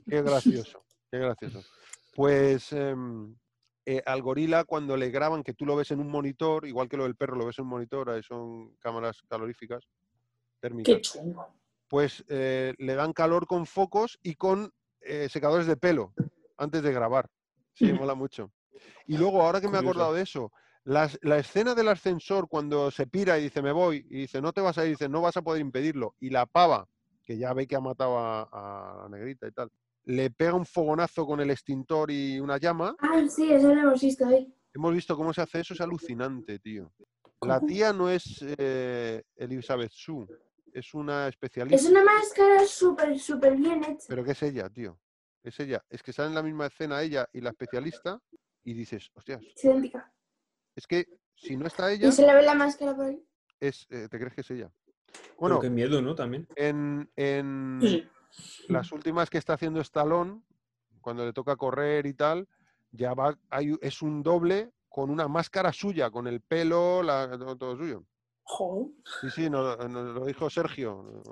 Qué gracioso, qué gracioso. Pues em, eh, al gorila cuando le graban, que tú lo ves en un monitor, igual que lo del perro lo ves en un monitor, ahí son cámaras caloríficas, térmicas, Qué pues eh, le dan calor con focos y con eh, secadores de pelo antes de grabar. Sí, mola mucho. Y luego, ahora que me he acordado de eso, las- la escena del ascensor cuando se pira y dice me voy, y dice no te vas a ir, dice no vas a poder impedirlo, y la pava, que ya ve que ha matado a, a la negrita y tal, le pega un fogonazo con el extintor y una llama. Ah, sí, eso lo hemos visto hoy. Hemos visto cómo se hace eso, es alucinante, tío. La tía no es eh, Elizabeth Sue, es una especialista. Es una máscara súper, súper bien hecha. Pero ¿qué es ella, tío? Es ella. Es que sale en la misma escena ella y la especialista y dices, hostias, Es idéntica. es que si no está ella, Y se le ve la máscara por ahí. es, eh, te crees que es ella. Bueno, Bueno, qué miedo, ¿no? También. en, en Sí. Las últimas que está haciendo Stallone, cuando le toca correr y tal, ya va, hay, es un doble con una máscara suya, con el pelo, la- todo, todo suyo. Sí, sí, nos, nos lo dijo Sergio.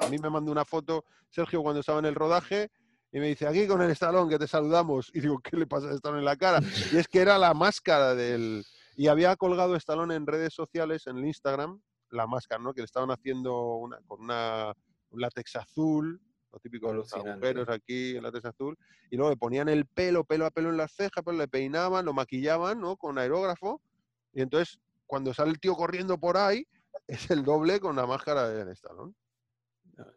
a mí me mandó una foto Sergio cuando estaba en el rodaje y me dice, aquí con el Stallone, que te saludamos. Y digo, ¿qué le pasa a Stallone en la cara? Y es que era la máscara del... Y había colgado Stallone en redes sociales, en el Instagram, la máscara, ¿no? Que le estaban haciendo una, con una, un látex azul, lo típico de los agujeros aquí, el látex azul, y luego le ponían el pelo, pelo a pelo en las cejas, pero le peinaban, lo maquillaban, ¿no? Con aerógrafo, y entonces cuando sale el tío corriendo por ahí, es el doble con la máscara de Stallone.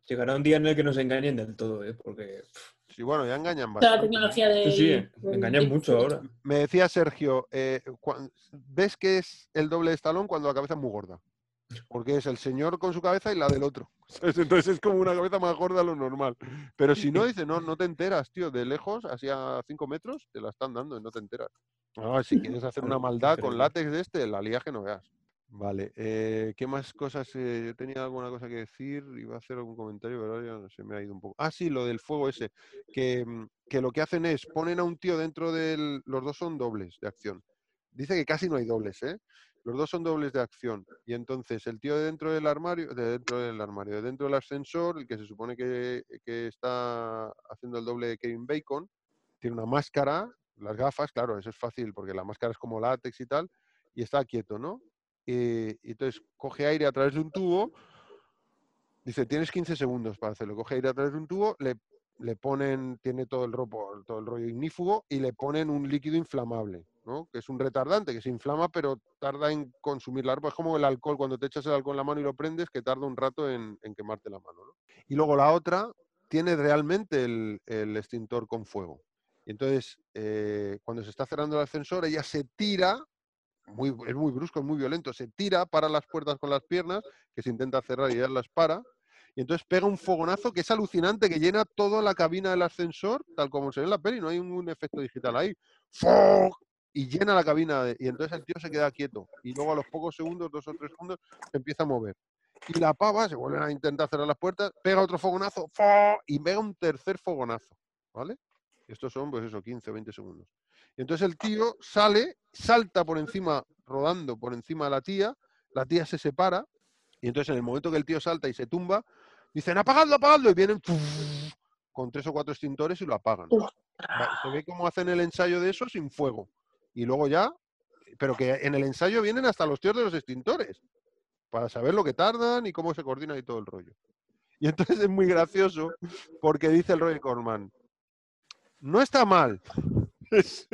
Llegará un día en el que nos engañen del todo, ¿eh? Porque Sí, bueno, ya engañan Toda la bastante. tecnología de... sí, sí, engañan mucho ahora. Me decía Sergio, eh, ves que es el doble de Stallone cuando la cabeza es muy gorda. Porque es el señor con su cabeza y la del otro. Entonces es como una cabeza más gorda de lo normal. Pero si no, dice, no, no te enteras, tío. De lejos, así a 5 metros, te la están dando y no te enteras. Ah, si quieres hacer una maldad con látex de este, la lía que no veas. Vale, eh, ¿qué más cosas? eh, yo tenía alguna cosa que decir, iba a hacer algún comentario, pero ya se me ha ido un poco. Ah, sí, lo del fuego ese, que, mm, que lo que hacen es, ponen a un tío dentro del... Los dos son dobles de acción. Dice que casi no hay dobles, ¿eh? Los dos son dobles de acción. Y entonces el tío de dentro del armario, de dentro del armario, de dentro del ascensor, el que se supone que, que está haciendo el doble de Kevin Bacon, tiene una máscara, las gafas, claro, eso es fácil porque la máscara es como látex y tal, y está quieto, ¿no? Eh, y entonces coge aire a través de un tubo, dice, tienes 15 segundos para hacerlo, coge aire a través de un tubo, le le ponen, tiene todo el, ropo- todo el rollo ignífugo y le ponen un líquido inflamable, ¿no? Que es un retardante, que se inflama, pero tarda en consumir la ropa. Es como el alcohol, cuando te echas el alcohol en la mano y lo prendes, que tarda un rato en, quemarte la mano, ¿no? Y luego la otra tiene realmente el, extintor con fuego. Y entonces, eh, cuando se está cerrando el ascensor, ella se tira, muy, es muy brusco, es muy violento, se tira para las puertas con las piernas, que se intenta cerrar y ella las para, y entonces pega un fogonazo que es alucinante, que llena toda la cabina del ascensor, tal como se ve en la peli, no hay un efecto digital ahí. ¡Fog! Y llena la cabina, y entonces el tío se queda quieto. Y luego a los pocos segundos, dos o tres segundos, se empieza a mover. Y la pava, se vuelven a intentar cerrar las puertas, pega otro fogonazo, ¡fog! y pega un tercer fogonazo, ¿vale? Estos son, pues eso, 15 o 20 segundos. Y entonces el tío sale, salta por encima, rodando por encima de la tía, la tía se separa, y entonces en el momento que el tío salta y se tumba, dicen, apagadlo, apagadlo, y vienen con tres o cuatro extintores y lo apagan. Se ve cómo hacen el ensayo de eso sin fuego. Y luego ya, pero que en el ensayo vienen hasta los tíos de los extintores, para saber lo que tardan y cómo se coordina y todo el rollo. Y entonces es muy gracioso porque dice el Roy Corman, no está mal. Es,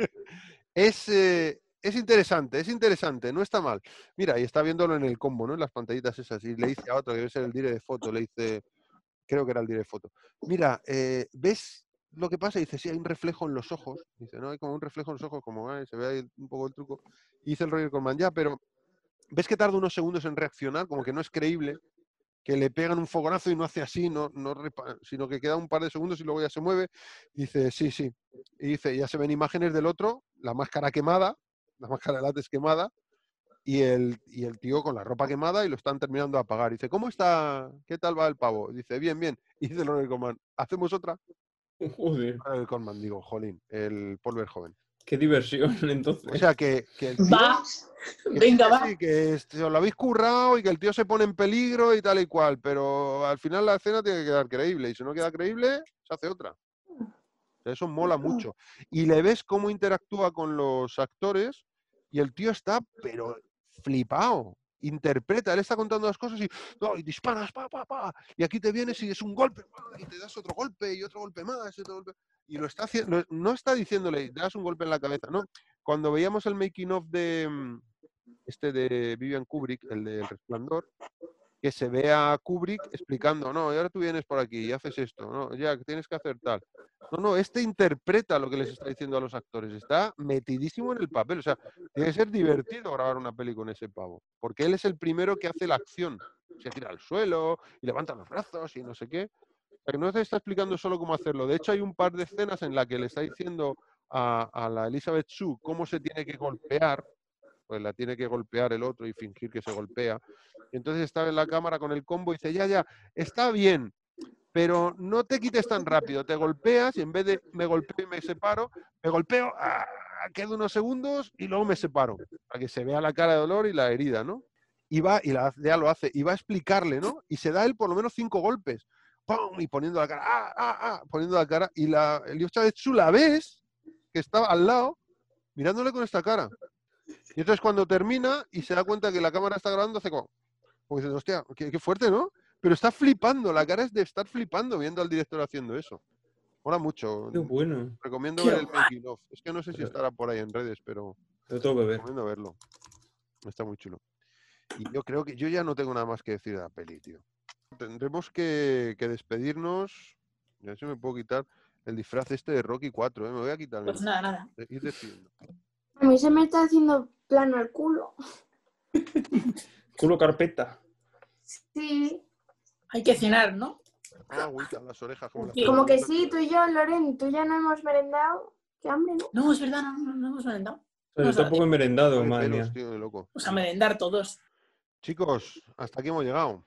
es, eh, es interesante, es interesante, no está mal. Mira, y está viéndolo en el combo, ¿no? En las pantallitas esas. Y le dice a otro, que debe ser el dire de foto, le dice, creo que era el dire de foto. Mira, eh, ¿ves lo que pasa? Y dice, sí, hay un reflejo en los ojos. Dice, no, hay como un reflejo en los ojos, como "Ay, se ve ahí un poco el truco. Y dice el Roger Corman, ya, pero ¿ves que tarda unos segundos en reaccionar? Como que no es creíble que le pegan un fogonazo y no hace así, no, no sino que queda un par de segundos y luego ya se mueve. Dice, sí, sí. Y dice, ya se ven imágenes del otro, la máscara quemada, la máscara de látex quemada, y el, y el tío con la ropa quemada y lo están terminando de apagar. Dice, ¿cómo está? ¿Qué tal va el pavo? Dice, bien, bien. Y dice Ronald Coman, ¿hacemos otra? Joder, Ronald digo, jolín, el Polver joven. qué diversión entonces. O sea, que, que el tío- Va, que venga, sí, va. sí, que os lo habéis currado y que el tío se pone en peligro y tal y cual, pero al final la escena tiene que quedar creíble y si no queda creíble, se hace otra. Eso mola mucho. Y le ves cómo interactúa con los actores y el tío está, pero flipado. Interpreta, él está contando las cosas y, no, y disparas, pa, pa, pa, y aquí te vienes y es un golpe, y te das otro golpe y otro golpe más, y otro golpe. Y lo está haciendo, no está diciéndole, das un golpe en la cabeza, ¿no? Cuando veíamos el making of de mm, este de Vivian Kubrick, el de El Resplandor, que se ve a Kubrick explicando, no, y ahora tú vienes por aquí y haces esto, no, ya, tienes que hacer tal. No, no, este interpreta lo que les está diciendo a los actores, está metidísimo en el papel, o sea, tiene que ser divertido grabar una peli con ese pavo, porque él es el primero que hace la acción, se tira al suelo y levanta los brazos y no sé qué. O sea, que no te está explicando solo cómo hacerlo. De hecho, hay un par de escenas en las que le está diciendo a, a la Elizabeth Sue cómo se tiene que golpear, pues la tiene que golpear el otro y fingir que se golpea. Entonces está en la cámara con el combo y dice, ya, ya, está bien, pero no te quites tan rápido, te golpeas y en vez de me golpeo y me separo, me golpeo, ¡ah! quedo unos segundos y luego me separo, para que se vea la cara de dolor y la herida, ¿no? Y va, y la, ya lo hace, y va a explicarle, ¿no? Y se da él por lo menos cinco golpes, ¡pum! Y poniendo la cara, ¡ah, ah, ah! Poniendo la cara, y la Eliocha Chu la ves, que estaba al lado, mirándole con esta cara. Y entonces cuando termina y se da cuenta que la cámara está grabando, hace como, como hostia, qué, qué fuerte, ¿no? Pero está flipando, la cara es de estar flipando viendo al director haciendo eso. Mola mucho. Qué bueno. Recomiendo Qué ver el making of. Es que no sé si estará por ahí en redes, pero Lo tengo que ver. recomiendo verlo. Está muy chulo. Y yo creo que yo ya no tengo nada más que decir de la peli, tío. Tendremos que, que despedirnos. A ver si me puedo quitar el disfraz este de Rocky 4, ¿eh? Me voy a quitar. Pues nada, nada. Ir. A mí se me está haciendo plano el culo. Culo carpeta. Sí. Hay que cenar, ¿no? Ah, agüita, las orejas. Como, las Sí. Como que sí, tú y yo, Loren, tú ya no hemos merendado. Qué hambre, ¿no? No, es verdad, no, no, no hemos merendado. Yo tampoco he merendado, Pone madre pelos, mía. tío, de loco. Pues a merendar todos. Chicos, hasta aquí hemos llegado.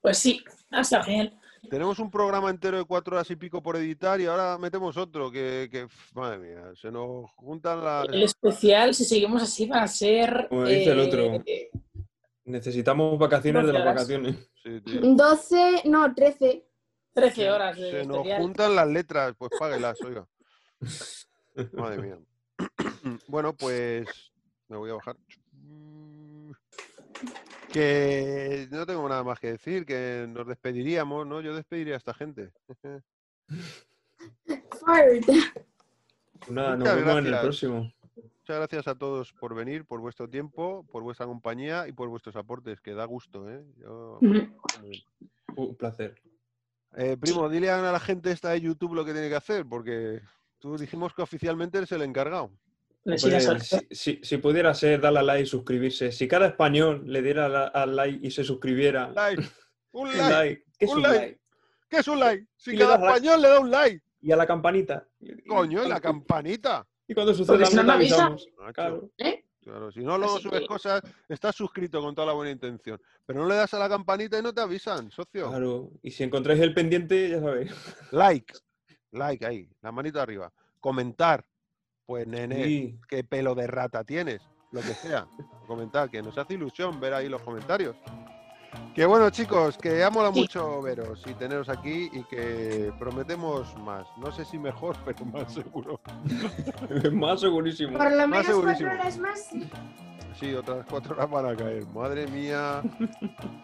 Pues sí, ha estado genial. Tenemos un programa entero de cuatro horas y pico por editar y ahora metemos otro que, madre mía, se nos juntan las... El especial, si seguimos así, va a ser. Como dice el eh, otro. Necesitamos vacaciones de las horas. vacaciones. Sí, tío. 12, no, 13. 13 horas de Se nos juntan las letras, pues páguelas, oiga. Madre mía. Bueno, pues me voy a bajar. Que no tengo nada más que decir, que nos despediríamos, ¿no? Yo despediría a esta gente. Pues Nada, nos Muchas vemos en el gracias. próximo. Muchas gracias a todos por venir, por vuestro tiempo, por vuestra compañía y por vuestros aportes, que da gusto, ¿eh? Yo-. Un placer. Eh, primo, dile a la gente esta de YouTube lo que tiene que hacer, porque tú dijimos que oficialmente eres el encargado. Pues si, si- si pudiera ser darle a like y suscribirse, si cada español le diera la- al like y se suscribiera, Like, un un like. like, ¿qué es un un like. like? ¿Qué es un like? Si Y le cada español le da un like. Y a la campanita. Coño, y, la campanita. Y cuando suceda si no te avisamos. Macho, Claro. ¿Eh? claro, si no, luego Así subes que- cosas, estás suscrito con toda la buena intención, pero no le das a la campanita y no te avisan, socio. Claro. Y si encontráis el pendiente, ya sabéis. Like, like ahí, la manita arriba. Comentar, pues nene, Sí. qué pelo de rata tienes, lo que sea. Comentar, que nos hace ilusión ver ahí los comentarios. Que bueno, chicos, que ha molado Sí. mucho veros y teneros aquí y que prometemos más. No sé si mejor, pero más seguro. Más segurísimo. Por lo Más menos cuatro segurísimo. horas más. sí. Sí, otras cuatro horas van a caer. Madre mía,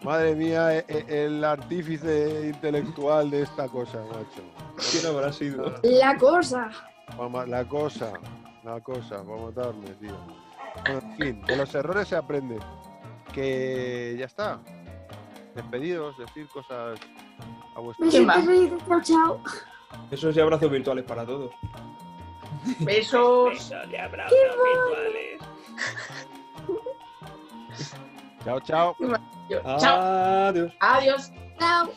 madre mía, e- e- el artífice intelectual de esta cosa, macho. ¿Quién habrá sido? La cosa. La cosa, la cosa, para matarme, tío. Bueno, en fin, de los errores se aprende. Que ya está. Despedidos, decir cosas a vuestro ¿Quién va? Besitos, besitos, chao, chao. Esos y abrazos virtuales para todos. Besos. Chao, chao. Yo- Chao. Adiós. Adiós. Chao.